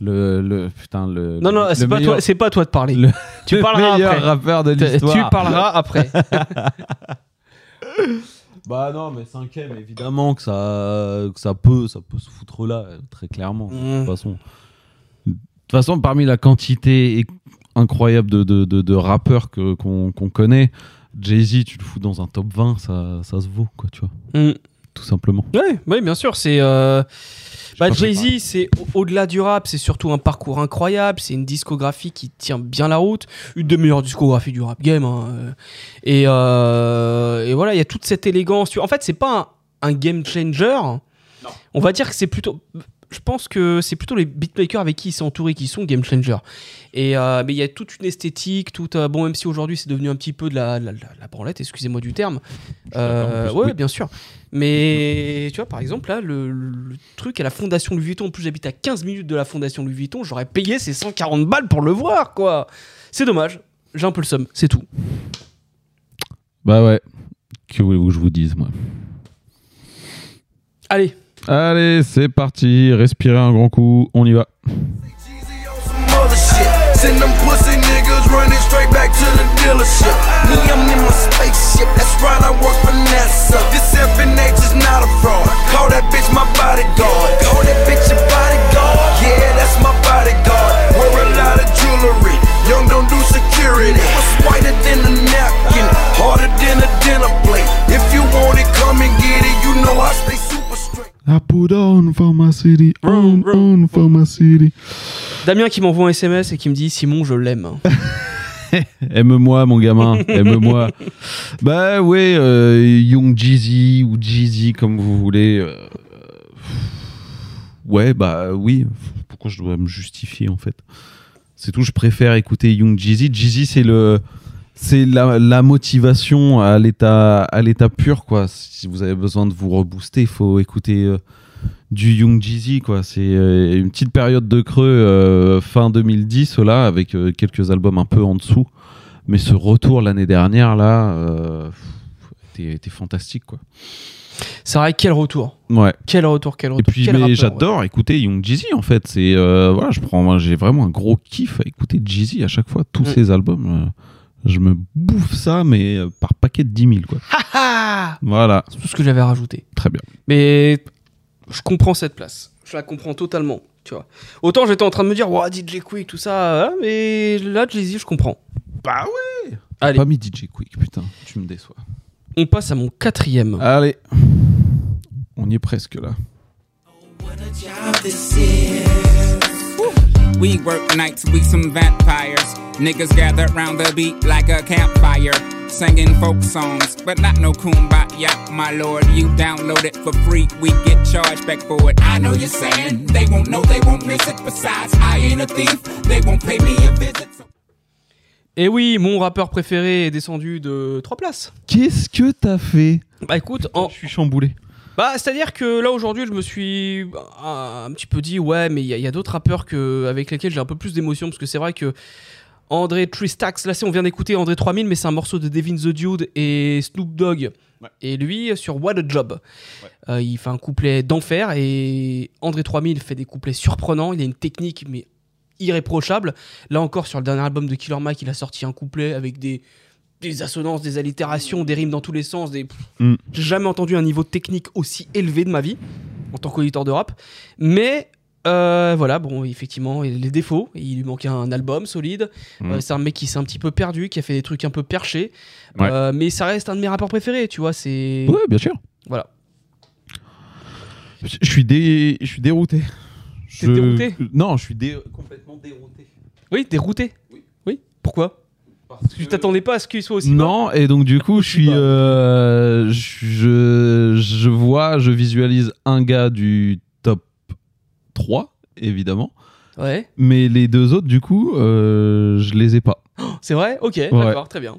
Le, le putain le. Non, non, c'est pas, meilleur- toi- c'est pas à toi de parler. le- tu le parleras meilleur après. rappeur de l'histoire. Tu parleras après. Bah non, mais cinquième, évidemment que ça, que ça peut, ça peut se foutre là, très clairement. De Mm. toute façon, de toute façon, parmi la quantité incroyable de, de, de, de rappeurs que qu'on qu'on connaît, Jay-Z, tu le fous dans un top 20, ça, ça se vaut, quoi, tu vois. Mm. Tout simplement. Ouais, ouais, bien sûr, c'est. euh, Bah, Jay-Z, c'est au- au-delà du rap, c'est surtout un parcours incroyable, c'est une discographie qui tient bien la route, une des meilleures discographies du rap game. hein, euh. Et, euh, et voilà, il y a toute cette élégance. En fait, c'est pas un, un game changer. On va dire que c'est plutôt. Je pense que c'est plutôt les beatmakers avec qui il s'est entouré qui sont game changer. Et euh, mais il y a toute une esthétique, tout euh, bon même si aujourd'hui c'est devenu un petit peu de la, la, la- la branlette, excusez-moi du terme. Euh, ouais, oui. bien sûr. Mais tu vois, par exemple, là, le, le truc à la fondation Louis Vuitton, en plus j'habite à 15 minutes de la fondation Louis Vuitton, j'aurais payé ces 140 balles pour le voir, quoi. C'est dommage. J'ai un peu le somme, c'est tout. Bah ouais. Que voulez-vous que je vous dise, moi? Allez. Allez, c'est parti. Respirez un grand coup. On y va. That's right, I work for. This FNH is not a fraud. Call that bitch my bodyguard. Call that bitch your bodyguard. Yeah, that's my bodyguard. Of jewelry. Young don't do security. If you want it, come and get it. You know I stay. I put on for my city. On, on for my city. Damien qui m'envoie un SMS et qui me dit Simon, je l'aime. Aime-moi, mon gamin, aime-moi. bah ouais, euh, Young Jeezy ou Jeezy, comme vous voulez. euh, ouais, bah oui. Pourquoi je dois me justifier en fait? C'est tout, je préfère écouter Young Jeezy. Jeezy, c'est le. C'est la, la motivation à l'état à l'état pur quoi. Si vous avez besoin de vous rebooster, il faut écouter euh, du Young Jeezy quoi. C'est euh, une petite période de creux euh, fin 2010 là avec quelques albums un peu en dessous. Mais ce retour l'année dernière là était, fantastique quoi. C'est vrai, quel retour. Ouais. Quel retour, quel Et retour. puis mais rappeur, j'adore écouter Young Jeezy en fait. C'est euh, voilà, je prends j'ai vraiment un gros kiff à écouter Jeezy à chaque fois tous Mm. ses albums. euh, je me bouffe ça mais euh, par paquet de 10 000 quoi. Voilà. C'est tout ce que j'avais rajouté. Très bien. Mais je comprends cette place. Je la comprends totalement. Tu vois. Autant j'étais en train de me dire, ouais, DJ Quick, tout ça, hein, mais là, Jay-Z, je comprends. Bah ouais Allez. Pas mis DJ Quick, putain, tu me déçois. On passe à mon quatrième. Allez. On y est presque là. We work nights, we some vampires. Niggas gather round the beat like a campfire. Singing folk songs, but not no kumbaya, my lord. You download it for free, we get charged back for it. I know you're saying they won't know, they won't miss it. Besides, I ain't a thief, they won't pay me a visit. Et oui, mon rappeur préféré est descendu de 3 places. Qu'est-ce que t'as fait? Bah écoute, en... je suis chamboulé. Bah, c'est-à-dire que là aujourd'hui, je me suis euh, un petit peu dit, ouais, mais il y a, d'autres rappeurs que, avec lesquels j'ai un peu plus d'émotion, parce que c'est vrai que André Tristax, là, c'est on vient d'écouter André 3000, mais c'est un morceau de Devin the Dude et Snoop Dogg. Et lui, sur What a Job, Euh, il fait un couplet d'enfer et André 3000 fait des couplets surprenants. Il a une technique, mais irréprochable. Là encore, sur le dernier album de Killer Mike, il a sorti un couplet avec des, des assonances, des allitérations, des rimes dans tous les sens. Des... Mm. J'ai jamais entendu un niveau technique aussi élevé de ma vie en tant qu'auditeur de rap. Mais euh, voilà, bon, effectivement, les défauts. Il lui manquait un album solide. Mm. Euh, c'est un mec qui s'est un petit peu perdu, qui a fait des trucs un peu perchés. Ouais. Euh, mais ça reste un de mes rappeurs préférés, tu vois. C'est. Ouais, bien sûr. Voilà. Je suis dé... je suis dérouté. T'es Je- dérouté Non, je suis dé... complètement dérouté. Oui, dérouté. Oui. Pourquoi? Parce que je t'attendais pas à ce qu'il soit aussi. Non, et donc du coup, je suis, euh, je, je vois, je visualise un gars du top 3, évidemment. Ouais. Mais les deux autres, du coup, euh, je les ai pas. C'est vrai? Ok, Ouais. d'accord, très bien.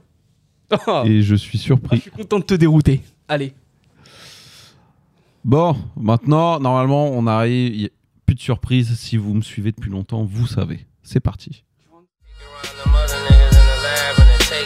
Oh. Et je suis surpris. Je suis content de te dérouter. Allez. Bon, maintenant, normalement, on arrive. y a Plus de surprise. Si vous me suivez depuis longtemps, vous savez. C'est parti.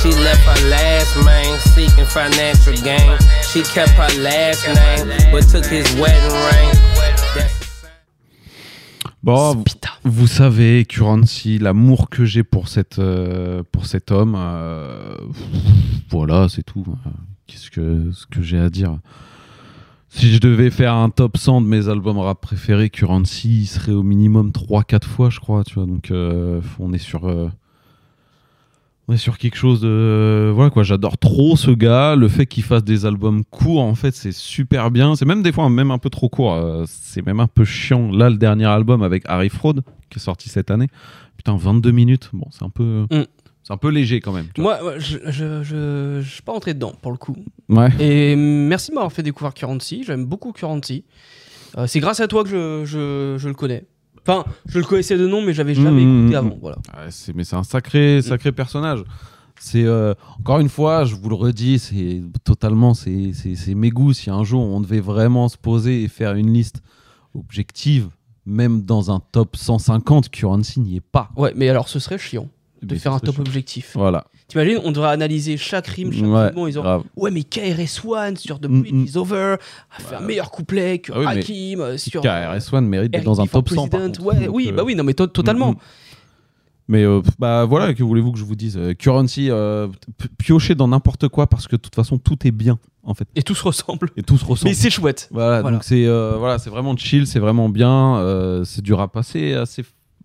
She left her last main, seeking financial gain. She kept her last name, but took his wedding ring. Bon, vous, vous savez, Currency, l'amour que j'ai pour, cette, euh, pour cet homme. euh, voilà, c'est tout. Qu'est-ce que, ce que j'ai à dire? Si je devais faire un top 100 de mes albums rap préférés, Currency, il serait au minimum 3-4 fois, je crois. Tu vois, donc euh, on est sur. Euh, on est sur quelque chose de. Voilà quoi, j'adore trop ce gars. Le fait qu'il fasse des albums courts, en fait, c'est super bien. C'est même des fois même un peu trop court. euh, c'est même un peu chiant. Là, le dernier album avec Harry Fraud, qui est sorti cette année, putain, 22 minutes. Bon, c'est un peu. Mm. C'est un peu léger quand même. tu. Moi, je, je, je, je suis pas rentré dedans pour le coup. Ouais. Et merci de m'avoir fait découvrir Currency. J'aime beaucoup Currency. Euh, c'est grâce à toi que je, je, je le connais. Enfin, je le connaissais de nom, mais j'avais jamais Mmh, écouté mmh, avant. mmh. Voilà. Ouais, c'est- mais c'est un sacré, sacré personnage. C'est euh, encore une fois, je vous le redis, c'est totalement, c'est c'est- c'est mes goûts. Si un jour on devait vraiment se poser et faire une liste objective, même dans un top 150, Currency n'y est pas. Ouais, mais alors ce serait chiant de Mais faire un top chiant. objectif. Voilà. T'imagines, on devrait analyser chaque rime, chaque Ouais, mouvement. Ils ont... grave. Ouais, mais KRS-One sur The Mm, Bridge is Over a fait un meilleur couplet que Ah oui, Hakim euh, sur. KRS-One mérite d'être dans un top 100. par contre. Ouais, oui, euh, bah oui, non, mais to- totalement. mm, mm. Mais euh, bah voilà, que voulez-vous que je vous dise Currency, euh, piochez dans n'importe quoi parce que de toute façon tout est bien en fait. Et tout se ressemble. Et tout se ressemble. Mais c'est chouette. Voilà, Voilà. donc c'est euh, voilà, c'est vraiment chill, c'est vraiment bien, euh, c'est du rap assez, assez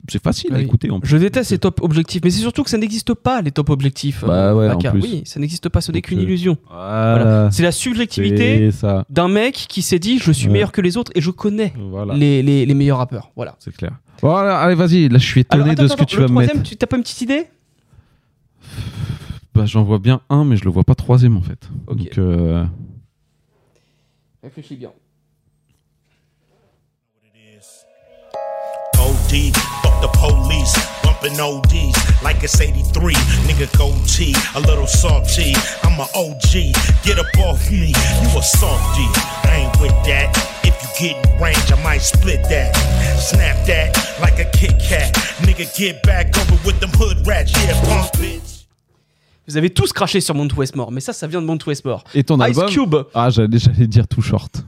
c'est facile à écouter en plus. Je déteste les top objectifs, mais c'est surtout que ça n'existe pas les top objectifs. Bah euh, ouais, en plus. Oui, ça n'existe pas, ce n'est qu'une euh, illusion. voilà. C'est la subjectivité d'un mec qui s'est dit je suis Ouais. meilleur que les autres et je connais Voilà. les, les, les meilleurs rappeurs. Voilà. C'est clair. Voilà, allez, vas-y, là je suis étonné Alors, attends, de ce attends, que tu vas me mettre. tu t'as pas une petite idée? Bah, j'en vois bien un, mais je le vois pas troisième en fait. Donc, euh, Réfléchis bien. OD, fuck the police, bumping ODs like it's 83. Nigga gold T, a little salty. I'm a OG, get up off me, you a softy. I ain't with that. If you get in range, I might split that. Snap that like a Kit Kat. Nigga, get back over with them hood rats, yeah, punk bitch. Vous avez tous craché sur Mount Westmore, mais ça, ça vient de Mount Westmore. Et ton Ice album Cube. Ah, j'allais, j'allais dire tout short.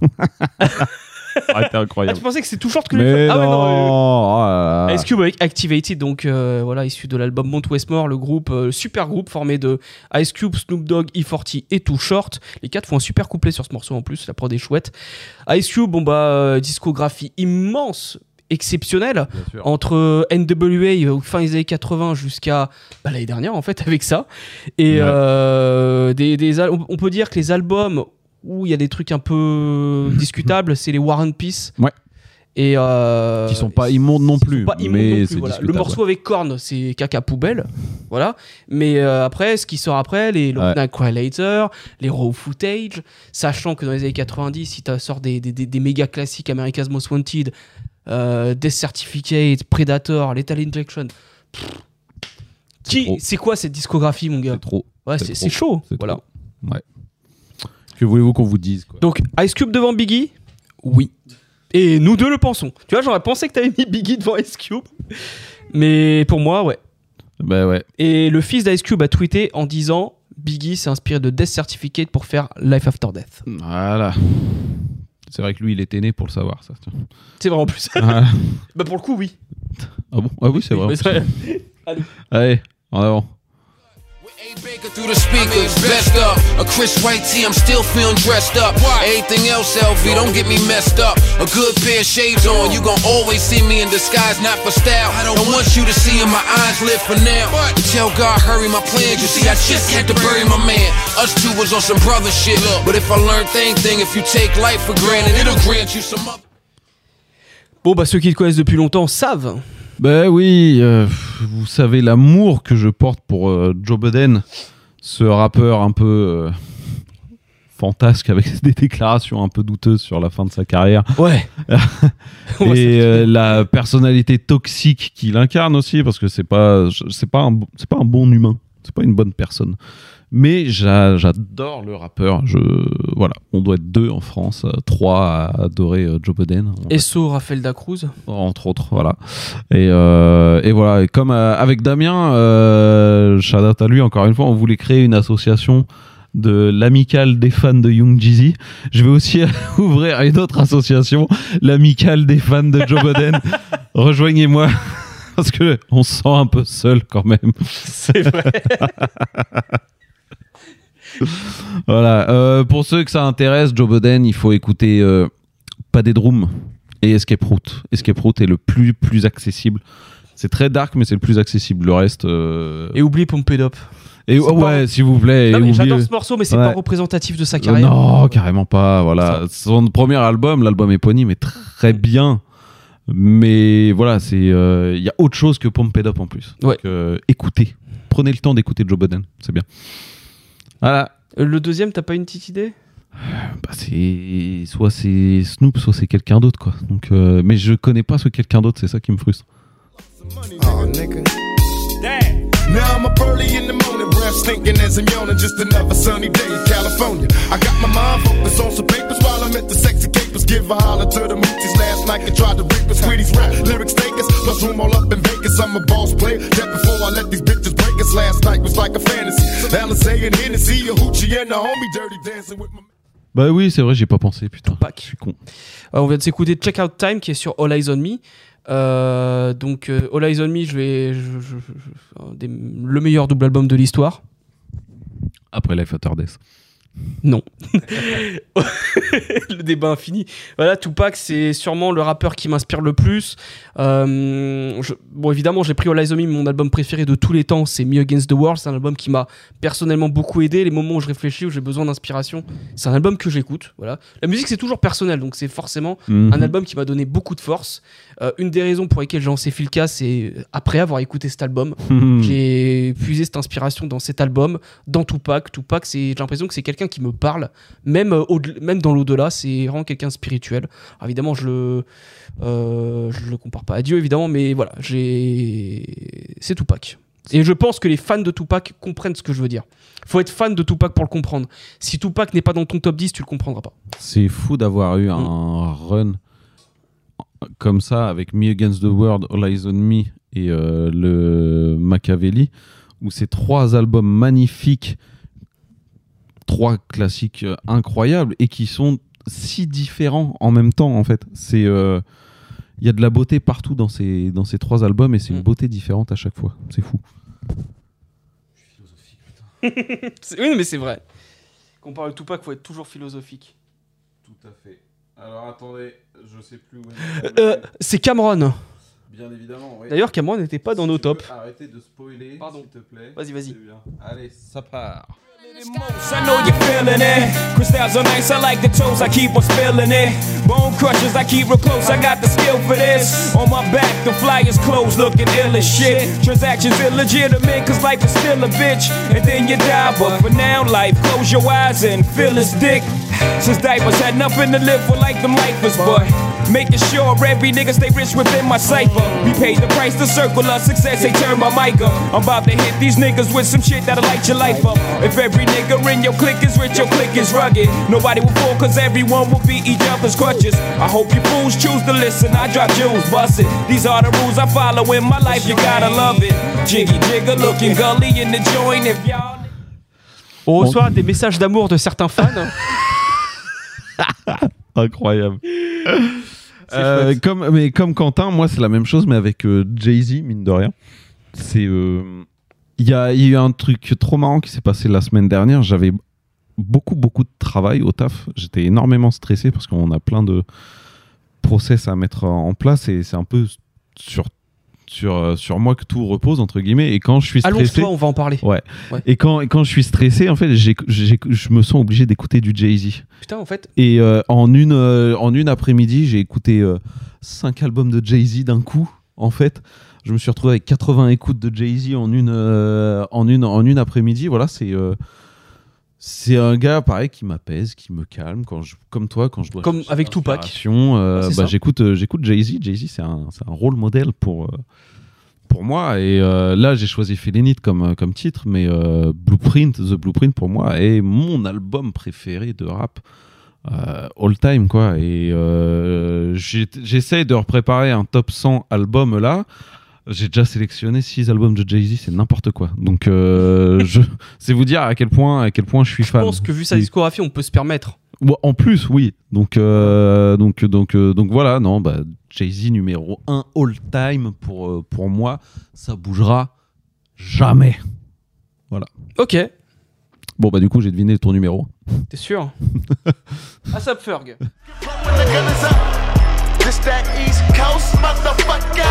ah, t'es Ah, incroyable. tu pensais que c'est tout short que les mais Ah ouais, non, euh, là. Ice Cube avec Activated, donc euh, voilà, issu de l'album Mount Westmore, le groupe, euh, super groupe formé de Ice Cube, Snoop Dogg, E40 et Too Short. Les quatre font un super couplet sur ce morceau en plus, la prod est chouette. Ice Cube, bon bah, euh, discographie immense, exceptionnelle, entre NWA, fin des années 80 jusqu'à bah, l'année dernière en fait, avec ça. Et Ouais. des, on peut dire que les albums où il y a des trucs un peu discutables, c'est les War and Peace. Ouais. Et euh, Qui sont pas immondes non plus. pas immonde mais non plus, c'est voilà. Le morceau avec Korn, c'est caca poubelle. voilà. Mais euh, après, ce qui sort après, les Love Ouais. Later, les raw footage, sachant que dans les années 90, si tu sors des, des, des- des méga classiques America's Most Wanted, euh, Death Certificate, Predator, Lethal Injection. pff, qui, trop. c'est quoi cette discographie, mon gars? C'est trop. Ouais, C'est chaud. Voilà. trop. Ouais. Que voulez-vous qu'on vous dise quoi Donc, Ice Cube devant Biggie? Oui. Et nous deux le pensons. Tu vois, j'aurais pensé que t'avais mis Biggie devant Ice Cube. Mais pour moi, ouais. Bah ouais. Et le fils d'Ice Cube a tweeté en disant Biggie s'est inspiré de Death Certificate pour faire Life After Death. Voilà. C'est vrai que lui, il était né pour le savoir, ça. C'est vrai en plus. Voilà. bah pour le coup, oui. Ah bon? Ah oui, c'est vrai. Mais c'est vrai. Allez. Allez, en avant. Baker through the speakers, best up. A Chris White tee, I'm still feeling dressed up. Anything else, LV, don't get me messed up. A good pair of shades on, you gon' always see me in disguise, not for style. I don't want you to see in my eyes lit for now. Tell God, hurry my plans. You see, I just had to bury my man. Us two was on some brother shit. But if I learned anything, if you take life for granted, it'll grant you some other. Bon, bah ceux qui le connaissent depuis longtemps savent. Ben oui, euh, vous savez l'amour que je porte pour euh, Joe Budden, ce rappeur un peu euh, fantasque avec des déclarations un peu douteuses sur la fin de sa carrière. Ouais. Et la personnalité toxique qu'il incarne aussi, parce que c'est pas, c'est pas un, c'est pas un bon humain, c'est pas une bonne personne. Mais j'a- j'adore le rappeur. Je, voilà, on doit être deux en France, euh, trois à adorer euh, Joe Budden. Esso, Rafael Dacruz. entre autres, voilà. Et, euh, et voilà, et comme avec Damien, euh, shout out à lui encore une fois, on voulait créer une association de l'amicale des fans de Young Jeezy. Je vais aussi ouvrir une autre association, l'amicale des fans de Joe Budden. Rejoignez-moi. Parce que on se sent un peu seul quand même. C'est vrai. voilà. euh, pour ceux que ça intéresse, Joe Budden, il faut écouter euh, Pas des Drooms et Escape Route. Escape Route est le plus, plus accessible. C'est très dark, mais c'est le plus accessible. Le reste. euh, Et oublie Up. Et oh, pas- ouais, s'il vous plaît. Non, et mais oubliez- J'adore ce morceau, mais c'est Ouais. pas représentatif de sa carrière. Non, carrément pas. Voilà, son premier album, l'album éponyme, est très bien. Mais voilà, c'est il y a autre chose que Up en plus. Donc, euh, écoutez, prenez le temps d'écouter Joe Budden, c'est bien. Voilà. Euh, Le deuxième, t'as pas une petite idée? Bah, c'est soit c'est Snoop, soit c'est quelqu'un d'autre quoi. Donc, euh, mais je connais pas ce quelqu'un d'autre, c'est ça qui me frustre. Oh, nigga. Now I'm up early in the morning, breath stinking as I'm yawning. Just another sunny day in California. I got my mind focused on some papers while I'm at the sexy capers. Give a holler to the moochies last night and tried to rape us. Sweeties rap, lyrics take us. Plus room all up in Vegas. I'm a boss player. That before I let these bitches break us. Last night was like a fantasy. Alizé and Hennessy, a hoochie and a homie dirty dancing with my Bah oui, c'est vrai, j'ai pas pensé, putain. Je suis con. Euh, on vient de s'écouter Check Out Time qui est sur All Eyes on Me. Euh, donc euh, All Eyes on Me, je vais, je- je- je- un des- le meilleur double album de l'histoire. Après Life After Death. Non. le débat infini. Voilà, Tupac, c'est sûrement le rappeur qui m'inspire le plus. Euh, je- bon, évidemment, j'ai pris All Eyes on Me, mon album préféré de tous les temps, c'est Me Against the World. C'est un album qui m'a personnellement beaucoup aidé. Les moments où je réfléchis, où j'ai besoin d'inspiration, c'est un album que j'écoute. Voilà. La musique, c'est toujours personnel, donc c'est forcément Mhm. un album qui m'a donné beaucoup de force. Euh, une des raisons pour lesquelles j'ai lancé Filka, c'est après avoir écouté cet album. J'ai puisé cette inspiration dans cet album, dans Tupac. Tupac, j'ai l'impression que c'est quelqu'un qui me parle, même, euh, au- même dans l'au-delà, c'est vraiment quelqu'un de spirituel. Alors, évidemment, je le, euh, je le compare pas à Dieu, évidemment, mais voilà, j'ai, c'est Tupac. Et je pense que les fans de Tupac comprennent ce que je veux dire. Faut être fan de Tupac pour le comprendre. Si Tupac n'est pas dans ton top 10, tu le comprendras pas. C'est fou d'avoir eu un run comme ça avec Me Against the World, All Eyes on Me et euh, le Machiavelli, où c'est trois albums magnifiques, trois classiques euh, incroyables et qui sont si différents en même temps en fait. C'est euh, il y a de la beauté partout dans ces, dans ces trois albums et c'est une beauté différente à chaque fois. C'est fou. C'est- oui, mais c'est vrai. Quand on parle de Tupac, faut être toujours philosophique. Tout à fait. Alors attendez, je sais plus où Euh, c'est Cameron. Bien évidemment, oui. D'ailleurs, Cameron n'était pas dans nos tops. Arrêtez de spoiler, Pardon. s'il te plaît. Vas-y, vas-y. Allez, ça part. I know you're feeling it. Crystals are nice, I like the toes, I keep on spilling it. Bone crushers, I keep real close, I got the skill for this. On my back, the flyers closed, looking ill as shit. Transactions illegitimate, cause life is still a bitch. And then you die, but for now, life, close your eyes and feel his dick. Since diapers had nothing to live for like them lifers, but making sure every nigga stay rich within my cipher. We paid the price to circle of success, they turn my mic up. I'm about to hit these niggas with some shit that'll light your life up. If every nigga in your clique is rich, your clique is rugged. Nobody will fall cause everyone will be each other's crutches. I hope you fools choose to listen, I drop jewels, bust it. These are the rules I follow in my life, you gotta love it. Jiggy jigger looking gully in the joint if y'all. On reçoit des messages d'amour de certains fans. Incroyable. Euh, comme, mais comme Quentin, moi c'est la même chose, mais avec euh, Jay-Z, mine de rien. C'est. euh, Il y, a, y a eu un truc trop marrant qui s'est passé la semaine dernière. J'avais beaucoup, beaucoup de travail au taf. J'étais énormément stressé parce qu'on a plein de process à mettre en place et c'est un peu sur, sur, euh, sur moi que tout repose, entre guillemets. Et quand je suis stressé. Allonge-toi, on va en parler. Ouais. Ouais. Et, quand, et quand je suis stressé, en fait, je me sens obligé d'écouter du Jay-Z. Putain, en fait. Et euh, en une, euh, en une après-midi, j'ai écouté 5 albums de Jay-Z d'un coup, en fait. Je me suis retrouvé avec 80 écoutes de Jay-Z en une, en une, en une après-midi. Voilà, c'est. C'est un gars pareil qui m'apaise, qui me calme quand je, comme toi quand je dois Comme avec Tupac. euh, bah, j'écoute euh, j'écoute Jay-Z. Jay-Z c'est un, c'est un rôle modèle pour euh, pour moi et euh, là j'ai choisi Félénite comme comme titre mais euh, Blueprint The Blueprint pour moi est mon album préféré de rap all time quoi et j'essaie de repréparer un top 100 album là j'ai déjà sélectionné 6 albums de Jay-Z c'est n'importe quoi donc euh, je c'est vous dire à quel point à quel point je suis Je fan pense que vu sa discographie, on peut se permettre. En plus, oui. Donc, euh, donc, donc, euh, donc voilà, non, bah, Jay-Z numéro 1 all-time pour, euh, pour moi, ça bougera jamais. Voilà. Ok, Bon, bah, du coup, j'ai deviné ton numéro. t'es sûr? Asap Ferg. This that East Coast motherfucker.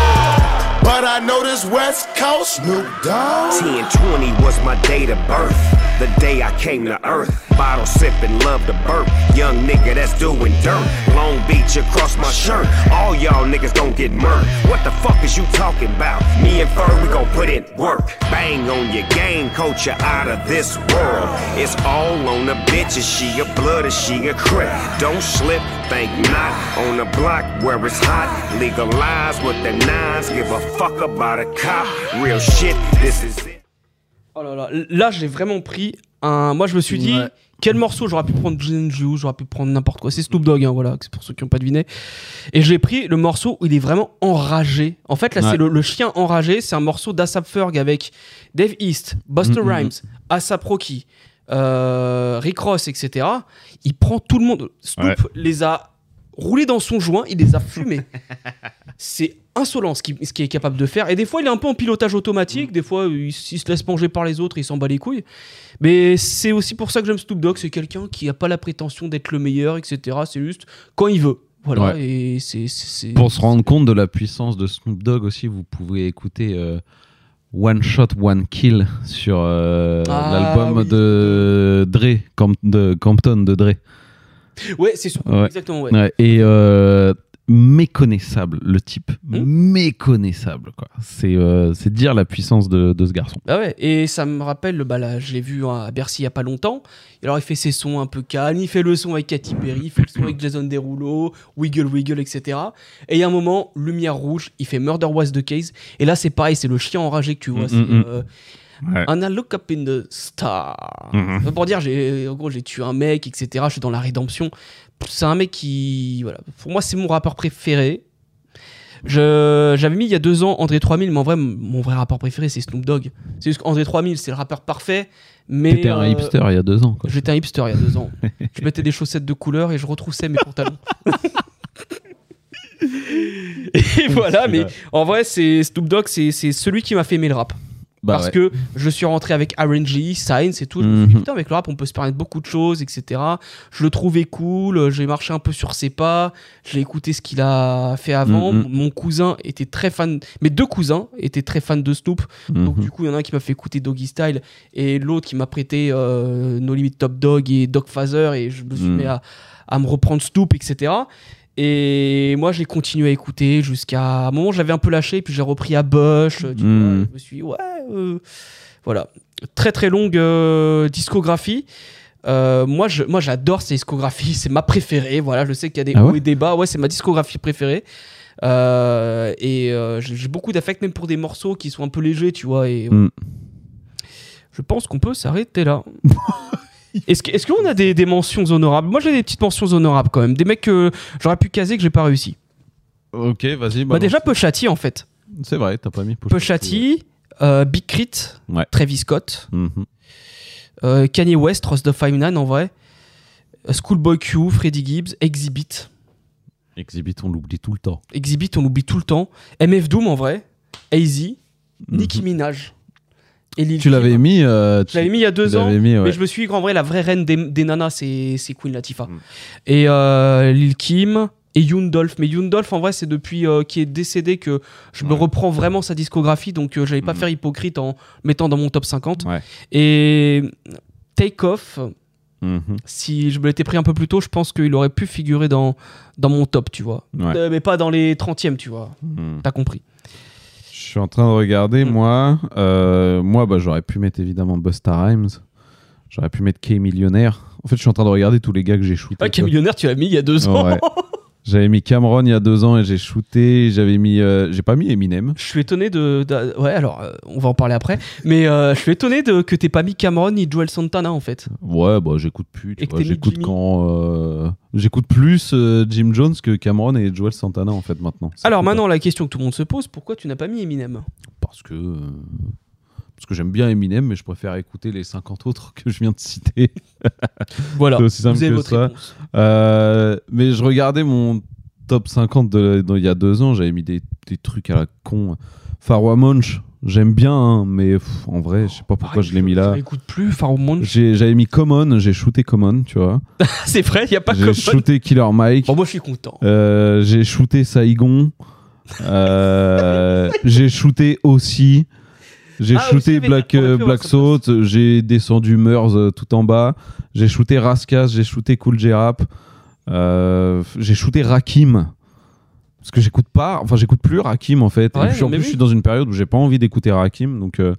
But I know this West Coast Snoop Dogg. 1020 was my date of birth. The day I came to earth. Bottle sipping, love to burp. Young nigga that's doing dirt. Long Beach across my shirt. All y'all niggas don't get murked. What the fuck is you talking about? Me and Fur, we gon' put in work. Bang on your game, coach you out of this world. It's all on the bitch. Is She a blood Is she a crip. Don't slip, think not. On the block where it's hot. Legalize with the nines. Give a fuck about a cop. Real shit, this is it. Oh là là, là j'ai vraiment pris un. Moi je me suis dit, quel morceau j'aurais pu prendre Juju, j'aurais pu prendre n'importe quoi. C'est Snoop Dogg, hein, voilà, c'est pour ceux qui n'ont pas deviné. Et j'ai pris le morceau où il est vraiment enragé. En fait, là Ouais. c'est le, le chien enragé, c'est un morceau d'Asap Ferg avec Dave East, Buster Mm, mm, Rhymes, Asap Rocky, euh, Rick Ross, etc. Il prend tout le monde. Snoop Ouais. les a roulés dans son joint, il les a fumés. c'est insolent ce qu'il est capable de faire. Et des fois, il est un peu en pilotage automatique. Des fois, il, se laisse manger par les autres, il s'en bat les couilles. Mais c'est aussi pour ça que j'aime Snoop Dogg. C'est quelqu'un qui n'a pas la prétention d'être le meilleur, etc. C'est juste quand il veut. Voilà. Ouais. Et c'est. c'est- c'est- Pour se rendre compte de la puissance de Snoop Dogg aussi, vous pouvez écouter euh, One Shot, One Kill sur euh, Ah, l'album oui. de Dre, Camp- de Compton de Dre. Ouais, c'est sûr. Ouais. Exactement. Ouais. Ouais, et euh, méconnaissable, le type. Hmm Méconnaissable, quoi. C'est euh, c'est dire la puissance de, de ce garçon. Bah ouais, et ça me rappelle, bah là, je l'ai vu à Bercy il y a pas longtemps. Et alors il fait ses sons un peu calmes, il fait le son avec Katy Perry, il fait le son avec Jason Derulo, Wiggle Wiggle, etc. Et il y a un moment, lumière rouge, il fait Murder Was the Case. Et là c'est pareil, c'est le chien enragé que tu vois. Mm, mm, mm. euh, Ouais. I look up in the star. Mhm. Pour dire, j'ai, en gros, j'ai tué un mec, etc. Je suis dans la rédemption. C'est un mec qui, voilà, pour moi, c'est mon rappeur préféré. Je, j'avais mis il y a deux ans André 3000, mais en vrai, mon vrai rappeur préféré, c'est Snoop Dogg. C'est juste qu'André 3000, c'est le rappeur parfait. Mais T'étais un euh, hipster il y a deux ans. J'étais un hipster il y a deux ans. je mettais des chaussettes de couleur et je retroussais mes pantalons. et voilà, mais en vrai, c'est Snoop Dogg, c'est, c'est celui qui m'a fait aimer le rap. Bah Parce ouais. que je suis rentré avec RNG, Science et tout. Je me suis dit, Mhm. putain, avec le rap, on peut se permettre beaucoup de choses, etc. Je le trouvais cool. J'ai marché un peu sur ses pas. J'ai écouté ce qu'il a fait avant. Mhm. Mon cousin était très fan. Mes deux cousins étaient très fans de Snoop. Donc, Mhm. du coup, il y en a un qui m'a fait écouter Doggy Style et l'autre qui m'a prêté euh, No Limit Top Dog et Dog Father. Et je me suis mis à, à me reprendre Snoop, etc. Et moi, j'ai continué à écouter jusqu'à un moment, j'avais un peu lâché, puis j'ai repris à vois, Mhm. je me suis dit, ouais, euh, voilà. Très très longue euh, discographie. Euh, moi, je, moi, j'adore ces discographies. C'est ma préférée. Voilà, je sais qu'il y a des Ah hauts ouais et des bas. Ouais, c'est ma discographie préférée. Et j'ai beaucoup d'affect même pour des morceaux qui sont un peu légers, tu vois. Et Mm. je pense qu'on peut s'arrêter là. Est-ce que- est-ce qu'on a des, des mentions honorables? Moi, j'ai des petites mentions honorables quand même. Des mecs que j'aurais pu caser que j'ai pas réussi. Ok, vas-y. Bah, déjà, Pushati en fait. C'est vrai, t'as pas mis Push Pushati, euh, Big Crit, Ouais. Travis Scott, Mhm. euh, Kanye West, Ross the Five Nine en vrai, Schoolboy Q, Freddie Gibbs, Exhibit. Exhibit, on l'oublie tout le temps. Exhibit, on l'oublie tout le temps. MF Doom en vrai, AZ, Nicki Minaj. Et Lil Tu l'avais mis. euh, Je l'avais mis il y a deux tu ans, l'avais mis, ouais. mais je me suis dit qu'en vrai, la vraie reine des, des nanas, c'est c'est Queen Latifah. Mm. Et euh, Lil Kim et Yoon Dolph. Mais Yoon Dolph, en vrai, c'est depuis euh, qu'il est décédé que je me reprends vraiment sa discographie, donc euh, j'allais pas faire hypocrite en mettant dans mon top 50. Ouais. Et Take Off, Mhm. Si je me l'étais pris un peu plus tôt, je pense qu'il aurait pu figurer dans, dans mon top, tu vois. Ouais. Euh, mais pas dans les 30e, tu vois. Mhm. T'as compris. Je suis en train de regarder, Mm. moi. euh, moi, bah, j'aurais pu mettre évidemment Busta Rhymes. J'aurais pu mettre K Millionnaire. En fait, je suis en train de regarder tous les gars que j'ai shootés. Ah, quoi. Millionnaire, tu l'as mis il y a deux ans. Ouais. J'avais mis Cameron il y a deux ans et j'ai shooté. J'avais mis. euh, j'ai pas mis Eminem. Je suis étonné de. de- ouais, alors, euh, on va en parler après. Mais euh, je suis étonné de, que t'aies pas mis Cameron ni Joel Santana, en fait. Ouais, bah j'écoute plus. tu vois, J'écoute quand. J'écoute plus Jim Jones que Cameron et Joel Santana en fait maintenant. Alors maintenant, la question que tout le monde se pose pourquoi tu n'as pas mis Eminem? Parce que. Parce que j'aime bien Eminem, mais je préfère écouter les 50 autres que je viens de citer. Voilà, C'est aussi simple vous avez que votre ça. Euh, mais je regardais mon top 50 de, de- il y a deux ans, j'avais mis des, des trucs à la con. Farwa Munch, j'aime bien, hein, mais pff, en vrai, je sais pas pourquoi je l'ai mis là. J'écoute plus Pharaoh Munch. J'ai- J'avais mis Common, j'ai shooté Common, tu vois. C'est vrai, il y a pas J'ai comme shooté Killer Mike. Bon, moi, je suis content. Euh, j'ai shooté Saigon. Euh, j'ai shooté aussi. J'ai Ah, shooté aussi, Black, euh, Black sa Salt. J'ai descendu Meurs euh, tout en bas. J'ai shooté Raskas. J'ai shooté Cool J-Rap. Euh, j'ai shooté Rakim. Parce que j'écoute pas. Enfin, j'écoute plus Rakim en fait. Ouais, Et puis, en plus, oui. je suis dans une période où j'ai pas envie d'écouter Rakim. Donc. euh,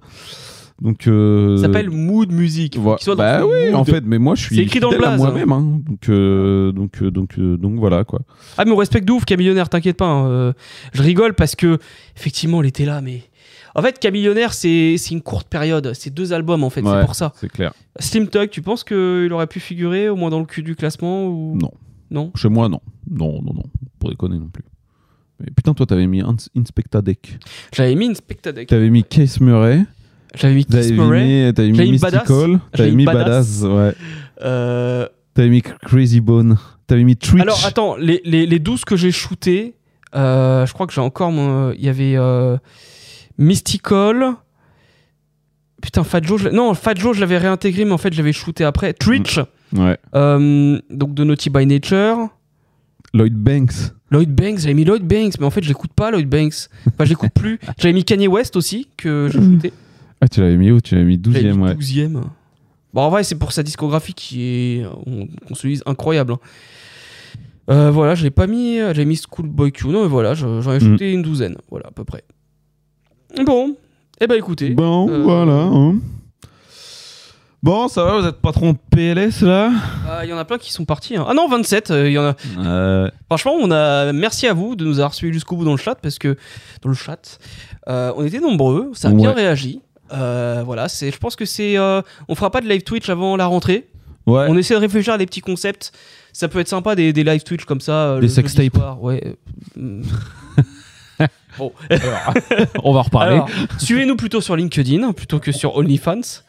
donc euh, Ça s'appelle mood music. Faut voilà. soit dans bah oui, mood. en fait, mais moi je suis C'est écrit dans le blaze, hein. moi-même. hein. Donc, euh, donc, donc, donc voilà quoi. Ah, mais on respecte de ouf Camillionnaire, t'inquiète pas. hein. Je rigole parce que, effectivement, il était là, mais. En fait, Camillionnaire, c'est une courte période. C'est deux albums, en fait. Ouais, c'est pour ça. C'est clair. Slim Tug, tu penses qu'il aurait pu figurer au moins dans le cul du classement ou... Non. Non? Chez moi, non. Non, non, non. Pour déconner non plus. Mais putain, toi, t'avais mis Ins- Inspecta Deck. J'avais mis une spectadeck. T'avais mis Case Murray. J'avais mis Kiss Murray. t'avais mis mis Badass. Mystical. T'avais mis Badass. Badass. Ouais. Euh, T'avais mis Crazy Bone. T'avais mis Twitch. Alors attends, les, les, les 12 que j'ai shootés, euh, je crois que j'ai encore mon. Il y avait euh, Mystical. Putain, Fat Joe, je non, Fat Joe, je l'avais réintégré, mais en fait, je l'avais shooté après. Twitch, Ouais. euh, donc de Naughty by Nature. Lloyd Banks. Lloyd Banks, j'avais mis Lloyd Banks, mais en fait, je l'écoute pas, Lloyd Banks. Enfin, je l'écoute plus. J'avais mis Kanye West aussi, que j'ai shooté. Ah, tu l'avais mis où? Tu l'avais mis 12 J'avais e mis ouais. 12e. Bon, en vrai, c'est pour sa discographie qui est, on, qu'on se dise, incroyable. hein. Euh, voilà, je l'ai pas mis, j'avais mis Schoolboy Q, non, mais voilà, je- j'en ai Mm. shooté une douzaine, voilà, à peu près. Bon, eh ben écoutez. Bon, euh, voilà. hein. Bon, ça va, vous êtes patron de PLS là ah, Il y en a plein qui sont partis. hein. Ah non, 27, euh, il y en a. Euh, Franchement, on a merci à vous de nous avoir suivis jusqu'au bout dans le chat parce que dans le chat, on était nombreux, ça a bien réagi. Voilà, c'est, je pense que c'est, on fera pas de live Twitch avant la rentrée. Ouais. On essaie de réfléchir à des petits concepts. Ça peut être sympa des, des live Twitch comme ça. Des sextapes. Ouais. Bon. on va reparler. Suivez-nous plutôt sur LinkedIn plutôt que sur OnlyFans.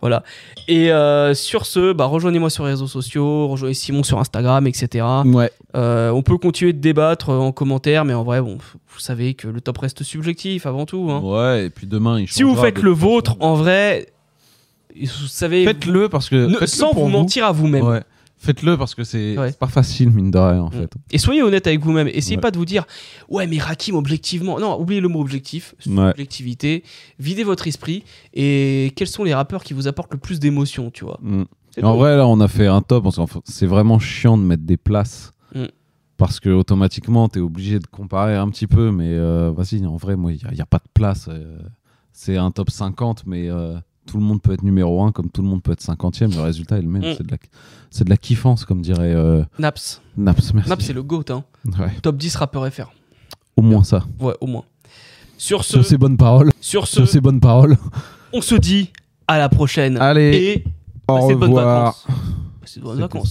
Voilà. Et euh, sur ce, bah, rejoignez-moi sur les réseaux sociaux, rejoignez Simon sur Instagram, etc. Ouais. Euh, on peut continuer de débattre euh, en commentaire, mais en vrai, bon, vous savez que le top reste subjectif avant tout. hein. Ouais, et puis demain, il Si vous faites le vôtre, en vrai, vous savez. Faites-le parce que. Ne- sans vous mentir à vous-même. Ouais. Faites-le parce que c'est Ouais. pas facile, mine de rien, en fait. Et soyez honnête avec vous-même. Essayez Ouais. pas de vous dire, ouais, mais Rakim, objectivement. Non, oubliez le mot objectif, Ouais. objectivité. Videz votre esprit. Et quels sont les rappeurs qui vous apportent le plus d'émotion, tu vois Mm. En vrai, là, on a fait un top. C'est vraiment chiant de mettre des places. Mm. Parce que automatiquement, tu es obligé de comparer un petit peu. Mais euh, vas-y, en vrai, moi, il n'y a, pas de place. euh, c'est un top 50, mais euh, tout le monde peut être numéro 1 comme tout le monde peut être 50e. Le résultat est le même. Mm. C'est de, la... de la kiffance, comme dirait euh, Naps. Naps. Merci. Naps, c'est le GOAT. Hein. Ouais. Top 10 rappeur FR. Au moins ça. Ouais, au moins. Sur ce, Sur ces bonnes paroles. Sur ce- Sur ces bonnes paroles. on se dit à la prochaine. Allez. Et Au de bonnes revoir. vacances. Bonnes vacances.